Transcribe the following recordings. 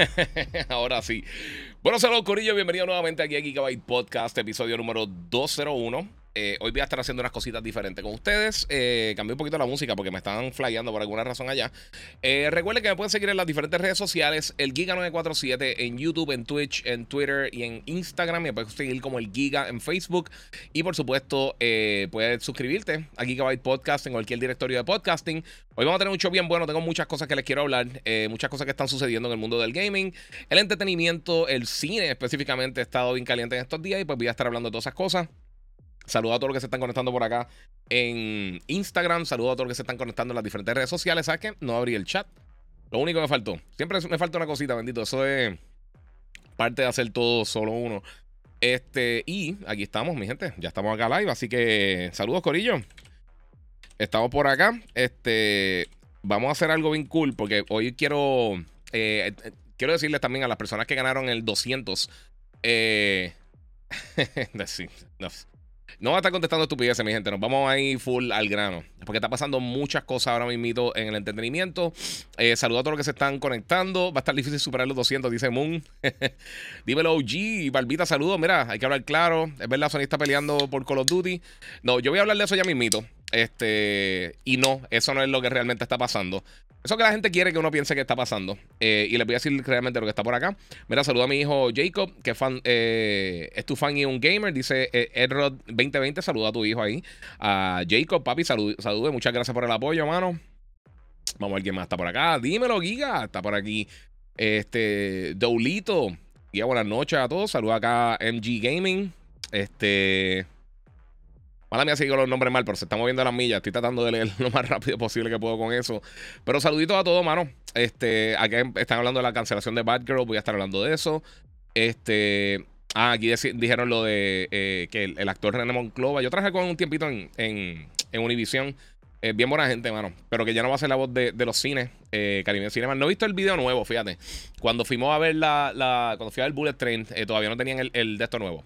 Ahora sí. Bueno, saludos, Corillo. Bienvenido nuevamente aquí a Gigabyte Podcast, episodio número 201. Eh, hoy voy a estar haciendo unas cositas diferentes con ustedes. Eh, cambié un poquito la música porque me estaban flyando por alguna razón allá. Eh, recuerden que me pueden seguir en las diferentes redes sociales: el Giga947 en YouTube, en Twitch, en Twitter y en Instagram. Me puedes seguir como el Giga en Facebook. Y por supuesto, puedes suscribirte a Gigabyte Podcast en cualquier directorio de podcasting. Hoy vamos a tener un show bien bueno. Tengo muchas cosas que les quiero hablar. muchas cosas que están sucediendo en el mundo del gaming, el entretenimiento, el cine específicamente. ha estado bien caliente en estos días y pues voy a estar hablando de todas esas cosas. Saludos a todos los que se están conectando por acá en Instagram. Saludos a todos los que se están conectando en las diferentes redes sociales. ¿Sabes qué? No abrí el chat. Lo único que me faltó. Siempre me falta una cosita, bendito. Eso es parte de hacer todo solo uno. Este, y aquí estamos, mi gente. Ya estamos acá live. Así que saludos, Corillo. Estamos por acá. Este, vamos a hacer algo bien cool porque hoy quiero. Eh, eh, quiero decirles también a las personas que ganaron el 200. Eh, no, no va a estar contestando estupideces, mi gente. Nos vamos a ir full al grano. Porque está pasando muchas cosas ahora mismo en el entretenimiento. Eh, saludo a todos los que se están conectando. Va a estar difícil superar los 200, dice Moon. Dímelo, OG. Barbita, saludos. Mira, hay que hablar claro. Es verdad, Sony está peleando por Call of Duty. No, yo voy a hablar de eso ya mismito. Este, y no, eso no es lo que realmente está pasando. Eso que la gente quiere que uno piense que está pasando. Eh, y les voy a decir realmente lo que está por acá. Mira, saludo a mi hijo Jacob, que fan, eh, es tu fan y un gamer. Dice eh, Edrod 2020. Saluda a tu hijo ahí. A Jacob, papi, salude. Muchas gracias por el apoyo, mano. Vamos a ver quién más está por acá. Dímelo, Giga. Está por aquí. Este, Doulito. Y buenas noches a todos. Saluda acá MG Gaming. Este. Mala mía, sigo los nombres mal, pero se están moviendo las millas. Estoy tratando de leer lo más rápido posible que puedo con eso. Pero saluditos a todos, mano. Este, aquí están hablando de la cancelación de Batgirl. Voy a estar hablando de eso. Este. Ah, aquí dijeron lo de eh, que el, actor René Monclova. Yo traje con un tiempito en, Univision. bien buena gente, mano. Pero que ya no va a ser la voz de, los cines. Eh, Caribe Cinema. No he visto el video nuevo, fíjate. Cuando fuimos a ver la. cuando fui a ver Bullet Train, eh, todavía no tenían el de esto nuevo.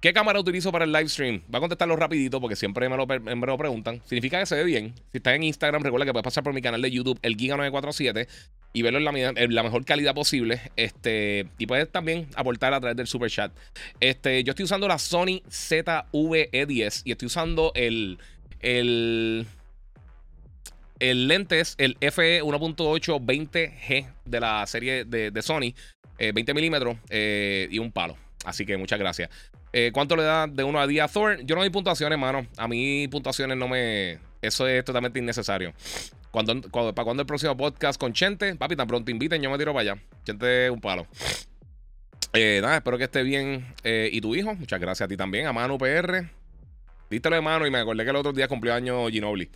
¿Qué cámara utilizo para el live stream? Va a contestarlo rapidito porque siempre me lo, preguntan. Significa que se ve bien. Si estás en Instagram, recuerda que puedes pasar por mi canal de YouTube, el Giga947, y verlo en la, mejor calidad posible. Este, y puedes también aportar a través del super chat. Este, yo estoy usando la Sony ZV-E10 y estoy usando el, el, el el FE 1.8 20G de la serie de, Sony, 20 eh, milímetros eh, y un palo. Así que muchas gracias. Eh, ¿Cuánto le da de 1 a 10 a Thor? Yo no doy puntuaciones, mano. A mí puntuaciones no me... Eso es totalmente innecesario. Cuando, ¿Para cuando el próximo podcast con Chente? Papi, tan pronto inviten, yo me tiro para allá. Chente un palo. Eh, nada, espero que esté bien. Eh, ¿Y tu hijo? Muchas gracias a ti también, a Manu PR. Dítelo de mano y me acordé que el otro día cumplió año Ginobili.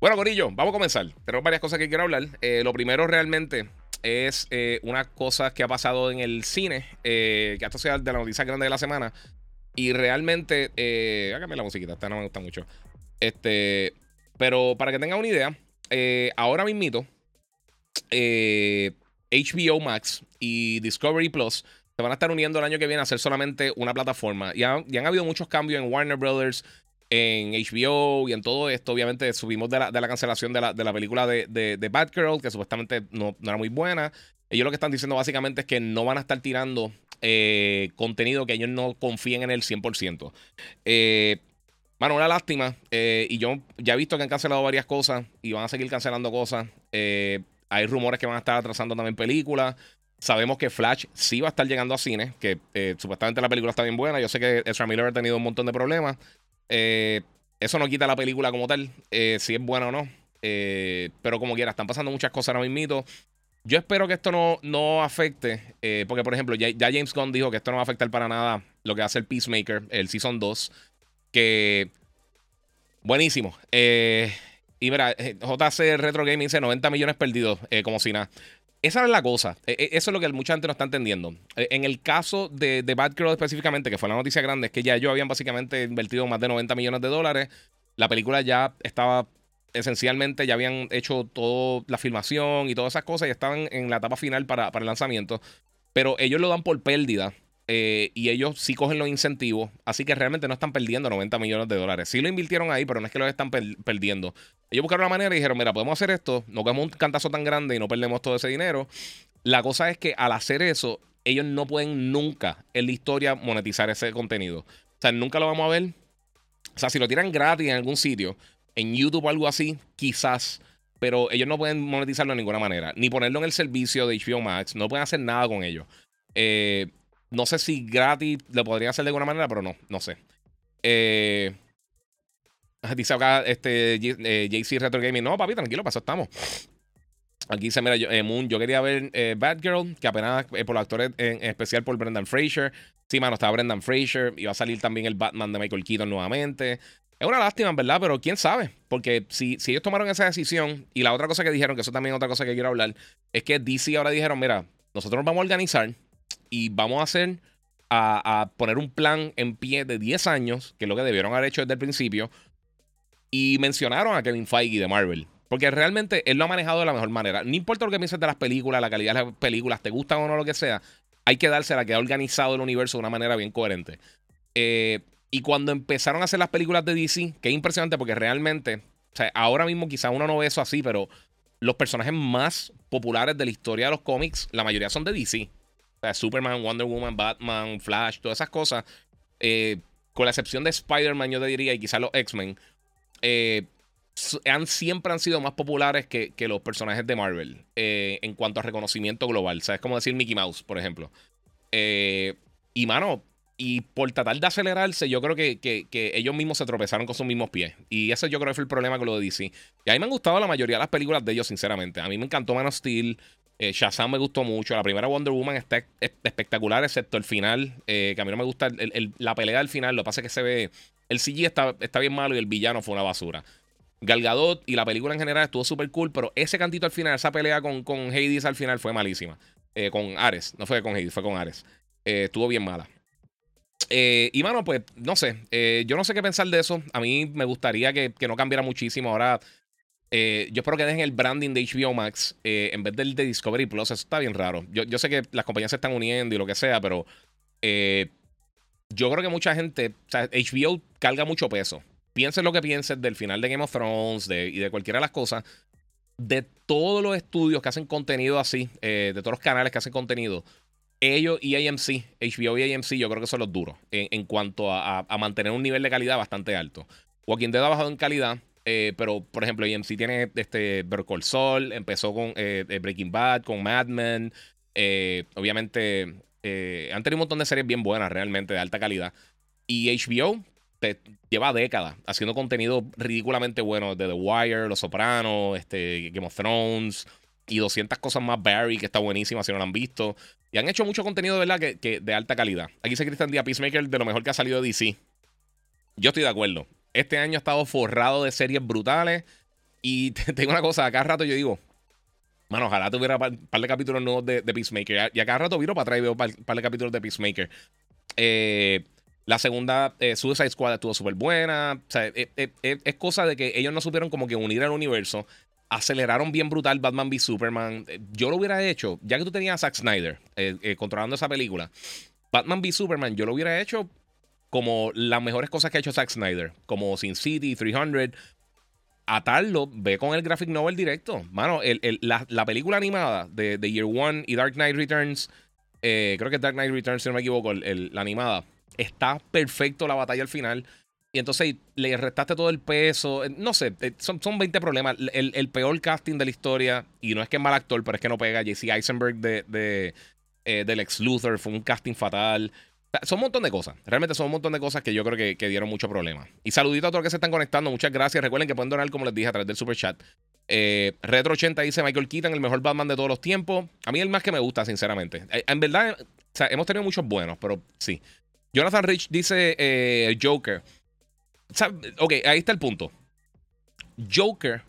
Bueno, Corillo, vamos a comenzar. Tenemos varias cosas que quiero hablar. lo primero realmente es una cosa que ha pasado en el cine, que esto sea de la noticia grande de la semana. Y realmente, eh, hágame la musiquita, esta no me gusta mucho. Este, pero para que tengan una idea, eh, ahora mismito, eh, HBO Max y Discovery Plus se van a estar uniendo el año que viene a hacer solamente una plataforma. Y, han habido muchos cambios en Warner Brothers, en HBO y en todo esto. Obviamente subimos de la, de la cancelación de la, de la película de, de, de, Batgirl, que supuestamente no, no, era muy buena. Ellos lo que están diciendo básicamente es que no van a estar tirando eh, contenido que ellos no confíen en el 100%. Eh, bueno, una lástima. Eh, y yo ya he visto que han cancelado varias cosas y van a seguir cancelando cosas. Eh, hay rumores que van a estar atrasando también películas. Sabemos que Flash sí va a estar llegando a cine, que supuestamente la película está bien buena. Yo sé que Ezra Miller ha tenido un montón de problemas. Eso no quita la película como tal, si es buena o no. pero como quiera, están pasando muchas cosas ahora mismo. Yo espero que esto no, no afecte, eh, porque por ejemplo, ya, James Gunn dijo que esto no va a afectar para nada lo que hace el Peacemaker, el Season 2, que Buenísimo. Eh, y mira, eh, JC Retro Gaming dice 90 millones perdidos, eh, como si nada. Esa es la cosa. eso es lo que mucha gente no está entendiendo. En el caso de, de Batgirl específicamente, que fue la noticia grande, es que ya ellos habían básicamente invertido más de 90 millones de dólares. La película ya estaba esencialmente, ya habían hecho toda la filmación y todas esas cosas y estaban en la etapa final para, el lanzamiento. Pero ellos lo dan por pérdida eh, y ellos sí cogen los incentivos, así que realmente no están perdiendo 90 millones de dólares. Sí lo invirtieron ahí, pero no es que lo están perdiendo. Ellos buscaron la manera y dijeron, mira, podemos hacer esto, no quedamos un cantazo tan grande y no perdemos todo ese dinero. La cosa es que al hacer eso, ellos no pueden nunca en la historia monetizar ese contenido. O sea, nunca lo vamos a ver. O sea, si lo tiran gratis en algún sitio, en YouTube o algo así, quizás. Pero ellos no pueden monetizarlo de ninguna manera. Ni ponerlo en el servicio de HBO Max. No pueden hacer nada con ello. Eh, no sé si gratis lo podrían hacer de alguna manera, pero no, no sé. Eh, dice acá este, eh, JC Retro Gaming. No, papi, tranquilo, pasó, estamos. Aquí dice, mira, eh, Moon, yo quería ver Batgirl, que apenas por los actores, en, especial por Brendan Fraser. Sí, mano, estaba Brendan Fraser. Y va a salir también el Batman de Michael Keaton nuevamente. Es una lástima, ¿verdad? Pero quién sabe. Porque si, si ellos tomaron esa decisión, y la otra cosa que dijeron, que eso también es otra cosa que quiero hablar, es que DC ahora dijeron, mira, nosotros nos vamos a organizar y vamos a hacer, a, poner un plan en pie de 10 años, que es lo que debieron haber hecho desde el principio, y mencionaron a Kevin Feige de Marvel. Porque realmente él lo ha manejado de la mejor manera. No importa lo que pienses de las películas, la calidad de las películas, te gustan o no lo que sea, hay que dársela que ha organizado el universo de una manera bien coherente. Eh, y cuando empezaron a hacer las películas de DC, que es impresionante porque realmente, o sea, ahora mismo quizá uno no ve eso así, pero los personajes más populares de la historia de los cómics, la mayoría son de DC. Superman, Wonder Woman, Batman, Flash, todas esas cosas. Eh, con la excepción de Spider-Man, yo te diría, y quizás los X-Men, eh, han, siempre han sido más populares que, los personajes de Marvel eh, en cuanto a reconocimiento global. ¿Sabes? Como decir Mickey Mouse, por ejemplo. y mano, y por tratar de acelerarse, yo creo que, que, ellos mismos se tropezaron con sus mismos pies. Y ese yo creo que fue el problema con lo de DC. Y a mí me han gustado la mayoría de las películas de ellos, sinceramente. A mí me encantó Man of Steel. Eh, Shazam me gustó mucho. La primera Wonder Woman está espectacular, excepto el final. Eh, que a mí no me gusta la pelea del final. Lo que pasa es que se ve. El CG está, está bien malo y el villano fue una basura. Gal y la película en general estuvo súper cool, pero ese cantito al final, esa pelea con, con Hades al final fue malísima. Eh, con Ares, no fue con Hades, fue con Ares. estuvo bien mala. y mano, pues no sé. yo no sé qué pensar de eso. A mí me gustaría que, que no cambiara muchísimo. Ahora eh, yo espero que dejen el branding de HBO Max eh, en vez del de Discovery Plus. Eso está bien raro. Yo, sé que las compañías se están uniendo y lo que sea, pero eh, yo creo que mucha gente. O sea, HBO carga mucho peso. Piensen lo que piensen del final de Game of Thrones y de cualquiera de las cosas. De todos los estudios que hacen contenido así, de todos los canales que hacen contenido, ellos y AMC, HBO y AMC, yo creo que son los duros en, cuanto a, mantener un nivel de calidad bastante alto. Joaquín Dead ha bajado en calidad. Eh, pero, por ejemplo, AMC tiene este Better Sol, empezó con eh, eh, Breaking Bad, con Mad Men. obviamente, han tenido un montón de series bien buenas, realmente, de alta calidad. Y HBO te lleva décadas haciendo contenido ridículamente bueno, de The Wire, Los Sopranos, este, Game of Thrones y 200 cosas más. Barry, que está buenísima, si no lo han visto. Y han hecho mucho contenido, de verdad, que, que de alta calidad. Aquí dice Christian Díaz Peacemaker de lo mejor que ha salido de DC. Yo estoy de acuerdo. Este año ha estado forrado de series brutales. Y tengo una cosa, acá rato yo digo, mano, ojalá tuviera un par de capítulos nuevos de, Peacemaker. Y acá rato viro para atrás y veo un par, de capítulos de Peacemaker. Eh, la segunda, eh, Suicide Squad, estuvo súper buena. O sea, eh, es cosa de que ellos no supieron como que unir al universo. Aceleraron bien brutal Batman v Superman. Yo lo hubiera hecho, ya que tú tenías a Zack Snyder controlando esa película. Batman v Superman, yo lo hubiera hecho como las mejores cosas que ha hecho Zack Snyder, como Sin City, 300. Atarlo, ve con el graphic novel directo. Mano, la, película animada de, Year One y Dark Knight Returns, eh, creo que Dark Knight Returns, si no me equivoco, la animada, está perfecto la batalla al final. Y entonces le restaste todo el peso. Eh, no sé, eh, son, son 20 problemas. El, peor casting de la historia, y no es que es mal actor, pero es que no pega. JC Eisenberg de, de del ex Luthor fue un casting fatal. Son un montón de cosas. Realmente son un montón de cosas que yo creo que, dieron mucho problema. Y saludito a todos los que se están conectando. Muchas gracias. Recuerden que pueden donar, como les dije, a través del super chat. Eh, Retro 80 dice Michael Keaton, el mejor Batman de todos los tiempos. A mí el más que me gusta, sinceramente. Eh, en verdad, hemos tenido muchos buenos, pero sí. Jonathan Rich dice eh, Joker. ok, ahí está el punto. Joker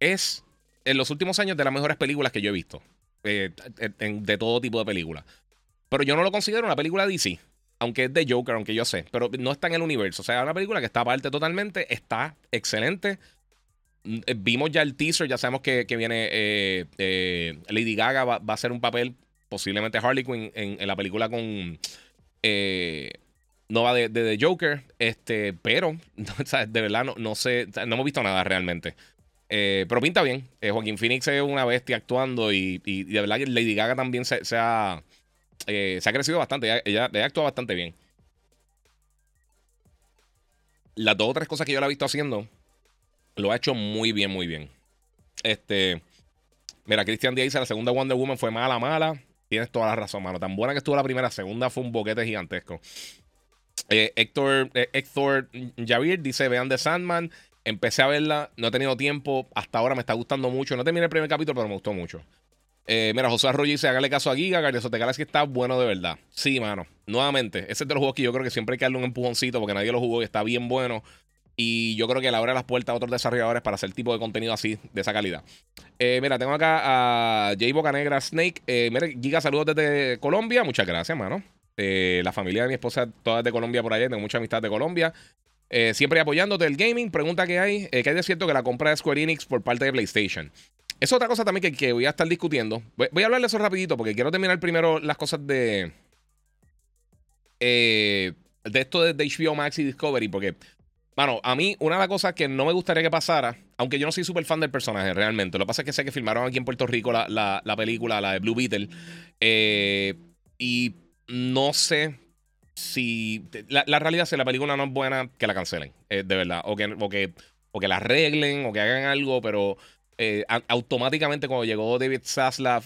es en los últimos años de las mejores películas que yo he visto. De todo tipo de películas. Pero yo no lo considero una película DC. Aunque es de Joker, aunque yo sé. Pero no está en el universo. O sea, es una película que está aparte totalmente. Está excelente. Mm, eh, vimos ya el teaser. Ya sabemos que, viene eh, Lady Gaga. Va, a hacer un papel. Posiblemente Harley Quinn en, la película con. no va de, de, Joker. Este, pero. de verdad, no, no sé. No hemos visto nada realmente. Eh, pero pinta bien. Eh, Joaquín Phoenix es una bestia actuando y, de verdad que Lady Gaga también se, ha, eh, se ha crecido bastante. Ella, ella, actúa bastante bien. Las dos o tres cosas que yo la he visto haciendo, lo ha hecho muy bien, muy bien. Este. Mira, Christian Díaz dice: la segunda Wonder Woman fue mala, mala. Tienes toda la razón, mano. Tan buena que estuvo la primera, segunda fue un boquete gigantesco. Héctor, Héctor Javier dice: Vean The Sandman. Empecé a verla, no he tenido tiempo. Hasta ahora me está gustando mucho. No terminé el primer capítulo, pero me gustó mucho. Eh, mira, José Arroyo dice: hágale caso a Giga, Guardians of the Galaxy está bueno de verdad. Sí, mano. Nuevamente, ese es de los juegos que yo creo que siempre hay que darle un empujoncito porque nadie lo jugó y está bien bueno. Y yo creo que le abre las puertas a otros desarrolladores para hacer tipo de contenido así, de esa calidad. Eh, mira, tengo acá a Jay Bocanegra Snake. Eh, mira, Giga, saludos desde Colombia. Muchas gracias, mano. la familia de mi esposa, todas de Colombia por allá. Tengo mucha amistad de Colombia. Siempre apoyándote el gaming. Pregunta que hay, que hay de cierto que la compra de Square Enix por parte de PlayStation. Es otra cosa también que, voy a estar discutiendo. Voy, a hablarle eso rapidito porque quiero terminar primero las cosas de... Eh, de esto de, HBO Max y Discovery porque... Mano, a mí una de las cosas que no me gustaría que pasara, aunque yo no soy súper fan del personaje realmente, lo que pasa es que sé que filmaron aquí en Puerto Rico la, la película, la de Blue Beetle, y no sé si la, realidad es que la película no es buena, que la cancelen, eh, de verdad. O que, o, que, o que la arreglen o que hagan algo, pero eh, automáticamente cuando llegó David Zaslav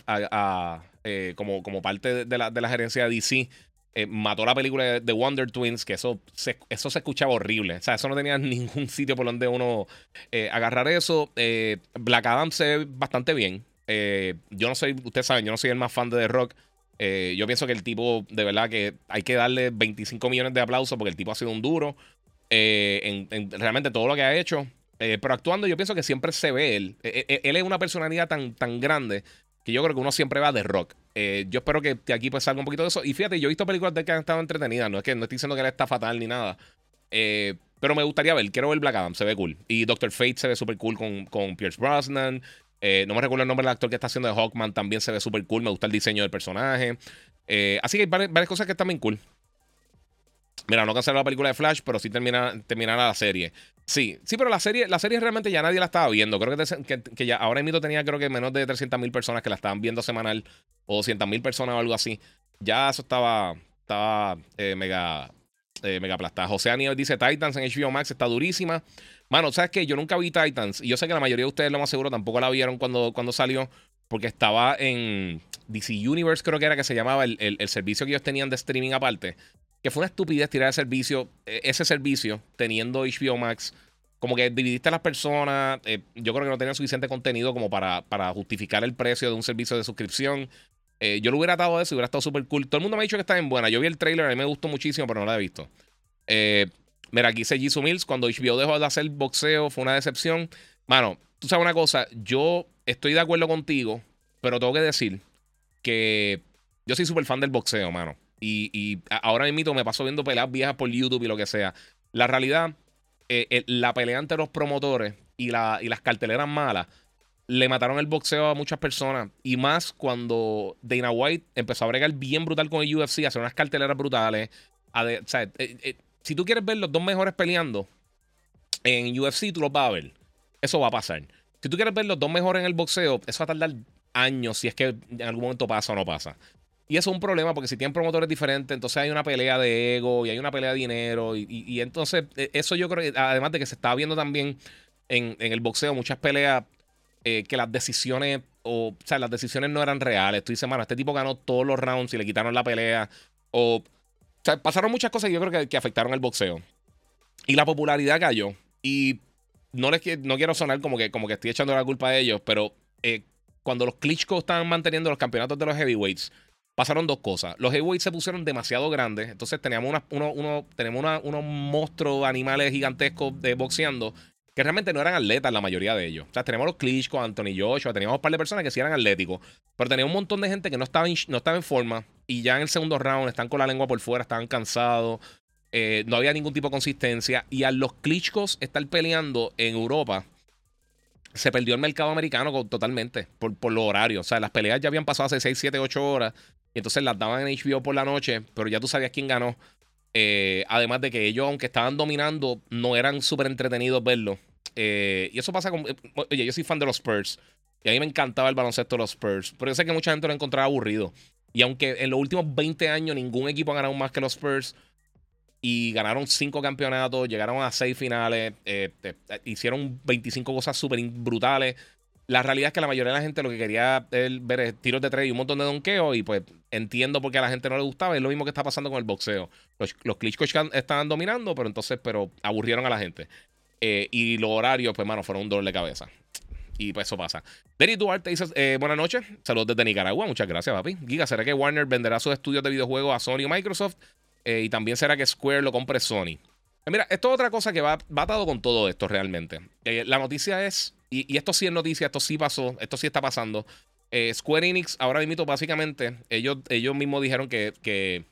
eh, como, como parte de la, de la gerencia de DC, mató la película de Wonder Twins, que eso se, eso se escuchaba horrible. O sea, eso no tenía ningún sitio por donde uno agarrar eso. Black Adam se ve bastante bien. yo no soy, ustedes saben, yo no soy el más fan de The Rock. Eh, yo pienso que el tipo, de verdad, que hay que darle 25 millones de aplausos porque el tipo ha sido un duro eh, en, realmente todo lo que ha hecho. Eh, pero actuando, yo pienso que siempre se ve él. él es una personalidad tan, tan grande que yo creo que uno siempre va de rock. yo espero que aquí pues salga un poquito de eso. Y fíjate, yo he visto películas de que han estado entretenidas. No es que no estoy diciendo que él está fatal ni nada. pero me gustaría ver, quiero ver Black Adam, se ve cool. Y Doctor Fate se ve súper cool con, con Pierce Brosnan. Eh, no me recuerdo el nombre del actor que está haciendo de Hawkman. También se ve súper cool. Me gusta el diseño del personaje. Eh, así que hay varias, cosas que están bien cool. Mira, no cancelar la película de Flash, pero sí termina, terminará la serie. Sí, sí, pero la serie, la serie realmente ya nadie la estaba viendo. Creo que, ya ahora mismo tenía creo que menos de 300.000 personas que la estaban viendo semanal o 200.000 personas o algo así. Ya eso estaba, estaba eh, mega, mega aplastada. José Aníbal dice Titans en HBO Max está durísima. Mano, ¿sabes qué? Yo nunca vi Titans. Y yo sé que la mayoría de ustedes, lo más seguro, tampoco la vieron cuando, cuando salió. Porque estaba en DC Universe, creo que era que se llamaba el, servicio que ellos tenían de streaming aparte. Que fue una estupidez tirar el servicio, e, ese servicio, teniendo HBO Max. Como que dividiste a las personas. Eh, yo creo que no tenían suficiente contenido como para, para justificar el precio de un servicio de suscripción. Eh, yo lo hubiera atado a eso y hubiera estado súper cool. Todo el mundo me ha dicho que está en buena. Yo vi el trailer, a mí me gustó muchísimo, pero no la he visto. Eh, Mira, aquí dice Jisoo Mills, cuando HBO dejó de hacer boxeo fue una decepción. Mano, tú sabes una cosa, yo estoy de acuerdo contigo, pero tengo que decir que yo soy súper fan del boxeo, mano. Y, ahora mismo me paso viendo peleas viejas por YouTube y lo que sea. La realidad, eh, eh, la pelea entre los promotores y, la, y las carteleras malas le mataron el boxeo a muchas personas. Y más cuando Dana White empezó a bregar bien brutal con el UFC, a hacer unas carteleras brutales. eh, si tú quieres ver los dos mejores peleando en UFC, tú los vas a ver. Eso va a pasar. Si tú quieres ver los dos mejores en el boxeo, eso va a tardar años si es que en algún momento pasa o no pasa. Y eso es un problema porque si tienen promotores diferentes, entonces hay una pelea de ego y hay una pelea de dinero. Y, entonces, e, eso yo creo, además de que se está viendo también en, el boxeo muchas peleas eh, que las decisiones, o, o sea, las decisiones no eran reales. Tú dices, mano, este tipo ganó todos los rounds y le quitaron la pelea. O sea, pasaron muchas cosas que yo creo que, afectaron el boxeo. Y la popularidad cayó. Y no les no quiero sonar como que, como que estoy echando la culpa a ellos, pero eh, cuando los Klitschko estaban manteniendo los campeonatos de los heavyweights, pasaron dos cosas. Los heavyweights se pusieron demasiado grandes, entonces teníamos, uno, tenemos unos monstruos animales gigantescos de boxeando que realmente no eran atletas la mayoría de ellos. O sea, tenemos los Klitschko, Anthony Joshua, teníamos un par de personas que sí eran atléticos, pero tenía un montón de gente que no estaba, no estaba en forma y ya en el segundo round están con la lengua por fuera, estaban cansados, eh, no había ningún tipo de consistencia y a los Klitschkos estar peleando en Europa se perdió el mercado americano totalmente por, por los horarios. O sea, las peleas ya habían pasado hace 6, 7, 8 horas y entonces las daban en HBO por la noche, pero ya tú sabías quién ganó. Eh, además de que ellos, aunque estaban dominando, no eran súper entretenidos verlo. Eh, y eso pasa con. Eh, oye, yo soy fan de los Spurs. Y a mí me encantaba el baloncesto de los Spurs. Pero yo sé que mucha gente lo encontraba aburrido. Y aunque en los últimos 20 años ningún equipo ha ganado más que los Spurs. Y ganaron 5 campeonatos, llegaron a 6 finales, hicieron 25 cosas súper brutales. La realidad es que la mayoría de la gente lo que quería ver tiros de tres y un montón de donkeos. Y pues entiendo por qué a la gente no le gustaba. Es lo mismo que está pasando con el boxeo. Los, los estaban dominando, pero entonces, pero aburrieron a la gente. Eh, y los horarios, pues, mano, fueron un dolor de cabeza. Y pues eso pasa. Denis Duarte dice: eh, Buenas noches. Saludos desde Nicaragua. Muchas gracias, papi. Giga, ¿será que Warner venderá sus estudios de videojuegos a Sony o Microsoft? Eh, y también será que Square lo compre Sony. Mira, esto es otra cosa que va, va atado con todo esto realmente. la noticia es, y, esto sí es noticia, esto sí pasó, esto sí está pasando. Square Enix, ahora mismo, básicamente, ellos, ellos mismos dijeron que, que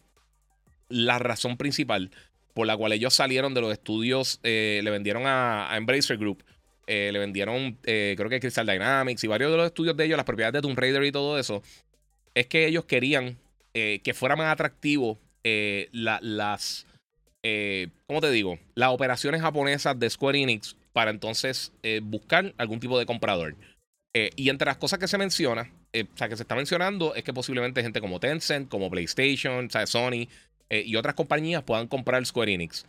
la razón principal por la cual ellos salieron de los estudios, eh, le vendieron a, Embracer Group, eh, le vendieron, eh, creo que Crystal Dynamics y varios de los estudios de ellos, las propiedades de Tomb Raider y todo eso, es que ellos querían que fuera más atractivo las, ¿cómo te digo? Las operaciones japonesas de Square Enix para entonces buscar algún tipo de comprador. y entre las cosas que se menciona, o sea, que se está mencionando, es que posiblemente gente como Tencent, como PlayStation, o sea, Sony, eh, y otras compañías puedan comprar Square Enix.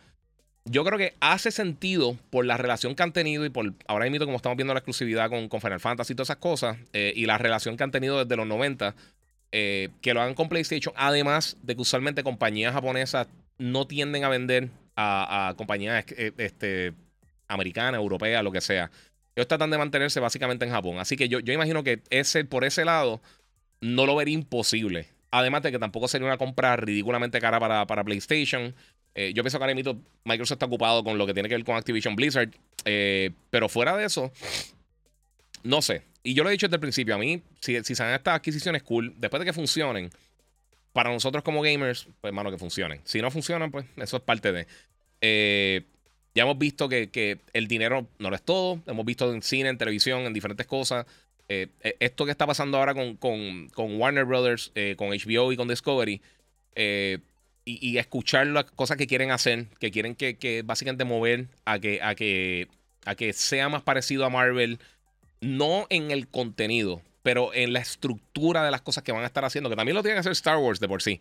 Yo creo que hace sentido por la relación que han tenido y por ahora mismo, como estamos viendo la exclusividad con, con Final Fantasy y todas esas cosas, eh, y la relación que han tenido desde los 90, eh, que lo hagan con PlayStation, además de que usualmente compañías japonesas no tienden a vender a, compañías este, americanas, europeas, lo que sea. Ellos tratan de mantenerse básicamente en Japón. Así que yo, yo imagino que ese, por ese lado no lo vería imposible. Además de que tampoco sería una compra ridículamente cara para, para PlayStation. Eh, yo pienso que ahora mismo Microsoft está ocupado con lo que tiene que ver con Activision Blizzard. Eh, pero fuera de eso, no sé. Y yo lo he dicho desde el principio. A mí, si, si salen estas adquisiciones cool, después de que funcionen, para nosotros como gamers, pues hermano, que funcionen. Si no funcionan, pues eso es parte de. Eh, ya hemos visto que, que, el dinero no lo es todo. Hemos visto en cine, en televisión, en diferentes cosas. Eh, eh, esto que está pasando ahora con, Warner Brothers, eh, con HBO y con Discovery, y, escuchar las cosas que quieren hacer, que quieren que, básicamente mover a que, a, que, a que sea más parecido a Marvel, no en el contenido, pero en la estructura de las cosas que van a estar haciendo, que también lo tienen que hacer Star Wars de por sí.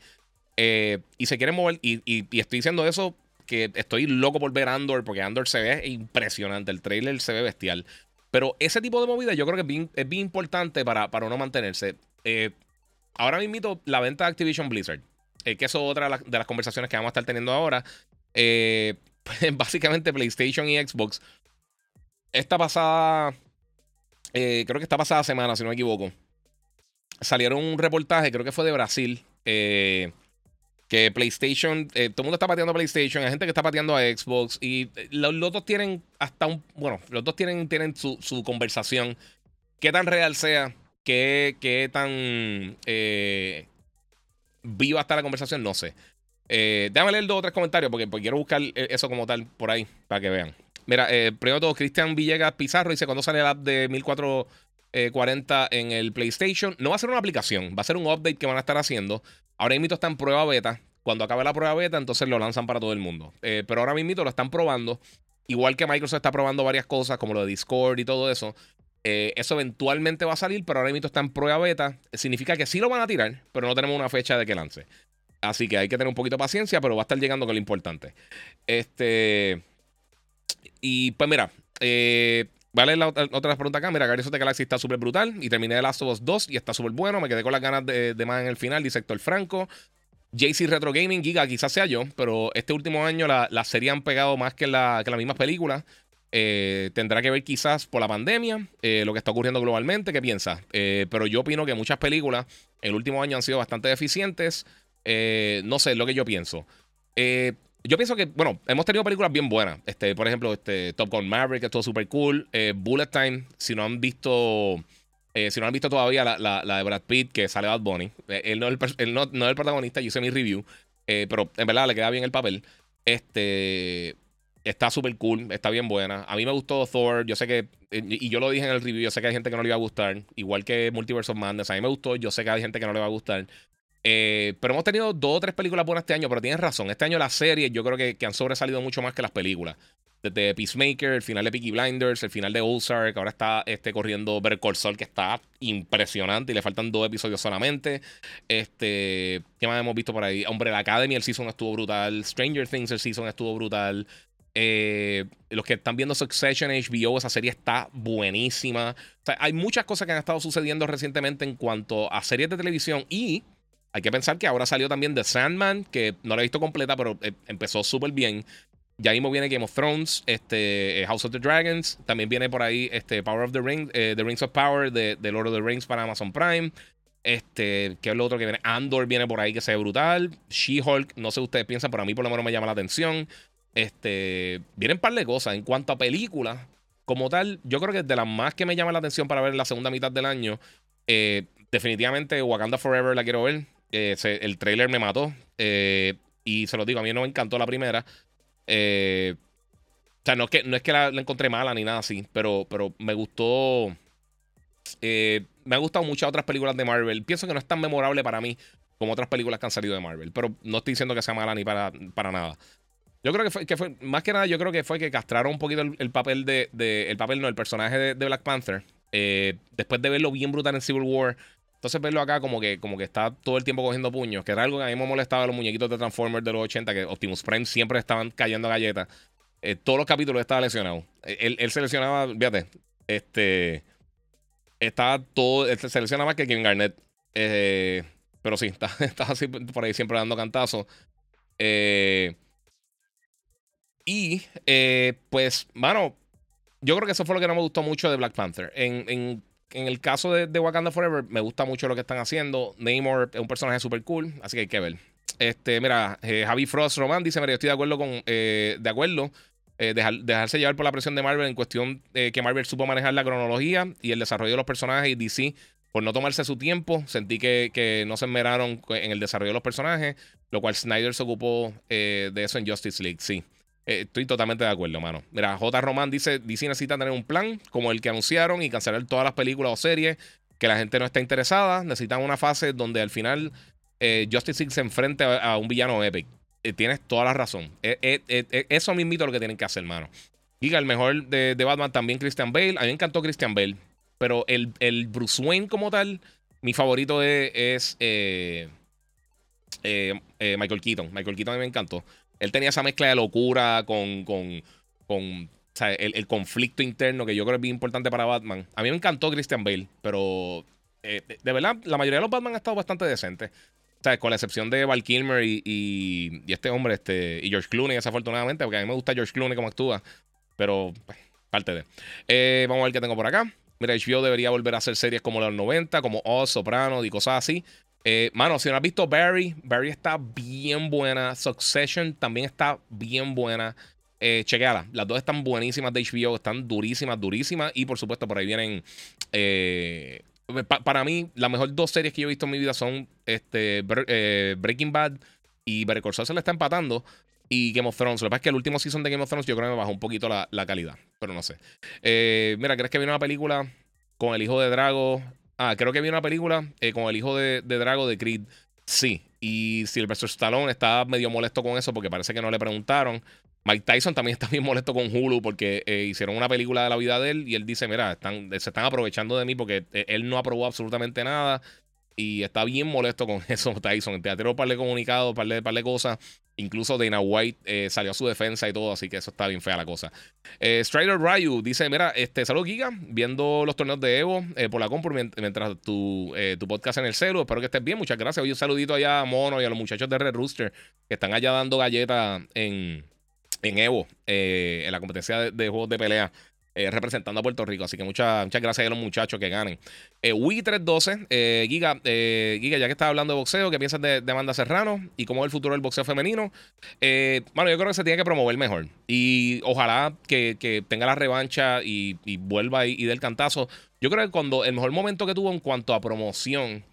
y se quieren mover, y, estoy diciendo eso que estoy loco por ver Andor, porque Andor se ve impresionante, el trailer se ve bestial. Pero ese tipo de movida yo creo que es bien, importante para, para uno mantenerse. Eh, ahora mismo la venta de Activision Blizzard, eh, que eso es otra de las, conversaciones que vamos a estar teniendo ahora. Eh, pues, básicamente PlayStation y Xbox. Esta pasada, creo que esta pasada semana, si no me equivoco, salieron un reportaje, creo que fue de Brasil. Eh, que PlayStation, eh, todo el mundo está pateando a PlayStation, hay gente que está pateando a Xbox y eh, los, dos tienen hasta un, bueno, los dos tienen, tienen su, conversación. Qué tan real sea, qué, qué tan eh, viva está la conversación, no sé. déjame leer dos o tres comentarios porque, quiero buscar eso como tal por ahí para que vean. Mira, primero de todo, Cristian Villegas Pizarro dice: cuando sale el app de 1440 en el PlayStation? No va a ser una aplicación, va a ser un update que van a estar haciendo. Ahora mismo está en prueba beta. Cuando acabe la prueba beta, entonces lo lanzan para todo el mundo. Eh, pero ahora mismo lo están probando. Igual que Microsoft está probando varias cosas, como lo de Discord y todo eso. Eh, eso eventualmente va a salir, pero ahora mismo está en prueba beta. Significa que sí lo van a tirar, pero no tenemos una fecha de que lance. Así que hay que tener un poquito de paciencia, pero va a estar llegando con lo importante. Este. Y pues mira, eh, Vale, la otra, pregunta acá. Mira, Guardians of the Galaxy está súper brutal. Y terminé The Last of Us 2 y está súper bueno. Me quedé con las ganas de, más en el final, dice Héctor Franco. JC Retro Gaming, Giga, quizás sea yo, pero este último año la, la serie han pegado más que, la, que las mismas películas. Eh, tendrá que ver quizás por la pandemia, eh, lo que está ocurriendo globalmente. ¿Qué piensas? Eh, pero yo opino que muchas películas en el último año han sido bastante deficientes. no sé, es lo que yo pienso. Yo pienso que, bueno, hemos tenido películas bien buenas. Este, por ejemplo, este, Top Gun Maverick, que estuvo súper cool. Eh, Bullet Time, si no han visto. Eh, si no han visto todavía la, la, de Brad Pitt, que sale Bad Bunny. Eh, él, no es el, no, no es el protagonista, yo hice mi review. pero en verdad le queda bien el papel. Este. Está súper cool, está bien buena. A mí me gustó Thor. Yo sé que, y yo lo dije en el review, yo sé que hay gente que no le iba a gustar. Igual que Multiverse of Madness. A mí me gustó, yo sé que hay gente que no le va a gustar. Eh, pero hemos tenido dos o tres películas buenas este año, pero tienes razón. Este año las series yo creo que, han sobresalido mucho más que las películas. Desde Peacemaker, el final de Peaky Blinders, el final de Ozark, ahora está este, corriendo Better Call Saul, que está impresionante y le faltan dos episodios solamente. Este, ¿Qué más hemos visto por ahí? Hombre, la Academy, el season estuvo brutal. Stranger Things, el season estuvo brutal. Eh, los que están viendo Succession HBO, esa serie está buenísima. hay muchas cosas que han estado sucediendo recientemente en cuanto a series de televisión y hay que pensar que ahora salió también The Sandman, que no la he visto completa, pero eh, empezó súper bien. Ya mismo viene Game of Thrones, este, eh, House of the Dragons. También viene por ahí este, Power of the Rings, eh, The Rings of Power de, Lord of the Rings para Amazon Prime. Este, ¿qué es lo otro que viene? Andor viene por ahí que se ve brutal. She-Hulk, no sé ustedes piensan, pero a mí por lo menos me llama la atención. Este, vienen un par de cosas. En cuanto a películas, como tal, yo creo que de las más que me llama la atención para ver en la segunda mitad del año, definitivamente Wakanda Forever la quiero ver. Eh, el trailer me mató. Eh, y se lo digo, a mí no me encantó la primera. Eh, o sea, no es que, no es que la, encontré mala ni nada así, pero, pero me gustó. me han gustado muchas otras películas de Marvel. Pienso que no es tan memorable para mí como otras películas que han salido de Marvel. Pero no estoy diciendo que sea mala ni para, para nada. Yo creo que fue, que fue, más que nada, yo creo que fue que castraron un poquito el, papel de, El papel, no, el personaje de, de Black Panther. después de verlo bien brutal en Civil War, entonces verlo acá como que, como que está todo el tiempo cogiendo puños, que era algo que a mí me molestaba los muñequitos de Transformers de los 80, que Optimus Prime siempre estaban cayendo galletas. Eh, todos los capítulos estaba lesionado. Él, él se lesionaba, fíjate, este, estaba todo, se lesiona más que Kevin Garnett. Eh, pero sí, está, así por ahí siempre dando cantazos. Eh, y, pues, mano, yo creo que eso fue lo que no me gustó mucho de Black Panther. En, en en el caso de, Wakanda Forever, me gusta mucho lo que están haciendo. Namor es un personaje súper cool, así que hay que ver. Este, mira, eh, Javi Frost Roman dice: Mira, yo estoy de acuerdo con. Eh, de acuerdo. Eh, dejarse llevar por la presión de Marvel en cuestión que Marvel supo manejar la cronología y el desarrollo de los personajes y DC por no tomarse su tiempo. Sentí que, que no se enmeraron en el desarrollo de los personajes, lo cual Snyder se ocupó de eso en Justice League, sí. Eh, estoy totalmente de acuerdo, mano. Mira, J. Román dice: DC necesita tener un plan como el que anunciaron y cancelar todas las películas o series que la gente no está interesada. Necesitan una fase donde al final eh, Justice League se enfrente a, un villano epic. Eh, tienes toda la razón. eso mismo es lo que tienen que hacer, mano. Diga, el mejor de, Batman también Christian Bale. A mí me encantó Christian Bale. Pero el, el Bruce Wayne como tal, mi favorito es, Michael Keaton. Michael Keaton a mí me encantó. Él tenía esa mezcla de locura con, con, con el, conflicto interno que yo creo es bien importante para Batman. A mí me encantó Christian Bale, pero eh, de, verdad, la mayoría de los Batman han estado bastante decentes. O sea, con la excepción de Val Kilmer y, y, este hombre, este, y George Clooney, desafortunadamente, porque a mí me gusta George Clooney como actúa, pero pues, parte de. Eh, vamos a ver qué tengo por acá. Mira, HBO debería volver a hacer series como los 90, como Oz, Soprano y cosas así. Eh, mano, si no has visto Barry, Barry está bien buena. Succession también está bien buena. Eh, chequeala. Las dos están buenísimas de HBO, están durísimas, durísimas. Y por supuesto, por ahí vienen. Eh, para mí, las mejores dos series que yo he visto en mi vida son este, eh, Breaking Bad y Better Call se le está empatando. Y Game of Thrones. Lo que pasa es que el último season de Game of Thrones yo creo que me bajó un poquito la, la calidad. Pero no sé. mira, ¿crees que viene una película con el hijo de Drago Ah, creo que vi una película eh, con el hijo de, Drago de Creed. Sí. Y Sylvester Stallone está medio molesto con eso porque parece que no le preguntaron. Mike Tyson también está bien molesto con Hulu porque eh, hicieron una película de la vida de él y él dice, mira, están, se están aprovechando de mí porque eh, él no aprobó absolutamente nada y está bien molesto con eso Tyson. Te tiró un par de comunicados, un par de, par de cosas Incluso Dana White eh, salió a su defensa y todo, así que eso está bien fea la cosa. Eh, Strider Ryu dice: Mira, este, salud, Giga, viendo los torneos de Evo eh, por la compu mientras tu, tu podcast en el celu. Espero que estés bien, muchas gracias. Hoy un saludito allá a Mono y a los muchachos de Red Rooster que están allá dando galletas en, en Evo, en la competencia de, juegos de pelea. Eh, representando a Puerto Rico. Así que muchas, muchas gracias a los muchachos que ganen. Eh, Wii 312, eh, Giga, eh, Giga, ya que estás hablando de boxeo, ¿qué piensas de, de Amanda Serrano y cómo es el futuro del boxeo femenino? bueno, yo creo que se tiene que promover mejor. Y ojalá que, que tenga la revancha y, vuelva y, y dé el cantazo. Yo creo que cuando el mejor momento que tuvo en cuanto a promoción,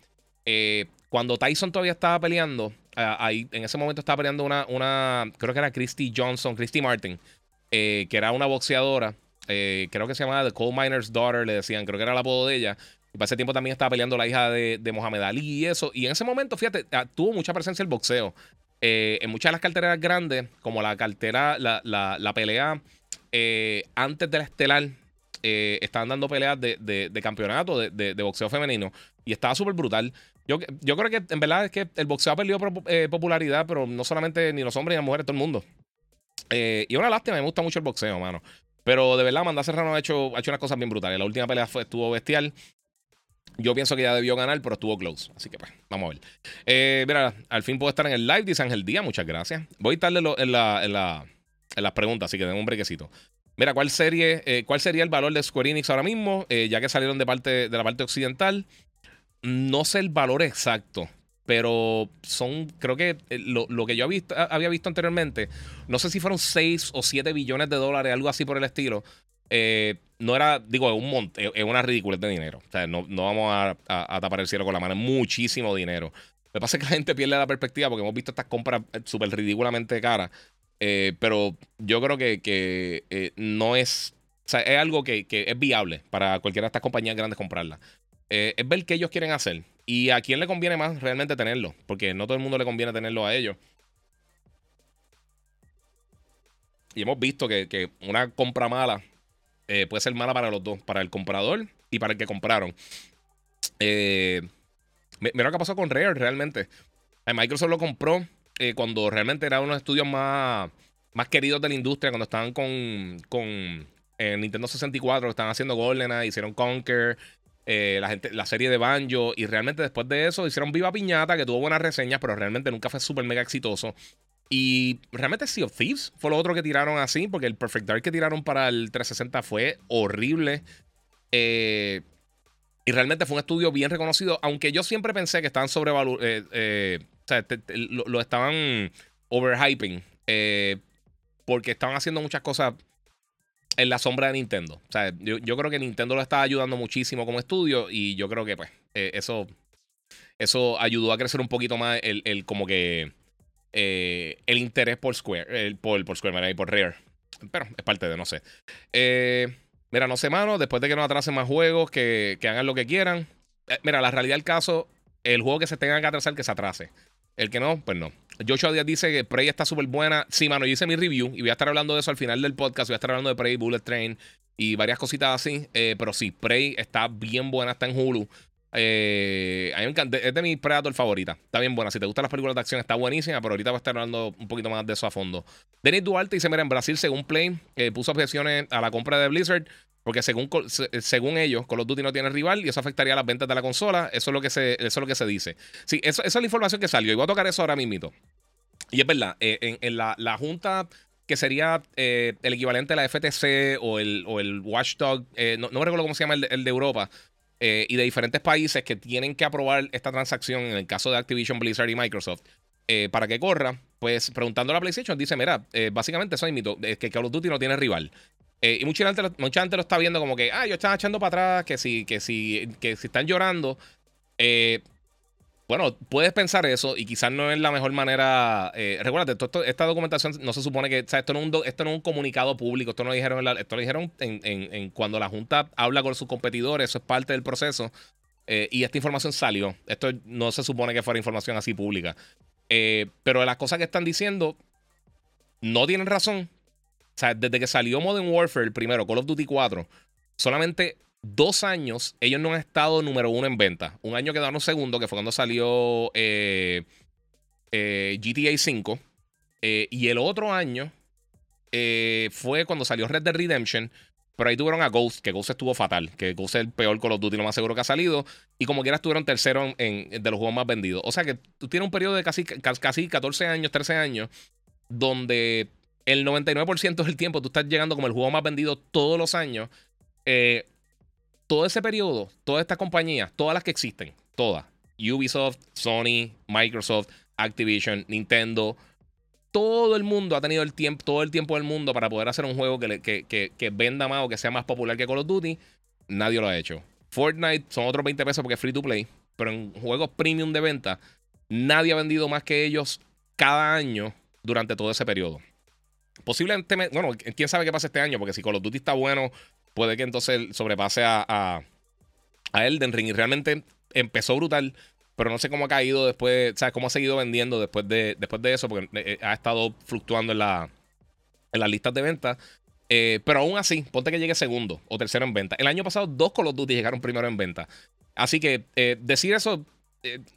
cuando Tyson todavía estaba peleando, ahí en ese momento estaba peleando una, una creo que era Christy Johnson, Christy Martin, que era una boxeadora. Eh, creo que se llamaba The Coal Miner's Daughter, le decían, creo que era el apodo de ella. Y para ese tiempo también estaba peleando la hija de, de Mohamed Ali y eso. Y en ese momento, fíjate, ah, tuvo mucha presencia el boxeo. Eh, en muchas de las carteras grandes, como la cartera, la, la, pelea eh, antes de la estelar, estaban dando peleas de, de, campeonato de, boxeo femenino. Y estaba súper brutal. Yo, yo creo que en verdad es que el boxeo ha perdido popularidad, pero no solamente ni los hombres ni las mujeres, todo el mundo. y una lástima, me gusta mucho el boxeo, mano. Pero de verdad, Amanda Serrano ha hecho, ha hecho unas cosas bien brutales. La última pelea estuvo bestial. Yo pienso que ya debió ganar, pero estuvo close. Así que pues, vamos a ver. Eh, mira, al fin puedo estar en el live, dice Ángel Díaz. Muchas gracias. Voy a estarle en, la, en, la, en las preguntas, así que den un brequecito. Mira, ¿cuál serie, eh, cuál sería el valor de Square Enix ahora mismo? Eh, ya que salieron de parte de la parte occidental. No sé el valor exacto pero son, creo que eh, lo, que yo había visto, anteriormente, no sé si fueron 6 o 7 billones de dólares, algo así por el estilo. Eh, no era, digo, es un monte, es una ridícula de dinero. O sea, no, vamos a, tapar el cielo con la mano, es muchísimo dinero. Lo que pasa que la gente pierde la perspectiva porque hemos visto estas compras eh, súper ridículamente caras. pero yo creo que, no es, o sea, es algo que, que, es viable para cualquiera de estas compañías grandes comprarla. es ver qué ellos quieren hacer. ¿Y a quién le conviene más realmente tenerlo? Porque no todo el mundo le conviene tenerlo a ellos. Y hemos visto que, una compra mala eh, puede ser mala para los dos, para el comprador y para el que compraron. Eh, mira lo que pasó con Rare realmente. Eh, Microsoft lo compró cuando realmente era uno de los estudios más, más queridos de la industria, cuando estaban con, con Nintendo 64, estaban haciendo GoldenEye, hicieron Conquer, eh, la, serie de Banjo. Y realmente después de eso hicieron Viva Piñata, que tuvo buenas reseñas, pero realmente nunca fue súper mega exitoso. Y realmente Sea of Thieves fue lo otro que tiraron así, porque el Perfect Dark que tiraron para el 360 fue horrible. Eh, y realmente fue un estudio bien reconocido, aunque yo siempre pensé que estaban sobrevalurados. Eh, o sea, lo, lo, estaban overhyping. porque estaban haciendo muchas cosas en la sombra de Nintendo. O sea, yo, creo que Nintendo lo está ayudando muchísimo como estudio y yo creo que pues eh, eso, eso ayudó a crecer un poquito más el, como que eh, el interés por Square, por, por Square, y por Rare. Pero es parte de, no sé. Eh, mira, no sé, mano, después de que no atrasen más juegos, que, que hagan lo que quieran. mira, la realidad del caso, el juego que se tenga que atrasar, que se atrase. El que no, pues no. Joshua Díaz dice que Prey está súper buena. Sí, mano, yo hice mi review y voy a estar hablando de eso al final del podcast. Voy a estar hablando de Prey, Bullet Train y varias cositas así. Eh, pero sí, Prey está bien buena, está en Hulu. Eh, a mí me encanta, es de mis Predator favoritas. Está bien buena. Si te gustan las películas de acción, está buenísima. Pero ahorita voy a estar hablando un poquito más de eso a fondo. Denis Duarte dice: Mira, en Brasil, según Play, eh, puso objeciones a la compra de Blizzard. Porque según, según ellos, Call of Duty no tiene rival y eso afectaría las ventas de la consola. Eso es lo que se, eso es lo que se dice. Sí, esa es la información que salió. Y voy a tocar eso ahora mismo. Y es verdad, eh, en, la, junta que sería eh, el equivalente a la FTC o el, o el Watchdog, eh, no, me recuerdo cómo se llama el, de Europa, y de diferentes países que tienen que aprobar esta transacción en el caso de Activision, Blizzard y Microsoft. para que corra, pues preguntando a la PlayStation, dice: Mira, básicamente eso es mito, que Call of Duty no tiene rival. Eh, y mucha gente, mucha gente lo está viendo como que, ah, yo están echando para atrás, que si, que si, que si están llorando. Eh, bueno, puedes pensar eso y quizás no es la mejor manera. Eh, recuérdate, esta documentación no se supone que. O sea, esto no, es un, esto no es un comunicado público. Esto no lo dijeron, en esto lo dijeron en, cuando la Junta habla con sus competidores. Eso es parte del proceso. y esta información salió. Esto no se supone que fuera información así pública. pero las cosas que están diciendo no tienen razón. O sea, desde que salió Modern Warfare, el primero, Call of Duty 4, solamente dos años ellos no han estado número uno en venta. Un año quedaron segundo, que fue cuando salió eh, eh, GTA 5. Eh, y el otro año fue cuando salió Red Dead Redemption. Pero ahí tuvieron a Ghost, que Ghost estuvo fatal. Que Ghost es el peor Call of Duty, lo más seguro que ha salido. Y como quiera estuvieron tercero en, de los juegos más vendidos. O sea que tú tienes un periodo de casi, casi 14 años, 13 años, donde el 99% del tiempo tú estás llegando como el juego más vendido todos los años. Eh, todo ese periodo, todas estas compañías, todas las que existen, todas, Ubisoft, Sony, Microsoft, Activision, Nintendo, todo el mundo ha tenido el tiempo, todo el tiempo del mundo para poder hacer un juego que, que, venda más o que sea más popular que Call of Duty. Nadie lo ha hecho. Fortnite son otros 20 pesos porque es free to play, pero en juegos premium de venta, nadie ha vendido más que ellos cada año durante todo ese periodo. Posiblemente, bueno, quién sabe qué pasa este año, porque si Call of Duty está bueno, puede que entonces sobrepase a, a, a Elden Ring. Y realmente empezó brutal, pero no sé cómo ha caído después, ¿sabes? Cómo ha seguido vendiendo después de, después de eso, porque eh, eh, ha estado fluctuando en, la, en las listas de ventas. Eh, pero aún así, ponte que llegue segundo o tercero en venta. El año pasado, dos Call of Duty llegaron primero en venta. Así que decir eso,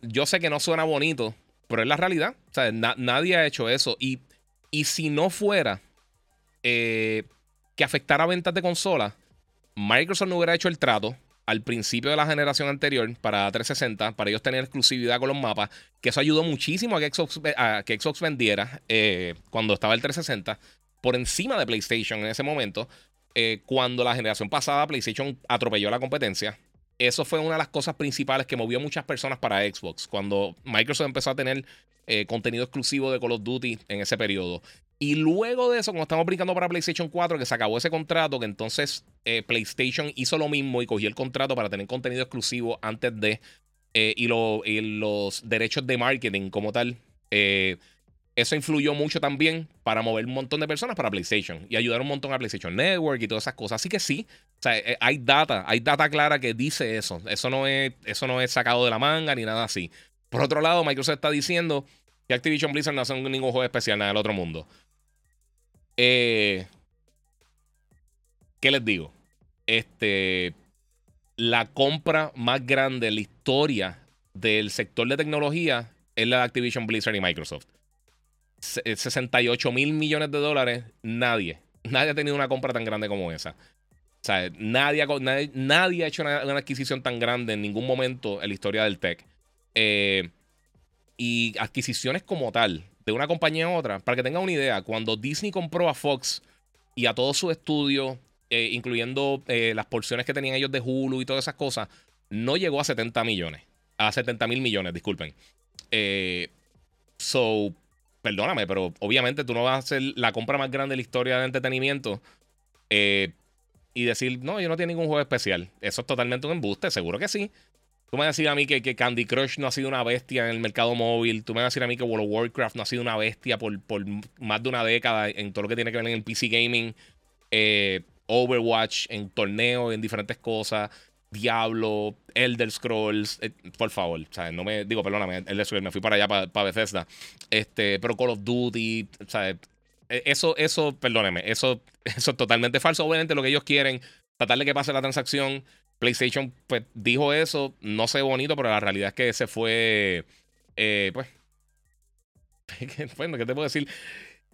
yo sé que no suena bonito, pero es la realidad. O sea, nadie ha hecho eso. Y, y si no fuera que afectara ventas de consolas, Microsoft no hubiera hecho el trato al principio de la generación anterior para 360, para ellos tener exclusividad con los mapas, que eso ayudó muchísimo a que Xbox, a que Xbox vendiera eh, cuando estaba el 360 por encima de PlayStation en ese momento. Eh, cuando la generación pasada PlayStation atropelló la competencia, eso fue una de las cosas principales que movió a muchas personas para Xbox. Cuando Microsoft empezó a tener eh, contenido exclusivo de Call of Duty en ese periodo. Y luego de eso, cuando estamos brincando para PlayStation 4, que se acabó ese contrato, que entonces eh, PlayStation hizo lo mismo y cogió el contrato para tener contenido exclusivo antes de. Eh, y, los derechos de marketing como tal. Eh, eso influyó mucho también para mover un montón de personas para PlayStation y ayudar un montón a PlayStation Network y todas esas cosas. Así que sí, o sea, hay data, hay data clara que dice eso. Eso no es, eso no es sacado de la manga ni nada así. Por otro lado, Microsoft está diciendo que Activision Blizzard no hace ningún juego especial, nada del otro mundo. Eh, ¿Qué les digo? Este, la compra más grande en la historia del sector de tecnología es la de Activision Blizzard y Microsoft. 68 eh, mil millones de dólares, nadie, nadie ha tenido una compra tan grande como esa. O sea, nadie, nadie, ha hecho una, adquisición tan grande en ningún momento en la historia del tech. Eh, y adquisiciones como tal, de una compañía a otra, para que tengan una idea, cuando Disney compró a Fox y a todos sus estudios, eh, incluyendo las porciones que tenían ellos de Hulu y todas esas cosas, no llegó a 70 millones. A 70 mil millones, disculpen. So, perdóname, pero obviamente tú no vas a hacer la compra más grande de la historia de entretenimiento y decir, no, yo no tengo ningún juego especial. Eso es totalmente un embuste, seguro que sí. Tú me vas a decir a mí que, Candy Crush no ha sido una bestia en el mercado móvil. Tú me vas a decir a mí que World of Warcraft no ha sido una bestia por, por más de una década en todo lo que tiene que ver en el PC Gaming. Eh, Overwatch en torneos, en diferentes cosas. Diablo, Elder Scrolls, eh, por favor, ¿sabes? No me digo, perdóname, Elder Scrolls, me fui para allá para Bethesda. Este, pero Call of Duty, ¿sabes? E, eso, eso, perdóneme, eso, eso es totalmente falso. Obviamente lo que ellos quieren, tratar de que pase la transacción, PlayStation pues dijo eso, no sé bonito, pero la realidad es que se fue, eh, pues, bueno, ¿qué te puedo decir?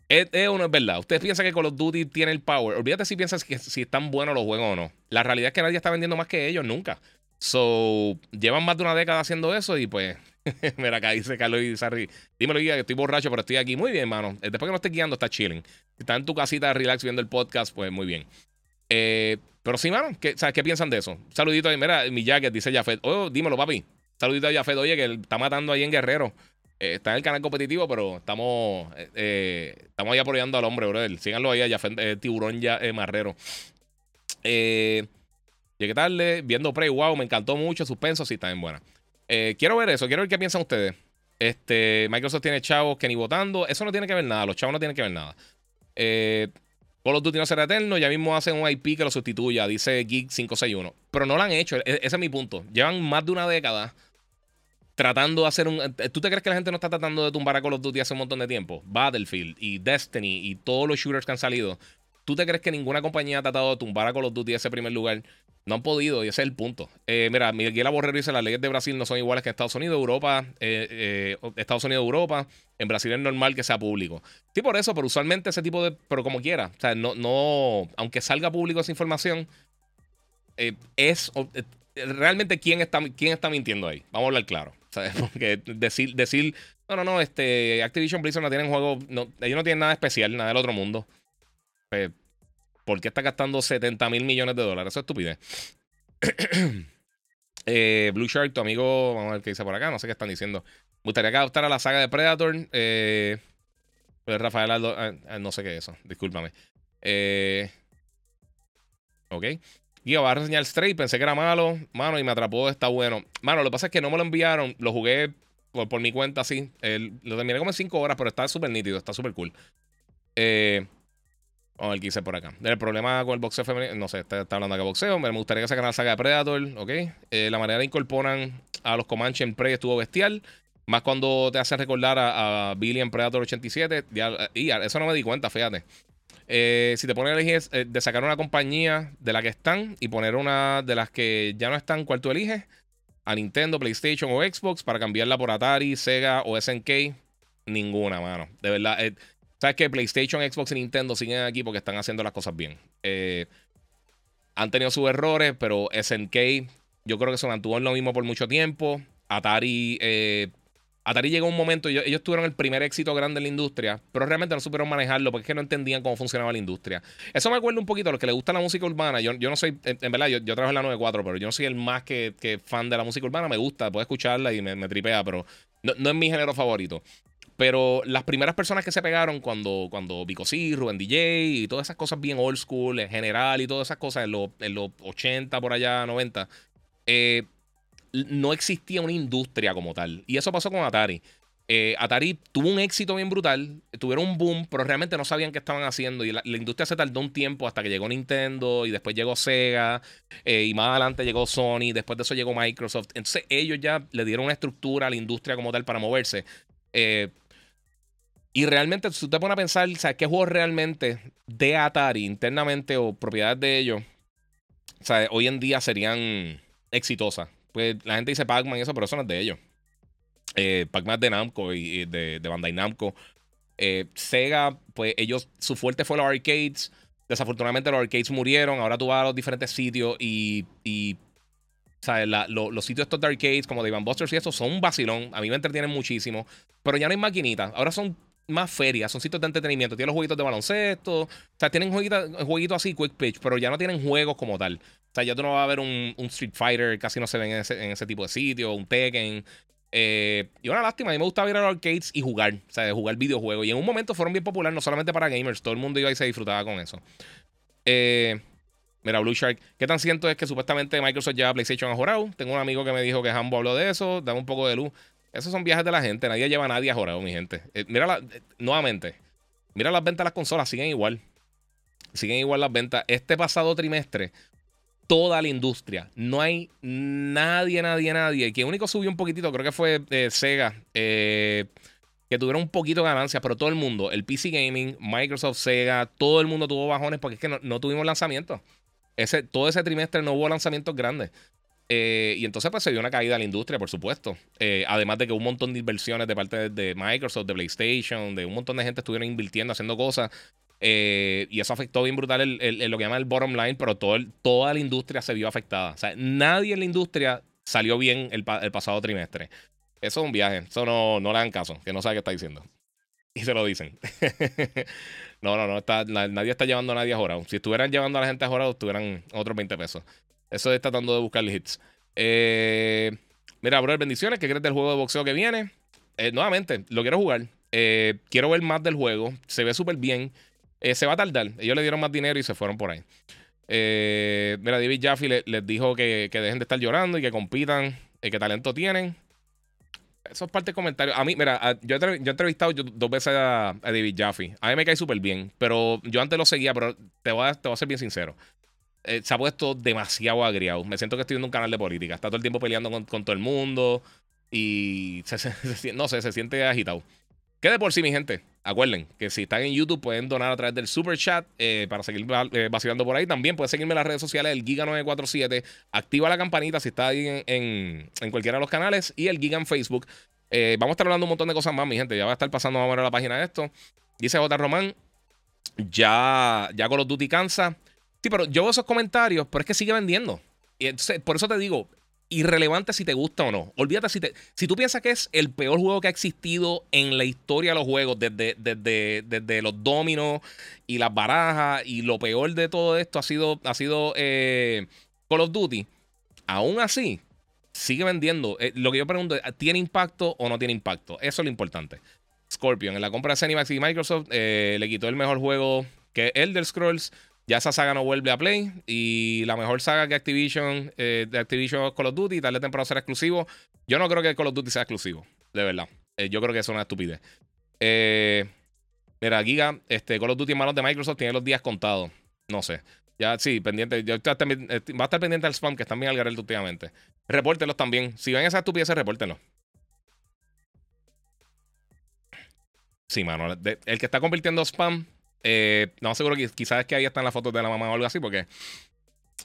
Es, uno es verdad. Ustedes piensan que Call of Duty tiene el power. Olvídate si piensas que si están buenos los juegos o no. La realidad es que nadie está vendiendo más que ellos nunca. So, llevan más de una década haciendo eso y pues, mira, acá dice Carlos Izarri. Dímelo, guía, que estoy borracho, pero estoy aquí. Muy bien, hermano. Después que no estés guiando, está chilling. Estás en tu casita relax viendo el podcast, pues muy bien. Eh, pero sí, mano, ¿qué, ¿sabes qué piensan de eso? Saludito ahí, mira, mi jacket, dice Jafet. Oh, dímelo, papi. Saludito a Jafet, oye, que está matando ahí en Guerrero. Eh, está en el canal competitivo, pero estamos, eh, eh, estamos ahí apoyando al hombre, brother. Síganlo ahí a Jafet, tiburón ya marrero. llegué tarde, viendo Prey, wow, me encantó mucho, suspenso, sí, bien buena. quiero ver eso, quiero ver qué piensan ustedes. Este, Microsoft tiene chavos que ni votando, eso no tiene que ver nada, los chavos no tienen que ver nada. Eh, Call of Duty no será eterno, ya mismo hacen un IP que lo sustituya, dice Geek 561. Pero no lo han hecho, e-, ese es mi punto. Llevan más de una década tratando de hacer un. Eh, ¿Tú te crees que la gente no está tratando de tumbar a Call of Duty hace un montón de tiempo? Battlefield y Destiny y todos los shooters que han salido. ¿Tú te crees que ninguna compañía ha tratado de tumbar a Call of Duty ese primer lugar? No han podido y ese es el punto. Eh, mira, Miguel Aborrero dice: las leyes de Brasil no son iguales que Estados Unidos, Europa, eh, eh, Estados Unidos, Europa. En Brasil es normal que sea público. Sí, por eso, pero usualmente ese tipo de. Pero como quiera. O sea, no, no. Aunque salga público esa información, es. realmente, ¿quién está, ¿quién está mintiendo ahí? Vamos a hablar claro. Porque decir, decir no, no, no, este, Activision Blizzard no tienen juego, no, ellos no tienen nada especial, nada del otro mundo. Pues, ¿Por qué está gastando 70 mil millones de dólares? Eso es estupidez. Eh, Blue Shark, tu amigo, vamos a ver qué dice por acá, no sé qué están diciendo. Me gustaría que adoptara la saga de Predator. Eh, pues, Rafael Aldo, ah, ah, no sé qué es eso, discúlpame. Eh, ok. Guía, va a reseñar Stray, pensé que era malo, mano, y me atrapó, está bueno. Mano, lo que pasa es que no me lo enviaron, lo jugué por, mi cuenta así. lo terminé como en 5 horas, pero está súper nítido, está súper cool. Eh, Vamos a ver qué hice por acá. El problema con el boxeo femenino, no sé, está, hablando de boxeo. Me gustaría que sacaran la saga de Predator, ¿ok? Eh, la manera de incorporan a los Comanche en Prey estuvo bestial. Más cuando te hace recordar a, Billy en Predator 87. y eso no me di cuenta, fíjate. Eh, si te pones a elegir eh, de sacar una compañía de la que están y poner una de las que ya no están, ¿cuál tú eliges? A Nintendo, PlayStation o Xbox para cambiarla por Atari, Sega o SNK. Ninguna, mano. De verdad. Sabes que PlayStation, Xbox y Nintendo siguen aquí porque están haciendo las cosas bien. Eh, han tenido sus errores, pero SNK yo creo que se mantuvo en lo mismo por mucho tiempo. Atari, eh, Atari llegó un momento, ellos, ellos, tuvieron el primer éxito grande en la industria, pero realmente no supieron manejarlo porque es que no entendían cómo funcionaba la industria. Eso me acuerda un poquito a los que les gusta la música urbana. Yo, yo no soy, en, verdad, yo, trabajo en la 94, pero yo no soy el más que, fan de la música urbana. Me gusta, puedo escucharla y me, tripea, pero no, no, es mi género favorito. Pero las primeras personas que se pegaron cuando, cuando Vico C, Rubén DJ y todas esas cosas bien old school, en general y todas esas cosas en los, en los 80 por allá, 90, eh, no existía una industria como tal. Y eso pasó con Atari. Eh, Atari tuvo un éxito bien brutal, tuvieron un boom, pero realmente no sabían qué estaban haciendo. Y la, industria se tardó un tiempo hasta que llegó Nintendo y después llegó Sega eh, y más adelante llegó Sony, después de eso llegó Microsoft. Entonces ellos ya le dieron una estructura a la industria como tal para moverse. Eh, y realmente, si usted pone a pensar, ¿sabes qué juegos realmente de Atari internamente o propiedades de ellos, hoy en día serían exitosas? Pues la gente dice Pac-Man y eso, pero eso no es de ellos. Eh, Pac-Man de Namco y, de, de, Bandai Namco. Eh, Sega, pues ellos, su fuerte fue los arcades. Desafortunadamente los arcades murieron. Ahora tú vas a los diferentes sitios y, y ¿sabes? los sitios estos de arcades como de Van Busters y eso son un vacilón. A mí me entretienen muchísimo. Pero ya no hay maquinitas. Ahora son más ferias, son sitios de entretenimiento. Tienen los jueguitos de baloncesto. O sea, tienen jueguitos, así, quick pitch, pero ya no tienen juegos como tal. O sea, ya tú no vas a ver un, Street Fighter, casi no se ven en ese, tipo de sitios, un Tekken. Eh, y una lástima, a mí me gustaba ir a los arcades y jugar, o sea, jugar videojuegos. Y en un momento fueron bien populares, no solamente para gamers, todo el mundo iba y se disfrutaba con eso. Eh, mira, Blue Shark, ¿qué tan cierto es que supuestamente Microsoft lleva PlayStation a Jorau? Tengo un amigo que me dijo que Hambo habló de eso, dame un poco de luz. Esos son viajes de la gente. Nadie lleva a nadie a jorado, mi gente. Eh, mira, la, eh, nuevamente, mira las ventas de las consolas. Siguen igual. Siguen igual las ventas. Este pasado trimestre, toda la industria. No hay nadie, nadie, nadie. Que único subió un poquitito, creo que fue eh, Sega. que tuvieron un poquito de ganancias, pero todo el mundo, el PC Gaming, Microsoft, Sega, todo el mundo tuvo bajones porque es que no, no tuvimos lanzamientos. Ese, todo ese trimestre no hubo lanzamientos grandes. Eh, y entonces pues se dio una caída a la industria, por supuesto. Eh, además de que un montón de inversiones de parte de, Microsoft, de PlayStation, de un montón de gente estuvieron invirtiendo, haciendo cosas. Eh, y eso afectó bien brutal el, lo que llama el bottom line, pero todo toda la industria se vio afectada. O sea, nadie en la industria salió bien el, pasado trimestre. Eso es un viaje. Eso no, no le hagan caso, que no sabe qué está diciendo. Y se lo dicen. no, no, no. Está, nadie está llevando a nadie a jorado. Si estuvieran llevando a la gente a jorado, estuvieran otros 20 pesos. Eso es tratando de buscar hits. Eh, mira, bro, bendiciones. ¿Qué crees del juego de boxeo que viene? Eh, nuevamente, lo quiero jugar. Eh, quiero ver más del juego. Se ve súper bien. se va a tardar. Ellos le dieron más dinero y se fueron por ahí. mira, David Jaffe les dijo que, dejen de estar llorando y que compitan. qué talento tienen. Eso es parte del comentario. A mí, mira, yo, he, entrevistado dos veces a, David Jaffe. A mí me cae súper bien. Pero yo antes lo seguía, pero te voy te voy a ser bien sincero. Eh, se ha puesto demasiado agriado. Me siento que estoy viendo un canal de política. Está todo el tiempo peleando con, todo el mundo. Y no sé, se siente agitado. Que de por sí, mi gente. Acuerden que si están en YouTube pueden donar a través del super chat eh, para seguir eh, vacilando por ahí. También pueden seguirme en las redes sociales del Giga947. Activa la campanita si está ahí en, cualquiera de los canales. Y el Giga en Facebook. vamos a estar hablando un montón de cosas más, mi gente. Ya va a estar pasando más o menos la página de esto. Dice J. Román. Ya, ya con los Duty cansa. Sí, pero yo veo esos comentarios, pero es que sigue vendiendo. Y entonces, por eso te digo, irrelevante si te gusta o no. Olvídate si te, si tú piensas que es el peor juego que ha existido en la historia de los juegos, desde, desde, desde los dominos y las barajas, y lo peor de todo esto ha sido, ha sido eh, Call of Duty. Aún así, sigue vendiendo. Eh, lo que yo pregunto es, ¿tiene impacto o no tiene impacto? Eso es lo importante. Scorpion, en la compra de Zenimax y Microsoft, eh, le quitó el mejor juego que Elder Scrolls. Ya esa saga no vuelve a Play. Y la mejor saga que Activision, eh, de Activision Call of Duty, darle temprano a ser exclusivo. Yo no creo que Call of Duty sea exclusivo, de verdad. yo creo que eso es una estupidez. mira, Giga, este, Call of Duty en manos de Microsoft tiene los días contados. No sé. Ya, sí, pendiente. Yo va a estar pendiente del spam que están bien al garel últimamente. Repórtenlos también. Si ven esas estupideces, repórtenlos. Sí, mano. el que está convirtiendo spam, eh, no seguro que quizás es que ahí están las fotos de la mamá o algo así, porque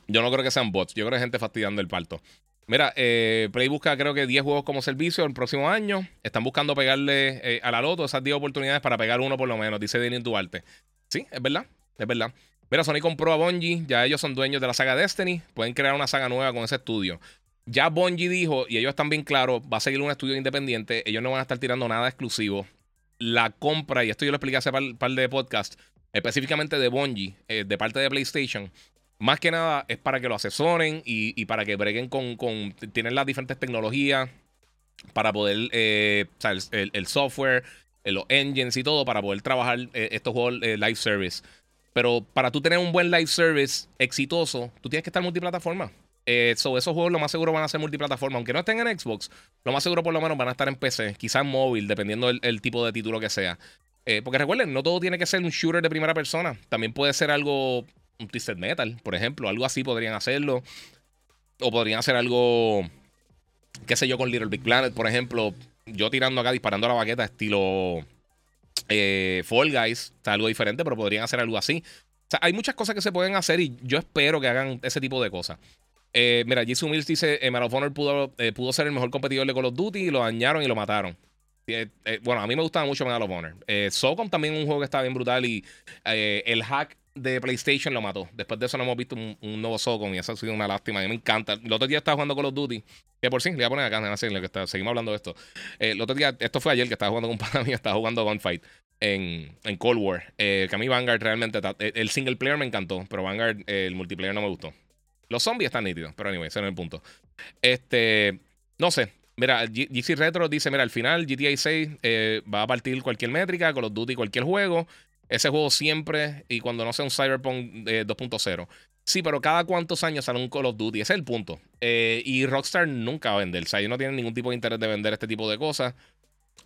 yo no creo que sean bots. Yo creo que gente fastidiando el parto. Mira, eh, Play busca creo que 10 juegos como servicio el próximo año. Están buscando pegarle eh, a la loto esas 10 oportunidades para pegar uno por lo menos, dice Denis Duarte. Sí, es verdad, es verdad. Mira, Sony compró a Bungie, ya ellos son dueños de la saga Destiny, pueden crear una saga nueva con ese estudio. Ya Bungie dijo, y ellos están bien claros, va a seguir un estudio independiente, ellos no van a estar tirando nada exclusivo. La compra, y esto yo lo expliqué hace un par, de podcast, específicamente de Bungie, eh, de parte de PlayStation, más que nada es para que lo asesoren y, para que breguen con, con, tienen las diferentes tecnologías para poder, eh, o sea, el, software, eh, los engines y todo, para poder trabajar estos juegos live service. Pero para tú tener un buen live service exitoso, tú tienes que estar multiplataforma. Eh, esos juegos lo más seguro van a ser multiplataforma. Aunque no estén en Xbox, lo más seguro por lo menos van a estar en PC, quizás en móvil, dependiendo del tipo de título que sea. Eh, porque recuerden, no todo tiene que ser un shooter de primera persona. También puede ser algo, un Twisted Metal, por ejemplo. Algo así podrían hacerlo. O podrían hacer algo, qué sé yo, con Little Big Planet, por ejemplo. Yo tirando acá, disparando la baqueta, estilo eh, Fall Guys. O algo diferente, pero podrían hacer algo así. O sea, hay muchas cosas que se pueden hacer y yo espero que hagan ese tipo de cosas. Eh, mira, Jisoo Mills dice: eh, of Honor pudo, eh, pudo ser el mejor competidor de Call of Duty y lo dañaron y lo mataron. Eh, bueno, a mí me gustaba mucho Medal of Honor. Socom también un juego que estaba bien brutal y el hack de PlayStation lo mató. Después de eso no hemos visto un, nuevo Socom y eso ha sido una lástima. A mí me encanta. El otro día estaba jugando Call of Duty, que por sí, le voy a poner acá, en que está, seguimos hablando de esto. el otro día, esto fue ayer que estaba jugando con un estaba jugando Gunfight en, en Cold War. que a mí Vanguard realmente, el single player me encantó, pero Vanguard, el multiplayer no me gustó. Los zombies están nítidos, pero anyway, ese no es el punto. Este, no sé. Mira, GC Retro dice: Mira, al final GTA 6 eh, va a partir cualquier métrica, Call of Duty, cualquier juego. Ese juego siempre, y cuando no sea un Cyberpunk 2.0. Eh, sí, pero cada cuántos años sale un Call of Duty. Ese es el punto. Eh, y Rockstar nunca va a vender. O sea, ellos no tienen ningún tipo de interés de vender este tipo de cosas.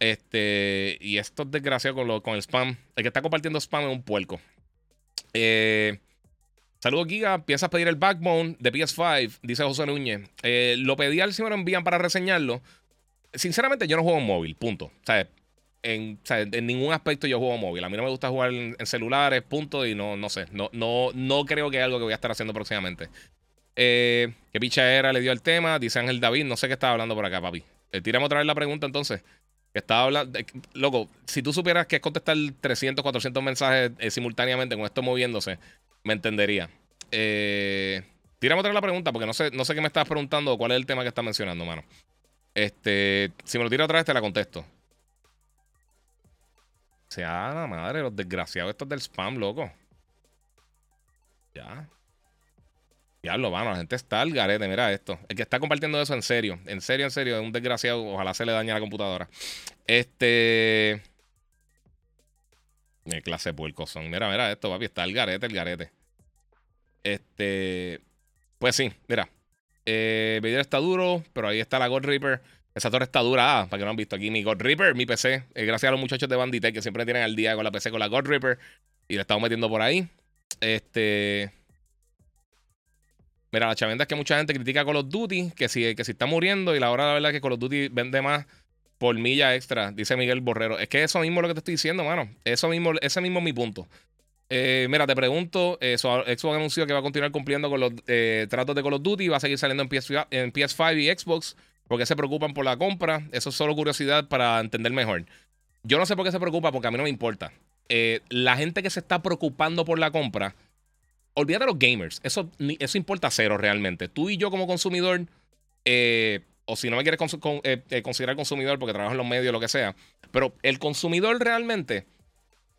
Este, y esto es desgraciado con, lo, con el spam. El que está compartiendo spam es un puerco. Eh, Saludos, Giga. ¿Piensas pedir el Backbone de PS5? Dice José Núñez. Eh, lo pedí al si me lo envían para reseñarlo. Sinceramente, yo no juego en móvil, punto. O sea, en, ningún aspecto yo juego móvil. A mí no me gusta jugar en, celulares, punto. Y no, no sé. No, no, no creo que es algo que voy a estar haciendo próximamente. Eh, ¿Qué picha era? Le dio el tema. Dice Ángel David. No sé qué estaba hablando por acá, papi. Eh, tírame otra vez la pregunta entonces. Estaba hablando. loco, si tú supieras que es contestar 300, 400 mensajes eh, simultáneamente con esto moviéndose me entendería. Eh, tírame otra la pregunta porque no sé, no sé qué me estás preguntando o cuál es el tema que estás mencionando, mano. Este, si me lo tira otra vez, te la contesto. Sea la madre, los desgraciados estos del spam, loco. Ya. Diablo, mano, la gente está al garete, mira esto. El que está compartiendo eso en serio, en serio, en serio, es un desgraciado. Ojalá se le dañe a la computadora. Este. Clase de puercos son. Mira, mira esto, papi. Está el garete, el garete. Este. Pues sí, mira. Eh, está duro, pero ahí está la God Reaper. Esa torre está dura, ah, para que no han visto aquí mi God Reaper, mi PC. Eh, gracias a los muchachos de Banditech que siempre tienen al día con la PC con la God Reaper. Y le estamos metiendo por ahí. Este. Mira, la chavenda es que mucha gente critica Call of Duty, que si, que si está muriendo, y la hora la verdad que Call of Duty vende más por milla extra, dice Miguel Borrero. Es que eso mismo es lo que te estoy diciendo, mano. Eso mismo, ese mismo es mi punto. Eh, mira, te pregunto, eh, Xbox anunció que va a continuar cumpliendo con los eh, tratos de Call of Duty, va a seguir saliendo en, PS, en PS5 y Xbox, porque se preocupan por la compra. Eso es solo curiosidad para entender mejor. Yo no sé por qué se preocupa, porque a mí no me importa. Eh, la gente que se está preocupando por la compra, olvídate de los gamers. Eso, eso importa cero realmente. Tú y yo como consumidor Eh, o si no me quieres eh, considerar consumidor porque trabajo en los medios, lo que sea. Pero el consumidor realmente,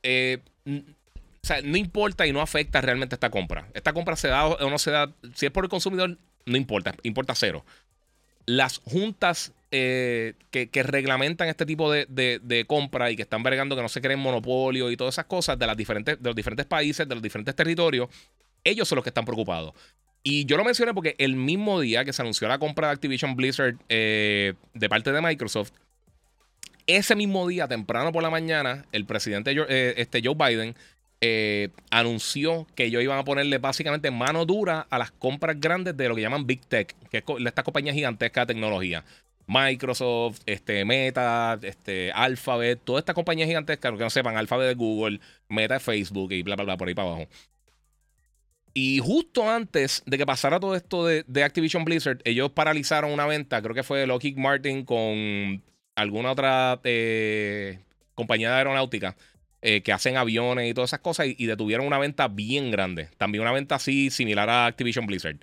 o sea, no importa y no afecta realmente esta compra. Esta compra se da o no se da, si es por el consumidor, no importa, importa cero. Las juntas que, reglamentan este tipo de, compra y que están vergando que no se creen monopolio y todas esas cosas de, diferentes, de los diferentes países, de los diferentes territorios, ellos son los que están preocupados. Y yo lo mencioné porque el mismo día que se anunció la compra de Activision Blizzard eh, de parte de Microsoft, ese mismo día, temprano por la mañana, el presidente eh, este Joe Biden eh, anunció que ellos iban a ponerle básicamente mano dura a las compras grandes de lo que llaman Big Tech, que es esta compañía gigantesca de tecnología. Microsoft, este, Meta, este, Alphabet, toda esta compañía gigantesca, que no sepan, Alphabet de Google, Meta de Facebook y bla, bla, bla, por ahí para abajo. Y justo antes de que pasara todo esto de, Activision Blizzard, ellos paralizaron una venta, creo que fue Lockheed Martin con alguna otra eh, compañía de aeronáutica eh, que hacen aviones y todas esas cosas y, detuvieron una venta bien grande. También una venta así similar a Activision Blizzard.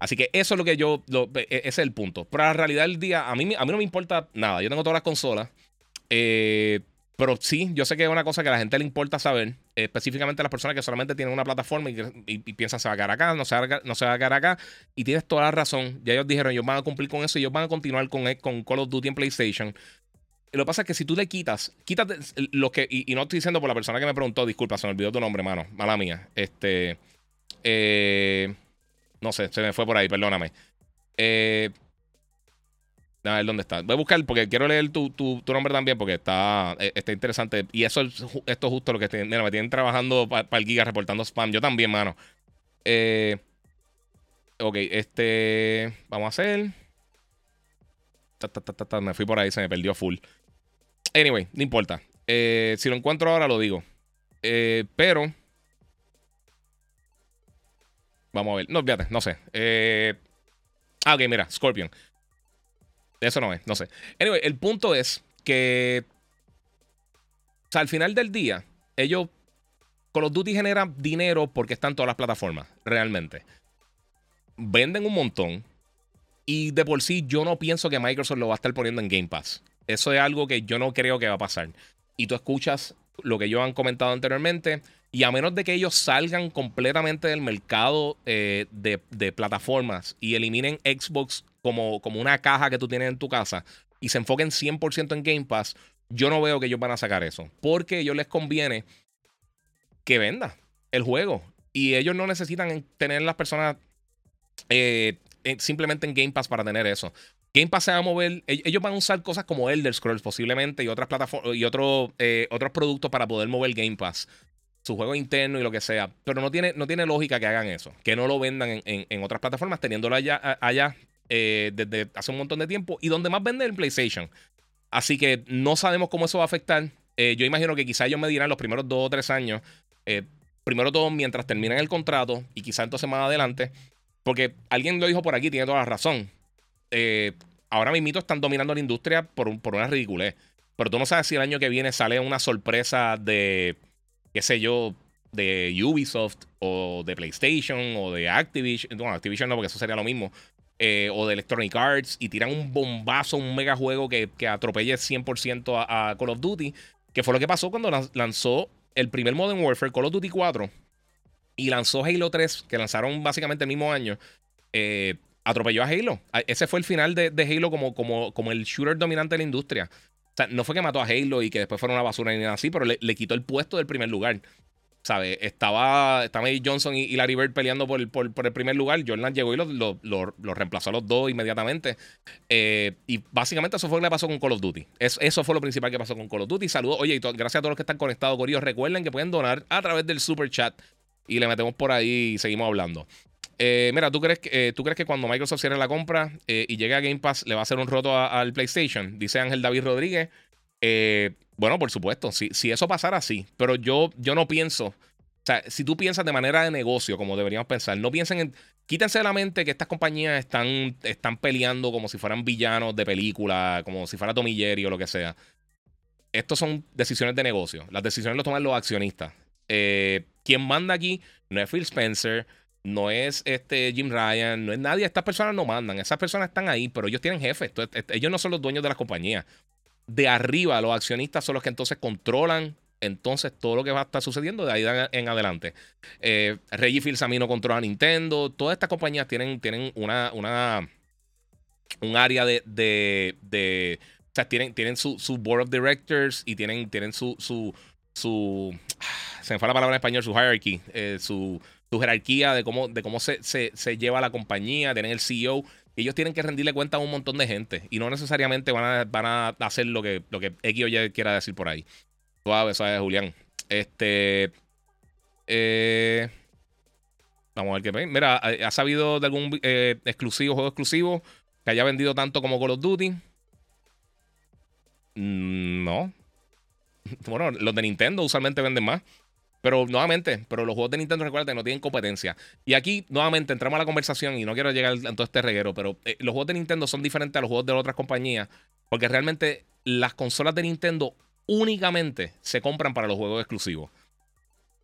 Así que eso es lo que yo, e, ese es el punto. Pero la realidad del día, a mí, a mí no me importa nada. Yo tengo todas las consolas. Eh, pero sí, yo sé que es una cosa que a la gente le importa saber, específicamente a las personas que solamente tienen una plataforma y, piensan se va a quedar acá, no se va no se va a quedar acá. Y tienes toda la razón. Ya ellos dijeron, ellos van a cumplir con eso y ellos van a continuar con, con Call of Duty en PlayStation. Lo que pasa es que si tú le quitas, quítate lo que. Y, no estoy diciendo por la persona que me preguntó, disculpa, se me olvidó tu nombre, mano. Mala mía. Este. Eh, no sé, se me fue por ahí, perdóname. Eh, a ver dónde está. Voy a buscar porque quiero leer tu, nombre también porque está, eh, está interesante. Y eso esto es justo lo que mira, me tienen trabajando para el Giga reportando spam. Yo también, mano. Eh, ok, este. Vamos a hacer. me fui por ahí, se me perdió full. Anyway, no importa. Eh, si lo encuentro ahora lo digo. pero. Vamos a ver. No, fíjate, no sé. ah, ok, mira, Scorpion. Eso no es, no sé. Anyway, el punto es que. O sea, al final del día, ellos. Call of Duty genera dinero porque están todas las plataformas, realmente. Venden un montón. Y de por sí, yo no pienso que Microsoft lo va a estar poniendo en Game Pass. Eso es algo que yo no creo que va a pasar. Y tú escuchas lo que yo han comentado anteriormente. Y a menos de que ellos salgan completamente del mercado eh, de, plataformas y eliminen Xbox como, como una caja que tú tienes en tu casa y se enfoquen 100% en Game Pass, yo no veo que ellos van a sacar eso. Porque a ellos les conviene que venda el juego. Y ellos no necesitan tener las personas eh, simplemente en Game Pass para tener eso. Game Pass se va a mover. Ellos van a usar cosas como Elder Scrolls posiblemente y otras plataformas y otro, eh, otros productos para poder mover Game Pass. Su juego interno y lo que sea. Pero no tiene, no tiene lógica que hagan eso. Que no lo vendan en, otras plataformas, teniéndolo allá, allá eh, desde hace un montón de tiempo y donde más vende el PlayStation. Así que no sabemos cómo eso va a afectar. Eh, yo imagino que quizá ellos me dirán los primeros dos o tres años, eh, primero todo mientras terminen el contrato y quizá entonces más adelante, porque alguien lo dijo por aquí, tiene toda la razón. ahora mismo están dominando la industria por, por una ridiculez. Pero tú no sabes si el año que viene sale una sorpresa de, qué sé yo, de Ubisoft o de PlayStation o de Activision. Bueno, Activision no, porque eso sería lo mismo. Eh, o de Electronic Arts y tiran un bombazo, un mega juego que, que atropelle 100% a, Call of Duty, que fue lo que pasó cuando lanzó el primer Modern Warfare, Call of Duty 4, y lanzó Halo 3, que lanzaron básicamente el mismo año. Eh, atropelló a Halo. Ese fue el final de, Halo como, como, como, el shooter dominante de la industria. O sea, no fue que mató a Halo y que después fuera una basura ni nada así, pero le quitó el puesto del primer lugar. ¿Sabes? Estaba, estaba Johnson y, Larry Bird peleando por, el primer lugar. Jordan llegó y lo, lo, reemplazó a los dos inmediatamente. Eh, y básicamente eso fue lo que pasó con Call of Duty. eso fue lo principal que pasó con Call of Duty. Saludos. Oye, y gracias a todos los que están conectados, Corillo. Recuerden que pueden donar a través del super chat y le metemos por ahí y seguimos hablando. Eh, mira, ¿tú crees, que, eh, ¿tú crees que cuando Microsoft cierre la compra y llegue a Game Pass le va a hacer un roto al PlayStation? Dice Ángel David Rodríguez. Eh, bueno, por supuesto, si, si eso pasara, sí. Pero yo, yo no pienso. O sea, si tú piensas de manera de negocio, como deberíamos pensar, no piensen en. Quítense de la mente que estas compañías están, están peleando como si fueran villanos de película, como si fuera Tommy Jerry o lo que sea. Estos son decisiones de negocio. Las decisiones las toman los accionistas. Eh, quien manda aquí no es Phil Spencer, no es este Jim Ryan, no es nadie. Estas personas no mandan. Esas personas están ahí, pero ellos tienen jefes. ellos no son los dueños de las compañías. De arriba, los accionistas son los que entonces controlan entonces todo lo que va a estar sucediendo de ahí en adelante. Eh, Reggie Fils-Aimé controla Nintendo. Todas estas compañías tienen, tienen una, una, un área de, de, o sea, tienen, tienen su, board of directors y tienen, tienen su, su, su, se me fue la palabra en español, su hierarchy, eh, su, su, jerarquía de cómo, de cómo se, se, se, lleva la compañía, tienen el CEO. Ellos tienen que rendirle cuenta a un montón de gente y no necesariamente van a, van a hacer lo que, lo que X o quiera decir por ahí. Suave, suave, Julián. Este. Eh, vamos a ver qué. Mira, ¿ha sabido de algún eh, exclusivo, juego exclusivo que haya vendido tanto como Call of Duty? Mm, no. Bueno, los de Nintendo usualmente venden más. Pero nuevamente, pero los juegos de Nintendo, recuerda, no tienen competencia. Y aquí, nuevamente, entramos a la conversación y no quiero llegar a todo este reguero, pero eh, los juegos de Nintendo son diferentes a los juegos de otras compañías. Porque realmente las consolas de Nintendo únicamente se compran para los juegos exclusivos.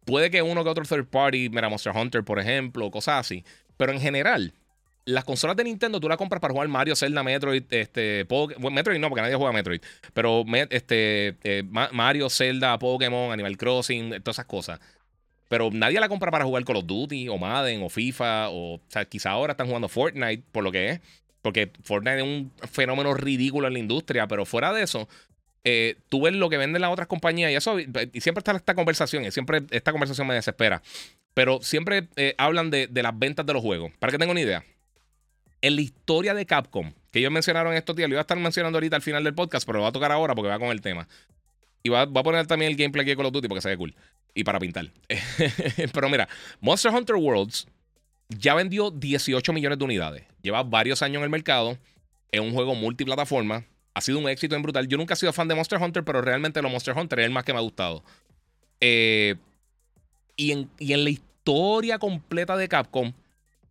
Puede que uno que otro third party, mira Monster Hunter, por ejemplo, cosas así. Pero en general, las consolas de Nintendo tú las compras para jugar Mario, Zelda, Metroid, este, Metroid no, porque nadie juega Metroid. Pero este, eh, Mario, Zelda, Pokémon, Animal Crossing, todas esas cosas. Pero nadie la compra para jugar Call of Duty, o Madden, o FIFA, o, o sea, quizá ahora están jugando Fortnite, por lo que es. Porque Fortnite es un fenómeno ridículo en la industria, pero fuera de eso, eh, tú ves lo que venden las otras compañías y eso, y siempre está esta conversación, y siempre esta conversación me desespera, pero siempre eh, hablan de, las ventas de los juegos. Para que tengan una idea, en la historia de Capcom, que ellos mencionaron estos días, lo iba a estar mencionando ahorita al final del podcast, pero lo va a tocar ahora porque va con el tema. Y va, a poner también el gameplay aquí de Call of Duty porque se ve cool. Y para pintar. pero mira, Monster Hunter Worlds ya vendió 18 millones de unidades. Lleva varios años en el mercado. Es un juego multiplataforma ha sido un éxito en brutal. Yo nunca he sido fan de Monster Hunter, pero realmente los Monster Hunter es el más que me ha gustado. Eh, y, en, la historia completa de Capcom,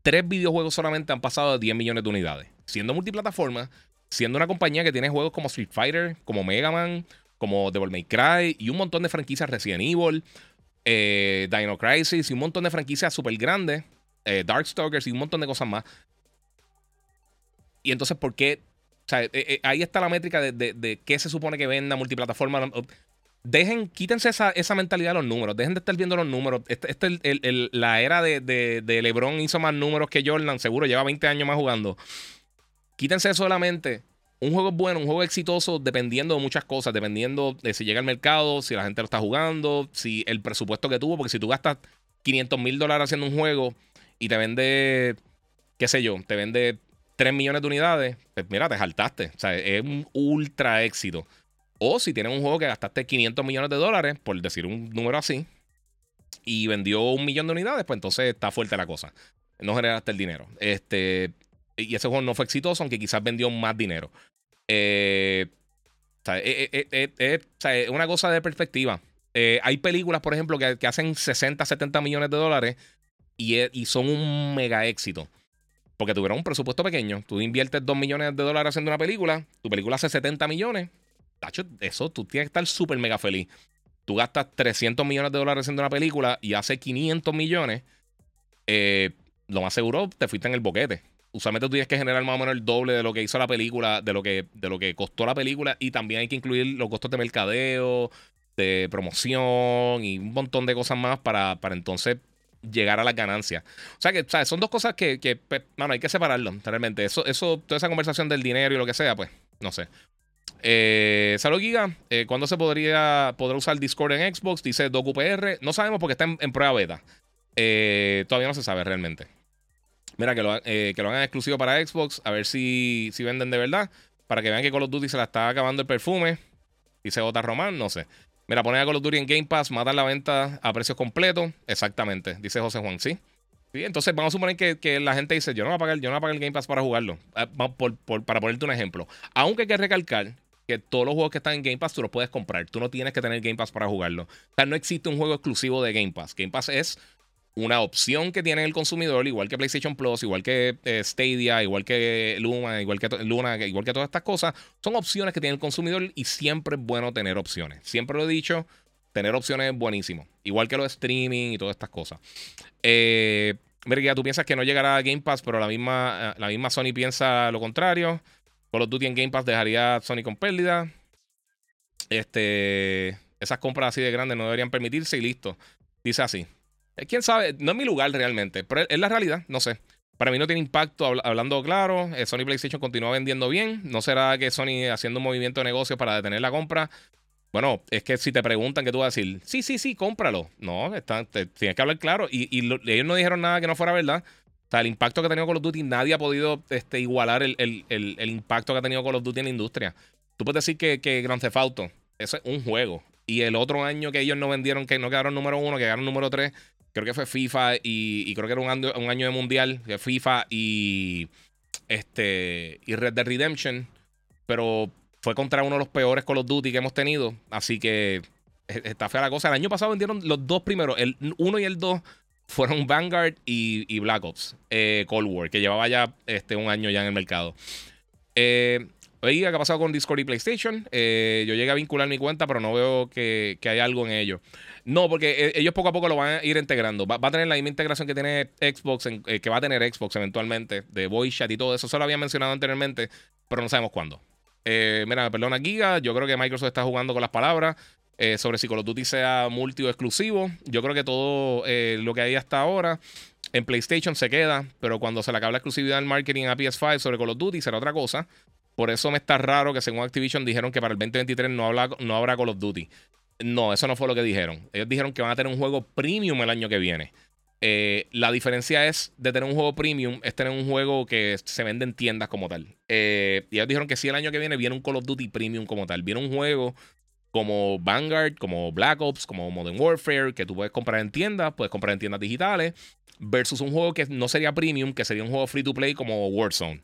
tres videojuegos solamente han pasado de 10 millones de unidades. Siendo multiplataforma, siendo una compañía que tiene juegos como Street Fighter, como Mega Man, como Devil May Cry y un montón de franquicias Resident Evil, eh, Dino Crisis y un montón de franquicias súper grandes, eh, Darkstalkers y un montón de cosas más. Y entonces, ¿por qué o sea, eh, ahí está la métrica de, de, qué se supone que venda multiplataforma. Dejen, quítense esa, esa, mentalidad de los números. Dejen de estar viendo los números. Este, este el, la era de, de, LeBron hizo más números que Jordan. Seguro lleva 20 años más jugando. Quítense eso de la mente. Un juego es bueno, un juego exitoso, dependiendo de muchas cosas. Dependiendo de si llega al mercado, si la gente lo está jugando, si el presupuesto que tuvo. Porque si tú gastas 500 mil dólares haciendo un juego y te vende, qué sé yo, te vende 3 millones de unidades, pues mira, te saltaste. O sea, es un ultra éxito. O si tienes un juego que gastaste 500 millones de dólares, por decir un número así, y vendió un millón de unidades, pues entonces está fuerte la cosa. No generaste el dinero. Este, y ese juego no fue exitoso, aunque quizás vendió más dinero. Eh, o sea, es, una cosa de perspectiva. Eh, hay películas, por ejemplo, que, hacen 60, 70 millones de dólares y, y son un mega éxito porque tuvieron un presupuesto pequeño. Tú inviertes 2 millones de dólares haciendo una película, tu película hace 70 millones. Tacho, eso tú tienes que estar súper mega feliz. Tú gastas 300 millones de dólares haciendo una película y hace 500 millones. Eh, lo más seguro te fuiste en el boquete. Usualmente tú tienes que generar más o menos el doble de lo que hizo la película, de lo que, de lo que costó la película. Y también hay que incluir los costos de mercadeo, de promoción y un montón de cosas más para, para entonces llegar a las ganancias. O sea que son dos cosas que, que pues, hay que separarlo, realmente. Eso, eso, toda esa conversación del dinero y lo que sea, pues, no sé. Eh, Salud Giga, eh, ¿cuándo se podría poder usar Discord en Xbox? Dice DocuPR. No sabemos porque está en, prueba beta. Eh, todavía no se sabe realmente. Mira, que lo, eh, que lo hagan exclusivo para Xbox, a ver si, si venden de verdad. Para que vean que Call of Duty se la está acabando el perfume. Dice J. Román, no sé. Mira, poner a Call of Duty en Game Pass, matar la venta a precios completos. Exactamente, dice José Juan, ¿sí? Entonces vamos a suponer que, la gente dice, yo no voy a pagar, yo no voy a pagar el Game Pass para jugarlo. Ah, para ponerte un ejemplo. Aunque hay que recalcar que todos los juegos que están en Game Pass tú los puedes comprar. Tú no tienes que tener Game Pass para jugarlo. O sea, no existe un juego exclusivo de Game Pass. Game Pass es una opción que tiene el consumidor, igual que PlayStation Plus, igual que eh, Stadia, igual que Luna, igual que Luna, igual que todas estas cosas, son opciones que tiene el consumidor y siempre es bueno tener opciones. Siempre lo he dicho, tener opciones es buenísimo. Igual que los streaming y todas estas cosas. Eh, Mira, ya tú piensas que no llegará a Game Pass, pero la misma, la misma Sony piensa lo contrario. Call of Duty en Game Pass dejaría a Sony con pérdida. Este, esas compras así de grandes no deberían permitirse y listo. Dice así. Eh, Quién sabe, no es mi lugar realmente, pero es la realidad, no sé. Para mí no tiene impacto, hablando claro. Eh, Sony PlayStation continúa vendiendo bien. ¿No será que Sony haciendo un movimiento de negocio para detener la compra? Bueno, es que si te preguntan, que tú vas a decir? Sí, sí, sí, cómpralo. No, tienes que hablar claro. Y, ellos no dijeron nada que no fuera verdad. O sea, el impacto que ha tenido Call of Duty, nadie ha podido este, igualar el, impacto que ha tenido Call of Duty en la industria. Tú puedes decir que, que Grand Theft Auto, eso es un juego. Y el otro año que ellos no vendieron, que no quedaron número uno, que quedaron número tres, creo que fue FIFA y, creo que era un año, un año de mundial, FIFA y, este, y Red Dead Redemption. Pero fue contra uno de los peores Call of Duty que hemos tenido. Así que e, está fea la cosa. El año pasado vendieron los dos primeros, el 1 y el 2 fueron Vanguard y, Black Ops, eh, Cold War, que llevaba ya este, un año ya en el mercado. Eh, Oiga, ¿qué ha pasado con Discord y PlayStation? Eh, yo llegué a vincular mi cuenta, pero no veo que, que hay algo en ello. No, porque eh, ellos poco a poco lo van a ir integrando. Va, a tener la misma integración que tiene Xbox, que va a tener Xbox eventualmente, de voice chat y todo eso. Eso lo había mencionado anteriormente, pero no sabemos cuándo. Mira, perdona, Giga. Yo creo que Microsoft está jugando con las palabras sobre si Call of Duty sea multi o exclusivo. Yo creo que todo lo que hay hasta ahora en PlayStation se queda, pero cuando se le acabe la exclusividad del marketing a PS5 sobre Call of Duty será otra cosa. Por eso me está raro que según Activision dijeron que para el 2023 no, no habrá Call of Duty. No, eso no fue lo que dijeron. Ellos dijeron que van a tener un juego premium el año que viene. Eh, la diferencia es de tener un juego premium, es tener un juego que se vende en tiendas como tal. Eh, y ellos dijeron que sí, el año que viene viene un Call of Duty premium como tal. Viene un juego como Vanguard, como Black Ops, como Modern Warfare, que tú puedes comprar en tiendas, puedes comprar en tiendas digitales, versus un juego que no sería premium, que sería un juego free to play como Warzone.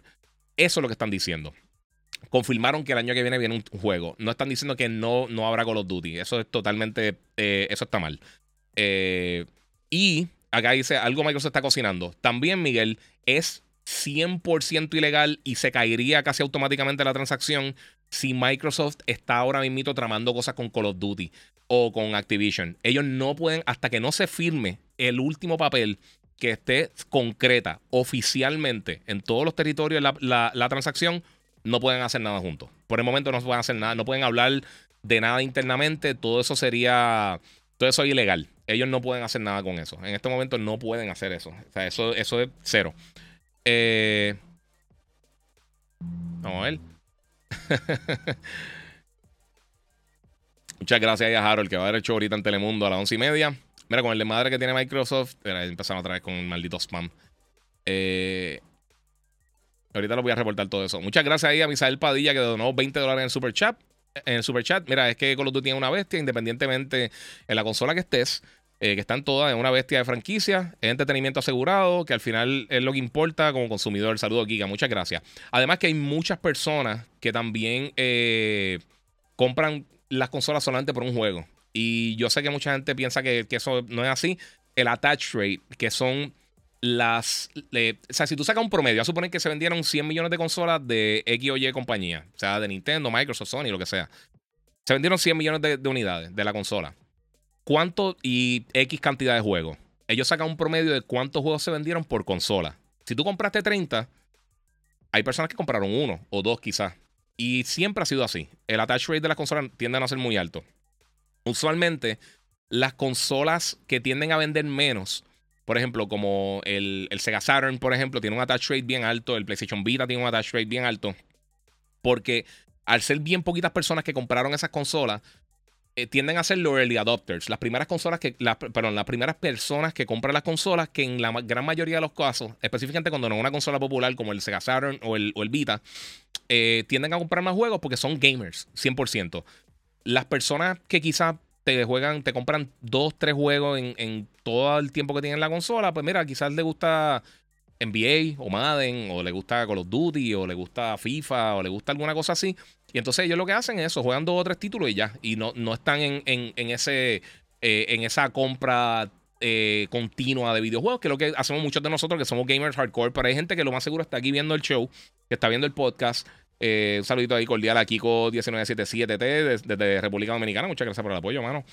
Eso es lo que están diciendo confirmaron que el año que viene viene un juego. No están diciendo que no, no habrá Call of Duty. Eso es totalmente. Eh, eso está mal. Y acá dice algo Microsoft está cocinando. También, Miguel, es 100% ilegal y se caería casi automáticamente la transacción si Microsoft está ahora mismo tramando cosas con Call of Duty o con Activision. Ellos no pueden, hasta que no se firme el último papel que esté concreta oficialmente en todos los territorios la, la transacción, no pueden hacer nada juntos. Por el momento no pueden hacer nada, no pueden hablar de nada internamente, todo eso sería, todo eso es ilegal. Ellos no pueden hacer nada con eso. En este momento no pueden hacer eso. O sea, eso, eso es cero. Eh, vamos a ver. Muchas gracias a Harold, que va a el show ahorita en Telemundo a las once y media. Mira, con el de madre que tiene Microsoft. Mira, empezamos otra vez con el maldito spam. Eh, Ahorita lo voy a reportar todo eso. Muchas gracias ahí a Misael Padilla que donó 20 dólares en el super chat. En el super chat, mira, es que Call of Duty tiene una bestia, independientemente en la consola que estés, eh, que están todas en una bestia de franquicia, es entretenimiento asegurado, que al final es lo que importa como consumidor. Saludos, Giga, muchas gracias. Además que hay muchas personas que también eh, compran las consolas solamente por un juego. Y yo sé que mucha gente piensa que, que eso no es así. El attach rate, que son las. o sea, si tú sacas un promedio, a suponer que se vendieron 100 millones de consolas de X o Y compañía, o sea, de Nintendo, Microsoft, Sony, lo que sea. Se vendieron 100 millones de, unidades de la consola. ¿Cuánto y X cantidad de juegos? Ellos sacan un promedio de cuántos juegos se vendieron por consola. Si tú compraste 30, hay personas que compraron uno o dos quizás. Y siempre ha sido así. El attach rate de las consolas tienden a ser muy alto. Usualmente, las consolas que tienden a vender menos por ejemplo, como el, Sega Saturn, por ejemplo, tiene un attach rate bien alto, el PlayStation Vita tiene un attach rate bien alto, porque al ser bien poquitas personas que compraron esas consolas, eh, tienden a ser los early adopters. Las primeras consolas que, perdón, las primeras personas que compran las consolas, que en la gran mayoría de los casos, específicamente cuando no es una consola popular como el Sega Saturn o el, o el Vita, eh, tienden a comprar más juegos porque son gamers, 100%. Las personas que quizás te juegan, te compran dos, tres juegos en, todo el tiempo que tienen la consola, pues mira, quizás le gusta NBA o Madden, o le gusta Call of Duty, o le gusta FIFA, o le gusta alguna cosa así. Y entonces ellos lo que hacen es eso, juegan dos o tres títulos y ya. Y no, no están en, en, ese, eh, en esa compra eh, continua de videojuegos, que es lo que hacemos muchos de nosotros que somos gamers hardcore. Pero hay gente que lo más seguro está aquí viendo el show, que está viendo el podcast eh, un saludito ahí cordial a Kiko1977T desde, República Dominicana. Muchas gracias por el apoyo, mano.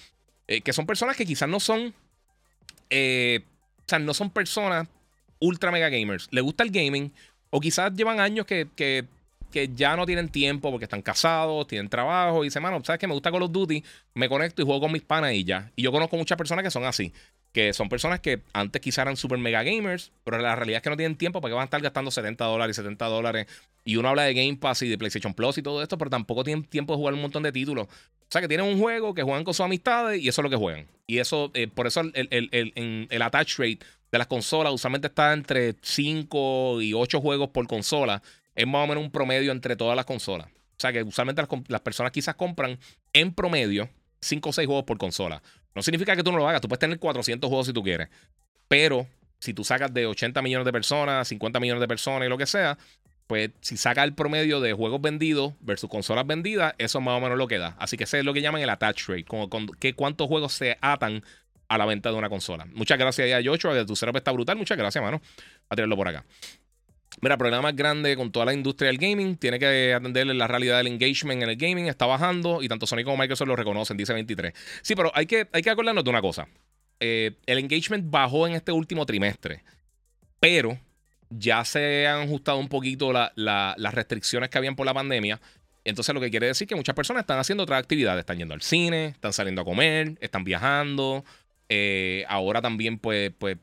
Eh, que son personas que quizás no son. Eh, o sea, no son personas ultra mega gamers, le gusta el gaming, o quizás llevan años que, que, que ya no tienen tiempo porque están casados, tienen trabajo, y dicen, mano, ¿sabes que Me gusta Call of Duty, me conecto y juego con mis panas y ya. Y yo conozco muchas personas que son así que son personas que antes quizás eran super mega gamers, pero la realidad es que no tienen tiempo para que van a estar gastando 70 dólares, 70 dólares. Y uno habla de Game Pass y de PlayStation Plus y todo esto, pero tampoco tienen tiempo de jugar un montón de títulos. O sea, que tienen un juego que juegan con sus amistades y eso es lo que juegan. Y eso, eh, por eso el, el, el, attach rate de las consolas usualmente está entre 5 y 8 juegos por consola. Es más o menos un promedio entre todas las consolas. O sea, que usualmente las, las personas quizás compran en promedio 5 o 6 juegos por consola. No significa que tú no lo hagas. Tú puedes tener 400 juegos si tú quieres. Pero si tú sacas de 80 millones de personas, 50 millones de personas y lo que sea, pues si sacas el promedio de juegos vendidos versus consolas vendidas, eso es más o menos lo que da. Así que ese es lo que llaman el attach rate, como con, que cuántos juegos se atan a la venta de una consola. Muchas gracias a Yocho, de tu cero está brutal. Muchas gracias, mano. A tenerlo por acá. Mira, problema más grande con toda la industria del gaming tiene que atender la realidad del engagement en el gaming. Está bajando y tanto Sony como Microsoft lo reconocen, dice 23. Sí, pero hay que, hay que acordarnos de una cosa. Eh, el engagement bajó en este último trimestre, pero ya se han ajustado un poquito las restricciones que habían por la pandemia. Entonces, lo que quiere decir que muchas personas están haciendo otras actividades. Están yendo al cine, están saliendo a comer, están viajando. Eh, ahora también, pues, pues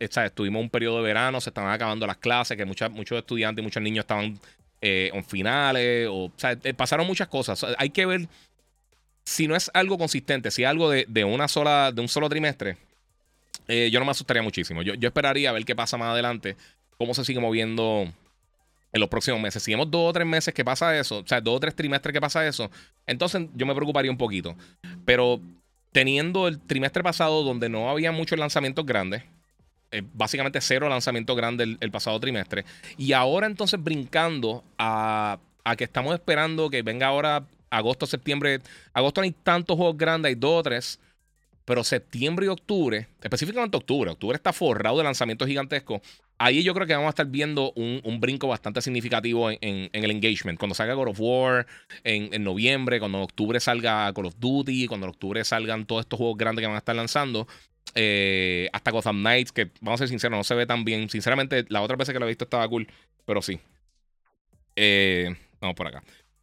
estuvimos un periodo de verano, se estaban acabando las clases, que muchos estudiantes y muchos niños estaban eh, en finales, o, sea, eh, pasaron muchas cosas. hay que ver si no es algo consistente, si es algo de, una sola, de un solo trimestre, eh, yo no me asustaría muchísimo. Yo, yo esperaría a ver qué pasa más adelante, cómo se sigue moviendo en los próximos meses. Si vemos dos o tres meses que pasa eso, o sea, dos o tres trimestres que pasa eso, entonces yo me preocuparía un poquito. Pero teniendo el trimestre pasado donde no había muchos lanzamientos grandes, eh, básicamente cero lanzamiento grande el, pasado trimestre. Y ahora entonces brincando a, que estamos esperando que venga ahora agosto, septiembre. Agosto no hay tantos juegos grandes, hay dos o tres. Pero septiembre y octubre, específicamente octubre, octubre está forrado de lanzamientos gigantescos. Ahí yo creo que vamos a estar viendo un, brinco bastante significativo en, el engagement. Cuando salga God of War en, en, noviembre, cuando en octubre salga Call of Duty, cuando en octubre salgan todos estos juegos grandes que van a estar lanzando, eh, hasta Gotham Knights, que vamos a ser sinceros, no se ve tan bien. Sinceramente, la otra vez que lo he visto estaba cool, pero sí. Eh, vamos por acá.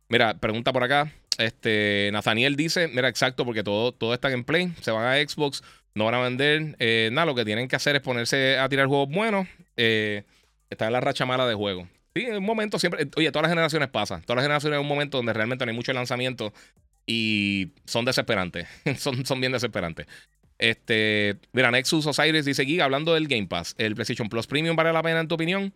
Mira, pregunta por acá. Este, Nathaniel dice: Mira, exacto, porque todo, todo está en play. Se van a Xbox, no van a vender. Eh, nada, lo que tienen que hacer es ponerse a tirar juegos buenos. está en la racha mala de juego. Sí, en un momento siempre. Oye, todas las generaciones pasan. Todas las generaciones en un momento donde realmente no hay mucho lanzamiento y son desesperantes. son, son bien desesperantes. Este, mira, Nexus Osiris dice aquí, hablando del Game Pass, ¿el PlayStation Plus Premium vale la pena en tu opinión?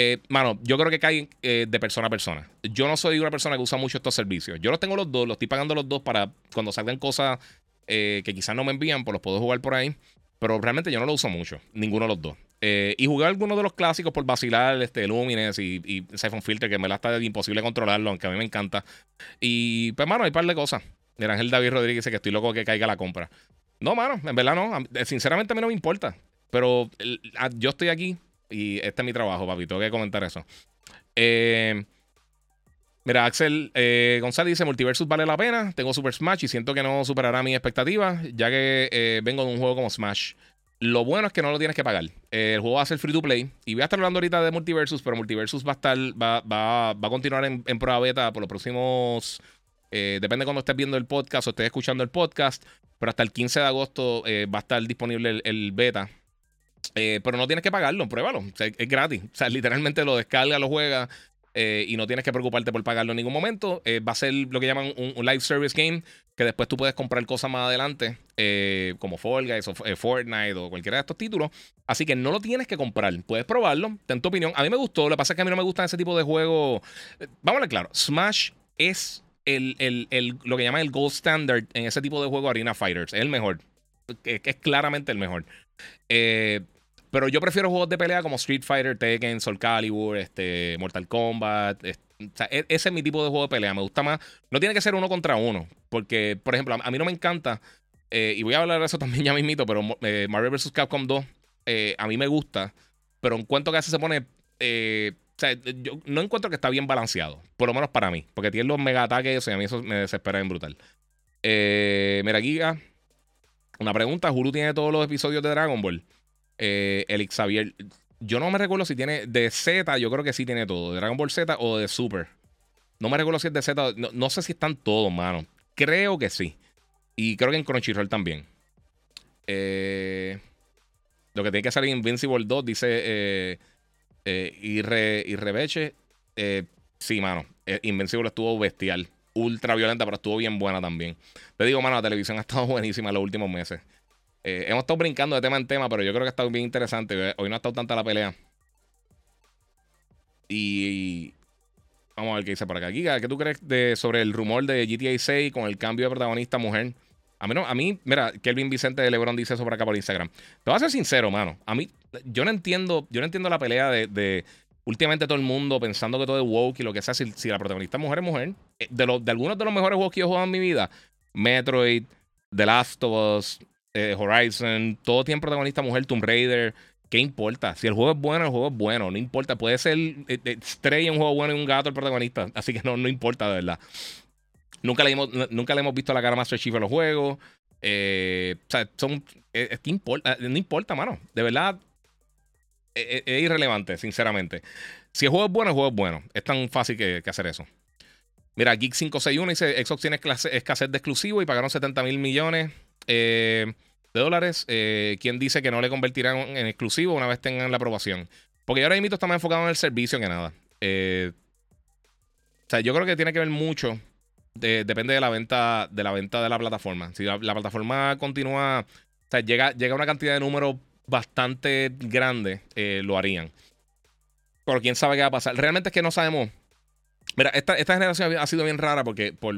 Eh, mano, yo creo que cae eh, de persona a persona. Yo no soy una persona que usa mucho estos servicios. Yo los tengo los dos, los estoy pagando los dos para cuando salgan cosas eh, que quizás no me envían, pues los puedo jugar por ahí. Pero realmente yo no lo uso mucho, ninguno de los dos. y jugar algunos de los clásicos por vacilar, este, Lumines y, y Siphon Filter, que me la está imposible controlarlo, aunque a mí me encanta. Y pues, mano, hay un par de cosas. Mira, Ángel David Rodríguez dice que estoy loco que caiga la compra. No, mano, en verdad no. Eh, sinceramente a mí no me importa. Pero yo estoy aquí y este es mi trabajo, papi. Tengo que comentar eso. Eh, mira, Axel eh, González dice: Multiversus vale la pena. Tengo Super Smash y siento que no superará mis expectativas, ya que vengo de un juego como Smash. Lo bueno es que no lo tienes que pagar. el juego va a ser free to play. Y voy a estar hablando ahorita de Multiversus, pero Multiversus va a estar, va, va, va a continuar en, prueba beta por los próximos. Depende de cuando estés viendo el podcast o estés escuchando el podcast. Pero hasta el 15 de agosto eh, va a estar disponible el, beta. Eh, pero no tienes que pagarlo, pruébalo. es gratis. O sea, literalmente lo descarga, lo juega eh, y no tienes que preocuparte por pagarlo en ningún momento. va a ser lo que llaman un, live service game, que después tú puedes comprar cosas más adelante, como Fall Guys o Fortnite o cualquiera de estos títulos. Así que no lo tienes que comprar. Puedes probarlo, ten tu opinión. A mí me gustó, lo que pasa es que a mí no me gustan ese tipo de juegos. Vamos a ver claro, Smash es el, lo que llaman el gold standard en ese tipo de juego Arena Fighters. Es el mejor. Es, es claramente el mejor. Eh, pero yo prefiero juegos de pelea como Street Fighter, Tekken, Soul Calibur, este, Mortal Kombat. E, ese es mi tipo de juego de pelea. Me gusta más. No tiene que ser uno contra uno. Porque, por ejemplo, a, mí no me encanta. Eh, y voy a hablar de eso también ya mismito. Pero eh, Mario vs. Capcom 2 a mí me gusta. Pero en cuanto que veces se pone o sea, yo no encuentro que está bien balanceado. Por lo menos para mí. Porque tiene los mega ataques y a mí eso me desespera en brutal. Eh, mira, Giga. Una pregunta. ¿Hulu tiene todos los episodios de Dragon Ball? Eh, el Xavier. yo no me recuerdo si tiene de Z, yo creo que sí tiene todo. De Dragon Ball Z o de Super. No me recuerdo si es de Z. No, no sé si están todos, mano. Creo que sí. Y creo que en Crunchyroll también. Eh, lo que tiene que salir Invincible 2, dice eh, eh, Irrebeche. Eh, sí, mano. Eh, Invincible estuvo bestial. Ultra violenta, pero estuvo bien buena también. Te digo, mano, la televisión ha estado buenísima en los últimos meses. Eh, hemos estado brincando de tema en tema, pero yo creo que ha estado bien interesante. Hoy no ha estado tanta la pelea. Y, vamos a ver qué dice por acá. Giga, ¿qué tú crees de, sobre el rumor de GTA 6 con el cambio de protagonista mujer? A mí, no, a mí, mira, Kelvin Vicente de Lebron dice eso por acá por Instagram. Te voy a ser sincero, mano. A mí, yo no entiendo, yo no entiendo la pelea de, últimamente todo el mundo pensando que todo es woke y lo que sea. Si, si la protagonista mujer es mujer, eh, de, de algunos de los mejores juegos que yo he jugado en mi vida, Metroid, The Last of Us, eh, Horizon, todo tiene protagonista mujer, Tomb Raider. ¿Qué importa? Si el juego es bueno, el juego es bueno. No importa. Puede ser eh, Stray un juego bueno y un gato el protagonista. Así que no, no importa, de verdad. Nunca le, hemos, nunca le hemos visto la cara a Master Chief en los juegos. Eh, o sea, son, es, que importa, no importa, mano. De verdad, es, irrelevante, sinceramente. Si el juego es bueno, el juego es bueno. Es tan fácil que, hacer eso. Mira, Geek561 dice: Xbox tiene escasez de exclusivo y pagaron 70 mil millones eh, de dólares. Eh, ¿Quién dice que no le convertirán en exclusivo una vez tengan la aprobación? Porque ahora mismo está más enfocado en el servicio que nada. o sea, yo creo que tiene que ver mucho depende de la venta de la venta de la plataforma. Si la, plataforma continúa, o sea, llega, llega una cantidad de números bastante grande, eh, lo harían. Pero quién sabe qué va a pasar. Realmente es que no sabemos. Mira, esta, generación ha sido bien rara porque por,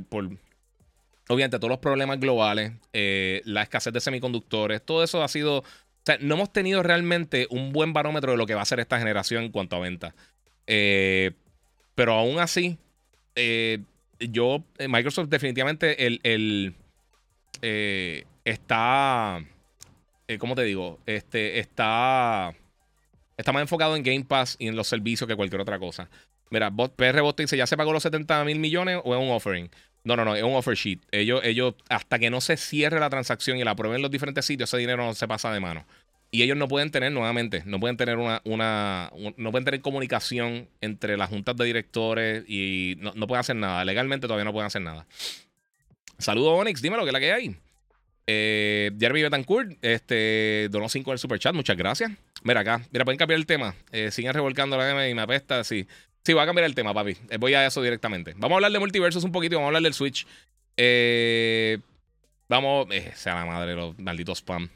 obviamente todos los problemas globales, eh, la escasez de semiconductores, todo eso ha sido. O sea, no hemos tenido realmente un buen barómetro de lo que va a ser esta generación en cuanto a venta. Eh, pero aún así, yo, eh, Microsoft definitivamente el, eh, está, eh, ¿cómo te digo? Este, está, está más enfocado en Game Pass y en los servicios que cualquier otra cosa. Mira, PR Bot dice, ¿ya se pagó los 70 mil millones o es un offering? No, no, no, es un offer sheet. Ellos, ellos, hasta que no se cierre la transacción y la aprueben en los diferentes sitios, ese dinero no se pasa de mano. Y ellos no pueden tener, nuevamente, no pueden tener una, una no pueden tener comunicación entre las juntas de directores y no, pueden hacer nada. Legalmente todavía no pueden hacer nada. Saludos, Onyx, dímelo, que es la que hay. Eh, Jeremy Betancourt, este, donó 5 el super chat, muchas gracias. Mira acá, mira, pueden cambiar el tema. Eh, siguen revolcando la M y me apesta, sí. Sí, voy a cambiar el tema, papi. Eh, voy a eso directamente. Vamos a hablar de multiversos un poquito vamos a hablar del Switch. Eh, vamos, eh, sea la madre, los malditos spam.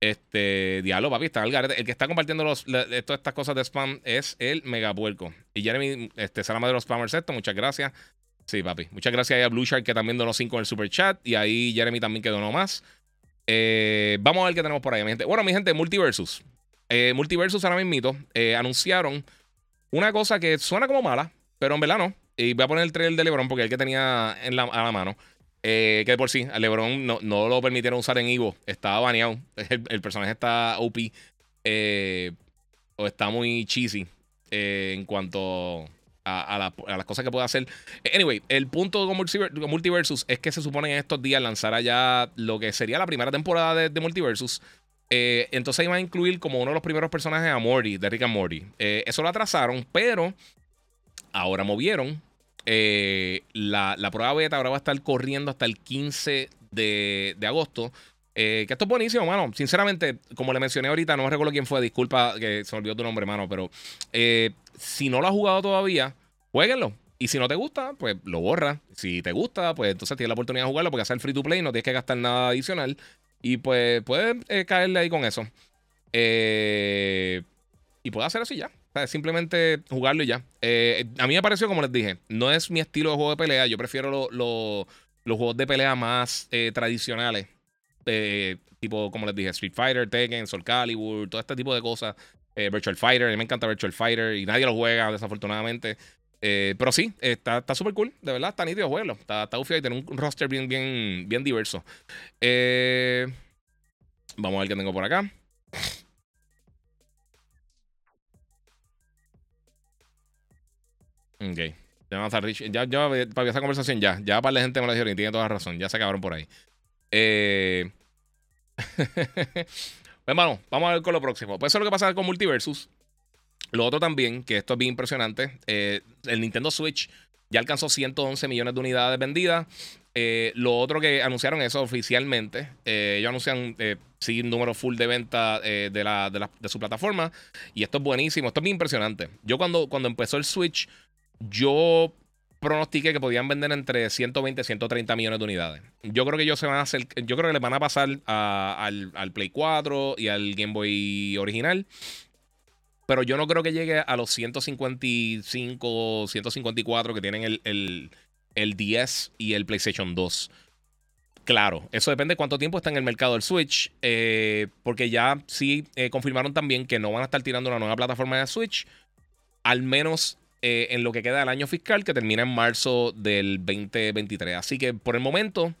Este, diablo, papi, está el El que está compartiendo los, todas estas cosas de spam es el megapuerco. Y Jeremy, este, Salama de los spammers esto, muchas gracias. Sí, papi. Muchas gracias a Blue Shark que también donó 5 en el super chat. Y ahí Jeremy también que donó más. Eh, vamos a ver qué tenemos por ahí, mi gente. Bueno, mi gente, Multiversus. Eh, Multiversus ahora mismo eh, anunciaron una cosa que suena como mala, pero en verdad no. Y voy a poner el trailer de LeBron porque es el que tenía en la, a la mano. Eh, que por sí, a LeBron no, no, lo permitieron usar en Evo. Estaba baneado. El, personaje está OP. Eh, o está muy cheesy eh, en cuanto a, las cosas que puede hacer. Anyway, el punto de Multiversus es que se supone en estos días lanzará ya lo que sería la primera temporada de, Multiversus. entonces iba a incluir como uno de los primeros personajes a Morty, de Rick and Morty. eso lo atrasaron, pero ahora movieron eh, la, prueba beta ahora va a estar corriendo hasta el 15 de, agosto. Eh, que esto es buenísimo, mano. Sinceramente, como le mencioné ahorita, no me recuerdo quién fue. Disculpa que se me olvidó tu nombre, mano. Pero eh, si no lo has jugado todavía, jueguenlo. Y si no te gusta, pues lo borra. Si te gusta, pues entonces tienes la oportunidad de jugarlo porque hacer free to play, no tienes que gastar nada adicional. Y pues puedes caerle ahí con eso. y puedes hacer así ya simplemente jugarlo y ya. Eh, a mí me pareció, como les dije, no es mi estilo de juego de pelea. Yo prefiero los juegos de pelea más eh, tradicionales. Eh, tipo, como les dije, Street Fighter, Tekken, Soul Calibur, todo este tipo de cosas. Virtual Fighter, a mí me encanta Virtual Fighter y nadie lo juega, desafortunadamente. pero sí, está súper cool, de verdad, está nítido jugarlo. Está, está y tiene un roster bien, bien, bien diverso. vamos a ver qué tengo por acá. Ok. Ya, ya, para esa conversación ya. Ya para la gente me lo dijeron y tiene toda razón. Ya se acabaron por ahí. Eh... Hermano, vamos a ver con lo próximo. Pues eso es lo que pasa con Multiversus. Lo otro también, que esto es bien impresionante, eh, el Nintendo Switch ya alcanzó 111 millones de unidades vendidas. Eh, lo otro que anunciaron eso oficialmente, eh, ellos anuncian sí número full de venta de, la, de, su plataforma. Y esto es buenísimo, esto es bien impresionante. Yo cuando, cuando empezó el Switch, yo pronostiqué que podían vender entre 120 y 130 millones de unidades. Yo creo que ellos se van a hacer, yo creo que le van a pasar al, al Play 4 y al Game Boy original. Pero yo no creo que llegue a los 155, 154 que tienen el, el, el 10 y el PlayStation 2. Claro, eso depende de cuánto tiempo está en el mercado del Switch. Eh, porque ya sí eh, confirmaron también que no van a estar tirando una nueva plataforma de Switch. Al menos eh, en lo que queda del año fiscal, que termina en marzo del 2023. Así que por el momento,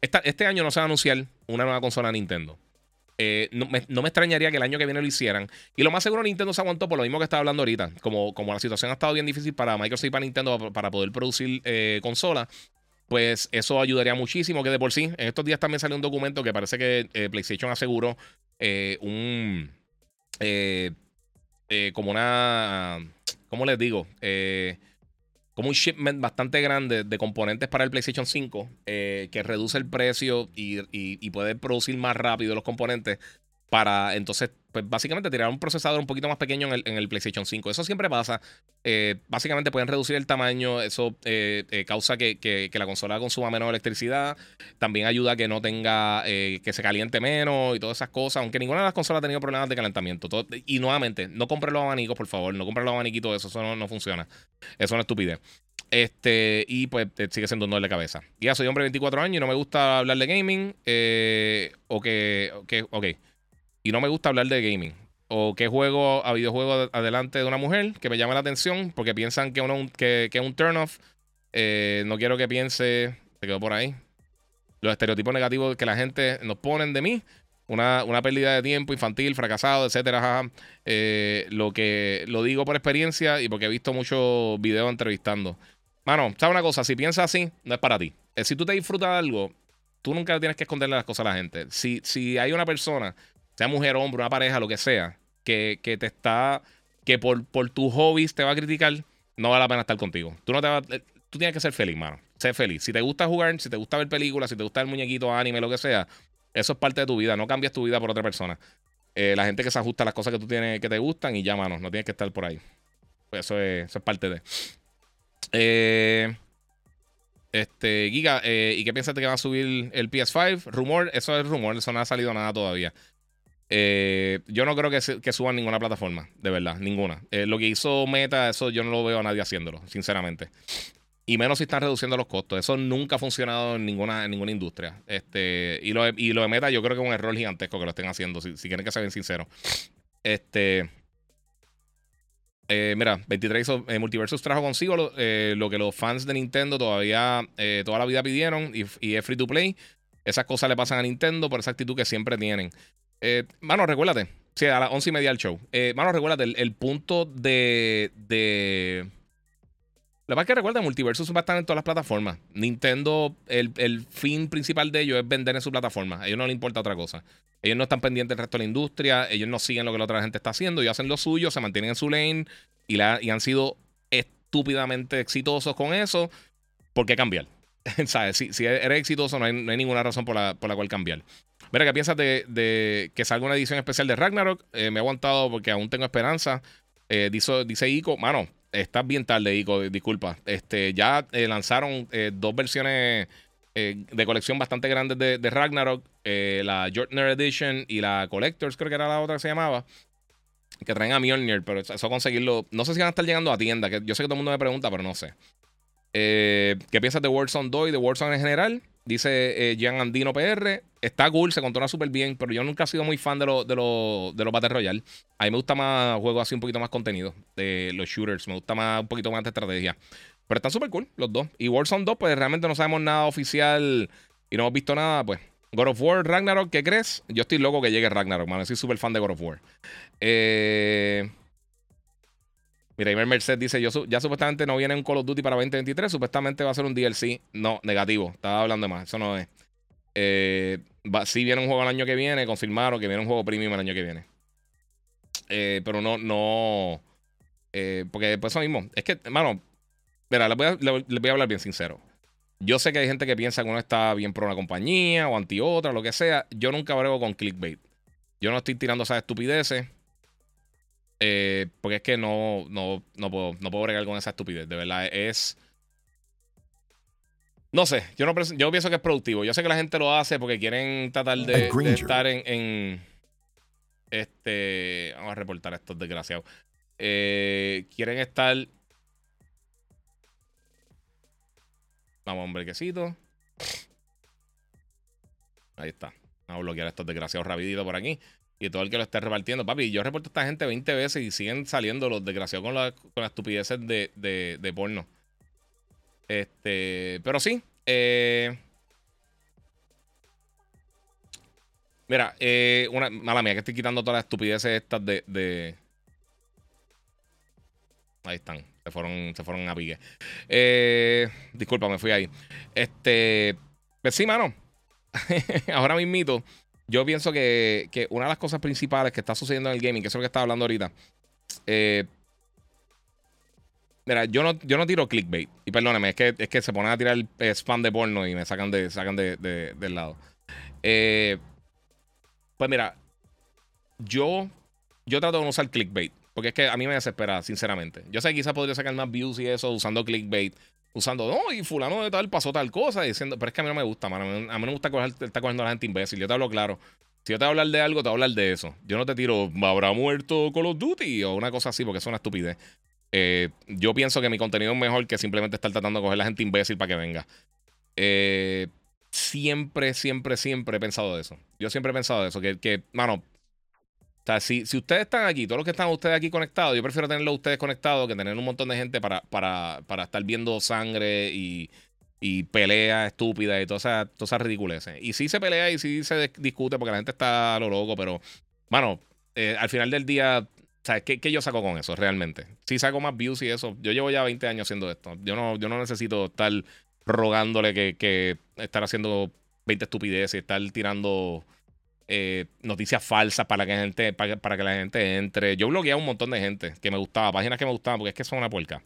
este año no se va a anunciar una nueva consola Nintendo. Eh, no, me, extrañaría que el año que viene lo hicieran. Y lo más seguro Nintendo se aguantó por lo mismo que estaba hablando ahorita. Como, como la situación ha estado bien difícil para Microsoft y para Nintendo para, poder producir eh, consolas. Pues eso ayudaría muchísimo. Que de por sí, en estos días también salió un documento que parece que eh, PlayStation aseguró un. como una. ¿Cómo les digo? como un shipment bastante grande de componentes para el PlayStation 5 eh, que reduce el precio y, y, puede producir más rápido los componentes para entonces, pues básicamente tirar un procesador un poquito más pequeño en el, en el PlayStation 5. Eso siempre pasa. Eh, básicamente pueden reducir el tamaño, eso eh, eh, causa que, la consola consuma menos electricidad. También ayuda a que no tenga, que se caliente menos y todas esas cosas. Aunque ninguna de las consolas ha tenido problemas de calentamiento. y nuevamente, no compren los abanicos, por favor. No compren los abaniquitos, eso, eso no, no funciona. Eso es una estupidez. Este, y pues sigue siendo un dolor de cabeza. Ya soy hombre de 24 años y no me gusta hablar de gaming. o que, que, ok y no me gusta hablar de gaming. O qué juego a videojuego adelante de una mujer que me llama la atención porque piensan que, uno, que, que un turn off. Eh, no quiero que piense, se quedó por ahí, los estereotipos negativos que la gente nos ponen de mí. Una, una pérdida de tiempo infantil, fracasado, etcétera. Eh, lo que lo digo por experiencia y porque he visto muchos videos entrevistando. Mano, ¿sabes una cosa? Si piensas así, no es para ti. Eh, si tú te disfrutas de algo, tú nunca tienes que esconderle las cosas a la gente. Si, si hay una persona sea mujer, hombre, una pareja, lo que sea, que, te está, que por, por tus hobbies te va a criticar, no vale la pena estar contigo. Tú no te eh, tú tienes que ser feliz, mano. Ser feliz. Si te gusta jugar, si te gusta ver películas, si te gusta el muñequito, anime, lo que sea, eso es parte de tu vida. No cambias tu vida por otra persona. Eh, la gente que se ajusta a las cosas que tú tienes, que te gustan y ya, mano, no tienes que estar por ahí. Pues eso es, eso es parte de. Eh, este, Giga, ¿y qué piensas de que va a subir el PS5? Rumor, eso es rumor, eso no ha salido nada todavía. Eh, yo no creo que, suban ninguna plataforma, de verdad, ninguna. Eh, lo que hizo Meta, eso yo no lo veo a nadie haciéndolo, sinceramente. Y menos si están reduciendo los costos. Eso nunca ha funcionado en ninguna, industria. Este, y, lo, de Meta, yo creo que es un error gigantesco que lo estén haciendo, si, quieren que sean sinceros. Este. Eh, mira, 23 Multiversus trajo consigo lo, que los fans de Nintendo todavía toda la vida pidieron y, y es free to play. Esas cosas le pasan a Nintendo por esa actitud que siempre tienen. Eh, mano, recuérdate. Sí, a las once y media del show. Eh, mano, recuérdate, el, punto de. de lo más que recuerda, Multiversus va a estar en todas las plataformas. Nintendo, el, fin principal de ellos es vender en su plataforma. A ellos no les importa otra cosa. Ellos no están pendientes del resto de la industria. Ellos no siguen lo que la otra gente está haciendo. Ellos hacen lo suyo, se mantienen en su lane y, la, y han sido estúpidamente exitosos con eso. ¿Por qué cambiar? ¿Sabes? Si, si, eres exitoso, no hay, no hay ninguna razón por la, por la cual cambiar. Mira, ¿qué piensas de, que salga una edición especial de Ragnarok? Eh, me he aguantado porque aún tengo esperanza. Eh, dice, dice Ico, mano, estás bien tarde, Ico, disculpa. Este, ya eh, lanzaron dos versiones de colección bastante grandes de, Ragnarok. la Jortner Edition y la Collectors, creo que era la otra que se llamaba. Que traen a Mjolnir, pero eso conseguirlo. No sé si van a estar llegando a tienda. Que yo sé que todo el mundo me pregunta, pero no sé. ¿Qué piensas de Warzone 2 y de Warzone en general? Dice Gian Andino PR está cool, se controla súper bien, pero yo nunca he sido muy fan de, de, de los Battle Royale. A mí me gusta más juegos así un poquito más contenido, de los shooters, me gusta más un poquito más de estrategia. Pero están súper cool los dos. Y Warzone 2, pues realmente no sabemos nada oficial y no hemos visto nada, pues. God of War, Ragnarok, ¿qué crees? Yo estoy loco que llegue Ragnarok, man. Soy súper fan de God of War. Eh... Mira, Imer Merced dice: yo Ya supuestamente no viene un Call of Duty para 2023, supuestamente va a ser un DLC. No, negativo. Estaba hablando de más, eso no es. Eh, sí viene un juego el año que viene, confirmaron que viene un juego premium el año que viene. Eh, pero no, no. Eh, porque pues eso mismo. Es que, hermano, mira, les voy, a, hablar bien sincero. Yo sé que hay gente que piensa que uno está bien por una compañía o anti otra, lo que sea. Yo nunca brego con clickbait. Yo no estoy tirando esas estupideces. Eh, porque es que no, no, no, puedo, no puedo bregar con esa estupidez. De verdad, es. No sé, yo, no, yo pienso que es productivo. Yo sé que la gente lo hace porque quieren tratar de, estar en, Este. Vamos a reportar a estos desgraciados. Eh, quieren estar. Vamos, un brequecito. Ahí está. Vamos a bloquear a estos desgraciados rapidito por aquí. Y todo el que lo esté repartiendo. Papi, yo reporto a esta gente 20 veces y siguen saliendo los desgraciados con, con las estupideces de, porno. Este, pero sí. Eh, mira, eh, una mala mía que estoy quitando todas las estupideces estas de, de... Ahí están. Se fueron, se fueron a pique. Eh, disculpa, me fui ahí. Este. Pues sí, mano. Ahora mismito. Yo pienso que, que, una de las cosas principales que está sucediendo en el gaming, que es lo que estaba hablando ahorita, eh, Mira, yo no, yo no tiro clickbait. Y perdóneme, es que, es que se ponen a tirar spam de porno y me sacan, de, sacan de, del lado. Eh, pues mira, yo, yo trato de no usar clickbait. Porque es que a mí me desespera, sinceramente. Yo sé que quizás podría sacar más views y eso usando clickbait. Usando, no, y fulano de tal pasó tal cosa. Diciendo, pero es que a mí no me gusta, mano. A mí no me gusta estar cogiendo a la gente imbécil. Yo te hablo claro. Si yo te voy a hablar de algo, te voy a hablar de eso. Yo no te tiro, ¿habrá muerto Call of Duty? O una cosa así, porque es una estupidez. Eh, yo pienso que mi contenido es mejor que simplemente estar tratando de coger a la gente imbécil para que venga. Eh, siempre, siempre, siempre he pensado eso. Yo siempre he pensado eso. Que, que mano, o sea, si, si, ustedes están aquí, todos los que están ustedes aquí conectados, yo prefiero tenerlos ustedes conectados que tener un montón de gente para, para, para estar viendo sangre y, y pelea estúpida y todas esas, todas ridiculeces. Y sí se pelea y sí se discute porque la gente está a lo loco, pero, mano, eh, al final del día ¿Sabes qué, ¿Qué, yo saco con eso realmente? Si saco más views y eso. Yo llevo ya 20 años haciendo esto. Yo no, yo no necesito estar rogándole que, que estar haciendo 20 estupideces, y estar tirando eh, noticias falsas para que, la gente, para, que la gente entre. Yo bloqueé a un montón de gente que me gustaba, páginas que me gustaban, porque es que son una puerca.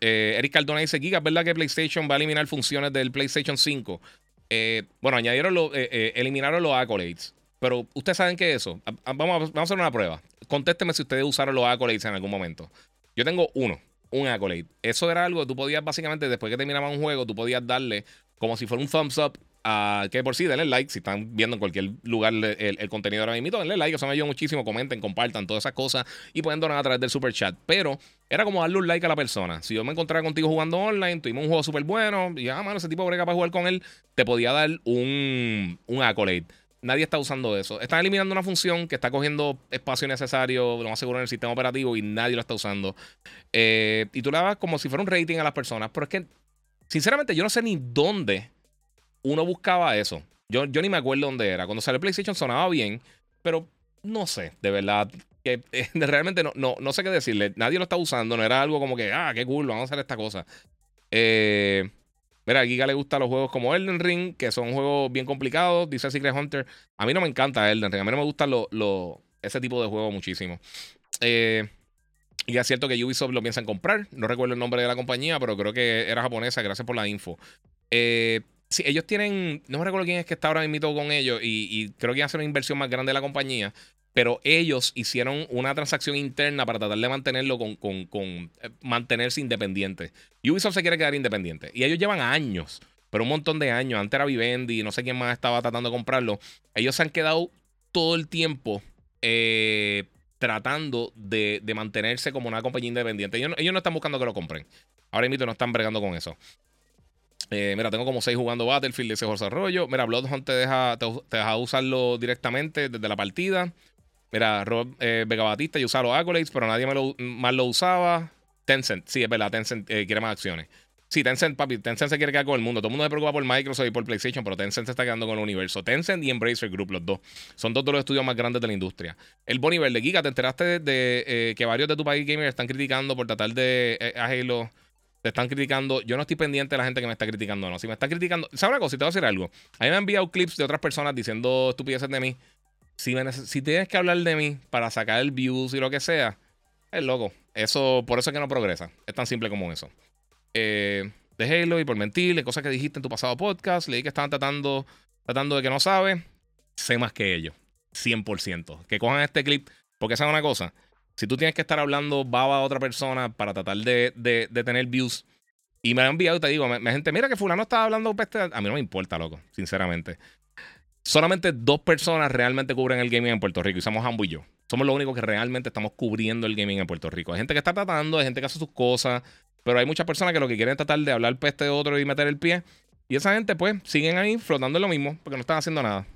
Eh, Eric Cardona dice: Giga, ¿es verdad que PlayStation va a eliminar funciones del PlayStation 5? Eh, bueno, añadieron lo, eliminaron los accolades. Pero ustedes saben que eso. Vamos a, vamos a hacer una prueba. Contésteme si ustedes usaron los accolades en algún momento. Yo tengo uno, un accolade. Eso era algo que tú podías, básicamente, después que terminaba un juego, tú podías darle como si fuera un thumbs up. Que por sí, denle like. Si están viendo en cualquier lugar el, contenido ahora mismo, denle like. Eso me ayuda muchísimo. Comenten, compartan todas esas cosas y pueden donar a través del super chat. Pero era como darle un like a la persona. Si yo me encontraba contigo jugando online, tuvimos un juego súper bueno y ah, mano, ese tipo brega para jugar con él, te podía dar un, un accolade. Nadie está usando eso. Están eliminando una función que está cogiendo espacio necesario, lo más seguro, en el sistema operativo y nadie lo está usando. Eh, y tú le das como si fuera un rating a las personas. Pero es que, sinceramente, yo no sé ni dónde uno buscaba eso. Yo, yo ni me acuerdo dónde era. Cuando salió PlayStation sonaba bien, pero no sé, de verdad. Que, eh, realmente no, no, no sé qué decirle. Nadie lo está usando. No era algo como que, ah, qué cool, vamos a hacer esta cosa. Eh. Mira, a Giga le gustan los juegos como Elden Ring, que son juegos bien complicados, dice Secret Hunter. A mí no me encanta Elden Ring, a mí no me gusta ese tipo de juegos muchísimo. Eh, y es cierto que Ubisoft lo piensan comprar. No recuerdo el nombre de la compañía, pero creo que era japonesa. Gracias por la info. Eh, sí, ellos tienen. No me recuerdo quién es que está ahora mismo con ellos. Y, creo que hacer una inversión más grande de la compañía pero ellos hicieron una transacción interna para tratar de mantenerlo con, eh, mantenerse independiente. Ubisoft se quiere quedar independiente. Y ellos llevan años, pero un montón de años. Antes era Vivendi, no sé quién más estaba tratando de comprarlo. Ellos se han quedado todo el tiempo eh, tratando de, mantenerse como una compañía independiente. Ellos, no están buscando que lo compren. Ahora mismo no están bregando con eso. Eh, mira, tengo como seis jugando Battlefield de ese desarrollo. Mira, Bloodhunt te deja, te usarlo directamente desde la partida. Mira, Rob eh, Vega Batista, yo usaba los accolades, pero nadie más lo usaba. Tencent, sí, es verdad, Tencent eh, quiere más acciones. Sí, Tencent, papi, Tencent se quiere quedar con el mundo. Todo el mundo se preocupa por Microsoft y por PlayStation, pero Tencent se está quedando con el universo. Tencent y Embracer Group, los dos. Son dos de los estudios más grandes de la industria. El Bonnie Verde, Giga, ¿te enteraste de, eh, que varios de tu país gamer están criticando por tratar de Halo? Te están criticando. Yo no estoy pendiente de la gente que me está criticando, no. Si me están criticando, ¿sabes una cosa? Si te voy a decir algo. A mí me han enviado clips de otras personas diciendo estupideces de mí. Si, si tienes que hablar de mí para sacar el views y lo que sea, es loco. Eso, por eso es que no progresa. Es tan simple como eso. Eh, de Halo y por mentirle, cosas que dijiste en tu pasado podcast. Leí que estaban tratando, tratando de que no sabe. Sé más que ellos. 100%. Que cojan este clip. Porque esa es una cosa. Si tú tienes que estar hablando baba a otra persona para tratar de, de, tener views. Y me han enviado y te digo, me, gente, mira que fulano estaba hablando peste. A mí no me importa, loco, sinceramente. Solamente dos personas realmente cubren el gaming en Puerto Rico y somos Hambo y yo. Somos los únicos que realmente estamos cubriendo el gaming en Puerto Rico. Hay gente que está tratando, hay gente que hace sus cosas, pero hay muchas personas que lo que quieren es tratar de hablar peste de otro y meter el pie. Y esa gente, pues, siguen ahí flotando en lo mismo porque no están haciendo nada.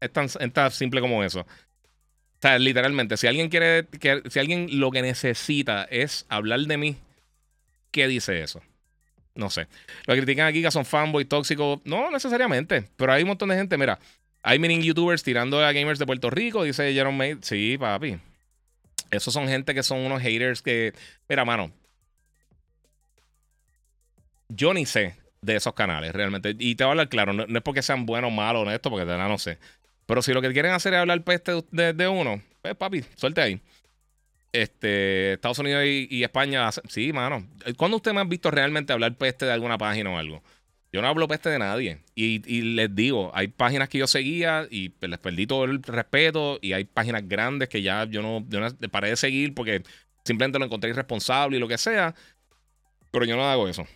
Es tan, es tan simple como eso. O sea, literalmente, si alguien quiere, que, si alguien lo que necesita es hablar de mí, ¿qué dice eso? No sé. Lo critican aquí que son fanboy tóxicos, no necesariamente, pero hay un montón de gente, mira, hay mini youtubers tirando a gamers de Puerto Rico, dice Jerome May. Sí, papi. Esos son gente que son unos haters que, mira, mano, yo ni sé de esos canales realmente. Y te voy a hablar claro, no, es porque sean buenos malos o esto, porque de nada no sé. Pero si lo que quieren hacer es hablar peste de, uno, pues papi, suelte ahí. Este, Estados Unidos y, España, sí, mano. ¿Cuándo usted me ha visto realmente hablar peste de alguna página o algo? Yo no hablo peste de nadie. Y, les digo, hay páginas que yo seguía y pues, les perdí todo el respeto. Y hay páginas grandes que ya yo no, yo no paré de seguir porque simplemente lo encontré irresponsable y lo que sea. Pero yo no hago eso.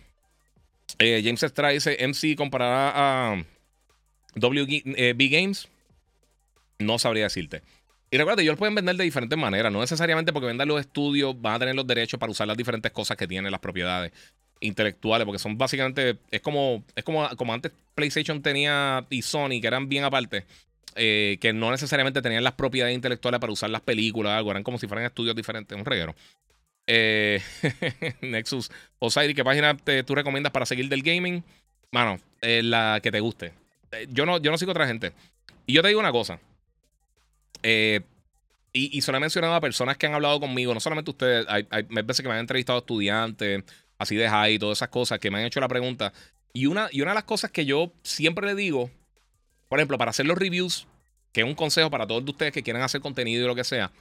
Eh, James Estrada dice: MC comparará a WB eh, Games no sabría decirte. Y recuerda, ellos lo pueden vender de diferentes maneras. No necesariamente porque vendan los estudios van a tener los derechos para usar las diferentes cosas que tienen las propiedades intelectuales. Porque son básicamente. Es como, es como, como antes PlayStation tenía y Sony, que eran bien aparte. Eh, que no necesariamente tenían las propiedades intelectuales para usar las películas, algo. Eran como si fueran estudios diferentes. Un reguero. Eh, Nexus. Osiris, ¿qué página tú recomiendas para seguir del gaming? Mano, la que te guste. Eh, yo no, yo no sigo otra gente. Y yo te digo una cosa. Eh, y, y solo he mencionado a personas que han hablado conmigo, no solamente ustedes, hay, veces que me han entrevistado estudiantes, así de high todas esas cosas, que me han hecho la pregunta. Y una, y una de las cosas que yo siempre le digo, por ejemplo, para hacer los reviews, que es un consejo para todos ustedes que quieran hacer contenido y lo que sea,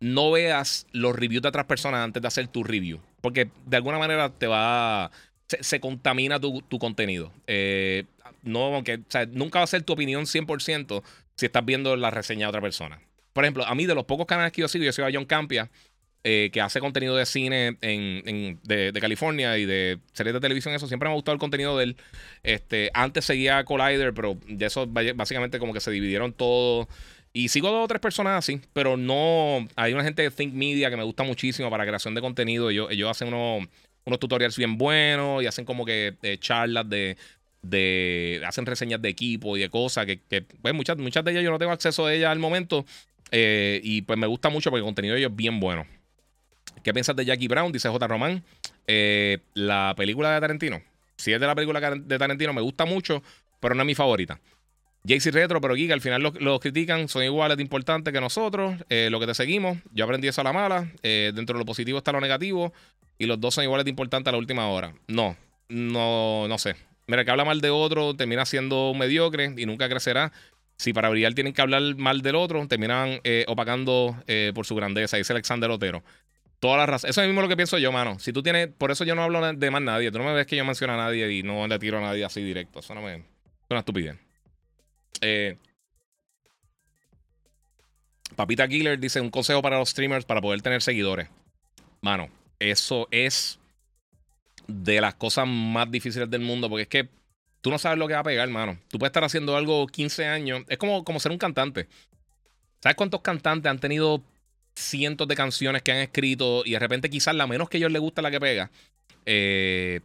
no veas los reviews de otras personas antes de hacer tu review. Porque de alguna manera te va. Se, contamina tu, contenido. Eh, no, aunque, nunca va a ser tu opinión 100%, si estás viendo la reseña de otra persona. Por ejemplo, a mí de los pocos canales que yo sigo, yo sigo a John Campia, eh, que hace contenido de cine en, de, California y de series de televisión, eso siempre me ha gustado el contenido de él. Este, antes seguía Collider, pero de eso básicamente como que se dividieron todos. Y sigo dos o tres personas así, pero no. Hay una gente de Think Media que me gusta muchísimo para creación de contenido. Ellos, ellos hacen unos, unos tutorials bien buenos y hacen como que eh, charlas de de hacen reseñas de equipo y de cosas que, pues muchas, muchas de ellas yo no tengo acceso a ellas al momento eh, y pues me gusta mucho porque el contenido de ellos es bien bueno. ¿Qué piensas de Jackie Brown? Dice J. Román. Eh, la película de Tarantino. Si es de la película de Tarantino, me gusta mucho, pero no es mi favorita. JC Retro, pero Giga, al final los, critican, son iguales de importantes que nosotros. Eh, lo que te seguimos, yo aprendí eso a la mala. dentro de lo positivo está lo negativo. Y los dos son iguales de importantes a la última hora. No, no, no sé. Mira, que habla mal de otro termina siendo mediocre y nunca crecerá. Si para brillar tienen que hablar mal del otro, terminan eh, opacando eh, por su grandeza. Dice Alexander Otero. Toda la razón. Eso es mismo lo que pienso yo, mano. Si tú tienes. Por eso yo no hablo de más nadie. Tú no me ves que yo menciono a nadie y no le tiro a nadie así directo. Eso no me. Es una estupidez. Eh, Papita Killer dice: un consejo para los streamers para poder tener seguidores. Mano, eso es de las cosas más difíciles del mundo, porque es que tú no sabes lo que va a pegar, hermano. Tú puedes estar haciendo algo 15 años. Es como, como ser un cantante. ¿Sabes cuántos cantantes han tenido cientos de canciones que han escrito y de repente quizás la menos que a ellos les gusta la que pega? Eh,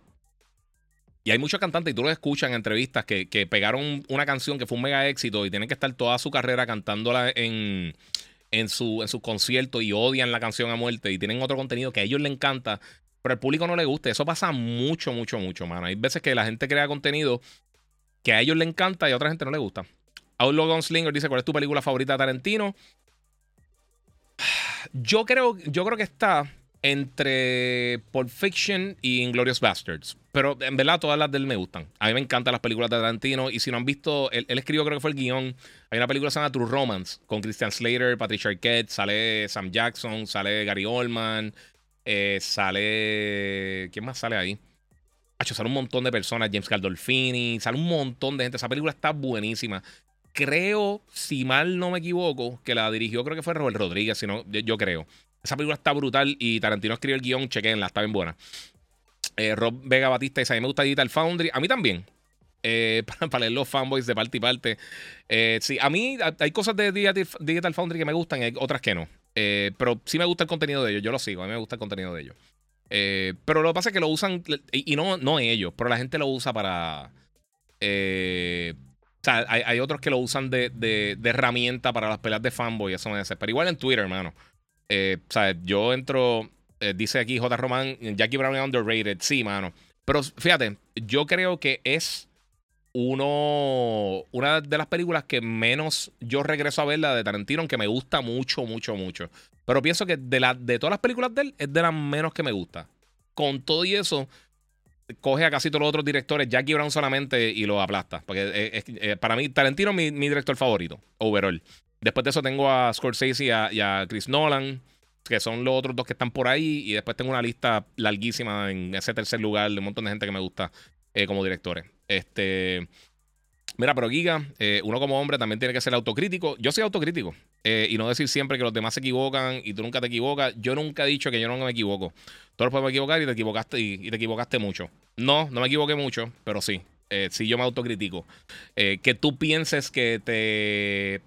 y hay muchos cantantes, y tú lo escuchas en entrevistas, que, pegaron una canción que fue un mega éxito y tienen que estar toda su carrera cantándola en, en, su, en sus conciertos y odian la canción a muerte y tienen otro contenido que a ellos les encanta pero al público no le gusta. Eso pasa mucho, mucho, mucho, mano. Hay veces que la gente crea contenido que a ellos le encanta y a otra gente no le gusta. Outlaw Gunslinger dice: ¿Cuál es tu película favorita de Tarantino? Yo creo, yo creo que está entre Pulp Fiction y Inglorious Bastards. Pero en verdad todas las de él me gustan. A mí me encantan las películas de Tarantino. Y si no han visto, él, escribió creo que fue el guion. Hay una película que True Romance con Christian Slater, Patricia Arquette, sale Sam Jackson, sale Gary Oldman, eh, sale... ¿Quién más sale ahí? Hacho, sale un montón de personas, James Gandolfini, sale un montón de gente. Esa película está buenísima. Creo, si mal no me equivoco, que la dirigió, creo que fue Robert Rodríguez, si no, yo creo. Esa película está brutal y Tarantino escribió el guion, chequenla, está bien buena. Eh, Rob Vega Batista dice: A mí me gusta Digital Foundry. A mí también. Eh, para, leer los fanboys de parte y parte. Eh, sí, a mí hay cosas de Digital Foundry que me gustan y otras que no. pero sí me gusta el contenido de ellos. Yo lo sigo. A mí me gusta el contenido de ellos. pero lo que pasa es que lo usan. Y, no, no ellos, pero la gente lo usa para. o sea, hay, otros que lo usan de, de, herramienta para las peleas de fanboy. Eso me hace. Pero igual en Twitter, hermano. Eh, yo entro, eh, dice aquí J. Román, Jackie Brown es underrated. Sí, mano. Pero fíjate, yo creo que es uno, una de las películas que menos yo regreso a ver, la de Tarantino, aunque me gusta mucho, mucho, mucho. Pero pienso que de, la, de todas las películas de él, es de las menos que me gusta. Con todo y eso, coge a casi todos los otros directores, Jackie Brown solamente, y lo aplasta. Porque eh, para mí, Tarantino es mi, mi director favorito, overall. Después de eso tengo a Scorsese y a, Chris Nolan, que son los otros dos que están por ahí. Y después tengo una lista larguísima en ese tercer lugar de un montón de gente que me gusta eh, como directores. Este. Mira, pero Giga, eh, uno como hombre también tiene que ser autocrítico. Yo soy autocrítico. Eh, y no decir siempre que los demás se equivocan y tú nunca te equivocas. Yo nunca he dicho que yo no me equivoco. Todos podemos equivocar y te equivocaste y, te equivocaste mucho. No, no me equivoqué mucho, pero sí. sí, yo me autocritico. que tú pienses que te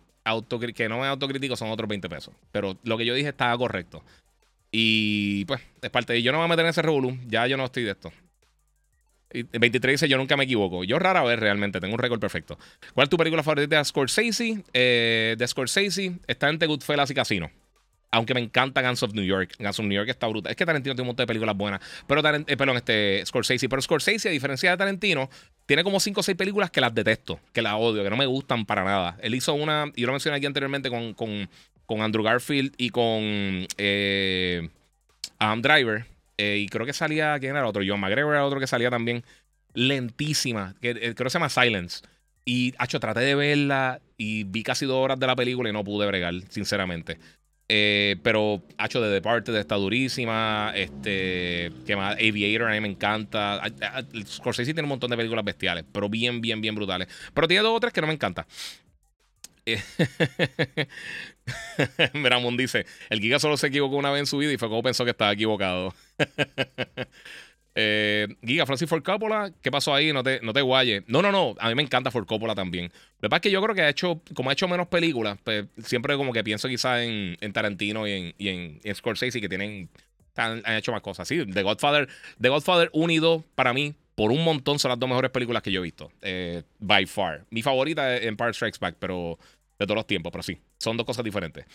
que no es autocrítico son otros 20 pesos. Pero lo que yo dije estaba correcto. Y pues, es parte de. Yo no me voy a meter en ese revolú. Ya yo no estoy de esto. Y 23 dice: Yo nunca me equivoco. Yo rara vez realmente. Tengo un récord perfecto. ¿Cuál es tu película favorita de Scorsese? Eh, de Scorsese está entre Goodfellas y Casino. Aunque me encanta Guns of New York. Guns of New York está brutal. Es que Tarantino tiene un montón de películas buenas. Pero, eh, perdón, este, Scorsese. Pero Scorsese, a diferencia de Tarantino, tiene como 5 o 6 películas que las detesto, que las odio, que no me gustan para nada. Él hizo una, y yo lo mencioné aquí anteriormente con, con, Andrew Garfield y con eh, Adam Driver. Eh, y creo que salía, ¿quién era otro? John McGregor era otro que salía también. Lentísima. Que, creo que se llama Silence. Y, hecho, traté de verla y vi casi dos horas de la película y no pude bregar, sinceramente. Eh, pero, hecho de Departed está durísima. Este, que más? Aviator a mí me encanta. Scorsese tiene un montón de películas bestiales, pero bien, bien, bien brutales. Pero tiene dos o tres que no me encantan. Eh, Miramón dice: El Giga solo se equivocó una vez en su vida y fue como pensó que estaba equivocado. Eh, Giga, Francis Ford Coppola, ¿qué pasó ahí? No te, no te guayes. No, no, no. A mí me encanta Ford Coppola también. Lo que pasa es que yo creo que ha hecho, como ha hecho menos películas, pues siempre como que pienso quizás en, Tarantino y en, y en, Scorsese que tienen, han, hecho más cosas. Sí, The Godfather, The Godfather 1 y 2, para mí, por un montón son las dos mejores películas que yo he visto. Eh, by far. Mi favorita es Empire Strikes Back, pero de todos los tiempos, pero sí, son dos cosas diferentes.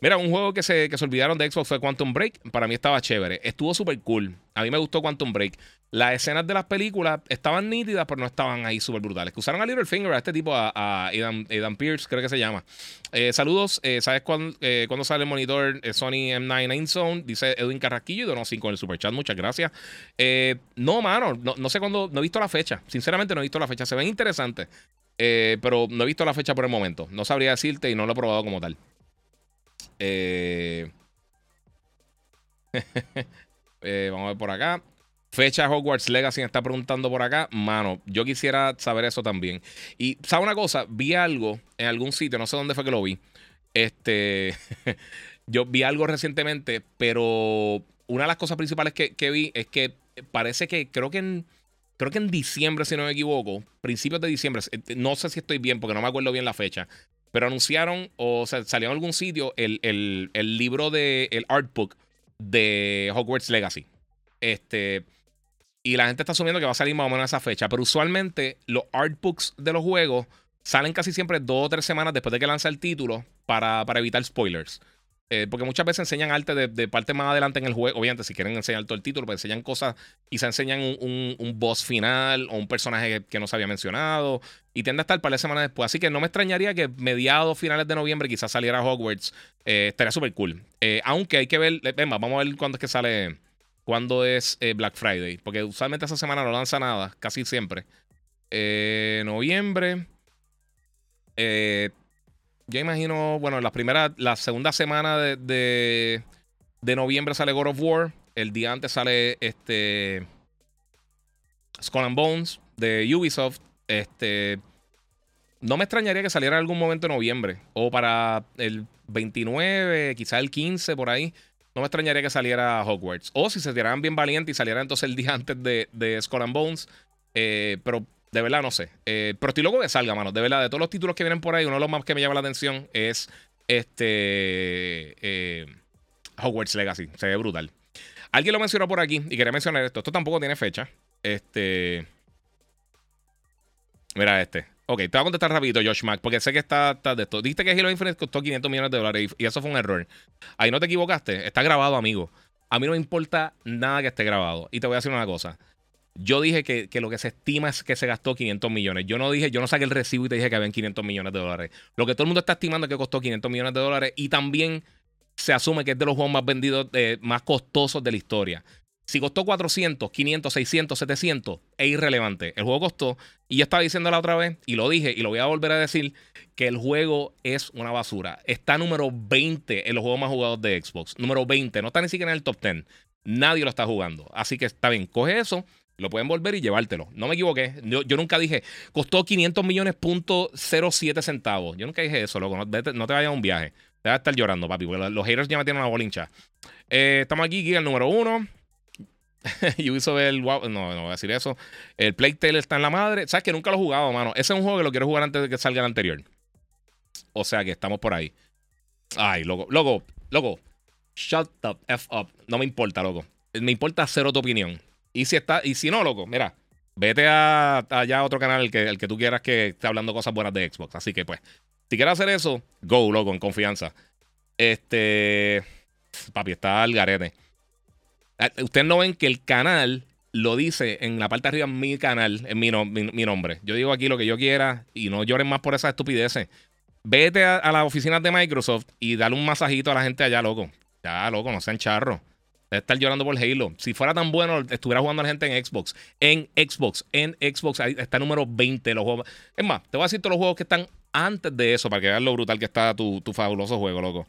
Mira, un juego que se, que se olvidaron de Xbox fue Quantum Break. Para mí estaba chévere. Estuvo súper cool. A mí me gustó Quantum Break. Las escenas de las películas estaban nítidas, pero no estaban ahí súper brutales. Que usaron a Littlefinger, a este tipo, a, a Aidan, Pierce, creo que se llama. Eh, saludos. Eh, ¿Sabes eh, cuándo, sale el monitor Sony M9 Zone? Dice Edwin Carrasquillo y donó 5 en el super chat. Muchas gracias. no, mano. No, no sé cuándo. No he visto la fecha. Sinceramente, no he visto la fecha. Se ven interesantes. pero no he visto la fecha por el momento. No sabría decirte y no lo he probado como tal. Eh, eh, vamos a ver por acá. Fecha Hogwarts Legacy está preguntando por acá. Mano, yo quisiera saber eso también. Y, ¿sabe una cosa? Vi algo en algún sitio, no sé dónde fue que lo vi. Este. yo vi algo recientemente, pero una de las cosas principales que, vi es que parece que creo que en. Creo que en diciembre, si no me equivoco, principios de diciembre, no sé si estoy bien porque no me acuerdo bien la fecha, pero anunciaron o sea, salió en algún sitio el, libro de el artbook de Hogwarts Legacy. Este. Y la gente está asumiendo que va a salir más o menos a esa fecha. Pero usualmente los artbooks de los juegos salen casi siempre dos o tres semanas después de que lanza el título para, para evitar spoilers. Eh, porque muchas veces enseñan arte de, parte más adelante en el juego. Obviamente, si quieren enseñar todo el título, pues enseñan cosas se enseñan un, boss final o un personaje que, no se había mencionado. Y tiende a estar para la semana después. Así que no me extrañaría que mediados, finales de noviembre, quizás saliera Hogwarts. Eh, estaría súper cool. Eh, aunque hay que ver. Ven, vamos a ver cuándo es que sale. Cuándo es Black Friday. Porque usualmente esa semana no lanza nada, casi siempre. noviembre. Eh yo imagino, bueno, la primera, la segunda semana de, de, noviembre sale God of War. El día antes sale este Skull and Bones de Ubisoft. Este. No me extrañaría que saliera en algún momento de noviembre. O para el 29, quizá el 15, por ahí. No me extrañaría que saliera Hogwarts. O si se tiraran bien valiente y saliera entonces el día antes de, de Skull and Bones. Eh, pero de verdad, no sé. Eh, pero estoy loco que salga, mano. De verdad, de todos los títulos que vienen por ahí, uno de los más que me llama la atención es este eh, Hogwarts Legacy. Se ve brutal. Alguien lo mencionó por aquí y quería mencionar esto. Esto tampoco tiene fecha. Este. Mira este. Ok, te voy a contestar rapidito, Josh Mack, porque sé que está, de esto. Dijiste que Halo Infinite costó 500 millones de dólares y, y eso fue un error. Ahí no te equivocaste. Está grabado, amigo. A mí no me importa nada que esté grabado. Y te voy a decir una cosa. Yo dije que, lo que se estima es que se gastó 500 millones. Yo no dije, yo no saqué el recibo y te dije que habían 500 millones de dólares. Lo que todo el mundo está estimando es que costó 500 millones de dólares y también se asume que es de los juegos más vendidos, eh, más costosos de la historia. Si costó 400, 500, 600, 700, es irrelevante. El juego costó, y yo estaba diciendo la otra vez, y lo dije, y lo voy a volver a decir, que el juego es una basura. Está número 20 en los juegos más jugados de Xbox. Número 20, no está ni siquiera en el top 10. Nadie lo está jugando. Así que está bien, coge eso lo pueden volver y llevártelo. No me equivoqué. Yo, nunca dije, costó 500 millones punto 07 centavos. Yo nunca dije eso, loco. No, te vayas a un viaje. Te vas a estar llorando, papi. Los haters ya me tienen una bolincha. Eh, estamos aquí, el número uno. hizo el. No, no voy a decir eso. El Playtale está en la madre. Sabes que nunca lo he jugado, mano. Ese es un juego que lo quiero jugar antes de que salga el anterior. O sea que estamos por ahí. Ay, loco. Loco, loco. Shut the F up. No me importa, loco. Me importa cero tu opinión. Y si está, y si no, loco, mira, vete a, allá a otro canal, el que, el que tú quieras que esté hablando cosas buenas de Xbox. Así que, pues, si quieres hacer eso, go, loco, en confianza. Este. Papi, está al garete. Ah, ustedes no ven que el canal lo dice en la parte de arriba, mi canal, en mi, mi, nombre. Yo digo aquí lo que yo quiera y no lloren más por esas estupideces. Vete a, a las oficinas de Microsoft y dale un masajito a la gente allá, loco. Ya, loco, no sean charros. Debe estar llorando por Halo. Si fuera tan bueno, estuviera jugando a la gente en Xbox. En Xbox, en Xbox, ahí está número 20 los juegos. Es más, te voy a decir todos los juegos que están antes de eso para que veas lo brutal que está tu, fabuloso juego, loco.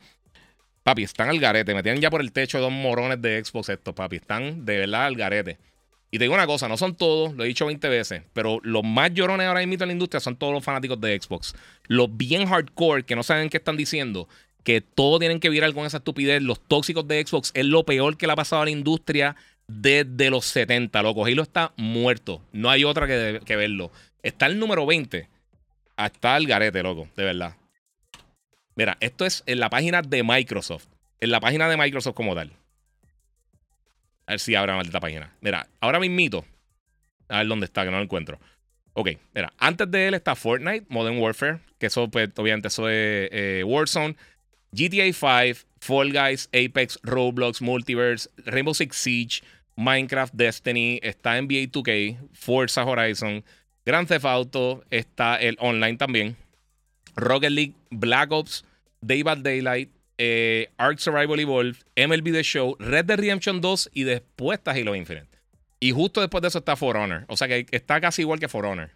Papi, están al garete. Me tienen ya por el techo dos morones de Xbox estos, papi. Están de verdad al garete. Y te digo una cosa, no son todos, lo he dicho 20 veces, pero los más llorones ahora mismo en la industria son todos los fanáticos de Xbox. Los bien hardcore que no saben qué están diciendo que todo tienen que virar con esa estupidez. Los tóxicos de Xbox es lo peor que le ha pasado a la industria desde los 70, loco. Halo está muerto. No hay otra que, verlo. Está el número 20. Hasta el garete, loco, de verdad. Mira, esto es en la página de Microsoft. En la página de Microsoft como tal. A ver si abre la maldita página. Mira, ahora mismito. A ver dónde está, que no lo encuentro. Ok, mira, antes de él está Fortnite, Modern Warfare, que eso, pues, obviamente, eso es eh, Warzone. GTA 5, Fall Guys, Apex, Roblox, Multiverse, Rainbow Six Siege, Minecraft, Destiny, está NBA 2K, Forza Horizon, Grand Theft Auto, está el online también, Rocket League, Black Ops, Day by Daylight, eh, Ark Survival Evolved, MLB The Show, Red Dead Redemption 2 y después está Halo Infinite. Y justo después de eso está For Honor. O sea que está casi igual que For Honor.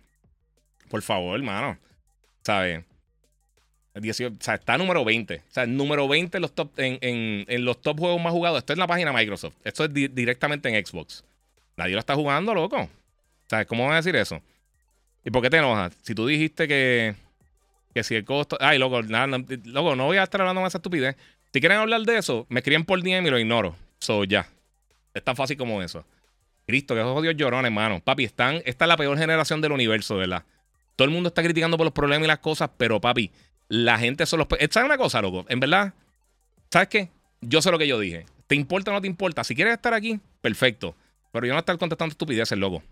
Por favor, hermano. ¿Sabes? O sea, está número 20. O sea, número 20 en los, top, en, los top juegos más jugados. Esto es en la página Microsoft. Esto es directamente en Xbox. Nadie lo está jugando, loco. O sea, ¿cómo van a decir eso? ¿Y por qué te enojas? Si tú dijiste que, que si el costo. Ay, loco, nada, no, loco, no voy a estar hablando más esa estupidez. Si quieren hablar de eso, me escriben por DM y lo ignoro. So, ya. Es tan fácil como eso. Cristo, que esos odios llorones, hermano. Papi, están, esta es la peor generación del universo, ¿verdad? Todo el mundo está criticando por los problemas y las cosas, pero papi, la gente solo. ¿Sabes una cosa, loco? En verdad, ¿sabes qué? Yo sé lo que yo dije. ¿Te importa o no te importa? Si quieres estar aquí, perfecto. Pero yo no estar contestando estupideces, loco.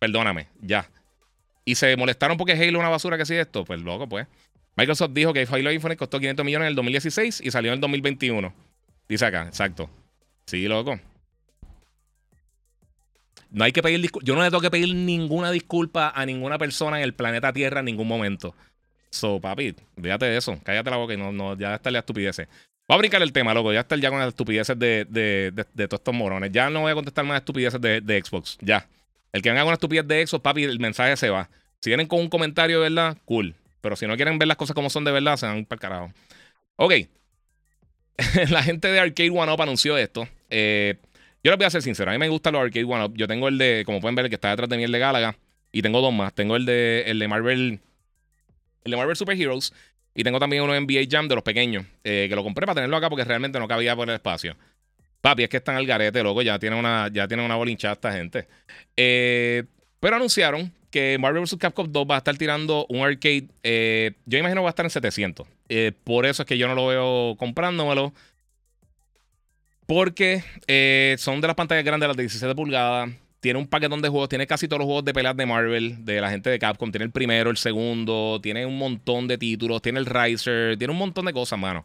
Perdóname, ya. Y se molestaron porque Halo una basura que sí esto. Pues loco, pues. Microsoft dijo que Halo Infinite costó 500 millones en el 2016 y salió en el 2021. Dice acá, exacto. Sí, loco. No hay que pedir. Yo no le tengo que pedir ninguna disculpa a ninguna persona en el planeta Tierra en ningún momento. So, papi, fíjate de eso. Cállate la boca y no, no, ya está la estupidez. Voy a brincar el tema, loco. Ya está ya con las estupideces de, de, de, todos estos morones. Ya no voy a contestar más estupideces de, Xbox. Ya. El que venga con una estupidez de Xbox, papi, el mensaje se va. Si vienen con un comentario verdad, cool. Pero si no quieren ver las cosas como son de verdad, se van para el carajo. Ok. la gente de Arcade One Up anunció esto. Eh, yo les voy a ser sincero. A mí me gustan los Arcade One Up. Yo tengo el de, como pueden ver, el que está detrás de mí, el de Galaga. Y tengo dos más. Tengo el de, el de Marvel. El de Marvel Super Heroes. Y tengo también uno NBA Jam de los pequeños. Eh, que lo compré para tenerlo acá porque realmente no cabía por el espacio. Papi, es que están al garete, loco. Ya tiene una, ya tiene una bolinchada esta gente. Eh, pero anunciaron que Marvel vs. Capcom 2 va a estar tirando un arcade. Eh, yo imagino que va a estar en 700. Eh, por eso es que yo no lo veo comprándomelo. Porque son de las pantallas grandes, las de 17 pulgadas. Tiene un paquetón de juegos. Tiene casi todos los juegos de peleas de Marvel, de la gente de Capcom. Tiene el primero, el segundo. Tiene un montón de títulos. Tiene el Riser. Tiene un montón de cosas, mano.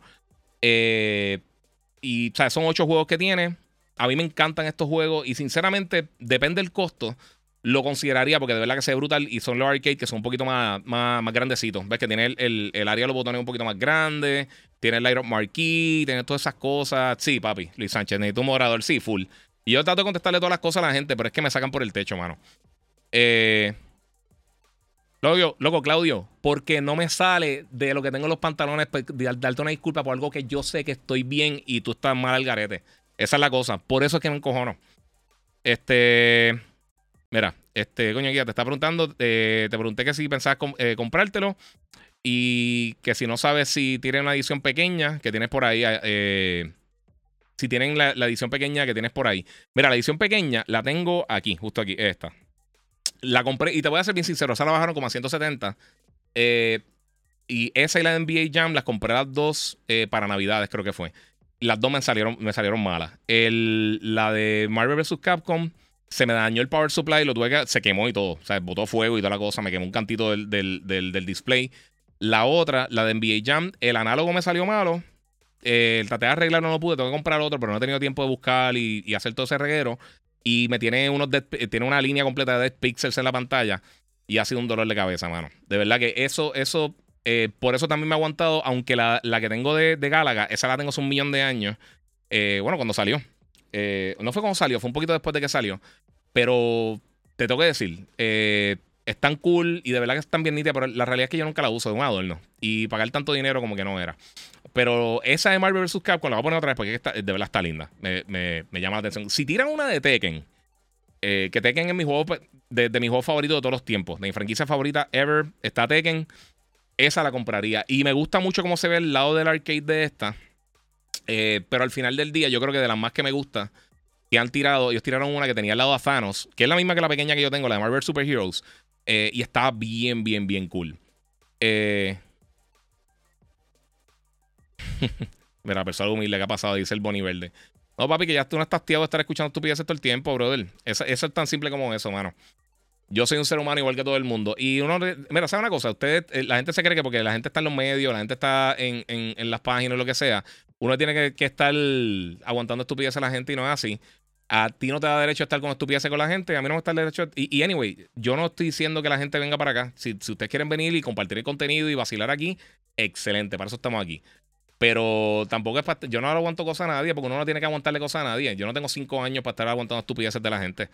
y, o sea, son ocho juegos que tiene. A mí me encantan estos juegos. Y sinceramente, depende del costo lo consideraría porque de verdad que se ve brutal y son los arcades que son un poquito más, más, grandecitos. Ves que tiene el, el, área de los botones un poquito más grande, tiene el Light Up Marquee, tiene todas esas cosas. Sí, papi, Luis Sánchez, necesito un moderador, sí, full. Y yo trato de contestarle todas las cosas a la gente, pero es que me sacan por el techo, mano. Eh. Loco, loco, Claudio, porque no me sale de lo que tengo en los pantalones, pues, darte una disculpa por algo que yo sé que estoy bien y tú estás mal al garete. Esa es la cosa. Por eso es que me encojono. Este. Mira, este, coño, guía, te está preguntando, te pregunté que si pensabas eh, comprártelo y que si no sabes si tiene una edición pequeña que tienes por ahí, eh, si tienen la, edición pequeña que tienes por ahí. Mira, la edición pequeña la tengo aquí, justo aquí, esta. La compré y te voy a ser bien sincero, esa la bajaron como a 170. Eh, y esa y la NBA Jam las compré las dos para Navidades, creo que fue. Las dos me salieron, me salieron malas. El, la de Marvel vs. Capcom se me dañó el power supply, lo tuve que, se quemó y todo. O sea, botó fuego y toda la cosa, me quemó un cantito del, del, display. La otra, la de NBA Jam, el análogo me salió malo. Eh, el traté de arreglar, no lo pude, tengo que comprar otro, pero no he tenido tiempo de buscar y, hacer todo ese reguero. Y me tiene unos tiene una línea completa de dead pixels en la pantalla. Y ha sido un dolor de cabeza, mano. De verdad que eso, eso, eh, por eso también me ha aguantado. Aunque la, que tengo de, de Galaga, esa la tengo hace un millón de años. Eh, bueno, cuando salió. Eh, no fue cuando salió, fue un poquito después de que salió. Pero te tengo que decir, eh, es tan cool y de verdad que es tan bien nítida, pero la realidad es que yo nunca la uso de un adorno. Y pagar tanto dinero como que no era. Pero esa de Marvel vs. Capcom la voy a poner otra vez porque de verdad está linda. Me, llama la atención. Si tiran una de Tekken, eh, que Tekken es mi juego de, de mi juego favorito de todos los tiempos, de mi franquicia favorita ever, está Tekken. Esa la compraría. Y me gusta mucho cómo se ve el lado del arcade de esta. Eh, pero al final del día, yo creo que de las más que me gusta, que han tirado, ellos tiraron una que tenía al lado a Thanos, que es la misma que la pequeña que yo tengo, la de Marvel Super Heroes. Eh, y está bien, bien, bien cool. Eh... Mira, persona humilde que ha pasado, dice el Bonnie Verde. No, papi, que ya tú no estás tío de estar escuchando estupideces todo el tiempo, brother. Eso, es tan simple como eso, mano. Yo soy un ser humano igual que todo el mundo. Y uno, mira, ¿sabe una cosa? Ustedes, eh, la gente se cree que porque la gente está en los medios, la gente está en, en, las páginas, lo que sea, uno tiene que, estar aguantando estupideces a la gente y no es así. A ti no te da derecho a estar con estupideces con la gente, a mí no me está el derecho. Y, anyway, yo no estoy diciendo que la gente venga para acá. Si, si ustedes quieren venir y compartir el contenido y vacilar aquí, excelente, para eso estamos aquí. Pero tampoco es para. Yo no aguanto cosas a nadie porque uno no tiene que aguantarle cosas a nadie. Yo no tengo cinco años para estar aguantando estupideces de la gente.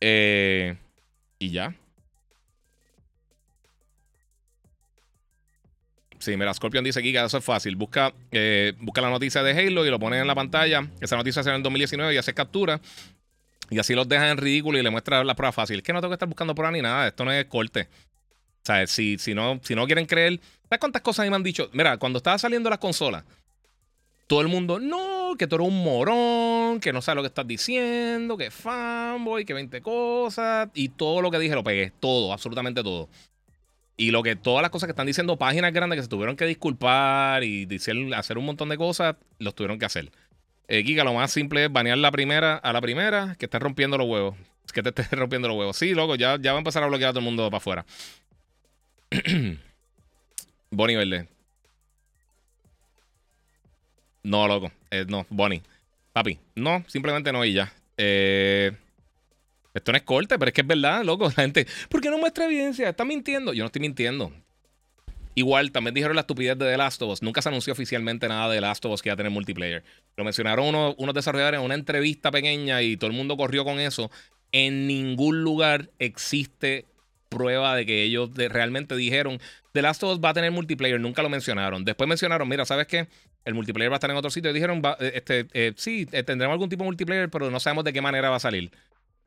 Eh, y ya. Sí, mira, Scorpion dice aquí que eso es fácil. Busca, eh, busca la noticia de Halo y lo pones en la pantalla. Esa noticia sale en el 2019 y hace captura. Y así los dejan en ridículo y le muestra la prueba fácil. Es que no tengo que estar buscando prueba ni nada. Esto no es corte. O sea, si, si, no, si no quieren creer. ¿Sabes cuántas cosas me han dicho? Mira, cuando estaba saliendo las consolas, todo el mundo, no, que tú eres un morón, que no sabes lo que estás diciendo, que fanboy, que 20 cosas. Y todo lo que dije lo pegué. Todo, absolutamente todo. Y lo que todas las cosas que están diciendo páginas grandes que se tuvieron que disculpar y decir, hacer un montón de cosas, los tuvieron que hacer. Eh, Giga, lo más simple es banear la primera a la primera que esté rompiendo los huevos. Que te esté rompiendo los huevos. Sí, loco, ya, ya va a empezar a bloquear a todo el mundo para afuera. Bonnie Verde. No, loco. Eh, no, Bonnie. Papi, no, simplemente no y ya. Eh, esto no es corte, pero es que es verdad, loco. La gente, ¿por qué no muestra evidencia? Está mintiendo. Yo no estoy mintiendo. Igual, también dijeron la estupidez de The Last of Us. Nunca se anunció oficialmente nada de The Last of Us que iba a tener multiplayer. Lo mencionaron unos, desarrolladores en una entrevista pequeña y todo el mundo corrió con eso. En ningún lugar existe prueba de que ellos realmente dijeron The Last of Us va a tener multiplayer. Nunca lo mencionaron. Después mencionaron, mira, ¿sabes qué? El multiplayer va a estar en otro sitio. Y dijeron, eh, este, eh, sí, eh, tendremos algún tipo de multiplayer, pero no sabemos de qué manera va a salir.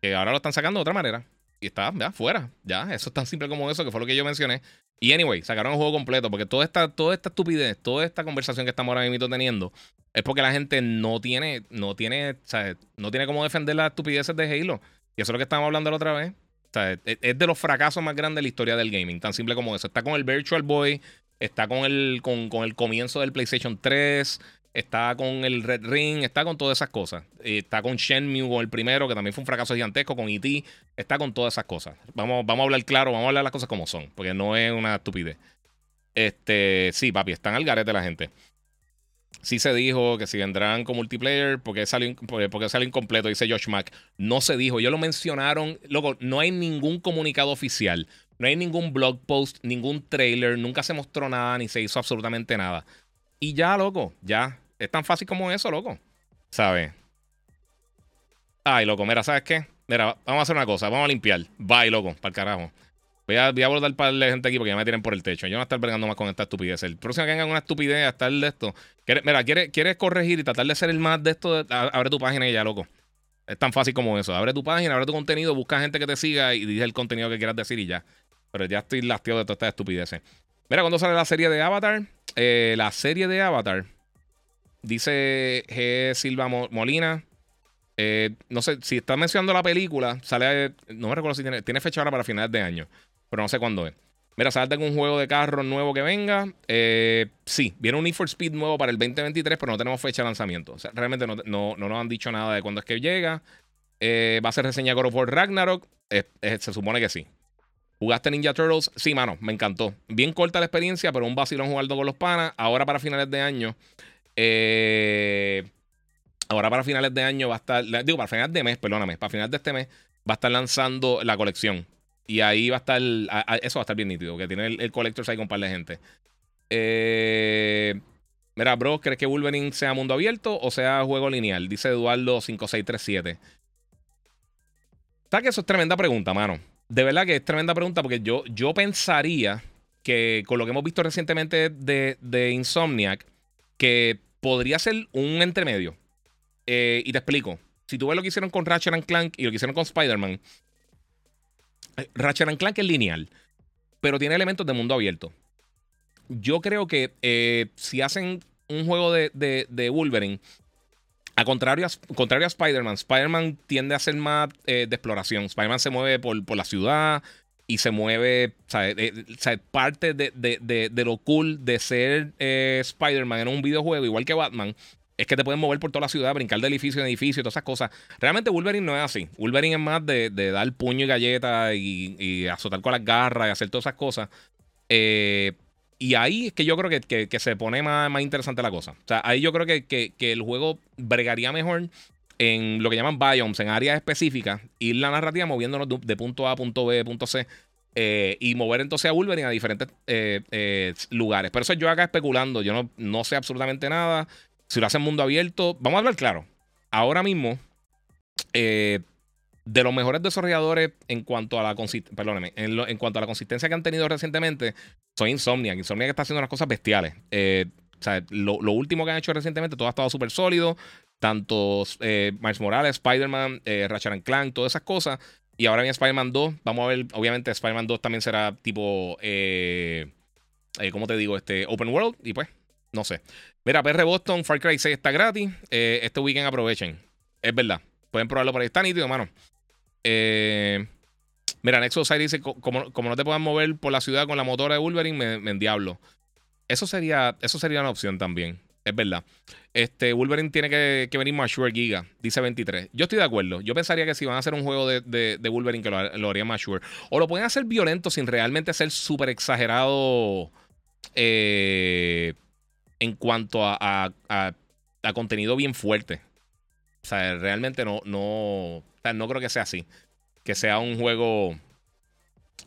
Que ahora lo están sacando de otra manera. Y está, ya, fuera. Ya, eso es tan simple como eso, que fue lo que yo mencioné. Y anyway, sacaron el juego completo, porque toda esta, toda esta estupidez, toda esta conversación que estamos ahora mismo teniendo, es porque la gente no tiene, no tiene, ¿sabes? No tiene cómo defender las estupideces de Halo. Y eso es lo que estábamos hablando la otra vez. es, de los fracasos más grandes de la historia del gaming, tan simple como eso. Está con el Virtual Boy, está con el, con, con el comienzo del PlayStation 3 está con el Red Ring, está con todas esas cosas. Está con Shenmue, el primero, que también fue un fracaso gigantesco, con E.T., está con todas esas cosas. Vamos, vamos a hablar claro, vamos a hablar las cosas como son, porque no es una estupidez. Este, sí, papi, están al garete la gente. Sí se dijo que si vendrán con multiplayer, porque sale, porque sale incompleto, dice Josh Mack. No se dijo, ellos lo mencionaron. Loco, no hay ningún comunicado oficial, no hay ningún blog post, ningún trailer, nunca se mostró nada, ni se hizo absolutamente nada. Y ya, loco, ya. Es tan fácil como eso, loco. ¿Sabes? Ay, loco, mira, ¿sabes qué? Mira, vamos a hacer una cosa, vamos a limpiar. Bye, loco, para el carajo. Voy a, voy a abordar para la gente aquí porque ya me tienen por el techo. Yo no voy a estar bregando más con esta estupidez. El próximo que vengan una estupidez a estar de esto. mira, ¿quieres, ¿quieres corregir y tratar de ser el más de esto? abre tu página y ya, loco. Es tan fácil como eso. Abre tu página, abre tu contenido, busca gente que te siga y dice el contenido que quieras decir y ya. Pero ya estoy lastiado de todas estas estupideces. Mira, cuando sale la serie de Avatar, eh, la serie de Avatar, dice G. Silva Molina. Eh, no sé, si está mencionando la película, sale, no me recuerdo si tiene, tiene fecha ahora para finales de año, pero no sé cuándo es. Mira, ¿sale algún juego de carro nuevo que venga? Eh, sí, viene un Need for Speed nuevo para el 2023, pero no tenemos fecha de lanzamiento. Realmente no, no, nos han dicho nada de cuándo es que llega. va a ser reseña God of War Ragnarok. se supone que sí. ¿Jugaste Ninja Turtles? Sí, mano, me encantó. Bien corta la experiencia, pero un vacilón jugando con los panas. Ahora para finales de año. Eh, ahora para finales de año va a estar. Digo, para finales de mes, perdóname. Para finales de este mes va a estar lanzando la colección. Y ahí va a estar. eso va a estar bien nítido, que tiene el, Collector's ahí con un par de gente. Eh, mira, bro, ¿crees que Wolverine sea mundo abierto o sea juego lineal? Dice Eduardo 5637. ¿Sabes que eso es tremenda pregunta, mano? de verdad que es tremenda pregunta porque yo, yo pensaría que con lo que hemos visto recientemente de, Insomniac, que podría ser un entremedio. Eh, y te explico. Si tú ves lo que hicieron con Ratchet Clank y lo que hicieron con Spider-Man, eh, Ratchet Clank es lineal, pero tiene elementos de mundo abierto. Yo creo que eh, si hacen un juego de, de Wolverine a contrario a, contrario a Spider-Man, Spider-Man tiende a ser más de exploración. Spider-Man se mueve por, por, la ciudad y se mueve, ¿sabes? parte de, lo cool de ser eh, Spider-Man en un videojuego, igual que Batman, es que te pueden mover por toda la ciudad, brincar de edificio en edificio todas esas cosas. Realmente Wolverine no es así. Wolverine es más de, dar puño y galleta y, y, azotar con las garras y hacer todas esas cosas. Eh, y ahí es que yo creo que, se pone más, más, interesante la cosa. O sea, ahí yo creo que, el juego bregaría mejor en lo que llaman biomes, en áreas específicas, ir la narrativa moviéndonos de, punto A a punto B, punto C. Eh, y mover entonces a Wolverine a diferentes eh, eh, lugares. Pero eso yo acá especulando. Yo no, no sé absolutamente nada. Si lo hacen mundo abierto, vamos a hablar claro. Ahora mismo, de los mejores desarrolladores en cuanto a la perdóneme, en, cuanto a la consistencia que han tenido recientemente, son Insomniac. Insomniac está haciendo unas cosas bestiales. O sea, lo, último que han hecho recientemente, todo ha estado súper sólido. Tanto eh, Miles Morales, Spider-Man, eh, Ratchet Clank, todas esas cosas. Y ahora viene Spider-Man 2. Vamos a ver, obviamente, Spider-Man 2 también será tipo. Eh, ¿Cómo te digo? Este, open World. Y pues, no sé. Mira, PR Boston, Far Cry 6 está gratis. este weekend aprovechen. Es verdad. Pueden probarlo por ahí. Está nítido, hermano. Eh, mira, Nexus Side dice: como, no te puedan mover por la ciudad con la motora de Wolverine, me, me endiablo. Eso sería, eso sería una opción también. Es verdad. Este, Wolverine tiene que, venir más sure Giga, dice 23. Yo estoy de acuerdo. Yo pensaría que si van a hacer un juego de, Wolverine, que lo, haría más. O lo pueden hacer violento sin realmente ser súper exagerado. eh, en cuanto a, contenido bien fuerte. O sea, realmente no, no, no creo que sea así. Que sea un juego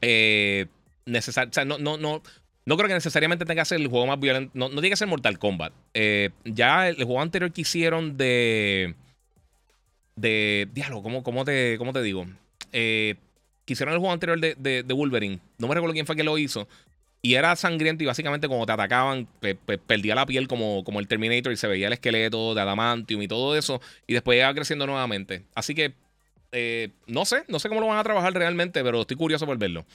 eh, necesario. O sea, no, no, no, no creo que necesariamente tenga que ser el juego más violento. No, no tiene que ser Mortal Kombat. Eh, ya el, juego anterior que hicieron de. De. Diálogo, ¿cómo, cómo, te, cómo te digo? Eh, que hicieron el juego anterior de, Wolverine. No me recuerdo quién fue que lo hizo. Y era sangriento y básicamente como te atacaban, perdía la piel como, como el Terminator y se veía el esqueleto de adamantium y todo eso. Y después iba creciendo nuevamente. Así que eh, no sé, no sé cómo lo van a trabajar realmente, pero estoy curioso por verlo.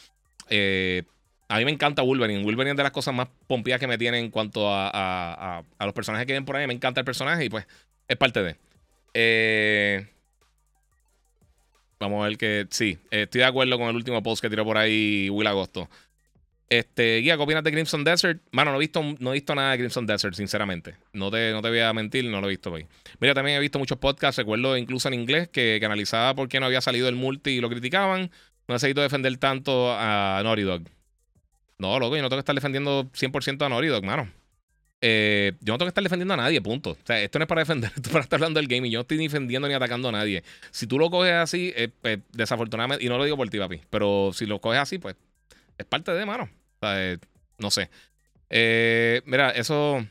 Eh, a mí me encanta Wolverine. Wolverine es de las cosas más pompidas que me tienen en cuanto a, los personajes que ven por ahí. Me encanta el personaje y pues es parte de. Eh, vamos a ver que sí, estoy de acuerdo con el último post que tiró por ahí Will Agosto. Este, Guía, ¿qué de Crimson Desert? Mano, no he visto, no he visto nada de Crimson Desert, sinceramente. No te, no te voy a mentir, no lo he visto hoy. Mira, también he visto muchos podcasts, recuerdo incluso en inglés, que, analizaba por qué no había salido el multi y lo criticaban. No necesito defender tanto a Naughty Dog. No, loco, yo no tengo que estar defendiendo 100% a Naughty Dog, mano. Eh, yo no tengo que estar defendiendo a nadie, punto. O sea, esto no es para defender, esto es para estar hablando del game y yo no estoy defendiendo ni atacando a nadie. Si tú lo coges así, eh, pues, desafortunadamente, y no lo digo por ti, papi, pero si lo coges así, pues es parte de, mano. Eh, no sé. Mira, eso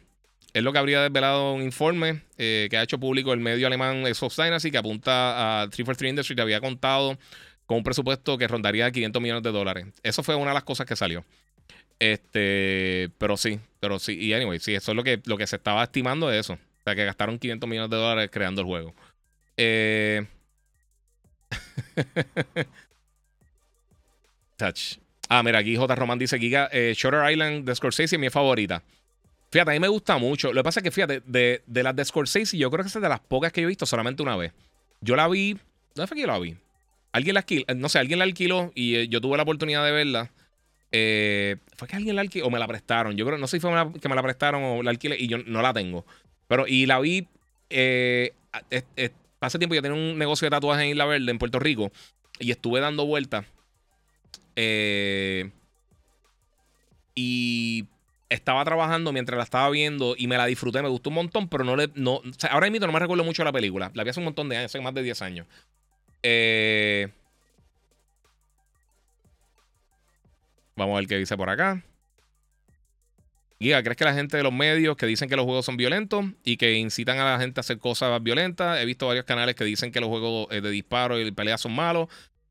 es lo que habría desvelado un informe que ha hecho público el medio alemán Xbox Dynasty que apunta a 343 Industries que había contado con un presupuesto que rondaría 500 millones de dólares. Eso fue una de las cosas que salió. Este, pero sí, pero sí. Y anyway, sí, eso es lo que, lo que se estaba estimando de eso. O sea, que gastaron 500 millones de dólares creando el juego. Eh. Touch. Ah, mira, aquí J. Román dice: Giga, eh, Shutter Island de Scorsese es mi favorita. Fíjate, a mí me gusta mucho. Lo que pasa es que, fíjate, de, de las de Scorsese, yo creo que es de las pocas que yo he visto solamente una vez. Yo la vi. ¿Dónde fue que yo la vi? Alguien la alquiló. No sé, alguien la alquiló y eh, yo tuve la oportunidad de verla. Eh, ¿Fue que alguien la alquiló o me la prestaron? Yo creo, no sé si fue que me la prestaron o la alquilé y yo no la tengo. Pero, y la vi. hace tiempo yo tenía un negocio de tatuajes en Isla Verde, en Puerto Rico, y estuve dando vueltas eh, y estaba trabajando mientras la estaba viendo y me la disfruté, me gustó un montón, pero no le. No, ahora mismo no me recuerdo mucho la película. La vi hace un montón de años, hace más de 10 años. Eh, vamos a ver qué dice por acá. Guía, ¿crees que la gente de los medios que dicen que los juegos son violentos y que incitan a la gente a hacer cosas violentas? He visto varios canales que dicen que los juegos eh, de disparo y peleas son malos.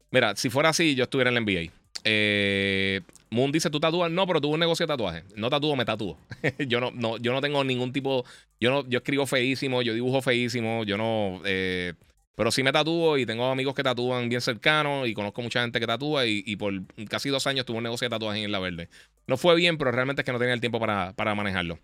Mira, si fuera así, yo estuviera en la NBA. Eh, Moon dice, ¿tú tatúas? No, pero tuve un negocio de tatuaje. No tatúo, me tatúo. yo, no, no, yo no tengo ningún tipo... Yo, no, yo escribo feísimo, yo dibujo feísimo, yo no... Eh, pero sí me tatúo y tengo amigos que tatúan bien cercanos y conozco mucha gente que tatúa y, por casi dos años tuve un negocio de tatuaje en la verde. No fue bien, pero realmente es que no tenía el tiempo para, para manejarlo.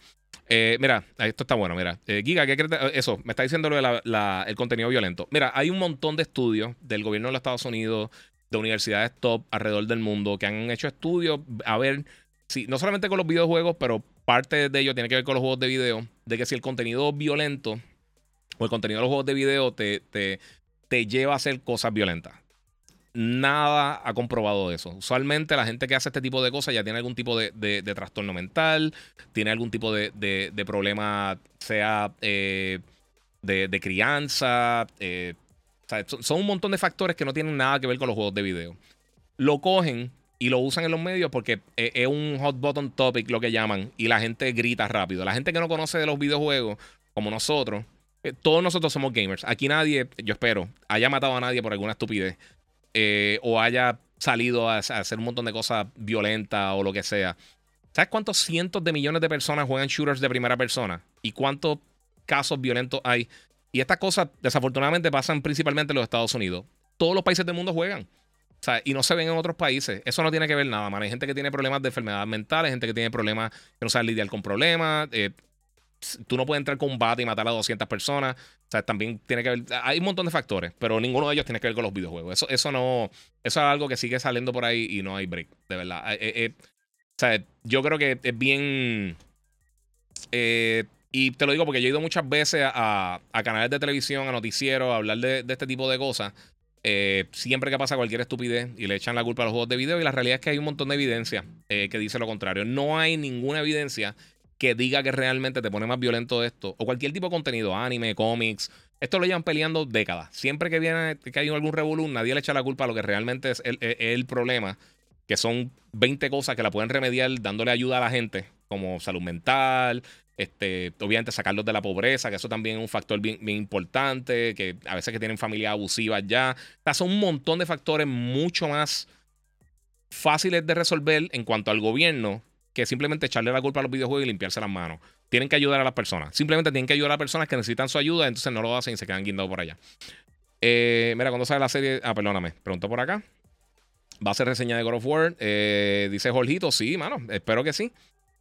Eh, mira, esto está bueno, mira. Eh, Giga, ¿qué crees? Eso, me está diciendo lo de contenido violento. Mira, hay un montón de estudios del gobierno de los Estados Unidos, de universidades top alrededor del mundo que han hecho estudios a ver si, no solamente con los videojuegos, pero parte de ello tiene que ver con los juegos de video, de que si el contenido violento o el contenido de los juegos de video te, te, lleva a hacer cosas violentas. Nada ha comprobado eso. Usualmente la gente que hace este tipo de cosas ya tiene algún tipo de, trastorno mental, tiene algún tipo de, problema, sea eh, de, crianza, eh, son un montón de factores que no tienen nada que ver con los juegos de video. Lo cogen y lo usan en los medios porque e, es un hot button topic, lo que llaman, y la gente grita rápido. La gente que no conoce de los videojuegos, como nosotros, eh, todos nosotros somos gamers. Aquí nadie, yo espero, haya matado a nadie por alguna estupidez eh, o haya salido a, hacer un montón de cosas violentas o lo que sea. ¿Sabes cuántos cientos de millones de personas juegan shooters de primera persona? ¿Y cuántos casos violentos hay y estas cosas, desafortunadamente, pasan principalmente en los Estados Unidos. Todos los países del mundo juegan. O sea, y no se ven en otros países. Eso no tiene que ver nada, man. Hay gente que tiene problemas de enfermedades mentales, gente que tiene problemas que no sabe lidiar con problemas. Eh, tú no puedes entrar con un bate y matar a 200 personas. O sea, también tiene que ver. Hay un montón de factores, pero ninguno de ellos tiene que ver con los videojuegos. Eso, eso no. Eso es algo que sigue saliendo por ahí y no hay break, de verdad. Eh, eh, o sea, yo creo que es bien. Eh, y te lo digo porque yo he ido muchas veces a, canales de televisión, a noticieros, a hablar de, este tipo de cosas. eh, siempre que pasa cualquier estupidez y le echan la culpa a los juegos de video y la realidad es que hay un montón de evidencia eh, que dice lo contrario. No hay ninguna evidencia que diga que realmente te pone más violento esto o cualquier tipo de contenido, anime, cómics. Esto lo llevan peleando décadas. Siempre que viene que hay algún revolú, nadie le echa la culpa a lo que realmente es el, problema, que son 20 cosas que la pueden remediar dándole ayuda a la gente, como salud mental, este, obviamente sacarlos de la pobreza, que eso también es un factor bien, importante, que a veces que tienen familias abusivas ya. O son un montón de factores mucho más fáciles de resolver en cuanto al gobierno que simplemente echarle la culpa a los videojuegos y limpiarse las manos. Tienen que ayudar a las personas. Simplemente tienen que ayudar a las personas que necesitan su ayuda, entonces no lo hacen y se quedan guindados por allá. Eh, mira, cuando sale la serie. Ah, perdóname. Pregunto por acá. ¿Va a ser reseña de God of War? Eh, dice Jorgito. Sí, mano. Espero que sí.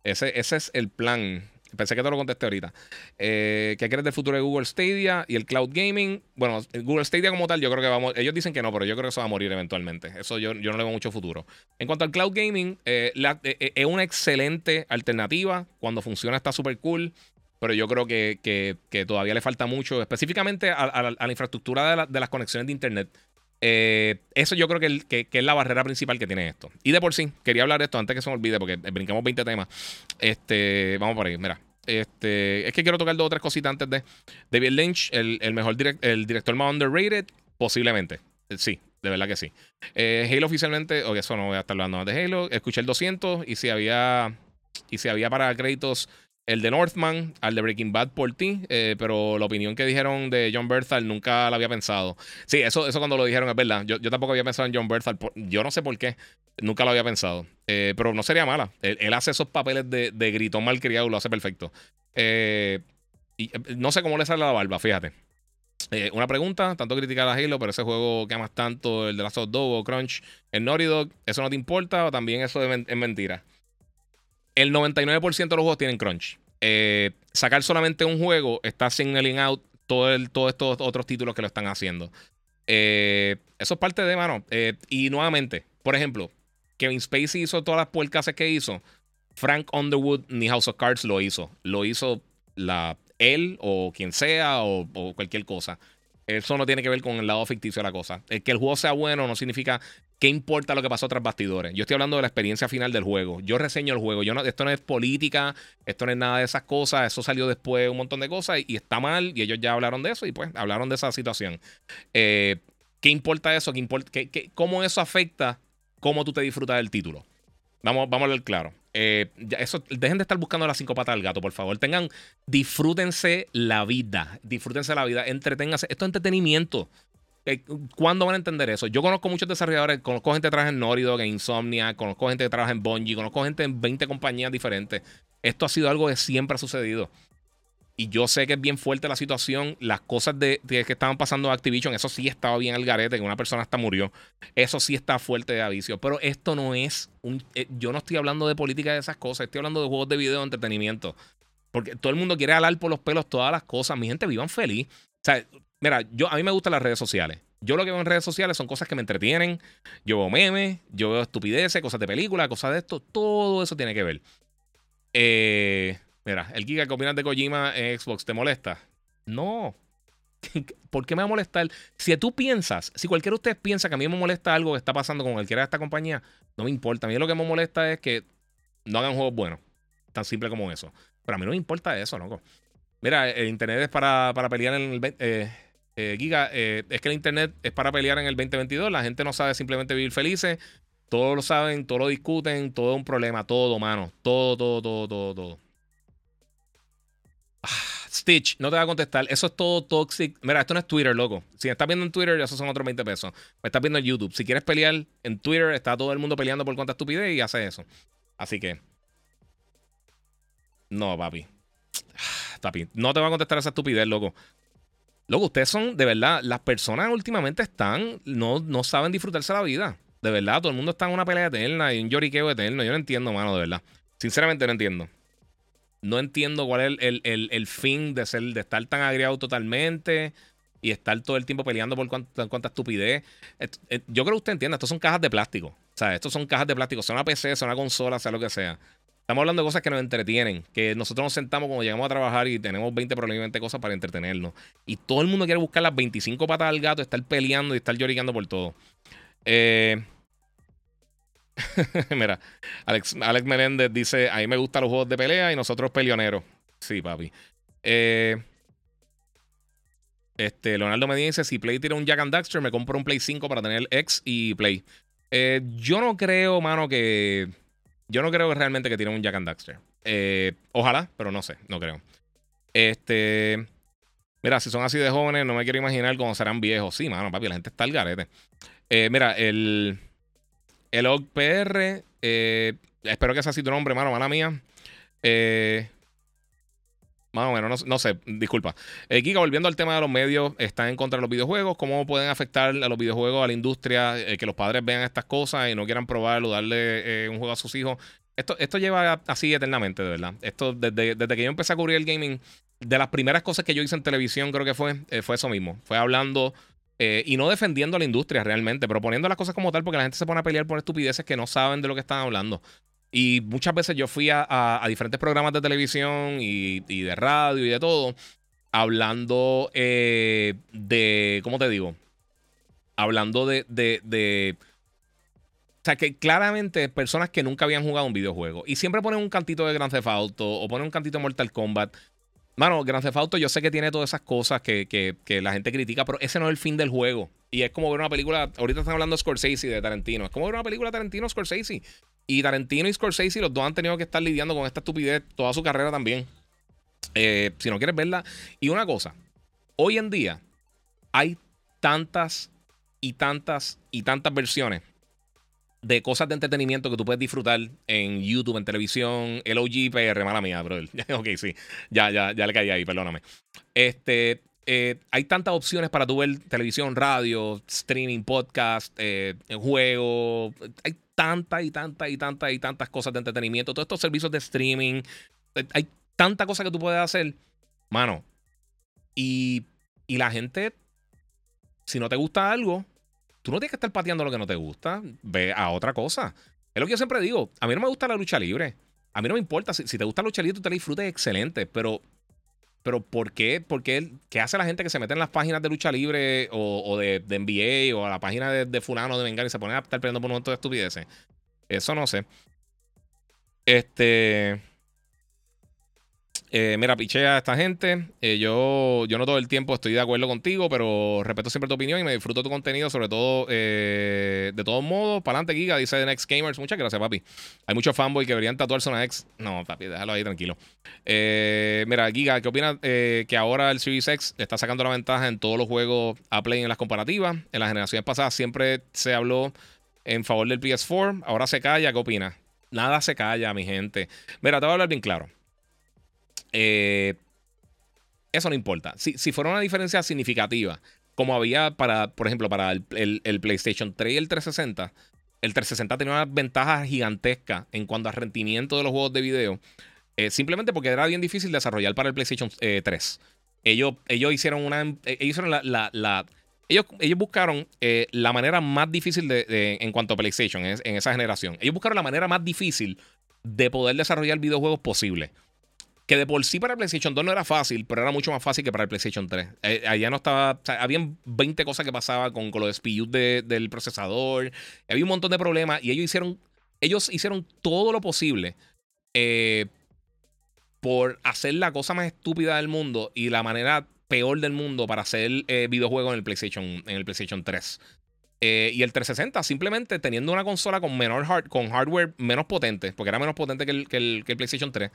Ese, ese es el plan. Pensé que te lo contesté ahorita. Eh, ¿Qué crees del futuro de Google Stadia y el cloud gaming? Bueno, Google Stadia como tal, yo creo que vamos. Ellos dicen que no, pero yo creo que eso va a morir eventualmente. Eso yo, yo no le veo mucho futuro. En cuanto al cloud gaming, eh, eh, es una excelente alternativa. Cuando funciona está súper cool. Pero yo creo que, todavía le falta mucho, específicamente a, la infraestructura de, las conexiones de Internet. Eso yo creo que, es la barrera principal que tiene esto. Y de por sí, quería hablar de esto antes que se me olvide, porque brincamos 20 temas. Este, vamos por ahí, mira. Este, es que quiero tocar dos o tres cositas antes de David Lynch, el, mejor el director más underrated, posiblemente. Sí, de verdad que sí. Eh, Halo oficialmente, o eso no voy a estar hablando más de Halo. Escuché el 200 y si había y si había para créditos el de Northman, al de Breaking Bad por ti, eh, pero la opinión que dijeron de John Berthal nunca la había pensado. Sí, eso, eso cuando lo dijeron es verdad. Yo, tampoco había pensado en John Berthal. yo no sé por qué. Nunca lo había pensado. Eh, pero no sería mala. Él, hace esos papeles de, de gritón malcriado lo hace perfecto. Eh, y, no sé cómo le sale la barba, fíjate. una pregunta, tanto criticar a Halo, pero ese juego que amas tanto, el de Last of Dog o Crunch, el Naughty Dog, ¿eso no te importa o también eso es mentira? El 99% de los juegos tienen crunch. Eh, sacar solamente un juego está signaling out todo todos estos otros títulos que lo están haciendo. Eh, eso es parte de, mano. Eh, y nuevamente, por ejemplo, Kevin Spacey hizo todas las puercas que hizo. Frank Underwood ni House of Cards lo hizo. Lo hizo la, él o quien sea o cualquier cosa. Eso no tiene que ver con el lado ficticio de la cosa. El que el juego sea bueno no significa que importa lo que pasó tras bastidores. Yo estoy hablando de la experiencia final del juego. Yo reseño el juego. Yo no, esto no es política, esto no es nada de esas cosas. Eso salió después un montón de cosas y, está mal. Y ellos ya hablaron de eso y pues hablaron de esa situación. Eh, ¿Qué importa eso? ¿Qué importa, cómo eso afecta cómo tú te disfrutas del título? Vamos, vamos a ver claro. Eh, dejen de estar buscando las cinco patas del gato, por favor. Tengan, disfrútense la vida. Disfrútense la vida. Entreténganse. Esto es entretenimiento. Eh, ¿Cuándo van a entender eso? Yo conozco muchos desarrolladores, conozco gente que trabaja en Naughty en Insomnia, conozco gente que trabaja en Bungie, conozco gente en 20 compañías diferentes. Esto ha sido algo que siempre ha sucedido. Y yo sé que es bien fuerte la situación. Las cosas de, que estaban pasando en Activision, eso sí estaba bien al garete, que una persona hasta murió. Eso sí está fuerte de aviso. Pero esto no es un. Eh, yo no estoy hablando de política de esas cosas. Estoy hablando de juegos de video, de entretenimiento. Porque todo el mundo quiere alar por los pelos todas las cosas. Mi gente vivan feliz. O sea, mira, yo, a mí me gustan las redes sociales. Yo lo que veo en redes sociales son cosas que me entretienen. Yo veo memes, yo veo estupideces, cosas de película, cosas de esto. Todo eso tiene que ver. Eh. Mira, el Giga de Kojima en Xbox, ¿te molesta? No. ¿Por qué me va a molestar? Si tú piensas, si cualquiera de ustedes piensa que a mí me molesta algo que está pasando con cualquiera de esta compañía, no me importa. A mí lo que me molesta es que no hagan juegos buenos. Tan simple como eso. Pero a mí no me importa eso, loco. Mira, el internet es para, pelear en el. Eh, eh, Giga, eh, es que el internet es para pelear en el 2022. La gente no sabe simplemente vivir felices. Todos lo saben, todos lo discuten, todo es un problema, todo, mano. Todo, todo, todo, todo, todo. Stitch, no te va a contestar. Eso es todo toxic. Mira, esto no es Twitter, loco. Si me estás viendo en Twitter, esos son otros 20 pesos. Me estás viendo en YouTube. Si quieres pelear en Twitter, está todo el mundo peleando por cuánta estupidez y hace eso. Así que. No, papi. Papi, no te va a contestar esa estupidez, loco. Loco, ustedes son, de verdad, las personas últimamente están, no, no saben disfrutarse la vida. De verdad, todo el mundo está en una pelea eterna y un lloriqueo eterno. Yo no entiendo, mano, de verdad. Sinceramente no entiendo no entiendo cuál es el, fin de, ser, de estar tan agriado totalmente y estar todo el tiempo peleando por cuánta, estupidez. Eh, yo creo que usted entiende, estos son cajas de plástico. O sea, estos son cajas de plástico, sea una PC, sea una consola, sea lo que sea. Estamos hablando de cosas que nos entretienen, que nosotros nos sentamos cuando llegamos a trabajar y tenemos 20 probablemente cosas para entretenernos. Y todo el mundo quiere buscar las 25 patas del gato, estar peleando y estar llorando por todo. Eh, mira, Alex, Alex dice, a mí me gustan los juegos de pelea y nosotros peleoneros. Sí, papi. Eh, este, Leonardo me dice, si Play tiene un Jack and Daxter, me compro un Play 5 para tener X y Play. Eh, yo no creo, mano, que... Yo no creo realmente que tiene un Jack and Daxter. Eh, ojalá, pero no sé, no creo. Este... Mira, si son así de jóvenes, no me quiero imaginar cómo serán viejos. Sí, mano, papi, la gente está al garete. Eh, mira, el... El OGPR, espero que sea así tu nombre, mano, mala mía. Eh... Más o menos, no, sé, disculpa. Eh, Kika, volviendo al tema de los medios, están en contra de los videojuegos. ¿Cómo pueden afectar a los videojuegos, a la industria, eh, que los padres vean estas cosas y no quieran probarlo, darle eh, un juego a sus hijos? Esto, esto lleva así eternamente, de verdad. Esto, desde, desde que yo empecé a cubrir el gaming, de las primeras cosas que yo hice en televisión, creo que fue, eh, fue eso mismo. Fue hablando y no defendiendo a la industria realmente, pero poniendo las cosas como tal, porque la gente se pone a pelear por estupideces que no saben de lo que están hablando. Y muchas veces yo fui a, diferentes programas de televisión y, de radio y de todo, hablando eh, de, ¿cómo te digo? Hablando de, de, O sea, que claramente personas que nunca habían jugado un videojuego y siempre ponen un cantito de Grand Theft Auto o ponen un cantito de Mortal Kombat. Mano, Grand Theft Auto yo sé que tiene todas esas cosas que, que, la gente critica, pero ese no es el fin del juego. Y es como ver una película, ahorita están hablando de Scorsese de Tarantino, es como ver una película de Tarantino Scorsese. Y Tarantino y Scorsese, los dos han tenido que estar lidiando con esta estupidez toda su carrera también. Eh, si no quieres verla. Y una cosa, hoy en día hay tantas y tantas y tantas versiones de cosas de entretenimiento que tú puedes disfrutar en YouTube, en televisión, el OG PR, mala mía, bro. ok, sí, ya, ya, ya le caí ahí, perdóname. Este, eh, hay tantas opciones para tu ver televisión, radio, streaming, podcast, eh, juego. Hay tantas y tantas y tantas y tantas cosas de entretenimiento, todos estos servicios de streaming. Eh, hay tanta cosa que tú puedes hacer, mano. Y, y la gente, si no te gusta algo, tú no tienes que estar pateando lo que no te gusta. Ve a otra cosa. Es lo que yo siempre digo. A mí no me gusta la lucha libre. A mí no me importa. Si, te gusta la lucha libre, tú te la disfrutes excelente. Pero pero ¿por qué? ¿Por qué? ¿Qué hace la gente que se mete en las páginas de lucha libre o, de, NBA o a la página de, de Fulano de Vengar y se pone a estar peleando por un montón de estupideces? Eso no sé. Este. Eh, mira, pichea a esta gente. Eh, yo, yo no todo el tiempo estoy de acuerdo contigo, pero respeto siempre tu opinión y me disfruto tu contenido, sobre todo eh, de todos modos. Para adelante, Giga, dice The Next Gamers. Muchas gracias, papi. Hay muchos fanboys que deberían tatuarse una ex. No, papi, déjalo ahí tranquilo. mira, Giga, ¿qué opinas que ahora el Series X está sacando la ventaja en todos los juegos a Play en las comparativas? En las generaciones pasadas siempre se habló en favor del PS4. Ahora se calla. ¿Qué opinas? Nada se calla, mi gente. Mira, te voy a hablar bien claro. Eh, eso no importa. Si, si, fuera una diferencia significativa, como había para, por ejemplo, para el, PlayStation 3 y el 360, el 360 tenía una ventaja gigantesca en cuanto a rendimiento de los juegos de video, eh, simplemente porque era bien difícil desarrollar para el PlayStation 3. Eh, ellos, ellos hicieron una. Ellos hicieron la. ellos, ellos, buscaron la manera más difícil de, en cuanto a PlayStation en, en esa generación. Ellos buscaron la manera más difícil de poder desarrollar videojuegos posible que de por sí para el PlayStation 2 no era fácil, pero era mucho más fácil que para el PlayStation 3. Eh, allá no estaba, o habían 20 cosas que pasaban con, con los SPUs del procesador, había un montón de problemas y ellos hicieron, ellos hicieron todo lo posible eh, por hacer la cosa más estúpida del mundo y la manera peor del mundo para hacer eh, videojuegos en el PlayStation, en el PlayStation 3. y el 360, simplemente teniendo una consola con menor hard, con hardware menos potente, porque era menos potente que el, que el PlayStation 3,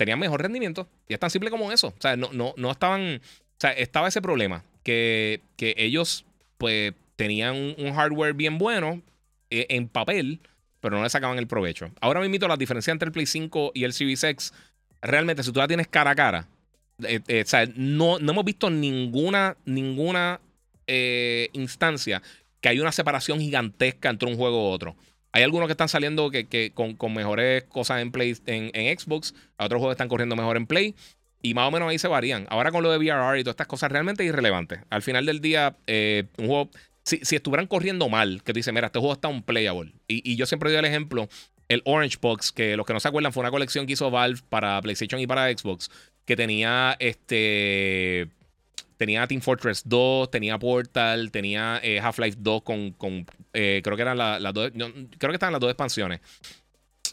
tenían mejor rendimiento. Y es tan simple como eso. O sea, no, no, no estaban. O sea, estaba ese problema. Que, que ellos, pues, tenían un, hardware bien bueno eh, en papel, pero no le sacaban el provecho. Ahora a la diferencia entre el Play 5 y el Series X. Realmente, si tú la tienes cara a cara, eh, eh, o sea, no, no, hemos visto ninguna, ninguna instancia que hay una separación gigantesca entre un juego u otro. Hay algunos que están saliendo que, con, mejores cosas en, Play, en, Xbox. Otros juegos están corriendo mejor en Play. Y más o menos ahí se varían. Ahora con lo de VRR y todas estas cosas realmente irrelevantes. Al final del día, eh, un juego. Si, estuvieran corriendo mal, que te dice, mira, este juego está un playable. Y, yo siempre doy el ejemplo el Orange Box, que los que no se acuerdan fue una colección que hizo Valve para PlayStation y para Xbox, que tenía este tenía Team Fortress 2, tenía Portal, tenía eh, Half-Life 2 con, con eh, creo que eran las dos, creo que estaban las dos expansiones.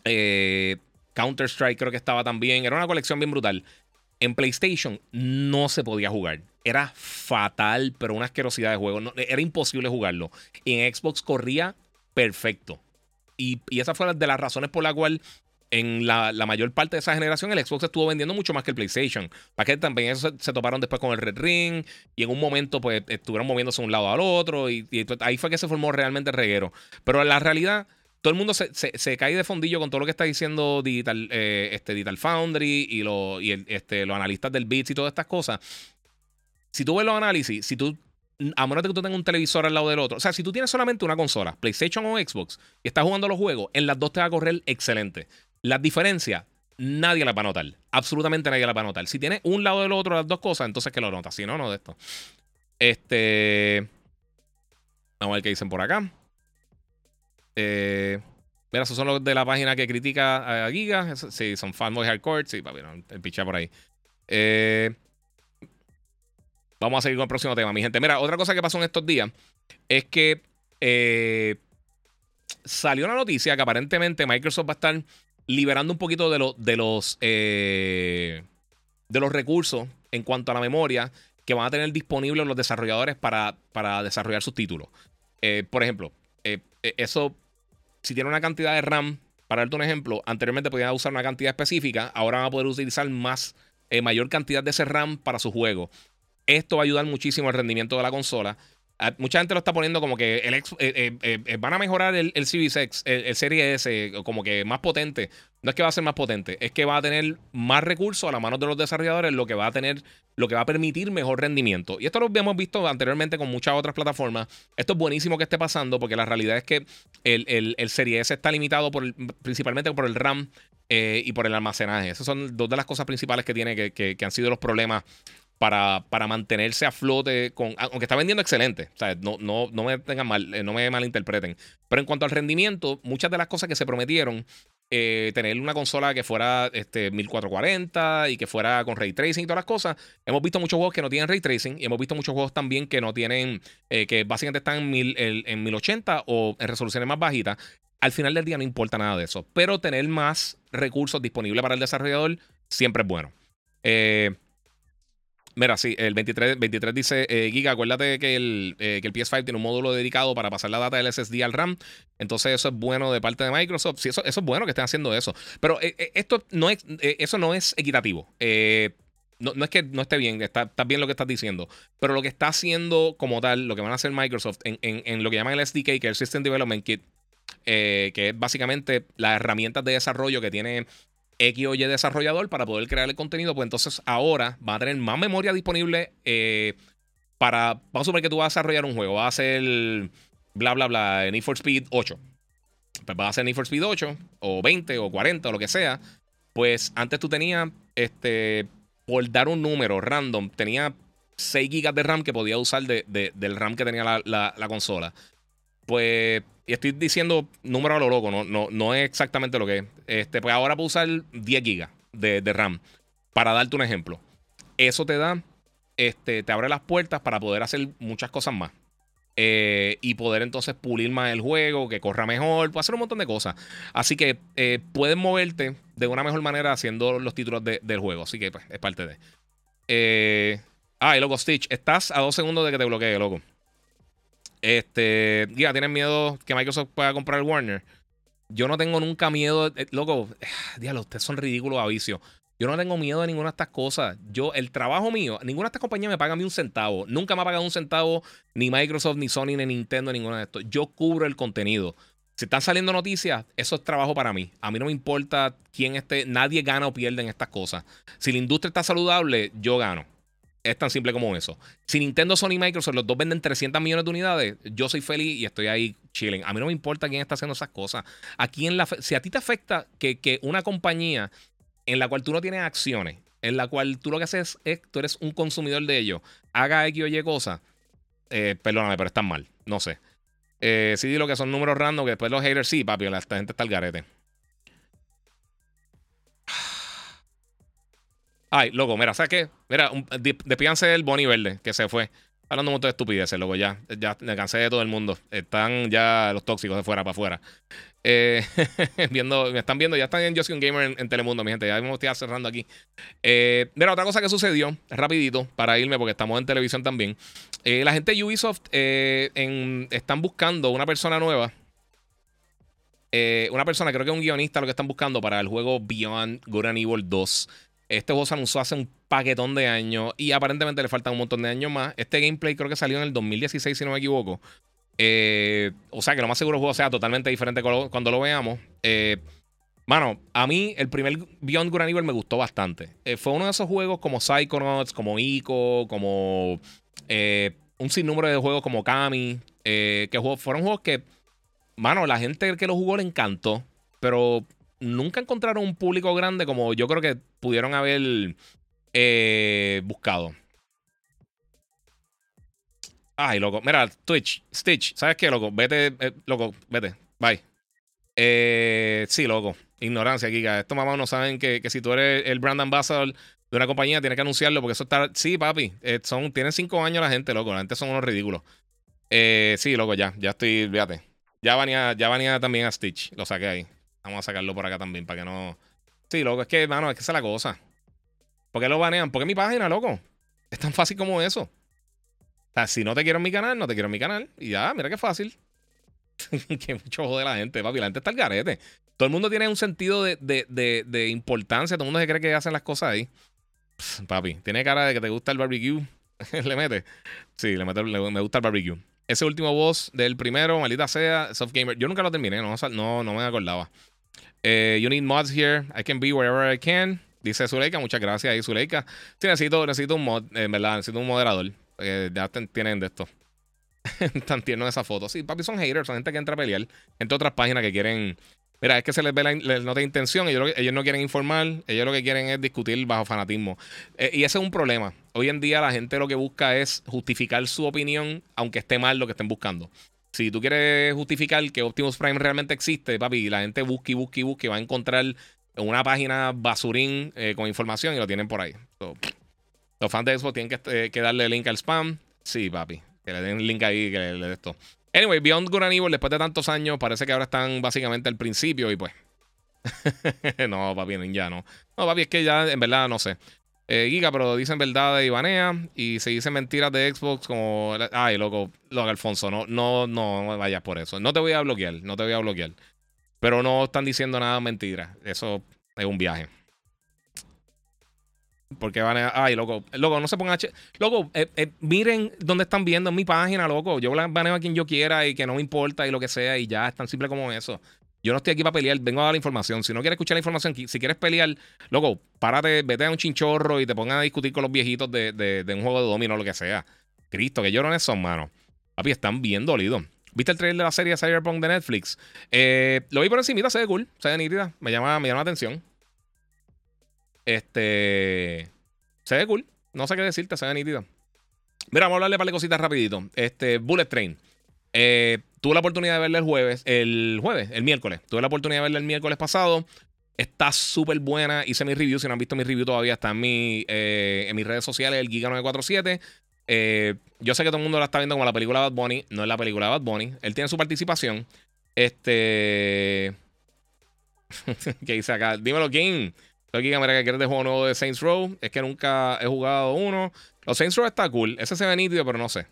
Eh, Counter Strike creo que estaba también, era una colección bien brutal. En PlayStation no se podía jugar. Era fatal, pero una asquerosidad de juego. era imposible jugarlo. Y en Xbox corría perfecto. Y, y esa fue de las razones por la cual en la, mayor parte de esa generación el Xbox estuvo vendiendo mucho más que el PlayStation. Para que también eso se, toparon después con el Red Ring y en un momento pues estuvieron moviéndose de un lado al otro y, ahí fue que se formó realmente reguero. Pero en la realidad todo el mundo se, cae de fondillo con todo lo que está diciendo Digital, eh, este, Digital Foundry y, lo, y este, los analistas del Bits y todas estas cosas. Si tú ves los análisis, si tú a menos que tú tengas un televisor al lado del otro. O sea, si tú tienes solamente una consola, PlayStation o Xbox, y estás jugando los juegos, en las dos te va a correr excelente. Las diferencias, nadie las va a notar. Absolutamente nadie las va a notar. Si tienes un lado del otro las dos cosas, entonces que lo notas. Si no, no de esto. Este. Vamos a ver qué dicen por acá. Eh, mira, esos son los de la página que critica a Giga. Sí, son fanboy hardcore. Sí, papi, el picha por ahí. Eh, vamos a seguir con el próximo tema, mi gente. Mira, otra cosa que pasó en estos días es que eh, salió una noticia que aparentemente Microsoft va a estar liberando un poquito de, de los eh, de los recursos en cuanto a la memoria que van a tener disponibles los desarrolladores para, para desarrollar sus títulos. Eh, por ejemplo, eh, eso, si tiene una cantidad de RAM, para darte un ejemplo, anteriormente podían usar una cantidad específica, ahora van a poder utilizar más, mayor cantidad de ese RAM para su juego. Esto va a ayudar muchísimo al rendimiento de la consola. Mucha gente lo está poniendo como que el eh, eh, eh, van a mejorar el, el Series el, Serie S, como que más potente. No es que va a ser más potente, es que va a tener más recursos a la mano de los desarrolladores, lo que va a tener, lo que va a permitir mejor rendimiento. Y esto lo habíamos visto anteriormente con muchas otras plataformas. Esto es buenísimo que esté pasando, porque la realidad es que el, el, Serie S está limitado por principalmente por el RAM y por el almacenaje. Esas son dos de las cosas principales que tiene que, que, que han sido los problemas para, para, mantenerse a flote con. Aunque está vendiendo excelente. No, no, no me tengan mal, eh, no me malinterpreten. Pero en cuanto al rendimiento, muchas de las cosas que se prometieron, eh, tener una consola que fuera este, 1440 y que fuera con ray tracing y todas las cosas. Hemos visto muchos juegos que no tienen ray tracing y hemos visto muchos juegos también que no tienen, eh, que básicamente están en, mil, en 1080 o en resoluciones más bajitas. Al final del día no importa nada de eso, pero tener más recursos disponibles para el desarrollador siempre es bueno. Eh, Mira, sí, el 23, 23 dice, eh, Giga, acuérdate que el, eh, que el PS5 tiene un módulo dedicado para pasar la data del SSD al RAM. Entonces eso es bueno de parte de Microsoft. Sí, eso, eso es bueno que estén haciendo eso. Pero eh, esto no es, eso no es equitativo. No, no, es que no esté bien, está, bien lo que estás diciendo. Pero lo que está haciendo como tal, lo que van a hacer Microsoft en, en lo que llaman el SDK, que es el System Development Kit, que es básicamente las herramientas de desarrollo que tiene X o Y desarrollador para poder crear el contenido, pues entonces ahora va a tener más memoria disponible eh, para. Vamos a suponer que tú vas a desarrollar un juego, va a hacer bla bla bla, Need for Speed 8. Pues va a ser Need for Speed 8, o 20, o 40, o lo que sea. Pues antes tú tenías, este, por dar un número random, tenía 6 GB de RAM que podía usar de, del RAM que tenía la, la consola. Pues y estoy diciendo número a lo loco, no, no, no es exactamente lo que es. Este, pues ahora puedo usar 10 GB de, RAM. Para darte un ejemplo. Eso te da, este, te abre las puertas para poder hacer muchas cosas más. Eh, y poder entonces pulir más el juego, que corra mejor, puede hacer un montón de cosas. Así que eh, puedes moverte de una mejor manera haciendo los títulos del juego. Así que pues, es parte de. Eh, ah, y loco, Stitch, estás a dos segundos de que te bloquee, loco. Este, ya, ¿tienes miedo que Microsoft pueda comprar Warner? Yo no tengo nunca miedo, eh, loco, diablo, ustedes son ridículos a vicio. Yo no tengo miedo de ninguna de estas cosas. Yo, el trabajo mío, ninguna de estas compañías me paga a mí un centavo. Nunca me ha pagado un centavo ni Microsoft, ni Sony, ni Nintendo, ni ninguna de estos. Yo cubro el contenido. Si están saliendo noticias, eso es trabajo para mí. A mí no me importa quién esté, nadie gana o pierde en estas cosas. Si la industria está saludable, yo gano. Es tan simple como eso. Si Nintendo, Sony y Microsoft los dos venden 300 millones de unidades, yo soy feliz y estoy ahí chilling. A mí no me importa quién está haciendo esas cosas. Aquí en la si a ti te afecta que, una compañía en la cual tú no tienes acciones, en la cual tú lo que haces es, tú eres un consumidor de ellos, haga X o Y cosas, eh, perdóname, pero están mal. No sé. Eh, sí, lo que son números random, que después los haters, sí, papi, la gente está al garete. Ay, loco, mira, ¿sabes qué? Mira, despídanse del Bonnie Verde, que se fue. Hablando un montón de estupideces, loco, ya. Ya me cansé de todo el mundo. Están ya los tóxicos de fuera para afuera. Eh, viendo, me están viendo, ya están en Just Gamer en, Telemundo, mi gente. Ya me estoy cerrando aquí. Eh, mira, otra cosa que sucedió, rapidito, para irme, porque estamos en televisión también. Eh, la gente de Ubisoft están buscando una persona nueva. una persona, creo que un guionista, lo que están buscando para el juego Beyond Good and Evil 2. Este juego se anunció hace un paquetón de años y aparentemente le faltan un montón de años más. Este gameplay creo que salió en el 2016, si no me equivoco. Eh, o sea que lo más seguro el juego sea totalmente diferente cuando lo veamos. Eh, mano, a mí el primer Beyond Good Evil me gustó bastante. Eh, fue uno de esos juegos como Psychonauts, como Ico, como un sinnúmero de juegos como Kami. que fueron juegos que, mano, la gente que lo jugó le encantó. Pero nunca encontraron un público grande como yo creo que pudieron haber eh, buscado. Ay, loco. Mira, Twitch, Stitch, ¿sabes qué, loco? Vete, eh, loco, vete. Bye. Eh, sí, loco. Ignorancia, Kika. Estos mamás no saben que, si tú eres el brand ambassador de una compañía, tienes que anunciarlo porque eso está. Sí, papi. son, tienen cinco años la gente, loco. La gente son unos ridículos. sí, loco, ya. Ya estoy. Fíjate. Ya venía, ya venía también a Stitch. Lo saqué ahí. Vamos a sacarlo por acá también para que no. Sí, loco, es que, mano, es que esa es la cosa. ¿Por qué lo banean? Porque mi página, loco. Es tan fácil como eso. O sea, si no te quiero en mi canal, no te quiero en mi canal. Y ya, mira qué fácil. que mucho jode la gente, papi. La gente está al garete. Todo el mundo tiene un sentido de, de, importancia. Todo el mundo se cree que hacen las cosas ahí. papi, tiene cara de que te gusta el barbecue. le mete. Sí, le mete, me gusta el barbecue. Ese último boss del primero, maldita sea, Soft Gamer. Yo nunca lo terminé, no, no, no me acordaba. Eh, you need mods here. I can be wherever I can. Dice Zuleika, muchas gracias ahí, Zuleika. Sí, necesito, necesito un mod, en verdad, necesito un moderador. Eh, ya tienen de esto. Están tiernos esa foto. Sí, papi, son haters, son gente que entra a pelear. Entre otras páginas que quieren. Mira, es que se les ve la nota de intención. Ellos, ellos, no quieren informar. Ellos lo que quieren es discutir bajo fanatismo. Eh, y ese es un problema. Hoy en día la gente lo que busca es justificar su opinión, aunque esté mal lo que estén buscando. Si tú quieres justificar que Optimus Prime realmente existe, papi, la gente busca y busca y busca y va a encontrar una página basurín eh, con información y lo tienen por ahí. los fans de Xbox tienen que, eh, darle link al spam. Sí, papi. Que le den link ahí, que le, dé esto. Anyway, Beyond Good and después de tantos años, parece que ahora están básicamente al principio y pues. no, papi, ya no. No, papi, es que ya en verdad no sé. Eh, Giga, pero dicen verdad de Ibanea y se dicen mentiras de Xbox como. Ay, loco, loco, Alfonso, no, no, no vayas por eso. No te voy a bloquear, no te voy a bloquear. Pero no están diciendo nada mentira. Eso es un viaje. Porque van a. Ay, loco. Loco, no se pongan. Loco, eh, eh, miren dónde están viendo en mi página, loco. Yo baneo a quien yo quiera y que no me importa y lo que sea. Y ya, es tan simple como eso. Yo no estoy aquí para pelear, vengo a dar la información. Si no quieres escuchar la información, si quieres pelear, loco, párate, vete a un chinchorro y te pongan a discutir con los viejitos de, de, un juego de domino o lo que sea. Cristo, que llorones son, mano. Papi, están bien dolidos. ¿Viste el trailer de la serie Cyberpunk de Netflix? Eh, lo vi por encima, se ve cool, se ve nítida. Me llama, me llama la atención. Este. Se ve cool. No sé qué decirte, se ve nítida. Mira, vamos a hablarle para cositas rapidito. Este, Bullet Train. Eh, tuve la oportunidad de verla el jueves, el jueves, el miércoles. Tuve la oportunidad de verla el miércoles pasado. Está súper buena. Hice mi review. Si no han visto mi review todavía, está en, eh, mis redes sociales, el Giga947. Eh, yo sé que todo el mundo la está viendo como la película Bad Bunny. No es la película Bad Bunny. Él tiene su participación. Este. ¿Qué dice acá? Dímelo, King. Soy Giga, mira que quieres de juego nuevo de Saints Row. Es que nunca he jugado uno. Los Saints Row está cool. Ese se ve nítido, pero no sé.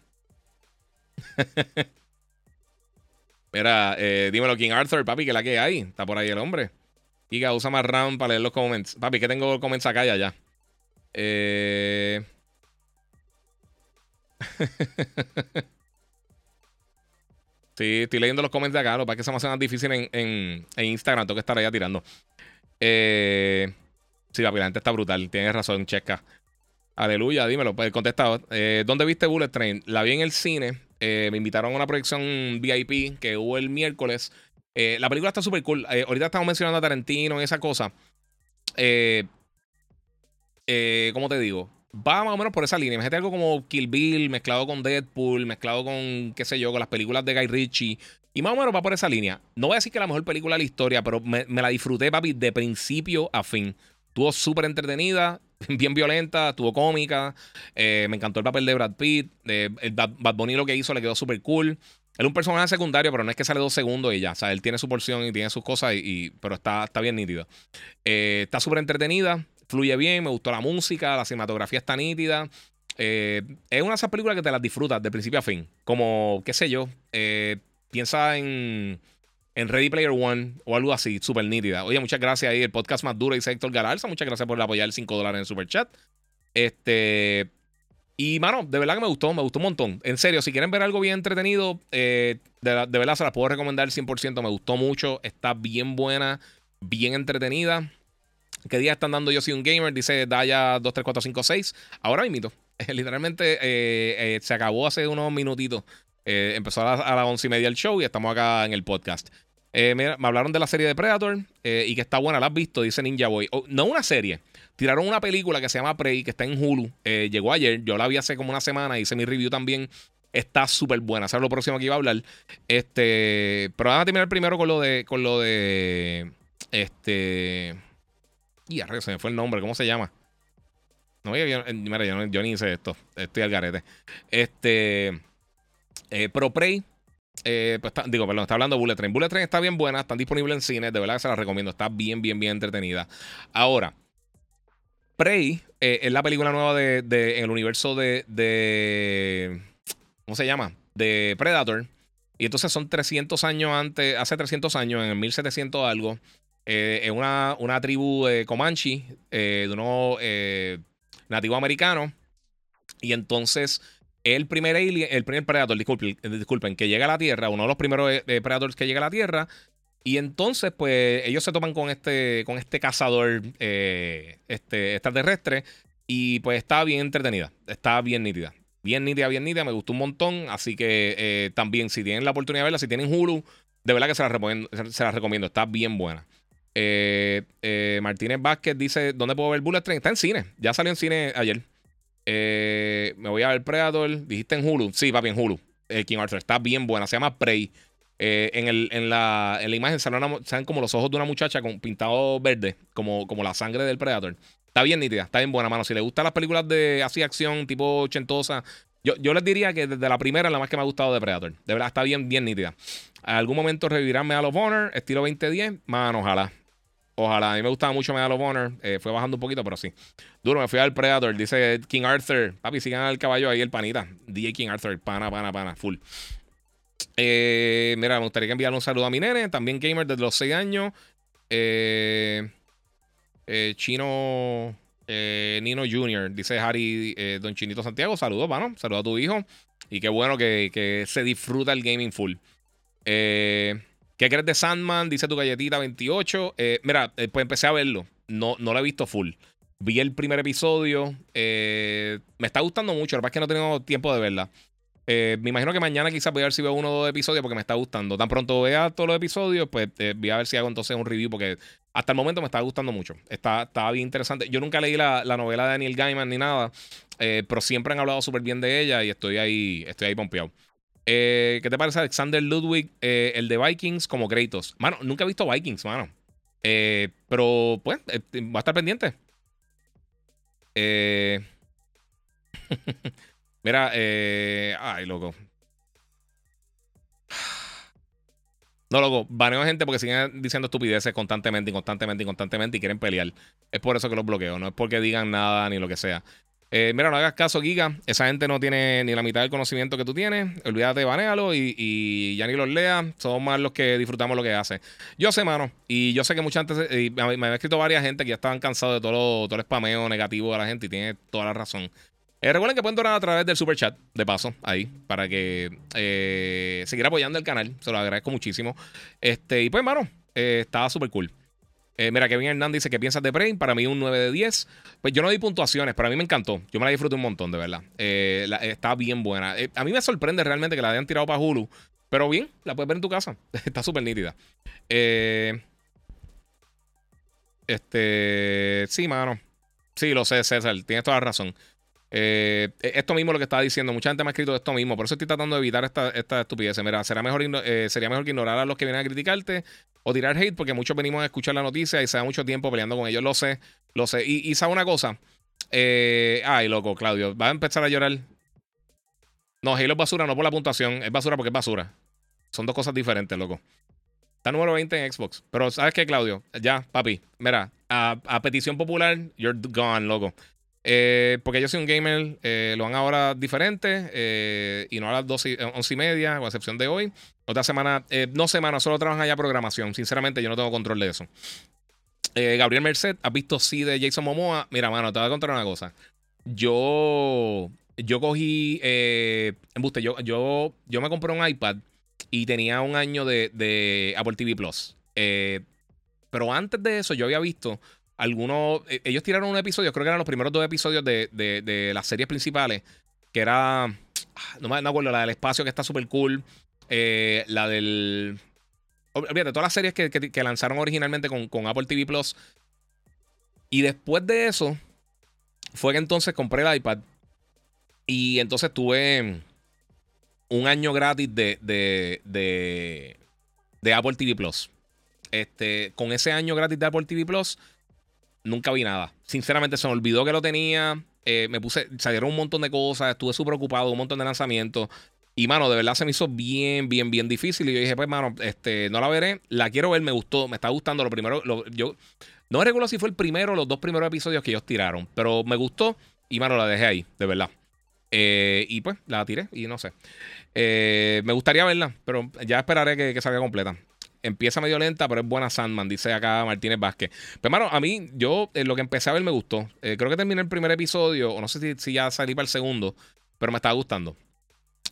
Mira, eh, dímelo, King Arthur, papi, que la que hay. Está por ahí el hombre. Giga, usa más RAM para leer los comments. Papi, que tengo comments acá ya, ya. Eh. sí, estoy leyendo los comments de acá. Lo que pasa es que se me hace más difícil en, en, Instagram. Tengo que estar allá tirando. Eh. Sí, papi, la gente está brutal. Tienes razón, checa. Aleluya, dímelo. Pues, contestado. Eh, ¿Dónde viste Bullet Train? La vi en el cine. Eh, me invitaron a una proyección VIP que hubo el miércoles. Eh, la película está súper cool. Eh, ahorita estamos mencionando a Tarantino y esa cosa. ¿Cómo te digo? Va más o menos por esa línea. Imagínate algo como Kill Bill mezclado con Deadpool, mezclado con, qué sé yo, con las películas de Guy Ritchie. Y más o menos va por esa línea. No voy a decir que la mejor película de la historia, pero me, la disfruté, papi, de principio a fin. Estuvo súper entretenida, bien violenta, estuvo cómica. Eh, me encantó el papel de Brad Pitt. el Bad Bunny lo que hizo le quedó súper cool. Él es un personaje secundario, pero no es que sale dos segundos y ya. O sea, él tiene su porción y tiene sus cosas, y, pero está, está bien nítido. Eh, está súper entretenida, fluye bien, me gustó la música, la cinematografía está nítida. Eh, es una de esas películas que te las disfrutas de principio a fin. Como, qué sé yo, piensa en en Ready Player One o algo así, súper nítida. Oye, muchas gracias ahí, el podcast más duro, dice Héctor Galarza. Muchas gracias por apoyar el 5 dólares en el super chat. Este. Y, mano, de verdad que me gustó, me gustó un montón. En serio, si quieren ver algo bien entretenido, eh, de, verdad se las puedo recomendar 100%. Me gustó mucho, está bien buena, bien entretenida. ¿Qué día están dando Yo Soy un Gamer? Dice Daya 23456. Ahora mismo, literalmente eh, eh, se acabó hace unos minutitos. empezó a, las once y media el show y estamos acá en el podcast. Eh, me, hablaron de la serie de Predator eh, y que está buena. ¿La has visto? Dice Ninja Boy. Oh, no una serie. Tiraron una película que se llama Prey, que está en Hulu. Eh, llegó ayer. Yo la vi hace como una semana. Hice mi review también. Está súper buena. ¿Sabes lo próximo que iba a hablar? Este. Pero vamos a terminar primero con lo de. Con lo de. Este. Y arre, se me fue el nombre. ¿Cómo se llama? No, mira, yo, yo, ni hice esto. Estoy al garete. Este. Pro Prey eh, pues digo, perdón, está hablando de Bullet Train. Bullet Train está bien buena, están disponibles en cine, de verdad que se la recomiendo, está bien, bien, bien entretenida. Ahora, Prey eh, es la película nueva de, en el universo de, de, ¿Cómo se llama? De Predator. Y entonces son 300 años antes, hace 300 años, en el 1700 algo, eh, en una, una tribu Comanche, de unos nativos americanos. Y entonces el primer alien, el primer Predator, disculpen, disculpen, que llega a la Tierra, uno de los primeros eh, eh, Predators que llega a la Tierra. Y entonces, pues, ellos se toman con este, con este cazador eh, este, extraterrestre. Y pues está bien entretenida. Está bien nítida. Bien nítida, bien nítida. Me gustó un montón. Así que también, si tienen la oportunidad de verla, si tienen Hulu, de verdad que se la recomiendo. Se la recomiendo. Está bien buena. Martínez Vázquez dice: ¿Dónde puedo ver Bullet Train? Está en cine. Ya salió en cine ayer. Eh, me voy a ver Predator. Dijiste en Hulu. Sí, papi, en Hulu. Eh, King Arthur. Está bien buena. Se llama Prey. Eh, en, el, en, la, en, la, imagen salen, como los ojos de una muchacha con pintado verde, como, como la sangre del Predator. Está bien nítida, está bien buena, mano. Si le gustan las películas de así acción, tipo ochentosa, yo, yo les diría que desde la primera es la más que me ha gustado de Predator. De verdad, está bien, bien nítida. En algún momento revivirán Medal of Honor, estilo 2010. Mano, ojalá. Ojalá. A mí me gustaba mucho Medal of Honor. Eh, fue bajando un poquito, pero sí. Duro, me fui al Predator. Dice King Arthur. Papi, sigan al caballo ahí, el panita. DJ King Arthur. Pana, pana, pana. Full. Eh, mira, me gustaría enviarle un saludo a mi nene. También gamer desde los 6 años. Eh, Chino Nino Jr. Dice Harry Don Chinito Santiago. Saludos, mano. Saludos a tu hijo. Y qué bueno que, que se disfruta el gaming full. Eh. ¿Qué crees de Sandman? Dice tu galletita 28. Eh, mira, eh, pues empecé a verlo. No, no lo he visto full. Vi el primer episodio. Eh, me está gustando mucho. La verdad es que no tengo tiempo de verla. me imagino que mañana quizás voy a ver si veo uno o dos episodios porque me está gustando. Tan pronto vea todos los episodios, pues voy a ver si hago entonces un review porque hasta el momento me está gustando mucho. Está, está bien interesante. Yo nunca leí la, novela de Daniel Gaiman ni nada, pero siempre han hablado súper bien de ella y estoy ahí, estoy ahí pompeado. Eh, ¿Qué te parece Alexander Ludwig, eh, el de Vikings, como Kratos? Mano, nunca he visto Vikings, mano. Eh, pero, pues, va a estar pendiente. Mira, ay, loco. No, loco, baneo a gente porque siguen diciendo estupideces constantemente y constantemente y constantemente y quieren pelear. Es por eso que los bloqueo, no es porque digan nada ni lo que sea. Eh, mira, no hagas caso, Giga. Esa gente no tiene ni la mitad del conocimiento que tú tienes. Olvídate, banéalo y, y ya ni los lea. Somos más los que disfrutamos lo que hace. Yo sé, mano. Y yo sé que mucha gente. Y me, me, escrito varias gente que ya estaban cansados de todo, lo, todo el spameo negativo de la gente y tiene toda la razón. Eh, recuerden que pueden donar a través del super chat, de paso, ahí, para que eh, seguir apoyando el canal. Se lo agradezco muchísimo. Este, y pues, mano, eh, estaba súper cool. Eh, mira, Kevin Hernández dice que piensas de Brain. Para mí, un 9 de 10. Pues yo no di puntuaciones, pero a mí me encantó. Yo me la disfruté un montón, de verdad. Eh, está bien buena. Eh, a mí me sorprende realmente que la hayan tirado para Hulu. Pero bien, la puedes ver en tu casa. está súper nítida. este. Sí, mano. Sí, lo sé, César. Tienes toda la razón. esto mismo lo que estaba diciendo. Mucha gente me ha escrito esto mismo. Por eso estoy tratando de evitar esta, esta estupidez. Mira, será mejor, sería mejor que ignorar a los que vienen a criticarte o tirar hate porque muchos venimos a escuchar la noticia y se da mucho tiempo peleando con ellos. Lo sé, lo sé. Y, sabe una cosa. Eh, ay, loco, Claudio, va a empezar a llorar. No, Halo es basura, no por la puntuación. Es basura porque es basura. Son dos cosas diferentes, loco. Está número 20 en Xbox. Pero, ¿sabes qué, Claudio? Ya, papi. Mira, a, petición popular, you're gone, loco. Eh, porque yo soy un gamer, eh, lo van ahora diferente eh, y no a las 12, 11 y media, con excepción de hoy. Otra semana, no semana, solo trabajan ya programación. Sinceramente, yo no tengo control de eso. Gabriel Merced, ¿has visto sí de Jason Momoa? Mira, mano, te voy a contar una cosa. Yo, yo cogí, embuste, yo, yo, yo me compré un iPad y tenía un año de, Apple TV Plus. Eh, pero antes de eso, yo había visto algunos. Eh, ellos tiraron un episodio, creo que eran los primeros dos episodios de, las series principales, que era. Ah, no me, acuerdo, la del espacio que está súper cool. Eh, la del. Olvídate, todas las series que, lanzaron originalmente con, con, Apple TV Plus. Y después de eso, fue que entonces compré el iPad. Y entonces tuve un año gratis de, de, de, Apple TV Plus. Este, con ese año gratis de Apple TV Plus, nunca vi nada. Sinceramente, se me olvidó que lo tenía. Eh, me puse, salieron un montón de cosas, estuve súper ocupado, un montón de lanzamientos. Y, mano, de verdad se me hizo bien, bien, bien difícil. Y yo dije, pues, mano, este, no la veré. La quiero ver, me gustó, me está gustando. Lo primero, yo no me recuerdo si fue el primero o los dos primeros episodios que ellos tiraron, pero me gustó. Y, mano, la dejé ahí, de verdad. Eh, y pues la tiré y no sé. Eh, me gustaría verla, pero ya esperaré que, salga completa. Empieza medio lenta, pero es buena Sandman, dice acá Martínez Vázquez. Pero, pues, hermano, a mí, yo eh, lo que empecé a ver me gustó. creo que terminé el primer episodio, o no sé si, si, ya salí para el segundo, pero me estaba gustando.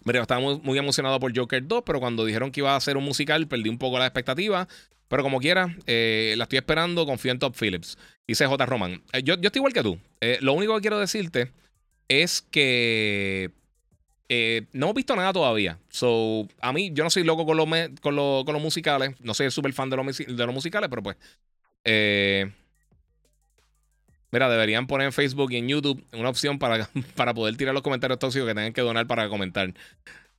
Mira, estaba muy, emocionado por Joker 2, pero cuando dijeron que iba a ser un musical, perdí un poco la expectativa. Pero como quiera, la estoy esperando, confío en Top Phillips. Dice J. Roman. yo, yo estoy igual que tú. lo único que quiero decirte es que eh, no hemos visto nada todavía. So, a mí, yo no soy loco con los, con con los musicales. No soy súper fan de los, de musicales, pero pues. Eh, mira, deberían poner en Facebook y en YouTube una opción para, para poder tirar los comentarios tóxicos que tengan que donar para comentar.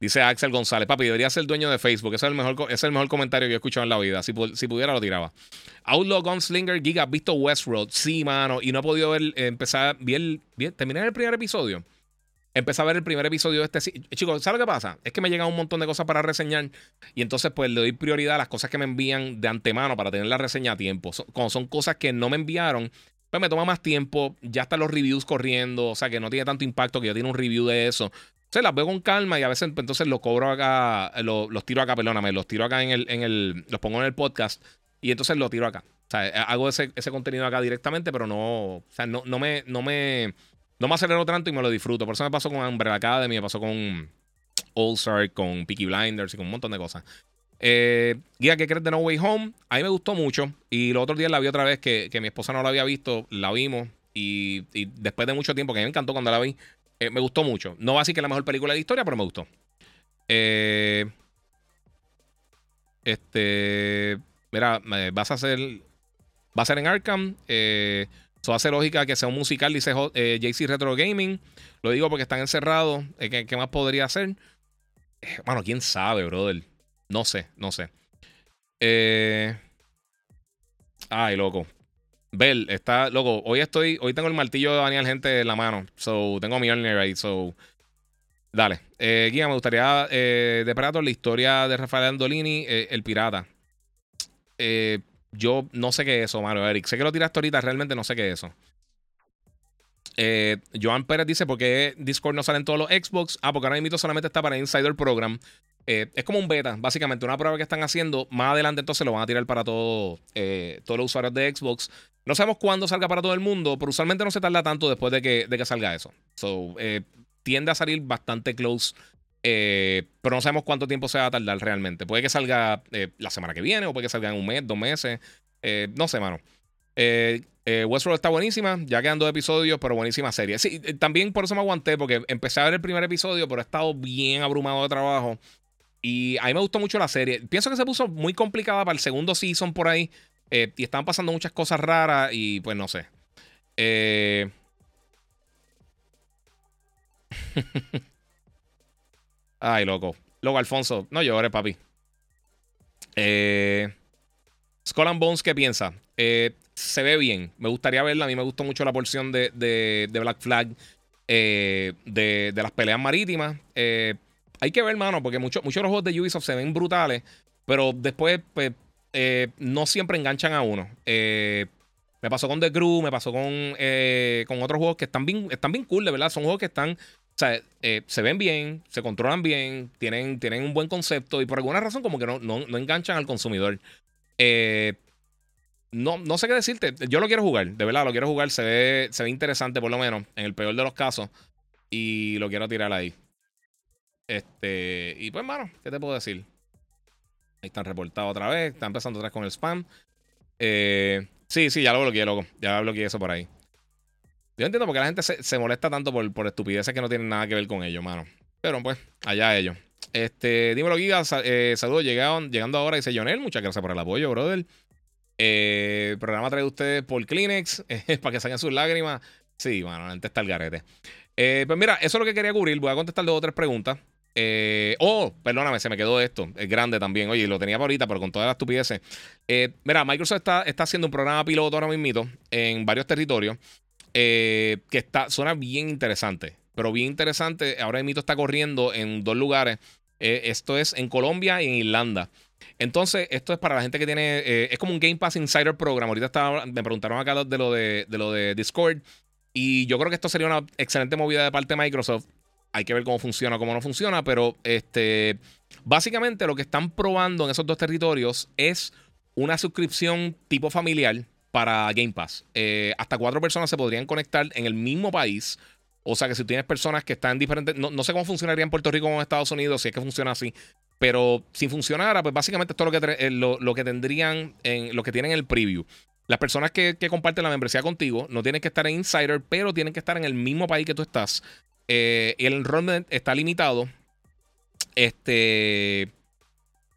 Dice Axel González, papi, debería ser dueño de Facebook. Ese es el mejor, es el mejor comentario que he escuchado en la vida. Si, si pudiera, lo tiraba. Outlaw Gunslinger Giga, ¿visto Westworld? Sí, mano. Y no he podido ver, empezar, bien, bien, terminé el primer episodio. Empecé a ver el primer episodio de este. Chicos, ¿sabes lo que pasa? Es que me llegan un montón de cosas para reseñar. Y entonces, pues le doy prioridad a las cosas que me envían de antemano para tener la reseña a tiempo. Como son cosas que no me enviaron, pues me toma más tiempo. Ya están los reviews corriendo. O sea, que no tiene tanto impacto que ya tiene un review de eso las veo con calma y a veces pues, entonces los cobro acá, los tiro acá, perdóname, los tiro acá en el, en el, los pongo en el podcast y entonces los tiro acá. O sea, hago ese, contenido acá directamente, pero no, o sea, no, no me, no me, no me acelero tanto y me lo disfruto. Por eso me pasó con Umbrella Academy, me pasó con All Star, con Peaky Blinders y con un montón de cosas. Eh, guía, ¿qué crees de No Way Home? A mí me gustó mucho. Y los otros días la vi otra vez que, que mi esposa no la había visto, la vimos. Y, después de mucho tiempo, que a mí me encantó cuando la vi, eh, me gustó mucho. No va a decir que es la mejor película de historia, pero me gustó. Eh, este. Mira, vas a hacer. Va a ser en Arkham. Eh, eso hace lógica que sea un musical, dice eh, JC Retro Gaming. Lo digo porque están encerrados. ¿qué, ¿qué, más podría hacer? bueno, quién sabe, brother. No sé, no sé. Ay, loco. Bell, está, loco, hoy estoy, hoy tengo el martillo de Daniel Gente en la mano. So, tengo mi Mjolnir ahí, so. Dale. Eh, Guía, me gustaría eh, de Prato la historia de Rafael Andolini, eh, el pirata. Eh, yo no sé qué es eso, Mario Eric. Sé que lo tiraste ahorita, realmente no sé qué es eso. Joan Pérez dice: ¿Por qué Discord no sale en todos los Xbox? Ah, porque ahora mismo solamente está para Insider Program. Eh, es como un beta, básicamente, una prueba que están haciendo. Más adelante entonces lo van a tirar para todo, eh, todos los usuarios de Xbox. No sabemos cuándo salga para todo el mundo, pero usualmente no se tarda tanto después de que, de que salga eso. So, eh, tiende a salir bastante close, pero no sabemos cuánto tiempo se va a tardar realmente. Puede que salga la semana que viene o puede que salga en un mes, dos meses. no sé, mano. Westworld está buenísima, ya quedan dos episodios, pero buenísima serie. Sí, también por eso me aguanté, porque empecé a ver el primer episodio, pero he estado bien abrumado de trabajo. Y a mí me gustó mucho la serie. Pienso que se puso muy complicada para el segundo season por ahí. Eh, y estaban pasando muchas cosas raras y pues no sé. Eh... Ay, loco. Loco, Alfonso. No llores, papi. Eh... Skull and Bones, ¿qué piensa? se ve bien. Me gustaría verla. A mí me gustó mucho la porción de, de, Black Flag de, de, las peleas marítimas. hay que ver, mano, porque muchos muchos de los juegos de Ubisoft se ven brutales, pero después, pues, no siempre enganchan a uno. Me pasó con The Crew, me pasó con, eh, con otros juegos que están bien, están bien cool, de verdad. Son juegos que están, o sea, eh, se ven bien, se controlan bien, tienen, tienen un buen concepto y por alguna razón como que no, no, enganchan al consumidor. Eh, no, no sé qué decirte. Yo lo quiero jugar, de verdad, lo quiero jugar. Se ve, se ve interesante, por lo menos, en el peor de los casos. Y lo quiero tirar ahí. Este, y pues, mano, ¿qué te puedo decir? Ahí están reportados otra vez. Están empezando otra vez con el spam. Eh, Sí, sí, ya lo bloqueé, loco. Ya bloqueé eso por ahí. Yo entiendo porque la gente se, molesta tanto por, por, estupideces que no tienen nada que ver con ellos, mano. Pero pues, allá ellos. Este, dímelo, Giga. Eh, saludos, llegando ahora. Dice Jonel, muchas gracias por el apoyo, brother. Eh, programa trae ustedes por Kleenex eh, para que salgan sus lágrimas. Sí, mano, antes está el garete. Eh, pues mira, eso es lo que quería cubrir. Voy a contestar dos o tres preguntas. Eh, oh, perdóname, se me quedó esto. Es grande también. Oye, lo tenía para ahorita, pero con todas las estupideces. Mira, Microsoft está, está, haciendo un programa piloto ahora mismo en varios territorios eh, que está, suena bien interesante. Pero bien interesante. Ahora mismo está corriendo en dos lugares. esto es en Colombia y en Irlanda. Entonces, esto es para la gente que tiene. es como un Game Pass Insider Program. Ahorita me preguntaron acá de lo de, de lo de Discord. Y yo creo que esto sería una excelente movida de parte de Microsoft hay que ver cómo funciona o cómo no funciona, pero este, básicamente lo que están probando en esos dos territorios es una suscripción tipo familiar para Game Pass. Eh, hasta cuatro personas se podrían conectar en el mismo país. O sea que si tienes personas que están en diferentes. No, sé cómo funcionaría en Puerto Rico o en Estados Unidos, si es que funciona así. Pero si funcionara, pues básicamente esto es lo que, eh, lo, que tendrían, en, lo que tienen en el preview. Las personas que, que, comparten la membresía contigo no tienen que estar en Insider, pero tienen que estar en el mismo país que tú estás. Eh, el enrollment está limitado. Este.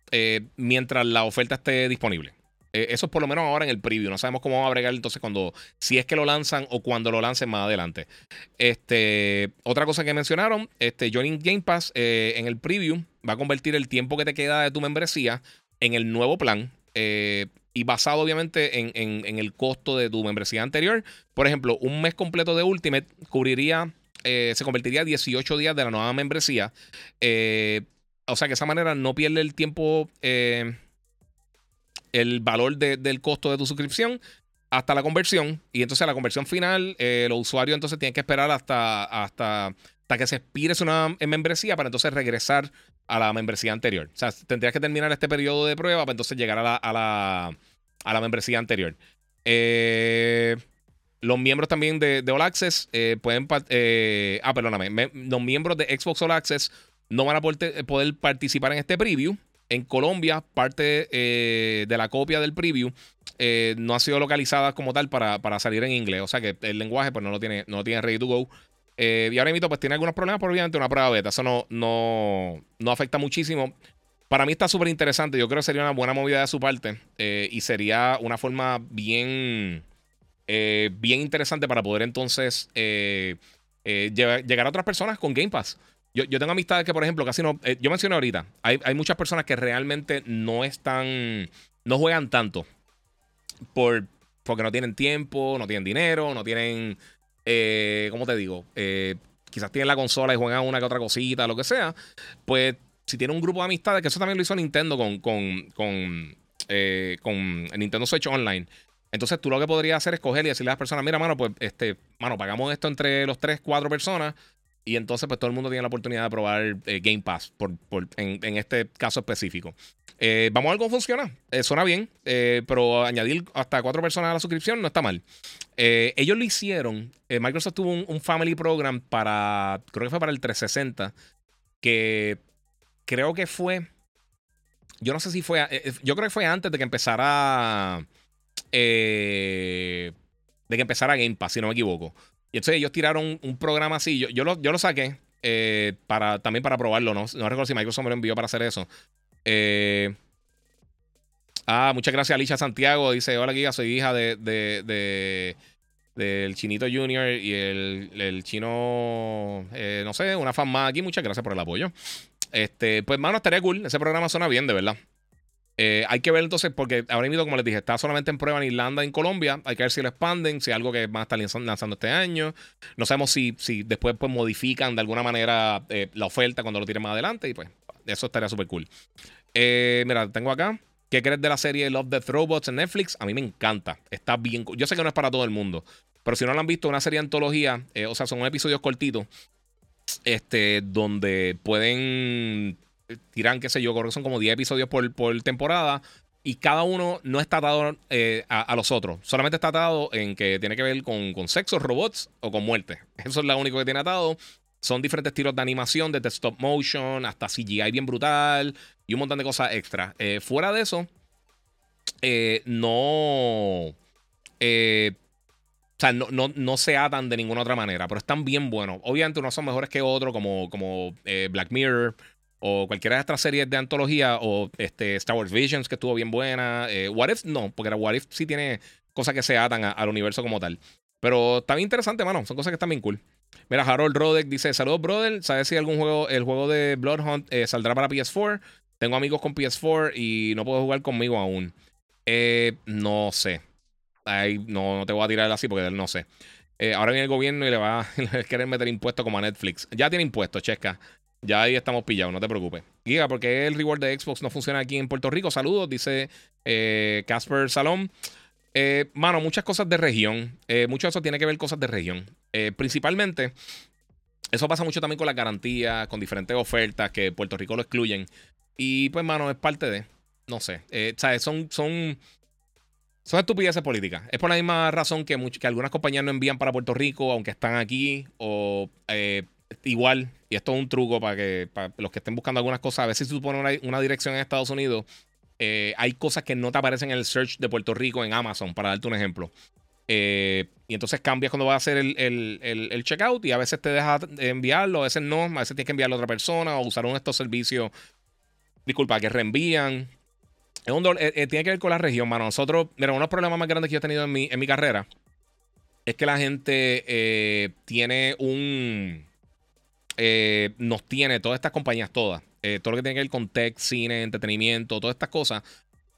Eh, mientras la oferta esté disponible. Eh, eso es por lo menos ahora en el preview. No sabemos cómo va a bregar entonces cuando. Si es que lo lanzan o cuando lo lancen más adelante. Este. Otra cosa que mencionaron. Este. Joining Game Pass en el preview va a convertir el tiempo que te queda de tu membresía en el nuevo plan. y basado obviamente en, en, el costo de tu membresía anterior. Por ejemplo, un mes completo de Ultimate cubriría eh, se convertiría a 18 días de la nueva membresía. Eh, o sea que de esa manera no pierde el tiempo, eh, el valor del costo de tu suscripción hasta la conversión. Y entonces a la conversión final, los usuarios entonces tienen que esperar hasta, hasta, hasta que se expire su nueva membresía para entonces regresar a la membresía anterior. O sea, tendrías que terminar este periodo de prueba para entonces llegar a la, a la, a la membresía anterior. Eh. Los miembros también de, All Access eh, pueden. Eh, ah, perdóname. los miembros de Xbox All Access no van a poder, participar en este preview. En Colombia, parte eh, de la copia del preview no ha sido localizada como tal para, para, salir en inglés. O sea que el lenguaje pues, no lo tiene, no tiene ready to go. y ahora mismo pues tiene algunos problemas, pero obviamente una prueba beta. Eso no, no, no afecta muchísimo. Para mí está súper interesante. Yo creo que sería una buena movida de su parte. y sería una forma bien eh, bien interesante para poder entonces eh, eh, llegar a otras personas con Game Pass. Yo, tengo amistades que, por ejemplo, casi no. yo mencioné ahorita, hay, muchas personas que realmente no están. No juegan tanto. Por, porque no tienen tiempo, no tienen dinero, no tienen. ¿Cómo te digo? quizás tienen la consola y juegan una que otra cosita, lo que sea. Pues si tiene un grupo de amistades, que eso también lo hizo Nintendo con, con, con, con Nintendo Switch Online. Entonces tú lo que podrías hacer es coger y decirle a las personas, mira, mano, pues, este, mano, pagamos esto entre los tres, cuatro personas. Y entonces, pues todo el mundo tiene la oportunidad de probar eh, Game Pass por, en, este caso específico. Eh, vamos a ver cómo funciona. Eh, suena bien, pero añadir hasta cuatro personas a la suscripción no está mal. ellos lo hicieron. Microsoft tuvo un, un, Family Program para, creo que fue para el 360, que creo que fue, yo no sé si fue, yo creo que fue antes de que empezara de que empezara Game Pass, si no me equivoco. Y entonces ellos tiraron un, programa así. Yo, yo, lo, yo lo saqué eh, para, también para probarlo. No, no recuerdo si Microsoft me lo envió para hacer eso. Eh, ah, muchas gracias Alicia Santiago. Dice: Hola, Giga, soy hija de, de, del Chinito Junior y el, el chino, no sé, una fan más aquí. Muchas gracias por el apoyo. Este, pues, mano, estaría cool. Ese programa suena bien, de verdad. Eh, hay que ver entonces, porque ahora mismo, como les dije, está solamente en prueba en Irlanda, en Colombia. Hay que ver si lo expanden, si es algo que van a estar lanzando este año. No sabemos si, si después pues, modifican de alguna manera eh, la oferta cuando lo tiren más adelante. Y pues, eso estaría súper cool. Eh, mira, tengo acá. ¿Qué crees de la serie Love Death Robots en Netflix? A mí me encanta. Está bien. Yo sé que no es para todo el mundo. Pero si no lo han visto, una serie de antología, o sea, son episodios cortitos. Este, donde pueden tiran, qué sé yo, creo que son como 10 episodios por, por temporada. Y cada uno no está atado eh, a, los otros. Solamente está atado en que tiene que ver con, con sexo, robots o con muerte. Eso es lo único que tiene atado. Son diferentes estilos de animación, desde stop motion hasta CGI bien brutal y un montón de cosas extra. Eh, fuera de eso, eh, no. o sea, no, no, no, se atan de ninguna otra manera, pero están bien buenos. Obviamente, unos son mejores que otros, como, como Black Mirror o cualquiera de estas series de antología, o este, Star Wars Visions, que estuvo bien buena. Eh, What If, no, porque la What If sí tiene cosas que se atan al universo como tal. Pero está bien interesante, mano. Son cosas que están bien cool. Mira, Harold Rodek dice: Saludos, brother. ¿Sabes si algún juego, el juego de Bloodhunt eh, saldrá para PS4? Tengo amigos con PS4 y no puedo jugar conmigo aún. Eh, no sé. Ahí no, no, te voy a tirar así porque no sé. ahora viene el gobierno y le va a querer meter impuestos como a Netflix. Ya tiene impuestos, checa. Ya ahí estamos pillados, no te preocupes. Giga, porque el reward de Xbox no funciona aquí en Puerto Rico? Saludos, dice eh, Casper Salón. Eh, mano, muchas cosas de región. Eh, mucho de eso tiene que ver cosas de región. principalmente, eso pasa mucho también con las garantías, con diferentes ofertas que Puerto Rico lo excluyen. Y pues, mano, es parte de. No sé. ¿sabes? Son. son son estupideces políticas. Es por la misma razón que, que algunas compañías no envían para Puerto Rico, aunque están aquí, o igual, y esto es un truco para que para los que estén buscando algunas cosas, a veces si tú pones una, dirección en Estados Unidos, eh, hay cosas que no te aparecen en el search de Puerto Rico en Amazon, para darte un ejemplo. Eh, y entonces cambias cuando vas a hacer el, checkout y a veces te deja enviarlo, a veces no, a veces tienes que enviarlo a otra persona o usar uno de estos servicios, disculpa, que reenvían. Es un, eh, tiene que ver con la región, mano. Nosotros, mira, uno de los problemas más grandes que yo he tenido en mi, en mi carrera es que la gente tiene un eh, nos tiene todas estas compañías, todas, eh, todo lo que tiene que ver con tech, cine, entretenimiento, todas estas cosas,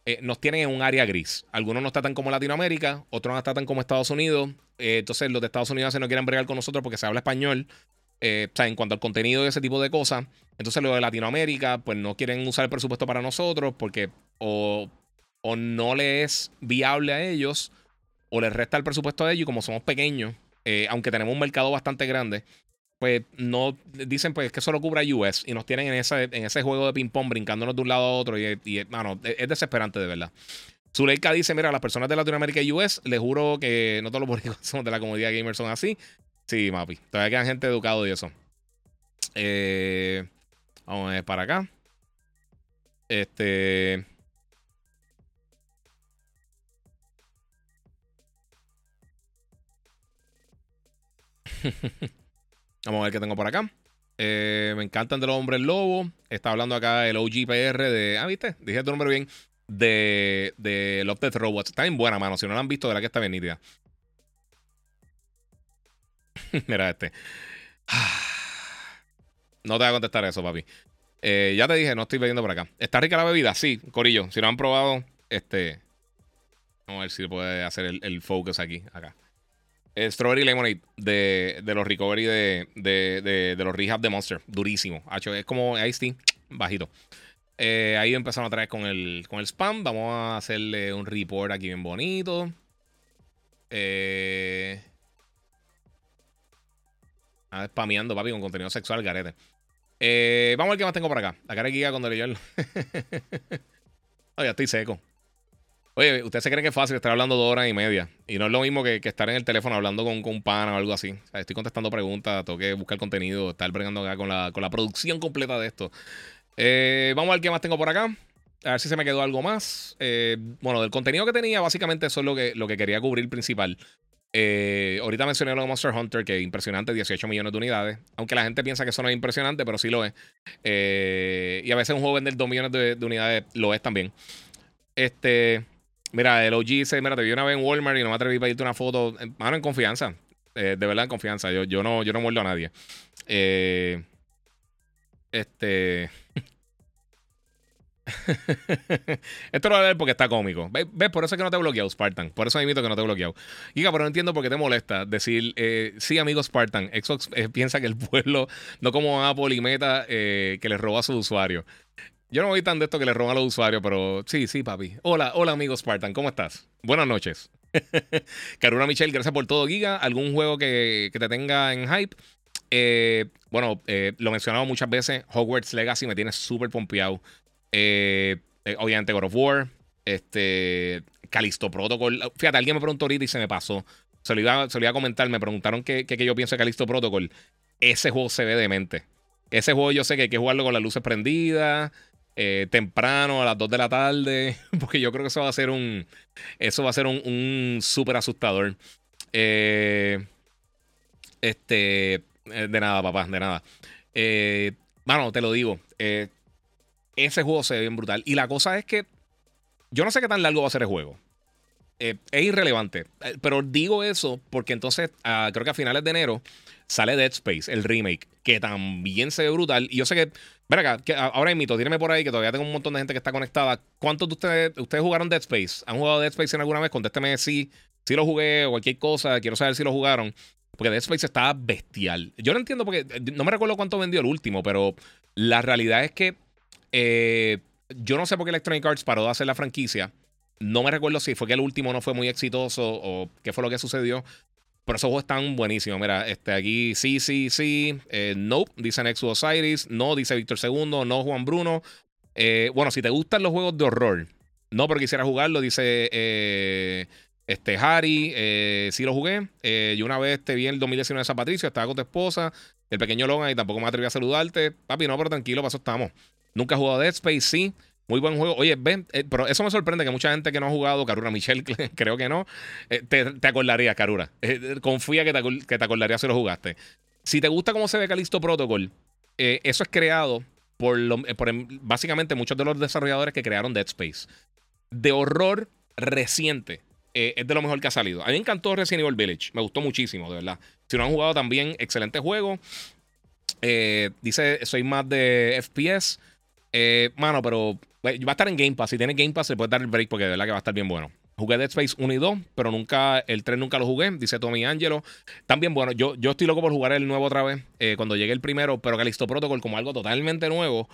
eh, nos tienen en un área gris. Algunos nos tratan como Latinoamérica, otros nos tratan como Estados Unidos. entonces, los de Estados Unidos se no quieren bregar con nosotros porque se habla español. o sea, en cuanto al contenido y ese tipo de cosas. Entonces, los de Latinoamérica, pues no quieren usar el presupuesto para nosotros porque o, o no les es viable a ellos o les resta el presupuesto a ellos. Y como somos pequeños, aunque tenemos un mercado bastante grande, pues no dicen pues que solo cubra US y nos tienen en ese, en ese juego de ping-pong brincándonos de un lado a otro y, mano, es, desesperante de verdad. Zuleika dice, mira, las personas de Latinoamérica y US, les juro que no todos los boricuas son de la comunidad gamer son así. Sí, mapi. Todavía quedan gente educado y eso. Eh, vamos a ver para acá. Este... Vamos a ver qué tengo por acá. Eh, me encantan de los hombres lobo. Está hablando acá el OGPR de. Ah, ¿viste? Dije tu nombre bien. De, de Love Death Robots. Está bien buena, mano. Si no la han visto, de la que está bien nítida. Mira este. No te voy a contestar eso, papi. Eh, ya te dije, no estoy bebiendo por acá. ¿Está rica la bebida? Sí, Corillo. Si no han probado, este. Vamos a ver si puede hacer el, el focus aquí, acá. Strawberry Lemonade de, los recovery de, de, de, los rehab de Monster. Durísimo. es como Ice Tea, bajito. Eh, ahí empezamos otra vez con el, con el spam. Vamos a hacerle un report aquí bien bonito. Eh, a spameando, papi, con contenido sexual, garete. Eh, vamos a ver qué más tengo por acá. La cara de Giga cuando leí el. ya estoy seco. Oye, ¿usted se cree que es fácil estar hablando dos horas y media? Y no es lo mismo que, estar en el teléfono hablando con, un pana o algo así. estoy contestando preguntas, tengo que buscar contenido, estar bregando acá con la, producción completa de esto. Eh, vamos a ver qué más tengo por acá. A ver si se me quedó algo más. Eh, bueno, del contenido que tenía, básicamente eso es lo que, quería cubrir principal. Eh, ahorita mencioné lo de Monster Hunter, que es impresionante, 18 millones de unidades. Aunque la gente piensa que eso no es impresionante, pero sí lo es. y a veces un juego vender 2 millones de unidades lo es también. Este. Mira, el OG dice, mira, te vi una vez en Walmart y no me atreví a pedirte una foto. Mano, en confianza. Eh, de verdad, en confianza. Yo, yo, no, yo no muerdo a nadie. Eh, este... Esto lo voy a ver porque está cómico. ¿Ves? Por eso es que no te he bloqueado, Spartan. Por eso invito que no te he bloqueado. Giga, pero no entiendo por qué te molesta decir, eh, sí, amigo Spartan, Xbox eh, piensa que el pueblo, no como Apple y Meta, que le roba a sus usuarios. Yo no voy tan de esto que le roban a los usuarios, pero sí, sí, papi. Hola, hola, amigo Spartan, ¿cómo estás? Buenas noches. Caruna Michelle, gracias por todo, Giga. ¿Algún juego que, que te tenga en hype? Eh, bueno, eh, lo he mencionado muchas veces. Hogwarts Legacy me tiene súper pompeado. Eh, obviamente, God of War. Este. Calisto Protocol. Fíjate, alguien me preguntó ahorita y se me pasó. Se lo iba, a comentar. Me preguntaron qué, yo pienso de Calisto Protocol. Ese juego se ve demente. Ese juego yo sé que hay que jugarlo con las luces prendidas. Temprano, a las 2 de la tarde. Porque yo creo que eso va a ser un. Eso va a ser un, un súper asustador. este. Eh, de nada, papá, de nada. Eh, mano, te lo digo. Eh, ese juego se ve bien brutal. Y la cosa es que yo no sé qué tan largo va a ser el juego. es irrelevante. Pero digo eso porque entonces, ah, creo que a finales de enero sale Dead Space, el remake, que también se ve brutal. Y yo sé que, ven acá, que ahora mito, tírame por ahí que todavía tengo un montón de gente que está conectada. ¿Cuántos de ustedes, ustedes jugaron Dead Space? ¿Han jugado Dead Space en alguna vez? Contésteme si, si lo jugué o cualquier cosa. Quiero saber si lo jugaron. Porque Dead Space estaba bestial. Yo no entiendo porque eh, no me recuerdo cuánto vendió el último, pero la realidad es que eh, yo no sé por qué Electronic Arts paró de hacer la franquicia. No me recuerdo si fue que el último no fue muy exitoso o qué fue lo que sucedió. Pero esos juegos están buenísimos. Mira, este, aquí sí, sí, sí. Eh, nope, dice Nexus Osiris. No, dice Víctor II. No, Juan Bruno. bueno, si te gustan los juegos de horror, no porque quisiera jugarlo, dice este, Harry, eh, sí lo jugué. Eh, yo una vez te vi en el 2019 de San Patricio, estaba con tu esposa, el pequeño Logan, y tampoco me atreví a saludarte. Papi, no, pero tranquilo, para estamos. Nunca he jugado Dead Space, sí. Muy buen juego. Oye, ven, eh, pero eso me sorprende que mucha gente que no ha jugado, Carura Michelle, creo que no, te, te, acordaría, Carura. confía que te, que te acordaría si lo jugaste. Si te gusta cómo se ve Calisto Protocol, eso es creado por, por básicamente muchos de los desarrolladores que crearon Dead Space. De horror reciente eh, es de lo mejor que ha salido. A mí me encantó Resident Evil Village. Me gustó muchísimo, de verdad. Si no han jugado también, excelente juego. Eh, dice, soy más de FPS. Eh, mano, pero va a estar en Game Pass. Si tiene Game Pass, se puede dar el break porque de verdad que va a estar bien bueno. Jugué Dead Space 1 y 2, pero nunca, el 3 nunca lo jugué, dice Tommy Angelo. También, bueno, yo, yo estoy loco por jugar el nuevo otra vez, cuando llegue el primero, pero Calisto Protocol como algo totalmente nuevo.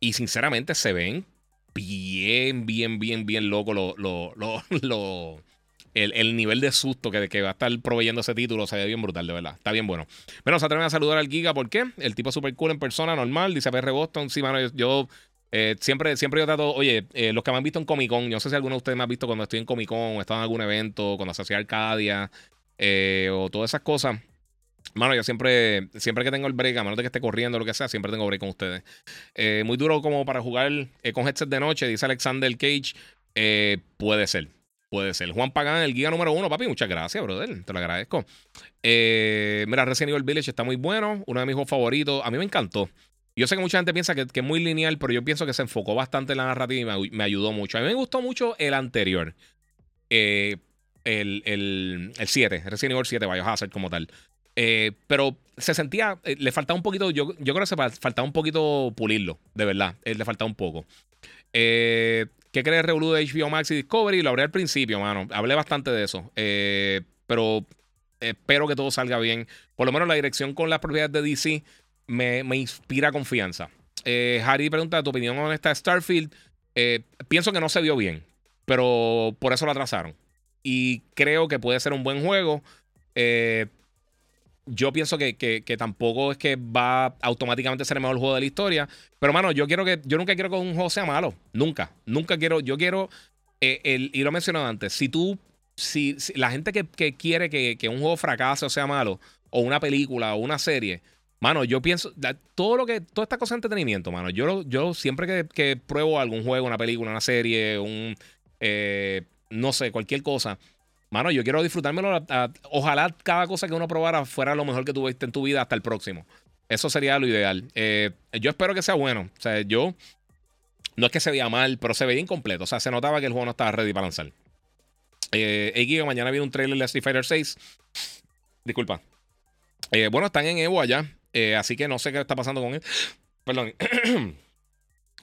Y sinceramente se ven bien, bien, bien, bien loco lo, lo, lo, el, nivel de susto que, que, va a estar proveyendo ese título se ve bien brutal, de verdad. Está bien bueno. Bueno, se atreven a saludar al Giga, ¿por qué? El tipo súper cool en persona, normal, dice PR Boston. Sí, mano, yo, eh, siempre, siempre yo trato, oye, eh, los que me han visto en Comic Con, yo no sé si alguno de ustedes me ha visto cuando estoy en Comic Con o he estado en algún evento, cuando se hacía Arcadia eh, o todas esas cosas. Mano, yo siempre, siempre que tengo el break, a menos de que esté corriendo o lo que sea, siempre tengo break con ustedes. muy duro como para jugar con headset de noche, dice Alexander Cage. puede ser. Puede ser. Juan Pagán, el guía número uno, papi. Muchas gracias, brother. Te lo agradezco. Eh, mira, Resident Evil Village está muy bueno. Uno de mis juegos favoritos. A mí me encantó. Yo sé que mucha gente piensa que, es muy lineal, pero yo pienso que se enfocó bastante en la narrativa y me, ayudó mucho. A mí me gustó mucho el anterior. Eh, el, el, el 7, Resident Evil 7, Biohazard como tal. Eh, pero se sentía, eh, le faltaba un poquito, yo, yo creo que se faltaba un poquito pulirlo, de verdad. le faltaba un poco. Eh, ¿Qué crees Revolu de HBO Max y Discovery? Lo hablé al principio, mano. Hablé bastante de eso. Eh, pero espero que todo salga bien. Por lo menos la dirección con las propiedades de DC me, inspira confianza. Eh, Harry pregunta tu opinión con esta Starfield. Eh, pienso que no se vio bien, pero por eso lo atrasaron. Y creo que puede ser un buen juego. Eh, yo pienso que, tampoco es que va automáticamente a ser el mejor juego de la historia. Pero, mano, yo quiero que. Yo nunca quiero que un juego sea malo. Nunca. Nunca quiero. Yo quiero. El, y lo he mencionado antes. Si tú. Si, la gente que, quiere que, un juego fracase o sea malo, o una película, o una serie. Mano, yo pienso. Todo lo que. Toda esta cosa de entretenimiento, mano. Yo, yo siempre que, pruebo algún juego, una película, una serie, un. Eh, no sé, cualquier cosa mano, yo quiero disfrutármelo. ojalá cada cosa que uno probara fuera lo mejor que tuviste en tu vida hasta el próximo. Eso sería lo ideal. Eh, yo espero que sea bueno. O sea, yo. No es que se veía mal, pero se veía incompleto. O sea, se notaba que el juego no estaba ready para lanzar. Eh, mañana viene un trailer de Street Fighter 6. Disculpa. Bueno, están en Evo allá. Eh, así que no sé qué está pasando con él. Perdón.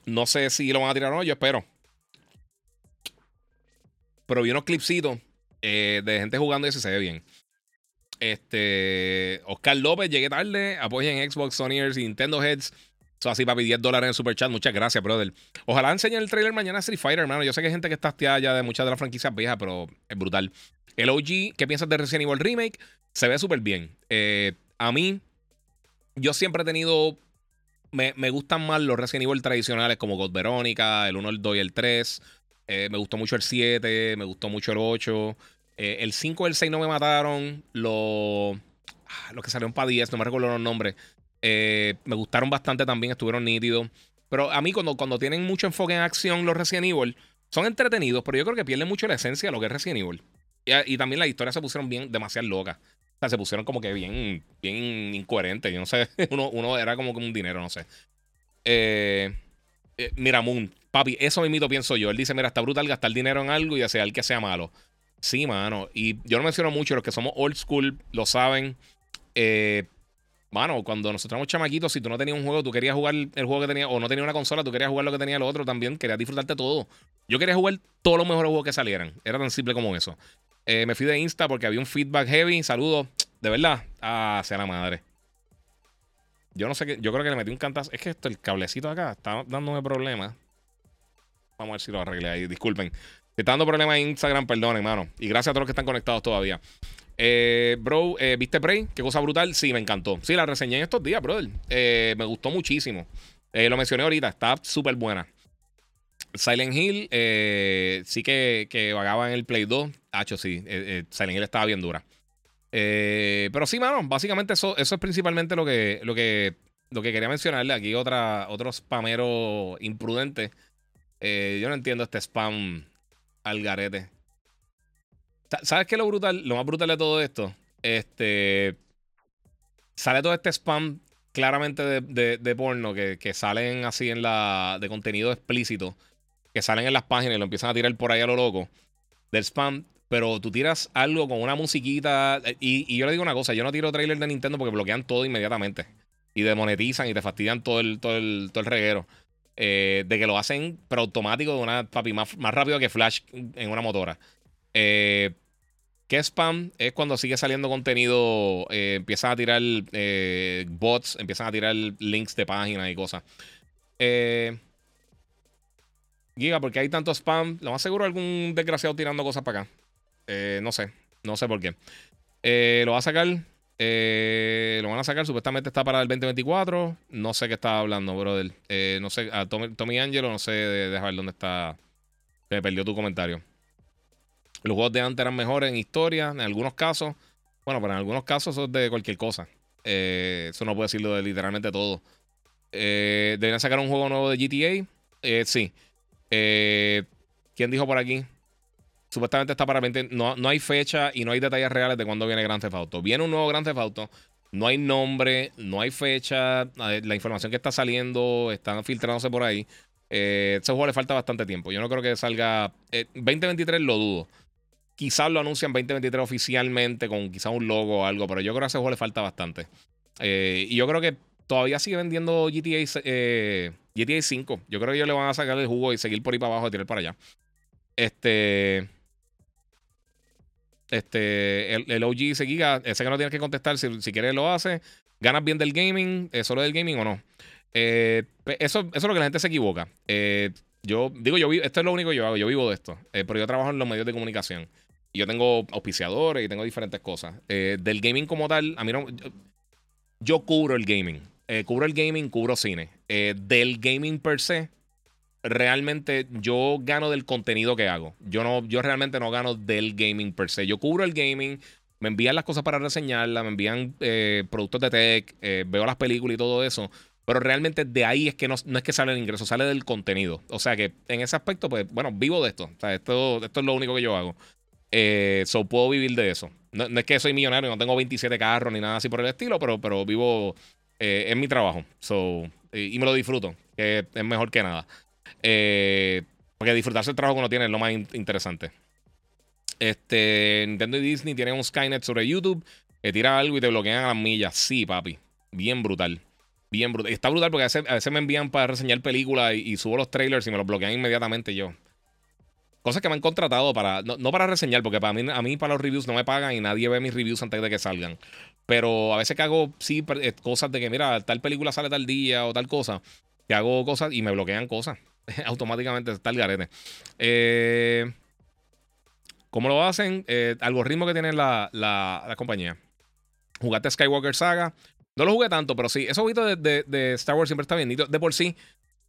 No sé si lo van a tirar o no, yo espero. Pero vi unos clipsitos eh, de gente jugando y se ve bien. Este. Oscar López, llegué tarde. Apoyen Xbox, Sonyers y Nintendo Heads. Eso así, papi, 10 dólares en super chat. Muchas gracias, brother. Ojalá enseñen el trailer mañana a Street Fighter, hermano. Yo sé que hay gente que está hastiada ya de muchas de las franquicias viejas, pero es brutal. El OG, ¿qué piensas de Resident Evil Remake? Se ve súper bien. Eh, a mí, yo siempre he tenido. Me, gustan más los Resident Evil tradicionales como God Verónica, el 1, el 2 y el 3. Eh, me gustó mucho el 7, me gustó mucho el 8. Eh, el 5 y el 6 no me mataron. Los, ah, los que salieron para 10, no me recuerdo los nombres. Eh, me gustaron bastante también, estuvieron nítidos. Pero a mí, cuando, cuando tienen mucho enfoque en acción, los Resident Evil son entretenidos, pero yo creo que pierden mucho la esencia de lo que es Resident Evil. Y, también las historias se pusieron bien, demasiado locas. O sea, se pusieron como que bien, bien incoherentes. Yo no sé, uno, uno era como, como un dinero, no sé. Eh, eh, mira, Moon, papi, eso mismo pienso yo. Él dice, mira, está brutal gastar dinero en algo y hacer el que sea malo. Sí, mano. Y yo lo menciono mucho, los que somos old school lo saben. Eh, Mano, cuando nosotros éramos chamaquitos, si tú no tenías un juego, tú querías jugar el juego que tenía, o no tenías una consola, tú querías jugar lo que tenía el otro también, querías disfrutarte todo. Yo quería jugar todos los mejores juegos que salieran. Era tan simple como eso. Eh, me fui de Insta porque había un feedback heavy. Saludos. De verdad. Ah, sea la madre. Yo no sé qué. Yo creo que le metí un cantazo. Es que esto, el cablecito acá está dándome problemas. Vamos a ver si lo arreglé ahí. Disculpen. está dando problemas en Instagram, perdón, hermano. Y gracias a todos los que están conectados todavía. Eh, bro, eh, ¿viste Prey? Qué cosa brutal. Sí, me encantó. Sí, la reseñé en estos días, brother. Me gustó muchísimo. lo mencioné ahorita, está súper buena. Silent Hill, sí que, que, vagaba en el Play 2. Hacho, sí. Silent Hill estaba bien dura. pero sí, mano, básicamente eso, eso es principalmente lo que, lo que, lo que quería mencionarle. Aquí otra, otro spamero imprudente. yo no entiendo este spam al garete. ¿Sabes qué es lo brutal? Lo más brutal de todo esto. Este. Sale todo este spam claramente de, porno que, salen así en la. de contenido explícito. Que salen en las páginas y lo empiezan a tirar por ahí a lo loco. Del spam. Pero tú tiras algo con una musiquita. Y, yo le digo una cosa: yo no tiro trailer de Nintendo porque bloquean todo inmediatamente. Y demonetizan y te fastidian todo el, todo el, todo el reguero. Eh, de que lo hacen, pero automático, de una papi, más, más rápido que Flash en una motora. Eh, ¿Qué spam? Es cuando sigue saliendo contenido, eh, empiezan a tirar eh, bots, empiezan a tirar links de páginas y cosas. Eh, Giga, ¿por qué hay tanto spam? Lo más seguro algún desgraciado tirando cosas para acá. No sé, no sé por qué. lo va a sacar. lo van a sacar, supuestamente está para el 2024. No sé qué estaba hablando, brother. no sé, a Tommy, Angelo, no sé de, de ver dónde está. Me perdió tu comentario. Los juegos de antes eran mejores en historia, en algunos casos. Bueno, pero en algunos casos eso es de cualquier cosa. Eh, eso no puedo decirlo de literalmente todo. Eh, ¿Deberían sacar un juego nuevo de GTA? Eh, sí. ¿Quién dijo por aquí? Supuestamente está para 20. No, no hay fecha y no hay detalles reales de cuándo viene Grand Theft Auto. Viene un nuevo Grand Theft Auto. No hay nombre, no hay fecha. La información que está saliendo está filtrándose por ahí. ese juego le falta bastante tiempo. Yo no creo que salga. 2023 lo dudo. Quizás lo anuncian 2023 oficialmente con quizás un logo o algo, pero yo creo que a ese juego le falta bastante. Eh, y yo creo que todavía sigue vendiendo GTA, eh, GTA 5. Yo creo que ellos le van a sacar el jugo y seguir por ahí para abajo y tirar para allá. Este. Este. El, OG se Giga, ese que no tienes que contestar. Si, si quieres lo hace. ¿Ganas bien del gaming? ¿Es solo del gaming o no? Eh, eso, eso es lo que la gente se equivoca. yo digo, yo esto es lo único que yo hago. Yo vivo de esto. pero yo trabajo en los medios de comunicación yo tengo auspiciadores y tengo diferentes cosas. Eh, del gaming como tal, a mí no. Yo, cubro el gaming. Eh, cubro el gaming, cubro cine. Eh, del gaming per se, realmente yo gano del contenido que hago. Yo no, yo realmente no gano del gaming per se. Yo cubro el gaming, me envían las cosas para reseñarlas, me envían productos de tech, veo las películas y todo eso. Pero realmente de ahí es que no, es que sale el ingreso, sale del contenido. O sea que en ese aspecto, pues, bueno, vivo de esto. O sea, esto, esto es lo único que yo hago. Eh, so puedo vivir de eso. No, es que soy millonario, no tengo 27 carros ni nada así por el estilo, pero, pero vivo eh, en mi trabajo. So, y, me lo disfruto, que es mejor que nada. Eh, porque disfrutarse el trabajo que uno tiene es lo más interesante. Este, Nintendo y Disney tienen un Skynet sobre YouTube que tira algo y te bloquean a las millas. Sí, papi. Bien brutal. Bien brutal. Está brutal porque a veces, me envían para reseñar películas y, subo los trailers y me los bloquean inmediatamente yo. Cosas que me han contratado para. No, para reseñar, porque para mí, a mí para los reviews no me pagan y nadie ve mis reviews antes de que salgan. Pero a veces que hago, sí, eh, cosas de que, mira, tal película sale tal día o tal cosa. Que hago cosas y me bloquean cosas. Automáticamente está el garete. Eh, ¿Cómo lo hacen? Eh, algoritmo que tiene la, la, compañía. Jugaste Skywalker Saga. No lo jugué tanto, pero sí. Esos jueguitos de, Star Wars siempre está bien. De por sí,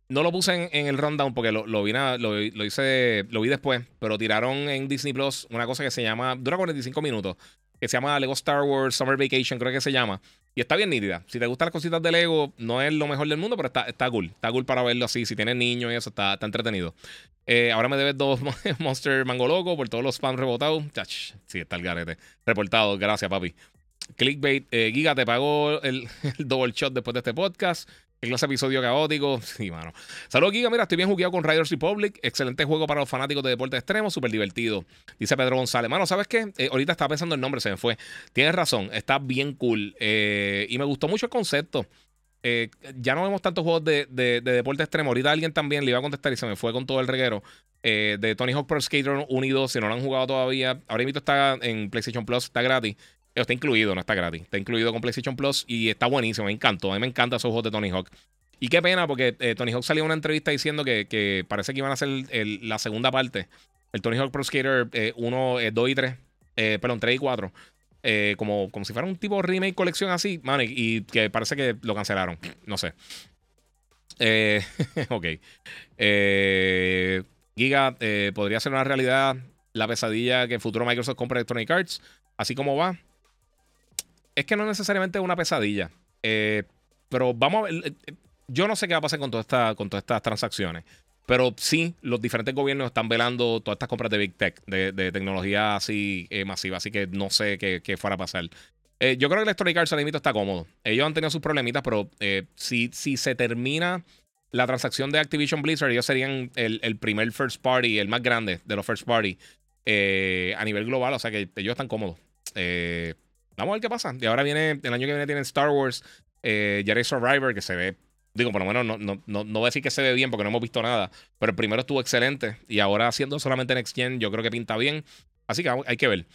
no lo puse en, el rundown porque lo, lo, vi lo, hice, lo vi después. Pero tiraron en Disney Plus una cosa que se llama. Dura 45 minutos. Que se llama Lego Star Wars Summer Vacation, creo que se llama. Y está bien nítida. Si te gustan las cositas de Lego, no es lo mejor del mundo, pero está, está cool. Está cool para verlo así. Si tienes niños y eso, está, está entretenido. Eh, ahora me debes dos Monster Mango Loco por todos los spams rebotados. sí, está el garete. Reportado. Gracias, papi. Clickbait. Eh, Giga, te pagó el, el double shot después de este podcast. ¿Qué clase episodio caótico? Sí, mano. Saludos, Giga. Mira, estoy bien jugueado con Riders Republic. Excelente juego para los fanáticos de deporte extremo. Súper divertido. Dice Pedro González. Mano, ¿sabes qué? Eh, ahorita estaba pensando el nombre, se me fue. Tienes razón. Está bien cool. Eh, y me gustó mucho el concepto. Eh, ya no vemos tantos juegos de, deporte extremo. Ahorita alguien también le iba a contestar y se me fue con todo el reguero. de Tony Hawk Pro Skater 1 y 2. Si no lo han jugado todavía, ahora mismo está en PlayStation Plus. Está gratis. Está incluido, no está gratis. Está incluido con PlayStation Plus y está buenísimo. Me encantó. A mí me encantan esos juegos de Tony Hawk. Y qué pena, porque eh, Tony Hawk salió en una entrevista diciendo que, parece que iban a hacer la segunda parte. El Tony Hawk Pro Skater 1, 2 y 3. Eh, perdón, 3 y 4. Eh, como, como si fuera un tipo remake colección así. Man, y, que parece que lo cancelaron. No sé. ok. Giga, podría ser una realidad la pesadilla que el futuro Microsoft compre Electronic Arts. Así como va. Es que no necesariamente es una pesadilla. pero vamos a ver yo no sé qué va a pasar con, toda esta, con todas estas transacciones. Pero sí, los diferentes gobiernos están velando todas estas compras de Big Tech, de, tecnología así eh, masiva. Así que no sé qué, fuera a pasar. Eh, yo creo que Electronic Arts al está cómodo. Ellos han tenido sus problemitas, pero eh, si, si se termina la transacción de Activision Blizzard, ellos serían el, primer first party, el más grande de los first party a nivel global. O sea que ellos están cómodos. Vamos a ver qué pasa. Y ahora viene, el año que viene tienen Star Wars, Jedi Survivor, que se ve Digo, por lo menos no, no, no, no voy a decir que se ve bien porque no hemos visto nada. Pero primero estuvo excelente. Y ahora haciendo solamente Next Gen, yo creo que pinta bien. Así que hay que ver.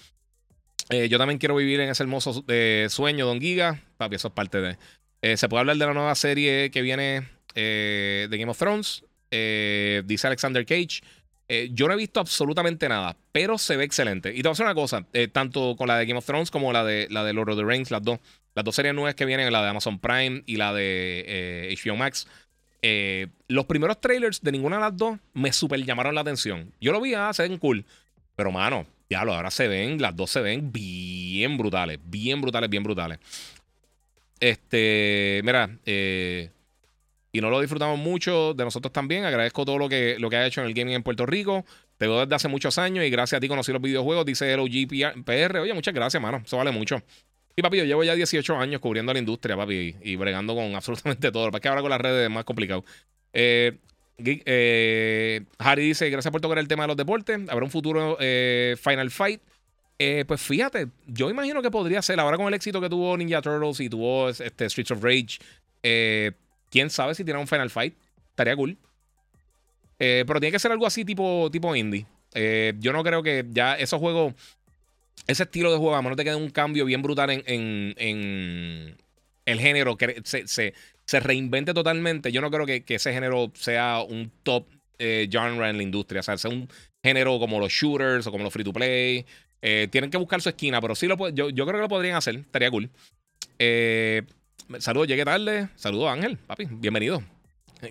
Eh, yo también quiero vivir en ese hermoso eh, sueño, Don Giga. Papi, eso es parte de. Eh, se puede hablar de la nueva serie que viene de Game of Thrones. dice Alexander Cage. Yo no he visto absolutamente nada, pero se ve excelente. Y te voy a decir una cosa: tanto con la de Game of Thrones como la de, la de Lord of the Rings, las dos. Las dos series nuevas que vienen, la de Amazon Prime y la de HBO eh, Max. Eh, los primeros trailers de ninguna de las dos me super llamaron la atención. Yo lo vi, ah, se ven cool. Pero, mano, ya lo ahora se ven, las dos se ven bien brutales, bien brutales, bien brutales. Este, mira, eh, y no lo disfrutamos mucho de nosotros también. Agradezco todo lo que, lo que ha hecho en el gaming en Puerto Rico. Te veo desde hace muchos años y gracias a ti conocí los videojuegos, dice LOG PR. Oye, muchas gracias, mano. Eso vale mucho. Y papi, yo llevo ya 18 años cubriendo la industria, papi, y, bregando con absolutamente todo. Para que ahora con las redes es más complicado. Eh, eh, Harry dice: Gracias por tocar el tema de los deportes. Habrá un futuro eh, Final Fight. pues fíjate, yo imagino que podría ser. Ahora con el éxito que tuvo Ninja Turtles y tuvo este, Streets of Rage, quién sabe si tiene un Final Fight. Estaría cool. pero tiene que ser algo así tipo, tipo indie. yo no creo que ya esos juegos ese estilo de juego, a menos te quede un cambio bien brutal en, el género, que se, reinvente totalmente, yo no creo que, ese género sea un top eh, genre en la industria. O sea, sea un género como los shooters o como los free to play. Eh, tienen que buscar su esquina, pero sí lo yo, yo creo que lo podrían hacer. Estaría cool. Eh, saludos, llegué tarde. Saludos, Ángel, papi. Bienvenido.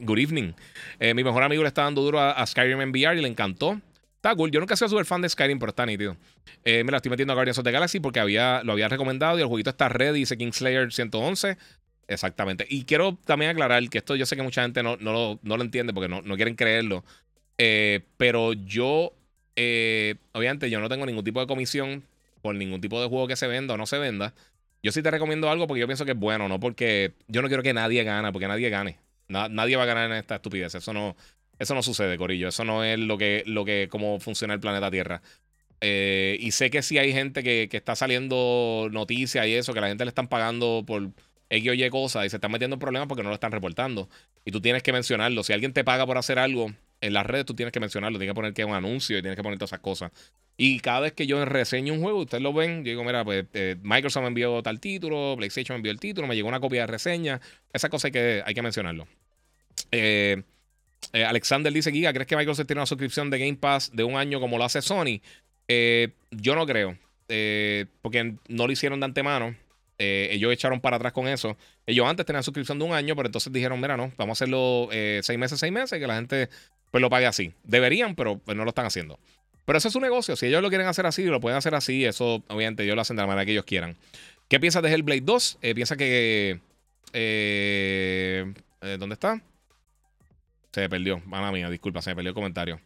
Good evening. mi mejor amigo le está dando duro a, Skyrim en VR y le encantó. Está cool. Yo nunca he sido súper fan de Skyrim, pero está nítido. Eh, me la estoy metiendo a Guardians of the Galaxy porque había, lo había recomendado y el jueguito está ready, dice Kingslayer 111. Exactamente. Y quiero también aclarar que esto yo sé que mucha gente no, no, lo, entiende porque no, no quieren creerlo. Eh, pero yo, eh, obviamente, yo no tengo ningún tipo de comisión por ningún tipo de juego que se venda o no se venda. Yo sí te recomiendo algo porque yo pienso que es bueno, no porque yo no quiero que nadie gane, porque nadie gane. nadie va a ganar en esta estupidez. Eso no, eso no sucede, Corillo. Eso no es lo que, lo que, cómo funciona el planeta Tierra. Eh, y sé que sí hay gente que, está saliendo noticias y eso, que la gente le están pagando por, X o Y cosas y se están metiendo en problemas porque no lo están reportando. Y tú tienes que mencionarlo. Si alguien te paga por hacer algo en las redes, tú tienes que mencionarlo. Tienes que poner que es un anuncio y tienes que poner todas esas cosas. Y cada vez que yo reseño un juego, ustedes lo ven, yo digo, mira, pues eh, Microsoft me envió tal título, PlayStation me envió el título, me llegó una copia de reseña. Esa cosa hay que, hay que mencionarlo. Eh, eh, Alexander dice, Giga, ¿crees que Microsoft tiene una suscripción de Game Pass de un año como lo hace Sony? yo no creo. porque no lo hicieron de antemano. Eh, ellos echaron para atrás con eso. Ellos antes tenían suscripción de un año, pero entonces dijeron, mira, no, vamos a hacerlo eh, seis meses, seis meses, que la gente pues lo pague así. Deberían, pero pues, no lo están haciendo. Pero eso es su negocio. Si ellos lo quieren hacer así, lo pueden hacer así. Eso, obviamente, ellos lo hacen de la manera que ellos quieran. ¿Qué piensas de Hellblade 2? Eh, piensa que... ¿Dónde está? Se perdió. Mala mía, disculpa, se me perdió el comentario.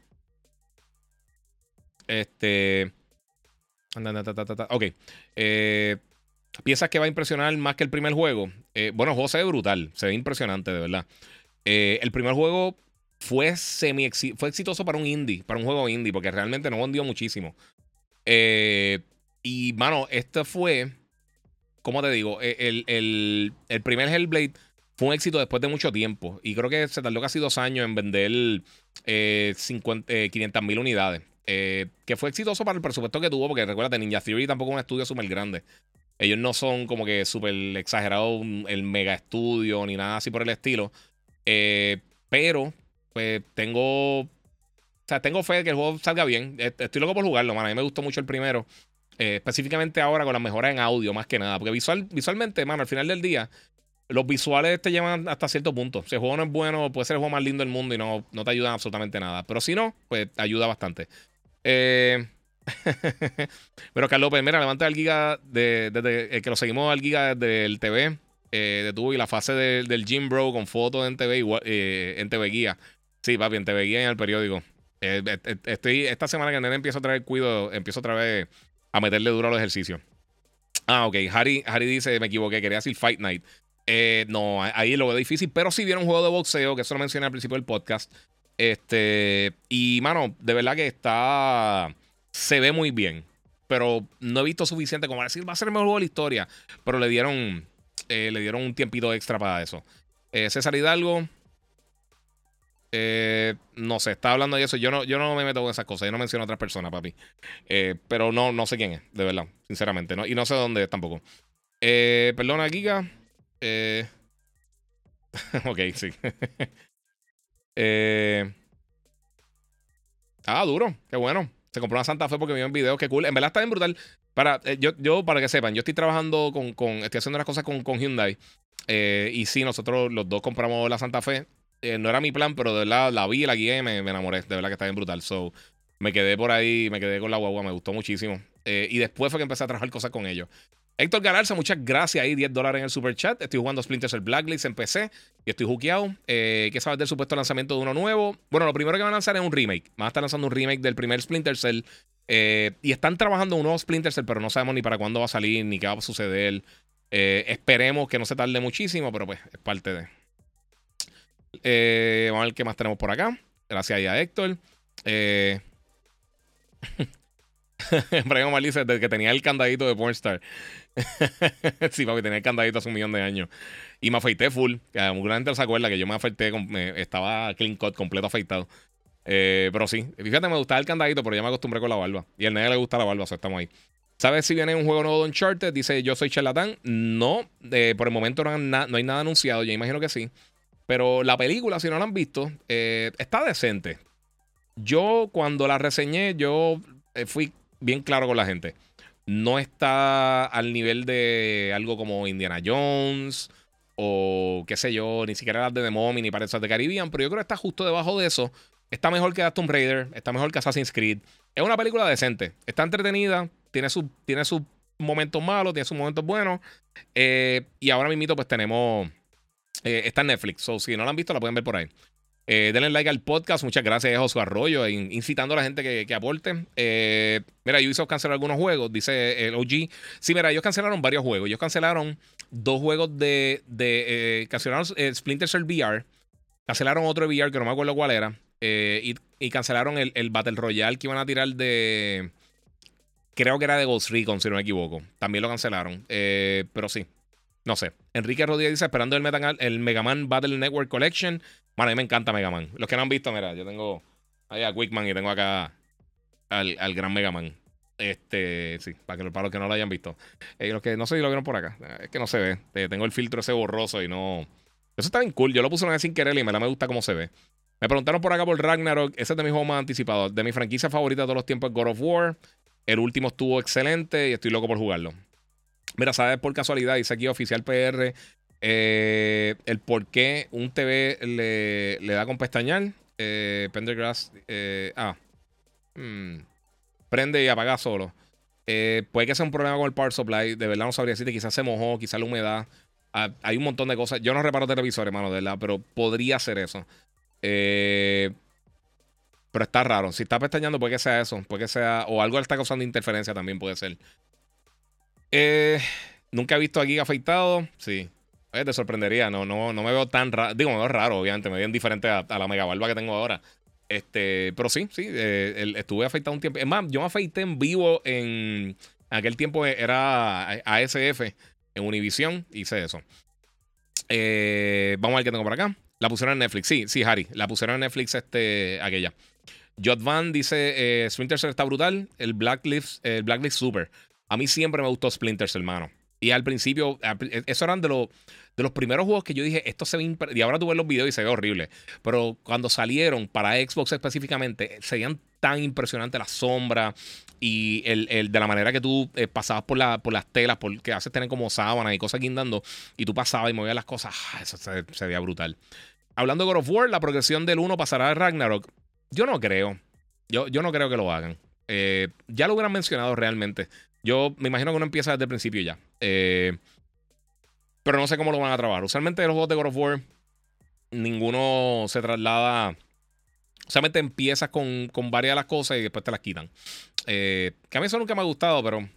Este... Ok. Eh, ¿Piensas que va a impresionar más que el primer juego? Eh, bueno, juego se ve brutal, se ve impresionante, de verdad. Eh, el primer juego fue semi fue exitoso para un indie, para un juego indie, porque realmente no vendió muchísimo. Eh, y, mano, este fue, ¿cómo te digo? El, el, primer Hellblade fue un éxito después de mucho tiempo. Y creo que se tardó casi dos años en vender 500 mil unidades. que fue exitoso para el presupuesto que tuvo, porque recuerda, Ninja Theory tampoco es un estudio súper grande. Ellos no son como que súper exagerados el mega estudio ni nada así por el estilo. Eh, pero, pues tengo. O sea, tengo fe de que el juego salga bien. Estoy loco por jugarlo, man. A mí me gustó mucho el primero. Eh, específicamente ahora con las mejoras en audio, más que nada. Porque visual, visualmente, mano, al final del día, los visuales te llevan hasta cierto punto. Si el juego no es bueno, puede ser el juego más lindo del mundo y no, no te ayudan absolutamente nada. Pero si no, pues ayuda bastante. Eh. Pero Carlos López, mira, levanta el giga desde de, que lo seguimos al giga del TV eh, de tuvo y la fase del Gym Bro con fotos en TV igual, eh, en TV Guía. Sí, papi, en TV Guía y en el periódico. Eh, estoy, esta semana que el nene empieza a traer cuido, empiezo otra vez a meterle duro a los ejercicios. Ah, ok. Harry, Harry dice, me equivoqué, quería decir Fight Night. no, ahí lo veo difícil, pero si vieron un juego de boxeo, que eso lo mencioné al principio del podcast. Este, y mano, de verdad que está se ve muy bien. Pero no he visto suficiente como decir va a ser el mejor juego de la historia. Pero le dieron, eh, le dieron un tiempito extra para eso. Eh, César Hidalgo. Eh, no sé, está hablando de eso. Yo no, yo no me meto con esas cosas. Yo no menciono a otras personas, papi. pero no, no sé quién es, de verdad. Sinceramente. ¿no? Y no sé dónde es tampoco. perdona, Giga. ok, sí. ah, duro. Qué bueno. Se compró una Santa Fe porque vio en video, qué cool. En verdad está bien brutal. Para, eh, yo, yo, para que sepan, yo estoy trabajando con, estoy haciendo unas cosas con, Hyundai. Eh, y sí, nosotros los dos compramos la Santa Fe. Eh, no era mi plan, pero de verdad la vi, la guié me, me, enamoré. De verdad que está bien brutal. So, me quedé por ahí, me quedé con la guagua, me gustó muchísimo. y después fue que empecé a trabajar cosas con ellos. Héctor Galarza, muchas gracias ahí, 10 dólares en el super chat. Estoy jugando Splinter Cell Blacklist en PC y estoy hookeado. Eh, ¿Qué sabes del supuesto lanzamiento de uno nuevo? Bueno, lo primero que van a lanzar es un remake. Van a estar lanzando un remake del primer Splinter Cell. Eh, y están trabajando un nuevo Splinter Cell, pero no sabemos ni para cuándo va a salir, ni qué va a suceder. Eh, esperemos que no se tarde muchísimo, pero pues es parte de. vamos a ver qué más tenemos por acá. Gracias a Héctor. Eh. Brian Omar dice que tenía el candadito de Pornstar. sí, papi, tenía el candadito hace un millón de años. Y me afeité full. Mucha gente no se acuerda que yo me afeité, estaba clean cut, completo afeitado. Eh, pero sí, fíjate, me gustaba el candadito, pero ya me acostumbré con la barba. Y al nene le gusta la barba, o sea, estamos ahí. ¿Sabes si viene un juego nuevo de Uncharted? Dice, yo soy charlatán. No, eh, por el momento no, hay nada anunciado, yo imagino que sí. Pero la película, si no la han visto, eh, está decente. Yo cuando la reseñé, yo fui bien claro con la gente. No está al nivel de algo como Indiana Jones o qué sé yo, ni siquiera las de The Mommy ni Pirates de Caribbean, pero yo creo que está justo debajo de eso. Está mejor que Tomb Raider, está mejor que Assassin's Creed. Es una película decente, está entretenida, tiene sus tiene sus momentos malos, tiene sus momentos buenos. Eh, y ahora mismo pues tenemos... Eh, está en Netflix, so si no la han visto la pueden ver por ahí. Eh, denle like al podcast. Muchas gracias, Josué Arroyo, incitando a la gente que, que aporte. Eh, mira, Ubisoft canceló algunos juegos, dice el OG. Sí, mira, ellos cancelaron varios juegos. Ellos cancelaron dos juegos de. de eh, cancelaron Splinter Cell VR. Cancelaron otro VR que no me acuerdo cuál era. Y, y, cancelaron el, el, Battle Royale que iban a tirar de. Creo que era de Ghost Recon, si no me equivoco. También lo cancelaron. pero sí. No sé. Enrique Rodríguez dice, esperando el, Metal, el Mega Man Battle Network Collection. Bueno, a mí me encanta Mega Man. Los que no han visto, mira, yo tengo ahí a Quickman y tengo acá al, al gran Mega Man. Este, sí, para, los que no lo hayan visto. Eh, los que no sé si lo vieron por acá. Es que no se ve. Eh, tengo el filtro ese borroso y no. Eso está bien cool. Yo lo puse una vez sin querer y me la me gusta cómo se ve. Me preguntaron por acá por Ragnarok. Ese es de mis juegos más anticipados. De mi franquicia favorita de todos los tiempos, God of War. El último estuvo excelente y estoy loco por jugarlo. Mira, ¿sabes por casualidad? Dice aquí oficial PR. Eh, el por qué un TV le, da con pestañal. Eh, Pendergrass. Eh, ah. Hmm prende y apaga solo. Puede que sea un problema con el power supply. De verdad no sabría decirte. Quizás se mojó, quizás la humedad. Ah, hay un montón de cosas. Yo no reparo televisores, hermano, de verdad, pero podría ser eso. Pero está raro. Si está pestañando, puede que sea eso. Puede que sea. O algo le está causando interferencia también, puede ser. Eh, Nunca he visto aquí afeitado. Sí. te sorprendería. No, no, no me veo tan raro. Digo, me veo raro, obviamente. Me veo diferente a, a la mega barba que tengo ahora. Este, pero sí, sí, eh, estuve afeitado un tiempo. Es más, yo me afeité en vivo en, aquel tiempo era ASF en Univision, hice eso. Eh, vamos a ver qué tengo por acá. La pusieron en Netflix, sí, sí, Harry, la pusieron en Netflix este, aquella. Jot Van dice, eh, Splinter Cell está brutal, el Blacklist, el Blacklist super. A mí siempre me gustó Splinter Hermano. Y al principio, eso eran de los de los primeros juegos que yo dije, esto se ve. Y ahora tú ves los videos y se ve horrible. Pero cuando salieron para Xbox específicamente, se veían tan impresionantes las sombras y el, de la manera que tú eh, pasabas por, la, por las telas, porque haces tener como sábanas y cosas guindando, y tú pasabas y movías las cosas. Ah, eso se, veía brutal. Hablando de God of War, la progresión del 1 pasará a Ragnarok. Yo no creo. Yo, yo no creo que lo hagan. Eh, ya lo hubieran mencionado realmente. Yo me imagino que uno empieza desde el principio ya. Eh, pero no sé cómo lo van a trabajar. Usualmente los juegos de God of War, ninguno se traslada. Solamente empiezas con, con varias de las cosas y después te las quitan. Eh, que a mí eso nunca me ha gustado, pero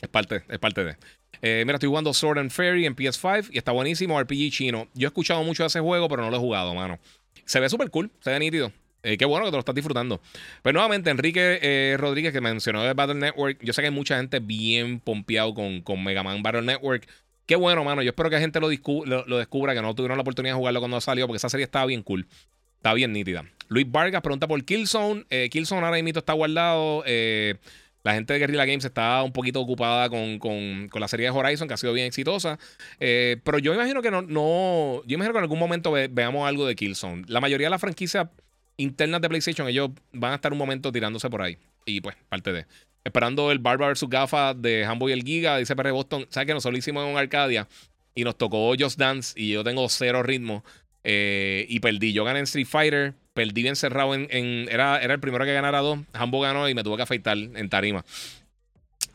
es parte, es parte de. Eh, mira, estoy jugando Sword and Fairy en PS5 y está buenísimo. RPG chino. Yo he escuchado mucho de ese juego, pero no lo he jugado, mano. Se ve súper cool, se ve nítido. Eh, qué bueno que te lo estás disfrutando. Pero nuevamente, Enrique Rodríguez, que mencionó de Battle Network. Yo sé que hay mucha gente bien pompeado con, con Mega Man Battle Network. Qué bueno, mano. Yo espero que la gente lo, descubra, que no tuvieron la oportunidad de jugarlo cuando salió, porque esa serie estaba bien cool. Está bien nítida. Luis Vargas pregunta por Killzone. Eh, Killzone ahora mismo está guardado. Eh, la gente de Guerrilla Games está un poquito ocupada con, la serie de Horizon, que ha sido bien exitosa. Eh, pero yo imagino que no, no. Yo imagino que en algún momento veamos algo de Killzone. La mayoría de las franquicias internas de PlayStation, ellos van a estar un momento tirándose por ahí. Y pues, parte de. Esperando el Barba vs. Gafa de Hambo y el Giga, dice PR Boston. ¿Sabes que nosotros lo hicimos en Arcadia? Y nos tocó Just Dance y yo tengo cero ritmo. Eh, y perdí. Yo gané en Street Fighter. Perdí bien cerrado en. era, era el primero que ganara dos. Hambo ganó y me tuve que afeitar en tarima.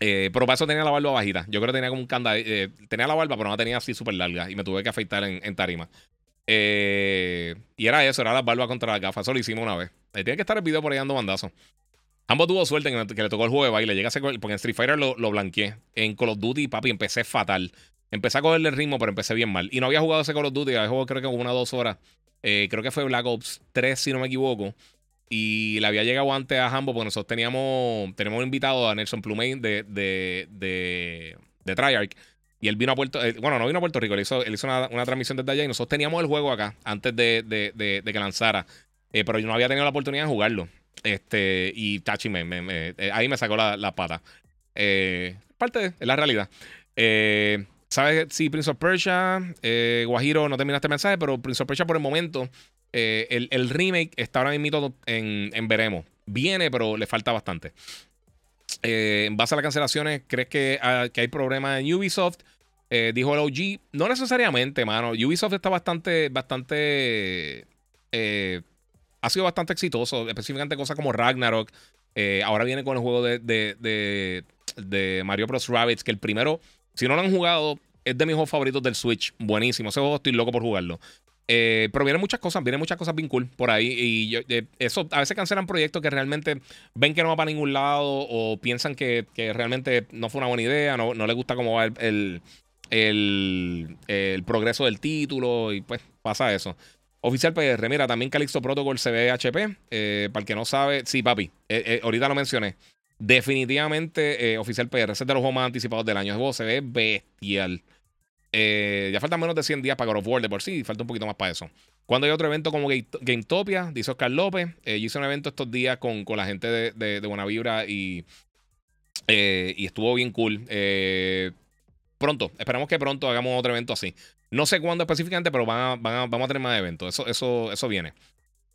Eh, pero para eso tenía la barba bajita. Yo creo que tenía como un candado. Eh, tenía la barba, pero no tenía así súper larga. Y me tuve que afeitar en, tarima. Y era eso, era la barba contra la gafa. Eso lo hicimos una vez. tiene que estar el video por ahí dando bandazo. Ambos tuvo suerte en que le tocó el juego de baile. Llega a porque en Street Fighter lo, lo blanqueé. En Call of Duty, papi, empecé fatal. Empecé a cogerle el ritmo, pero empecé bien mal. Y no había jugado ese Call of Duty. Había jugado creo que una o dos horas. Eh, creo que fue Black Ops 3, si no me equivoco. Y le había llegado antes a Hambo porque nosotros teníamos, tenemos un invitado a Nelson Plumey de, de, de, de Triarch. Y él vino a Puerto eh, Bueno, no vino a Puerto Rico. Él hizo, él hizo una, una, transmisión desde allá. Y nosotros teníamos el juego acá antes de, de que lanzara. Eh, pero yo no había tenido la oportunidad de jugarlo. Este, y Tachi eh, ahí me sacó la, pata. Eh, parte de la realidad. Eh, ¿Sabes? Sí, Prince of Persia, Guajiro, no terminaste el mensaje, pero Prince of Persia por el momento, el, remake está ahora mismo en, en veremos. Viene, pero le falta bastante. en base a las cancelaciones, ¿crees que, ah, que hay problemas en Ubisoft? Dijo el OG. No necesariamente, mano. Ubisoft está bastante, bastante ha sido bastante exitoso, específicamente cosas como Ragnarok. Eh, ahora viene con el juego de, de, Mario Bros. Rabbids, que el primero, si no lo han jugado, es de mis juegos favoritos del Switch. Buenísimo. Ese juego estoy loco por jugarlo. Eh, pero vienen muchas cosas, vienen muchas cosas bien cool por ahí. Y eh, eso a veces cancelan proyectos que realmente ven que no va para ningún lado o piensan que, realmente no fue una buena idea, no, no les gusta cómo va el, el, progreso del título y pues pasa eso. Oficial PR, mira, también Calixto Protocol se ve HP. Eh, para el que no sabe, sí, papi, eh, eh, ahorita lo mencioné. Definitivamente, Oficial PR, ese es de los juegos más anticipados del año. Juego se ve bestial. Ya faltan menos de 100 días para God of War de por sí, falta un poquito más para eso. Cuando hay otro evento como GameTopia, dice Oscar López, yo hice un evento estos días con, con la gente de, de, Buena y, y estuvo bien cool. Pronto, esperamos que pronto hagamos otro evento así. No sé cuándo específicamente, pero van vamos a tener más eventos. Eso, eso, eso viene.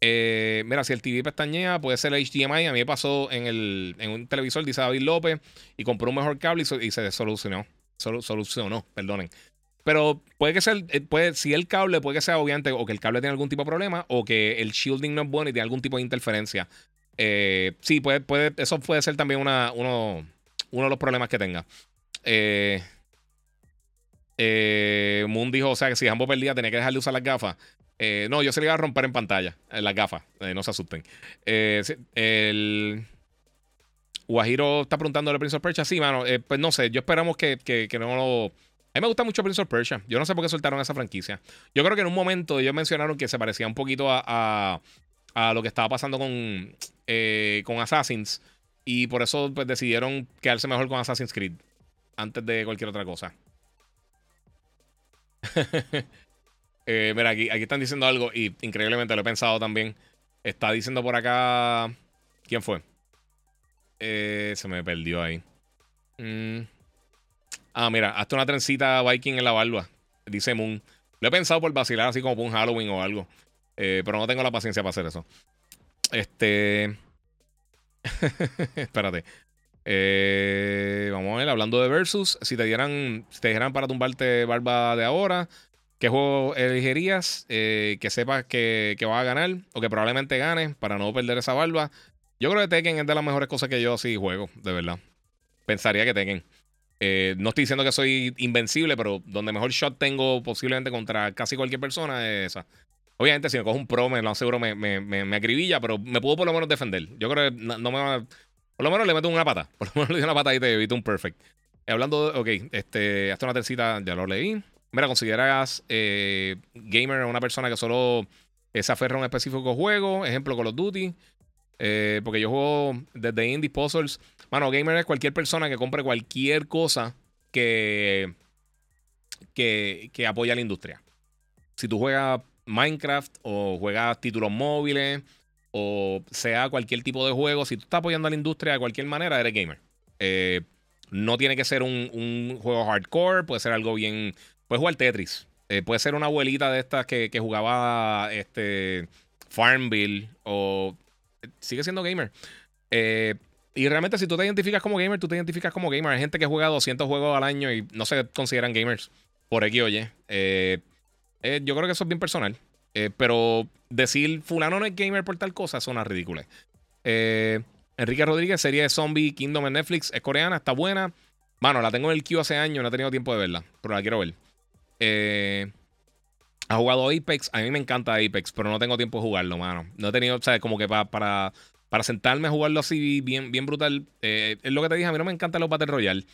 mira, si el TV pestañea, puede ser el HDMI. A mí me pasó en, el, en un televisor, dice David López, y compró un mejor cable y, y se solucionó. solucionó, perdonen. Pero puede que sea, eh, puede, si el cable puede que sea obviamente o que el cable tiene algún tipo de problema o que el shielding no es bueno y tiene algún tipo de interferencia. Eh, sí, puede, puede, eso puede ser también una, uno, uno de los problemas que tenga. Eh, eh, Moon dijo, o sea, que si ambos perdía tenía que dejar de usar las gafas. no, yo se le iba a romper en pantalla, en las gafas, no se asusten. el... Guajiro está preguntando al Prince of Persia. Sí, mano, pues no sé, yo esperamos que, que, no lo a mí me gusta mucho Prince of Persia. Yo no sé por qué soltaron esa franquicia. Yo creo que en un momento ellos mencionaron que se parecía un poquito a, lo que estaba pasando con, eh, con Assassins. Y por eso pues, decidieron quedarse mejor con Assassin's Creed. Antes de cualquier otra cosa. Eh, mira, aquí, aquí están diciendo algo y increíblemente lo he pensado también. Está diciendo por acá. ¿Quién fue? Eh, se me perdió ahí. Mm. Ah, mira, hasta una trencita Viking en la barba. Dice Moon. Lo he pensado por vacilar así como por un Halloween o algo. Eh, pero no tengo la paciencia para hacer eso. Este. Espérate. Eh, vamos a ver, hablando de Versus. Si te dieran, te dijeran para tumbarte barba de ahora, ¿qué juego elegirías? Eh, que sepas que, que vas a ganar o que probablemente ganes para no perder esa barba. Yo creo que Tekken es de las mejores cosas que yo sí juego, de verdad. Pensaría que Tekken. Eh, no estoy diciendo que soy invencible, pero donde mejor shot tengo posiblemente contra casi cualquier persona es esa. Obviamente, si me cojo un pro, me lo aseguro, me, me, me, acribilla, pero me puedo por lo menos defender. Yo creo que no, me va. Por lo menos le meto una pata. Por lo menos le doy una pata y te evito un perfect. Eh, hablando de. Ok, este, hasta una tercita, ya lo leí. Mira, consideras eh, gamer una persona que solo se aferra a un específico juego, ejemplo Call of Duty. porque yo juego desde Indie Puzzles Mano, gamer es cualquier persona que compre cualquier cosa que, que, que apoya a la industria. Si tú juegas Minecraft o juegas títulos móviles o sea cualquier tipo de juego, si tú estás apoyando a la industria de cualquier manera, eres gamer. Eh, no tiene que ser un, juego hardcore, puede ser algo bien. Puedes jugar Tetris. Eh, puede ser una abuelita de estas que, que jugaba este, Farmville o. Sigue siendo gamer. Eh, y realmente, si tú te identificas como gamer, tú te identificas como gamer. Hay gente que juega 200 juegos al año y no se consideran gamers por X oye. Yo creo que eso es bien personal. Eh, pero decir fulano no es gamer por tal cosa suena ridículo. Enrique Rodríguez, serie de Zombie Kingdom en Netflix, es coreana, está buena. Bueno, la tengo en el queue hace años, no he tenido tiempo de verla, pero la quiero ver. ha jugado Apex, a mí me encanta Apex, pero no tengo tiempo de jugarlo, mano. No he tenido, o sea, como que para para sentarme a jugarlo así bien, bien brutal. Eh, es lo que te dije, a mí no me encantan los Battle Royale.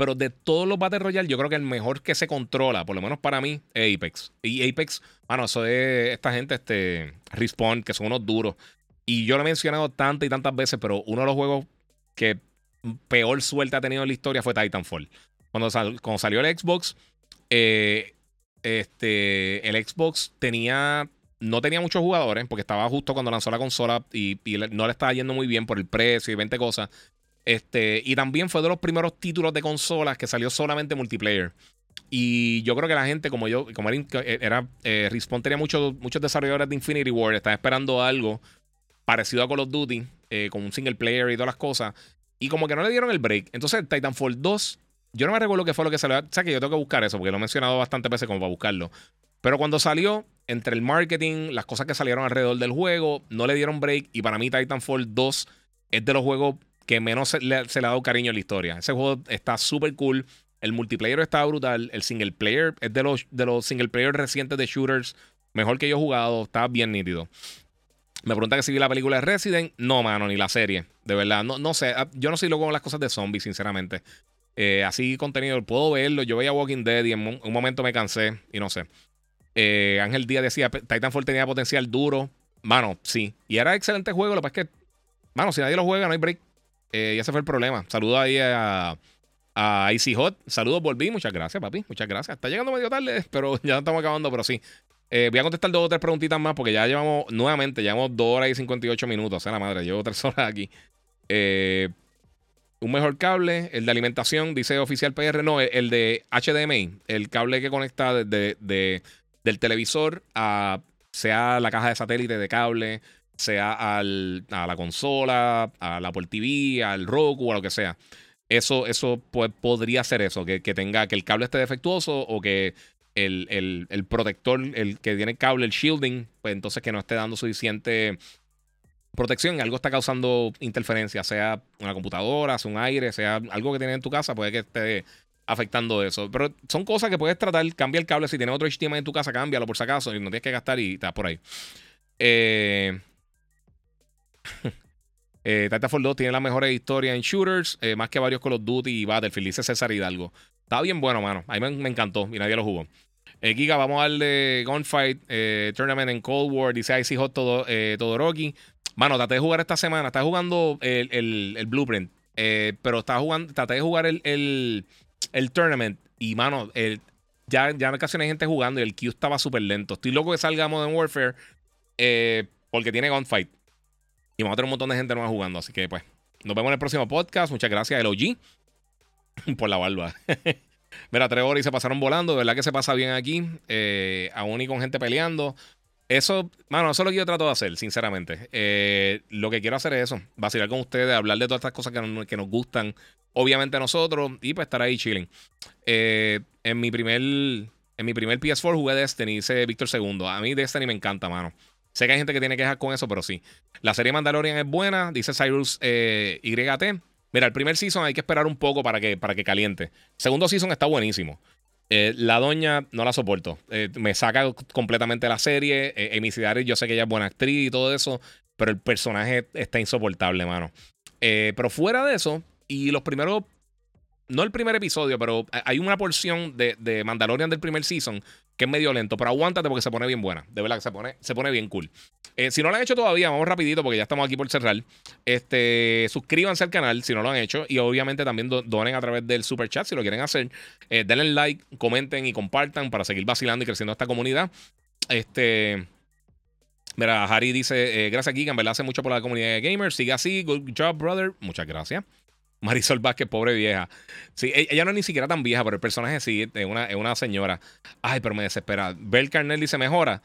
Pero de todos los Battle Royale, yo creo que el mejor que se controla, por lo menos para mí, es Apex. Y Apex, bueno, eso es esta gente, este, Respawn, que son unos duros. Y yo lo he mencionado tantas y tantas veces, pero uno de los juegos que peor suerte ha tenido en la historia fue Titanfall. Cuando, cuando salió el Xbox, eh, este, el Xbox tenía no tenía muchos jugadores porque estaba justo cuando lanzó la consola y, no le estaba yendo muy bien por el precio y 20 cosas. Este, y también fue de los primeros títulos de consolas que salió solamente multiplayer. Y yo creo que la gente, como yo, como era, era eh, Respawn tenía muchos, muchos desarrolladores de Infinity War, estaba esperando algo parecido a Call of Duty, eh, con un single player y todas las cosas. Y como que no le dieron el break. Entonces, Titanfall 2, yo no me recuerdo qué fue lo que salió. O sea, que yo tengo que buscar eso, porque lo he mencionado bastantes veces como para buscarlo. Pero cuando salió, entre el marketing, las cosas que salieron alrededor del juego, no le dieron break. Y para mí, Titanfall 2 es de los juegos que menos se le, ha dado cariño en la historia. Ese juego está súper cool. El multiplayer está brutal. El single player es de los, de los single player recientes de shooters. Mejor que yo he jugado. Está bien nítido. Me pregunta que si vi la película de Resident. No, mano, ni la serie. De verdad. No, no sé. Ah, yo no soy loco con las cosas de zombies, sinceramente. Eh, así contenido, puedo verlo. Yo veía Walking Dead y en un momento me cansé y no sé. Eh, Ángel Díaz decía, Titanfall tenía potencial duro. Mano, sí. Y era excelente juego. Lo que pasa es que, mano, si nadie lo juega, no hay break. Eh, y ese fue el problema. Saludo ahí a, A Icy Hot, saludos, volví. Muchas gracias, papi. Muchas gracias. Está llegando medio tarde, pero ya estamos acabando, pero sí. Eh, voy a contestar dos o tres preguntitas más porque ya llevamos, nuevamente, llevamos 2 horas y 58 minutos. O sea, la madre, llevo tres horas aquí. Eh, un mejor cable, el de alimentación, dice oficial PR, no, el, de HDMI, el cable que conecta de, del televisor a sea la caja de satélite de cable, sea al, a la consola, a la Apple TV, al Roku, a lo que sea. Eso, eso pues, podría ser eso, que, tenga que el cable esté defectuoso o que el, el, protector, el que tiene el cable, el shielding, pues entonces que no esté dando suficiente protección, algo está causando interferencia, sea una computadora, sea un aire, sea algo que tienes en tu casa, puede que esté afectando eso. Pero son cosas que puedes tratar. Cambia el cable. Si tienes otro HDMI en tu casa, cámbialo por si acaso. Y no tienes que gastar y estás por ahí. Eh, eh, Titanfall 2 tiene la mejores historias en shooters, eh, más que varios Call of Duty y Battlefield, dice César Hidalgo. Está bien bueno, mano. A mí me, encantó y nadie lo jugó. Eh, Giga, vamos a darle Gunfight eh, Tournament en Cold War, dice Icy Hot todo, Todoroki. Mano, traté de jugar esta semana. Estás jugando el, el, Blueprint. Eh, pero estaba jugando, traté de jugar el, el, el tournament. Y, mano, el, ya, ya casi hay gente jugando y el queue estaba súper lento. Estoy loco que salga Modern Warfare porque tiene Gunfight. Y vamos a tener un montón de gente nueva jugando. Así que, pues, nos vemos en el próximo podcast. Muchas gracias, el OG, por la barba. Mira, tres horas y se pasaron volando. De verdad que se pasa bien aquí. Eh, aún y con gente peleando. Eso, mano, eso es lo que yo trato de hacer, sinceramente. Eh, lo que quiero hacer es eso, vacilar con ustedes, hablar de todas estas cosas que, nos gustan, obviamente a nosotros, y pues estar ahí chilling. Eh, en mi primer en mi primer PS4 jugué Destiny, dice Víctor II. A mí Destiny me encanta, mano. Sé que hay gente que tiene quejas con eso, pero sí. La serie Mandalorian es buena, dice Cyrus eh, YT. Mira, el primer season hay que esperar un poco para que, para que caliente. segundo season está buenísimo. Eh, la doña no la soporto. Eh, me saca completamente la serie. Eh, yo sé que ella es buena actriz y todo eso, pero el personaje está insoportable, mano. Eh, pero fuera de eso, y los primeros, no el primer episodio, pero hay una porción de, de Mandalorian del primer season que es medio lento, pero aguántate porque se pone bien buena. De verdad que se pone, se pone bien cool. Eh, si no lo han hecho todavía, vamos rapidito porque ya estamos aquí por cerrar. Este, suscríbanse al canal si no lo han hecho y obviamente también donen a través del super chat si lo quieren hacer. Eh, denle like, comenten y compartan para seguir vacilando y creciendo esta comunidad. Este... Mira, Harry dice, eh, gracias Gigan, ¿verdad? Hace mucho por la comunidad de gamers. Sigue así, good job, brother. Muchas gracias. Marisol Vázquez, pobre vieja. Sí, e-, ella no es ni siquiera tan vieja, pero el personaje sí, es una, es una señora. Ay, pero me desespera. Bel Carnell dice, ¿mejora?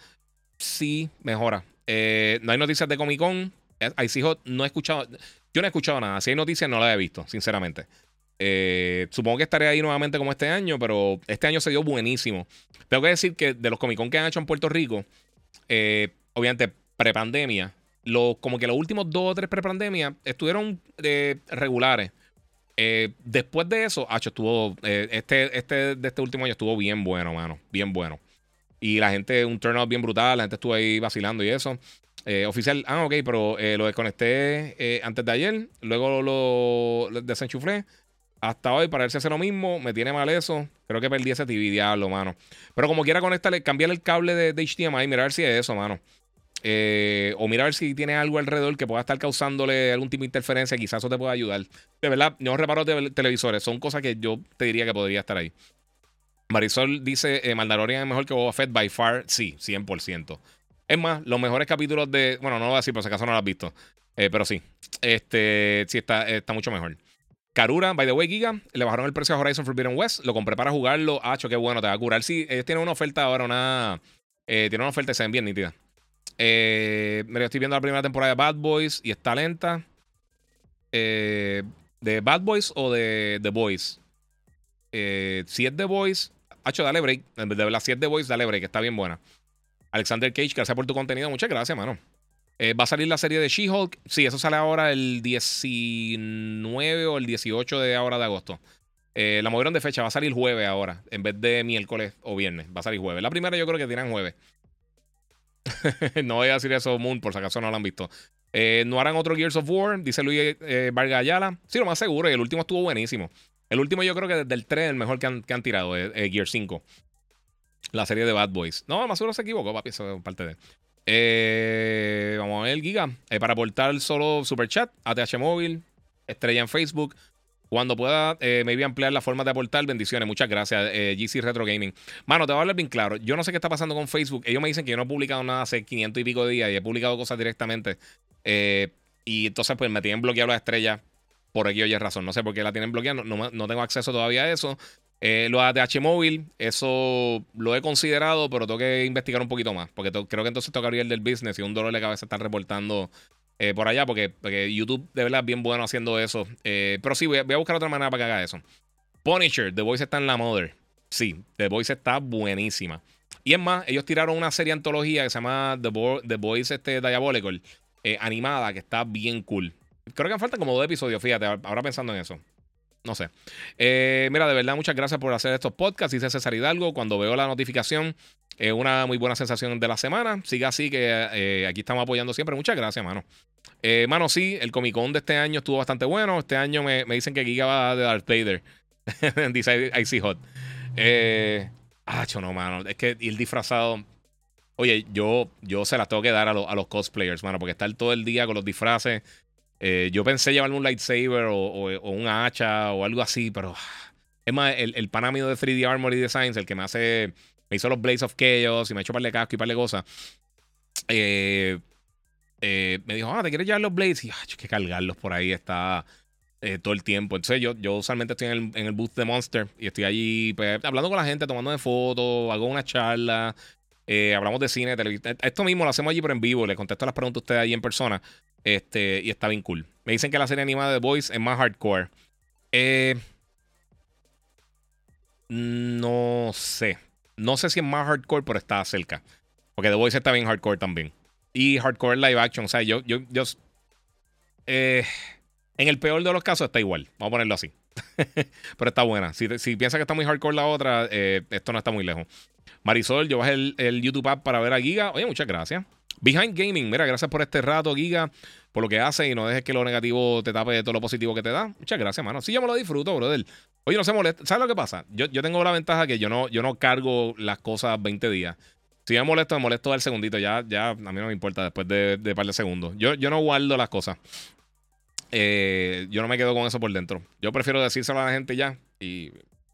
Sí, mejora. Eh, no hay noticias de Comic Con. Ahí sí, no he escuchado. Yo no he escuchado nada. Si hay noticias, no las he visto, sinceramente. Eh, supongo que estaré ahí nuevamente como este año, pero este año se dio buenísimo. Tengo que decir que de los Comic Con que han hecho en Puerto Rico, eh, obviamente prepandemia, como que los últimos dos o tres prepandemia estuvieron regulares. Eh, después de eso, Hacho estuvo. Eh, este, este de este último año estuvo bien bueno, mano. Bien bueno. Y la gente, un turnout bien brutal. La gente estuvo ahí vacilando y eso. Eh, oficial, ah, ok, pero lo desconecté antes de ayer. Luego lo, desenchuflé. Hasta hoy, para ver si hace lo mismo. Me tiene mal eso. Creo que perdí ese TV, diablo, mano. Pero como quiera conectarle, cambiarle el cable de, de HDMI. Mirar si es eso, mano. Eh, o mira a ver si tiene algo alrededor que pueda estar causándole algún tipo de interferencia. Quizás eso te pueda ayudar. De verdad, no reparo televisores. Son cosas que yo te diría que podría estar ahí. Marisol dice: eh, Mandalorian es mejor que Boba Fett by far. Sí, 100%. Es más, los mejores capítulos de. Bueno, no lo voy a decir, por si acaso no lo has visto. Eh, pero sí. Este. Sí, está, está mucho mejor. Karura, by the way, Giga, le bajaron el precio a Horizon Forbidden West. Lo compré para jugarlo. Hacho, qué bueno, te va a curar. Sí, ellos tienen una oferta ahora, una. Eh, tienen una oferta que se ven bien nítida. Eh, estoy viendo la primera temporada de Bad Boys y está lenta. Eh, ¿De Bad Boys o de The Boys? Eh, si es The Boys, Hacho, dale break. De verdad, si The Boys, dale break, está bien buena. Alexander Cage, gracias por tu contenido. Muchas gracias, mano. Eh, va a salir la serie de She-Hulk. Sí, eso sale ahora el 19 o el 18 de ahora de agosto. Eh, la movieron de fecha, va a salir jueves ahora, en vez de miércoles o viernes. Va a salir jueves. La primera yo creo que tiran jueves. no voy a decir eso, Moon, por si acaso no lo han visto. Eh, no harán otro Gears of War, dice Luis eh, Vargas Ayala. Sí, lo más seguro. Y el último estuvo buenísimo. El último yo creo que desde el 3 el mejor que han, que han tirado, eh, eh Gear 5. La serie de Bad Boys. No, más seguro se equivocó, papi. Eso es parte de. Eh, vamos a ver, Giga. para aportar solo Super Chat, ATH Móvil, estrella en Facebook. Cuando pueda, eh, me voy a ampliar la forma de aportar. Bendiciones, muchas gracias, eh, GC Retro Gaming. Mano, te voy a hablar bien claro. Yo no sé qué está pasando con Facebook. Ellos me dicen que yo no he publicado nada hace 500 y pico de días y he publicado cosas directamente. Eh, y entonces, pues me tienen bloqueado la estrella por aquí oye razón. No sé por qué la tienen bloqueada. No, tengo acceso todavía a eso. Eh, lo de H móvil, eso lo he considerado, pero tengo que investigar un poquito más. Porque creo que entonces toca abrir el del business y un dolor de cabeza estar reportando eh, por allá, porque, YouTube de verdad es bien bueno haciendo eso. Eh, pero sí, voy a, buscar otra manera para que haga eso. Punisher, The Voice está en la Mother. Sí, The Voice está buenísima. Y es más, ellos tiraron una serie antología que se llama The, The Voice este, Diabolical, eh, animada, que está bien cool. Creo que falta como dos episodios, fíjate, ahora pensando en eso. No sé. mira, de verdad, muchas gracias por hacer estos podcasts. Dice César Hidalgo. Cuando veo la notificación, es una muy buena sensación de la semana. Siga así, que eh, aquí estamos apoyando siempre. Muchas gracias, mano. Eh, mano, sí, el Comic Con de este año estuvo bastante bueno. Este año me, dicen que Giga va de Darth Vader. Dice Icy Hot. Eh, ah, no, mano. Es que ir disfrazado. Oye, yo, yo se las tengo que dar a, los cosplayers, mano, porque estar todo el día con los disfraces. Eh, yo pensé llevarme un lightsaber o, un hacha o algo así, pero. Es más, el, el panamio de 3D Armory Designs, el que me hace me hizo los Blades of Chaos y me ha hecho par de casco y par de cosas. Eh, eh, me dijo, ah, ¿te quieres llevar los Blades? Y, ah, hay que cargarlos por ahí, está eh, todo el tiempo. Entonces yo, yo usualmente estoy en el, en el booth de Monster y estoy allí pues, hablando con la gente, tomando de fotos, hago una charla, hablamos de cine, televisión. Esto mismo lo hacemos allí por en vivo, le contesto las preguntas a ustedes ahí en persona. Este, y está bien cool. Me dicen que la serie animada de The Voice es más hardcore. no sé. No sé si es más hardcore, pero está cerca. Porque The Voice está bien hardcore también. Y hardcore live action. O sea, yo. yo, yo eh, en el peor de los casos está igual. Vamos a ponerlo así. pero está buena. Si, si piensas que está muy hardcore la otra, eh, esto no está muy lejos. Marisol, yo bajé el, el, YouTube app para ver a Giga. Oye, muchas gracias. Behind Gaming, mira, gracias por este rato, Giga, por lo que hace y no dejes que lo negativo te tape de todo lo positivo que te da. Muchas gracias, mano. Sí, yo me lo disfruto, brother. Oye, no se molesta. ¿Sabes lo que pasa? Yo, yo tengo la ventaja que yo no, yo no cargo las cosas 20 días. Si me molesto, me molesto al segundito. Ya, ya a mí no me importa después de, de par de segundos. Yo, yo no guardo las cosas. Eh, yo no me quedo con eso por dentro. Yo prefiero decírselo a la gente ya. Y,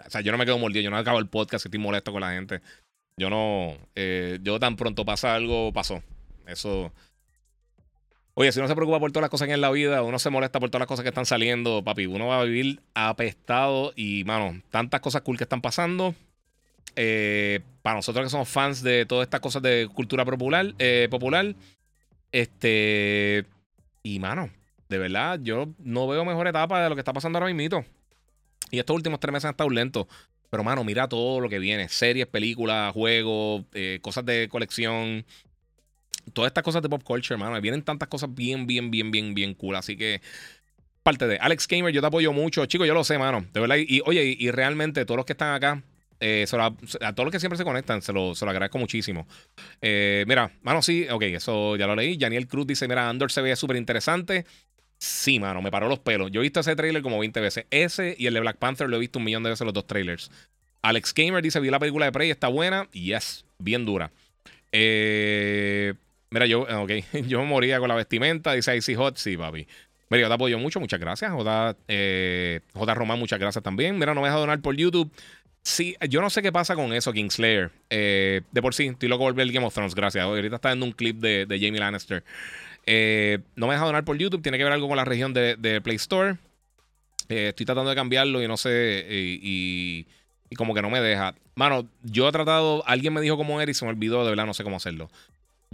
o sea, yo no me quedo mordido. Yo no acabo el podcast si estoy molesto con la gente. Yo no. Eh, yo tan pronto pasa algo, pasó. Eso. Oye, si uno se preocupa por todas las cosas en la vida, uno se molesta por todas las cosas que están saliendo, papi, uno va a vivir apestado y, mano, tantas cosas cool que están pasando. Eh, para nosotros que somos fans de todas estas cosas de cultura popular, popular este. Y, mano, de verdad, yo no veo mejor etapa de lo que está pasando ahora mismo. Y estos últimos tres meses han estado lentos. Pero, mano, mira todo lo que viene: series, películas, juegos, eh, cosas de colección todas estas cosas de pop culture, hermano. Vienen tantas cosas bien, bien, bien, bien, bien cool. Así que parte de Alex Gamer, yo te apoyo mucho. Chicos, yo lo sé, mano. De verdad. Y, oye, y, realmente todos los que están acá, eh, a todos los que siempre se conectan, se lo, lo agradezco muchísimo. Eh, mira, mano, sí, ok, eso ya lo leí. Daniel Cruz dice: Mira, Andor se ve súper interesante. Sí, mano, me paró los pelos. Yo he visto ese trailer como 20 veces. Ese y el de Black Panther lo he visto un millón de veces los dos trailers. Alex Gamer dice: Vi la película de Prey, está buena. Yes, bien dura. Eh. Mira, yo, ok, yo moría con la vestimenta, dice Icy Hot, sí, papi. Mira, yo te apoyo mucho, muchas gracias. J, eh, J. Román, muchas gracias también. Mira, no me deja donar por YouTube. Sí, yo no sé qué pasa con eso, Kingslayer. Eh, de por sí, estoy loco por ver el Game of Thrones, gracias. Ahorita está viendo un clip de, Jamie Lannister. Eh, no me deja donar por YouTube, tiene que ver algo con la región de, Play Store. Eh, estoy tratando de cambiarlo y no sé, y, como que no me deja. Mano, yo he tratado, alguien me dijo cómo era y se me olvidó, de verdad no sé cómo hacerlo.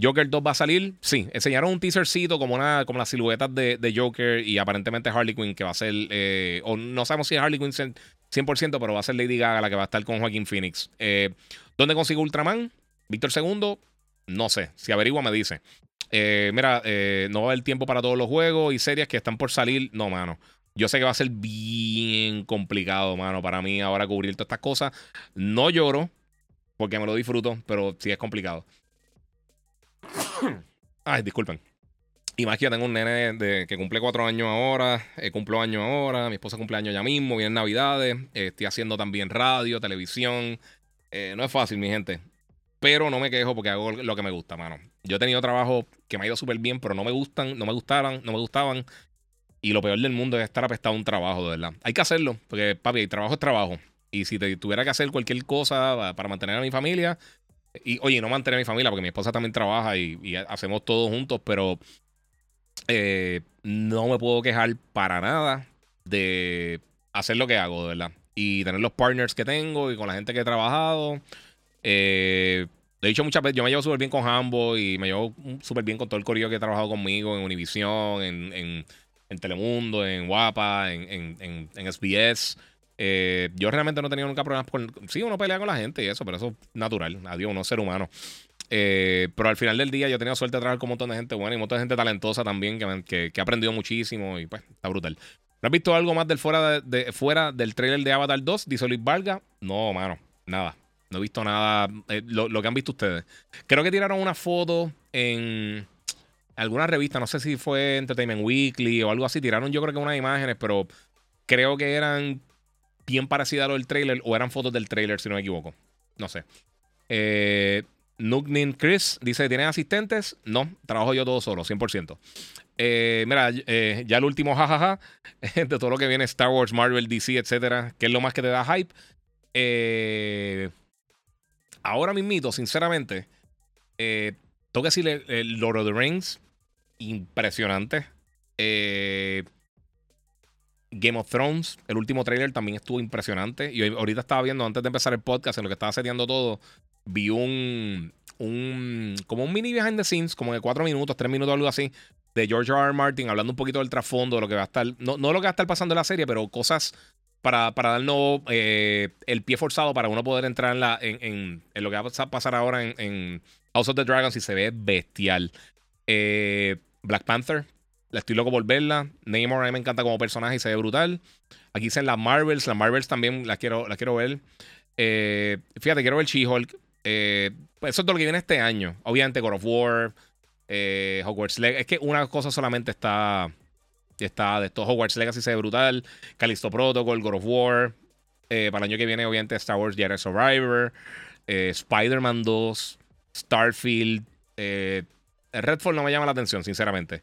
Joker 2 va a salir. Sí, enseñaron un teasercito como, una, como las siluetas de, Joker y aparentemente Harley Quinn, que va a ser. Eh, o no sabemos si es Harley Quinn 100%, pero va a ser Lady Gaga la que va a estar con Joaquín Phoenix. ¿Dónde consigo Ultraman? Víctor II, no sé. Si averigua, me dice. Eh, mira, no va a haber tiempo para todos los juegos y series que están por salir. No, mano. Yo sé que va a ser bien complicado, mano, para mí ahora cubrir todas estas cosas. No lloro, porque me lo disfruto, pero sí es complicado. Ay, disculpen. Y más que yo tengo un nene de, que cumple cuatro años ahora, eh, cumplo años ahora, mi esposa cumple años ya mismo, vienen navidades, eh, estoy haciendo también radio, televisión. Eh, no es fácil, mi gente. Pero no me quejo porque hago lo que me gusta, mano. Yo he tenido trabajo que me ha ido súper bien, pero no me gustan, no me gustaban, no me gustaban. Y lo peor del mundo es estar apestado a un trabajo, de verdad. Hay que hacerlo, porque papi, el trabajo es trabajo. Y si te, tuviera que hacer cualquier cosa para mantener a mi familia, y oye, no mantener a mi familia, porque mi esposa también trabaja y, hacemos todo juntos, pero eh, no me puedo quejar para nada de hacer lo que hago, de verdad. Y tener los partners que tengo y con la gente que he trabajado. Eh, he dicho muchas veces, yo me llevo súper bien con Hambo y me llevo súper bien con todo el corillo que he trabajado conmigo en Univision, en, Telemundo, en Guapa, en, SBS. Eh, yo realmente no he tenido nunca problemas con. Sí, uno pelea con la gente y eso, pero eso es natural. Adiós, uno es ser humano. Eh, pero al final del día yo he tenido suerte de trabajar con un montón de gente buena y un montón de gente talentosa también que, que, ha aprendido muchísimo y pues está brutal. ¿No has visto algo más del fuera, fuera del trailer de Avatar 2? Dice Luis Vargas. No, mano, nada. No he visto nada. Eh, lo, que han visto ustedes. Creo que tiraron una foto en alguna revista. No sé si fue Entertainment Weekly o algo así. Tiraron yo creo que unas imágenes, pero creo que eran bien parecidas a lo del trailer o eran fotos del trailer, si no me equivoco. No sé. Eh, Nugnin Chris dice: ¿Tienen asistentes? No, trabajo yo todo solo, 100%. Eh, mira, eh, ya el último jajaja de todo lo que viene Star Wars, Marvel, DC, etcétera, ¿qué es lo más que te da hype? Eh, ahora mismito, sinceramente, eh, tengo que decirle el Lord of the Rings, impresionante. Eh, Game of Thrones, el último trailer también estuvo impresionante. Y ahorita estaba viendo, antes de empezar el podcast, en lo que estaba seteando todo, vi un, un como un mini behind the scenes, como de cuatro minutos, tres minutos, algo así, de George R. R. Martin, hablando un poquito del trasfondo, de lo que va a estar, no, no lo que va a estar pasando en la serie, pero cosas para, para darnos eh, el pie forzado para uno poder entrar en, la, en, en, lo que va a pasar ahora en, House of the Dragons y se ve bestial. Eh, Black Panther, la estoy loco por verla. Namor a mí me encanta como personaje y se ve brutal. Aquí dicen las Marvels, las Marvels también las quiero, las quiero ver. Eh, fíjate, quiero ver She-Hulk. Pues eso es todo lo que viene este año. Obviamente God of War, Hogwarts Legacy. Es que una cosa solamente está Está de estos Hogwarts Legacy se ve brutal. Callisto Protocol, God of War. Eh, para el año que viene, obviamente, Star Wars Jedi Survivor. Eh, Spider-Man 2. Starfield. Eh, Redfall no me llama la atención, sinceramente.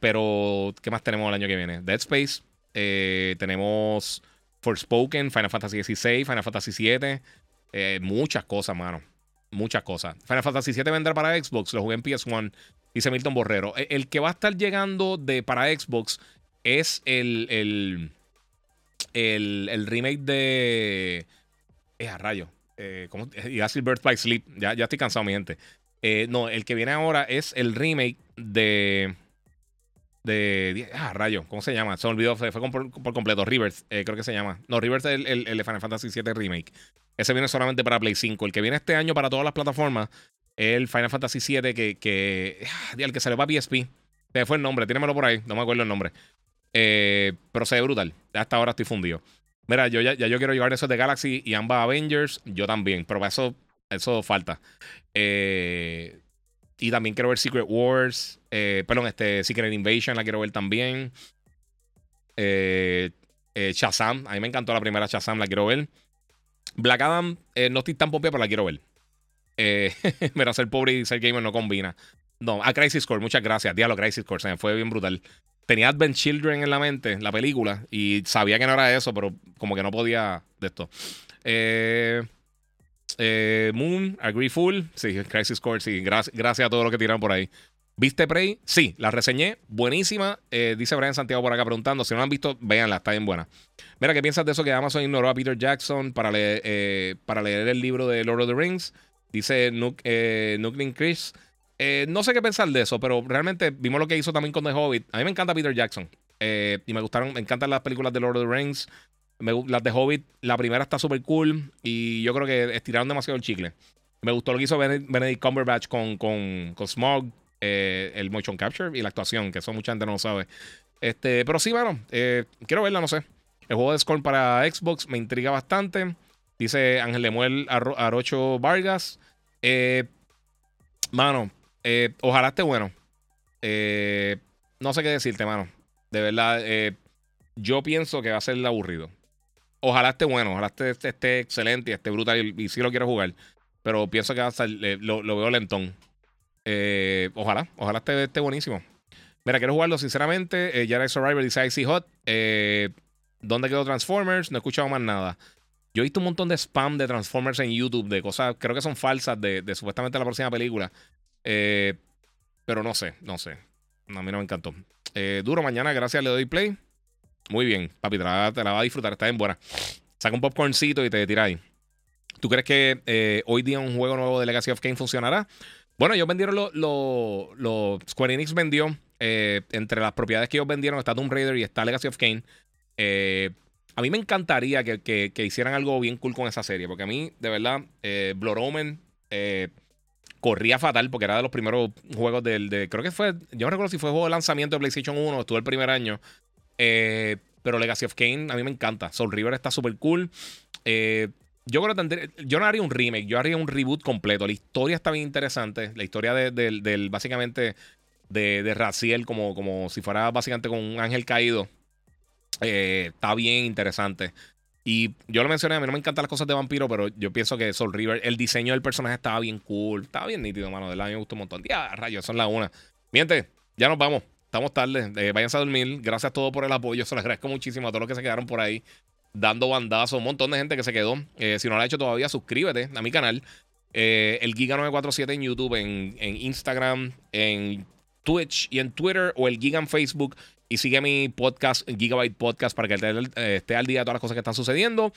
pero, ¿qué más tenemos el año que viene? Dead Space. tenemos Forspoken, Final Fantasy XVI, Final Fantasy VII. muchas cosas, mano. Muchas cosas. Final Fantasy VII vendrá para Xbox. Lo jugué en PS1. Dice Milton Borrero. E, el, que va a estar llegando de, para Xbox es el, el, el, remake de. Es a rayo. Eh, y así Birth by Sleep. Ya, ya estoy cansado, mi gente. Eh, no, el que viene ahora es el remake de. De. Ah, rayo. ¿Cómo se llama? Se me olvidó. Fue, por, completo. Rivers, eh, creo que se llama. No, Rivers es el, el, el, Final Fantasy VII Remake. Ese viene solamente para Play 5. El que viene este año para todas las plataformas el Final Fantasy VII que, que, ah, el que salió para PSP. Se fue el nombre, tíramelo por ahí, no me acuerdo el nombre. Eh, pero se ve brutal. Hasta ahora estoy fundido. Mira, yo ya, yo quiero llevar eso de Galaxy y ambas Avengers. Yo también, pero para eso, eso falta. Eh, y también quiero ver Secret Wars. Eh, perdón, este Secret Invasion la quiero ver también. Shazam, a mí me encantó la primera Shazam, la quiero ver. Black Adam, no estoy tan popia, pero la quiero ver. Eh, mira, ser pobre y ser gamer no combina. No, a Crisis Core, muchas gracias. Diablo, Crisis Core, se me fue bien brutal. Tenía Advent Children en la mente, la película, y sabía que no era eso, pero como que no podía de esto. Eh, eh, Moon, Agree Full, sí, Crisis Core, sí, gracias a todo lo que tiraron por ahí. ¿Viste Prey? Sí, la reseñé, buenísima. dice Brian Santiago por acá preguntando. Si no la han visto, véanla, está bien buena. Mira, ¿qué piensas de eso que Amazon ignoró a Peter Jackson para, leer, para leer el libro de Lord of the Rings? Dice Nuk, eh, Chris. Eh, no sé qué pensar de eso, pero realmente vimos lo que hizo también con The Hobbit. A mí me encanta Peter Jackson. Eh, y me gustaron, me encantan las películas de Lord of the Rings. las de Hobbit, la primera está súper cool. Y yo creo que estiraron demasiado el chicle. Me gustó lo que hizo Benedict Cumberbatch con, con, con Smog, eh, el motion capture y la actuación, que eso mucha gente no lo sabe. Este, pero sí, bueno, quiero verla, no sé. El juego de Scorn para Xbox me intriga bastante. Dice Ángel Lemuel Arocho Vargas. Eh, mano, eh, ojalá esté bueno. Eh, no sé qué decirte, mano. De verdad, yo pienso que va a ser aburrido. Ojalá esté bueno, ojalá esté, excelente y esté brutal y, sí lo quiero jugar. Pero pienso que va a ser, lo, veo lentón. ojalá, ojalá esté, esté buenísimo. Mira, quiero jugarlo sinceramente. Eh, Survivor dice Icy Hot. ¿Dónde quedó Transformers? No he escuchado más nada. Yo he visto un montón de spam de Transformers en YouTube, de cosas, creo que son falsas, de, supuestamente la próxima película. Eh, pero no sé, no sé. a mí no me encantó. Eh, duro mañana, gracias, le doy play. Muy bien, papi, te la, te a disfrutar, está bien buena. Saca un popcorncito y te tira ahí. ¿Tú crees que eh, hoy día un juego nuevo de Legacy of Kane funcionará? Bueno, ellos vendieron los. Lo, Square Enix vendió. entre las propiedades que ellos vendieron está Tomb Raider y está Legacy of Kane. Eh, a mí me encantaría que, hicieran algo bien cool con esa serie, porque a mí, de verdad, eh, Blood Omen eh, corría fatal porque era de los primeros juegos del. De, creo que fue. Yo no recuerdo si fue juego de lanzamiento de PlayStation 1, estuvo el primer año. Eh, pero Legacy of Kane a mí me encanta. Soul River está súper cool. yo creo que yo no haría un remake, yo haría un reboot completo. La historia está bien interesante. La historia del, básicamente de, de Raziel, como, como si fuera básicamente con un ángel caído. Eh, está bien interesante. Y yo lo mencioné, a mí no me encantan las cosas de vampiro, pero yo pienso que Soul River, el diseño del personaje estaba bien cool. Estaba bien nítido, mano. Del año me gustó un montón. Ya, rayos, son las una. Miente, ya nos vamos. Estamos tarde. Eh, váyanse a dormir. Gracias a todos por el apoyo. Se lo agradezco muchísimo a todos los que se quedaron por ahí dando bandazos. Un montón de gente que se quedó. Eh, si no lo ha hecho todavía, suscríbete a mi canal. el Giga947 en YouTube, en, en Instagram, en Twitch y en Twitter o el Giga en Facebook. Y sigue mi podcast, Gigabyte Podcast, para que eh, esté al día de todas las cosas que están sucediendo.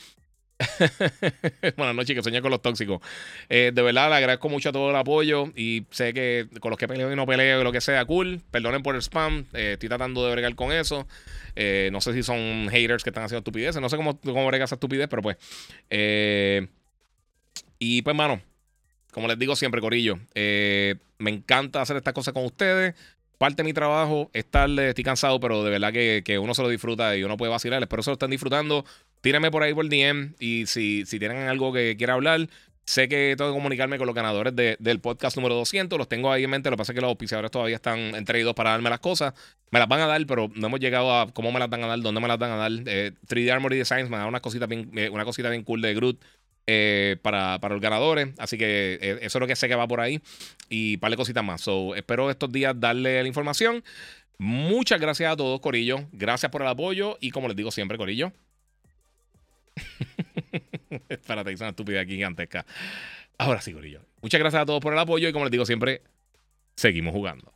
Buenas noches, que soñé con los tóxicos. Eh, de verdad, le agradezco mucho a todo el apoyo y sé que con los que peleo y no peleo lo que sea, cool. Perdonen por el spam, eh, estoy tratando de bregar con eso. no sé si son haters que están haciendo estupideces, no sé cómo, cómo brega esa estupidez, pero pues. y pues, mano, como les digo siempre, Corillo, me encanta hacer estas cosas con ustedes parte de mi trabajo es tarde, estoy cansado, pero de verdad que, uno se lo disfruta y uno puede vacilar. Espero que se lo estén disfrutando. Tírenme por ahí por DM y si, si tienen algo que quiera hablar, sé que tengo que comunicarme con los ganadores del podcast número 200. Los tengo ahí en mente. Lo que pasa es que los auspiciadores todavía están entre para darme las cosas. Me las van a dar, pero no hemos llegado a cómo me las van a dar, dónde me las van a dar. 3D eh, Armory Designs me da una cosita bien, eh, una cosita bien cool de Groot. Eh, para, para, los ganadores. Así que eh, eso es lo que sé que va por ahí. Y par de cositas más. So, espero estos días darle la información. Muchas gracias a todos, Corillo. Gracias por el apoyo. Y como les digo siempre, Corillo. Espérate, es una estúpida gigantesca. Ahora sí, Corillo. Muchas gracias a todos por el apoyo. Y como les digo siempre, seguimos jugando.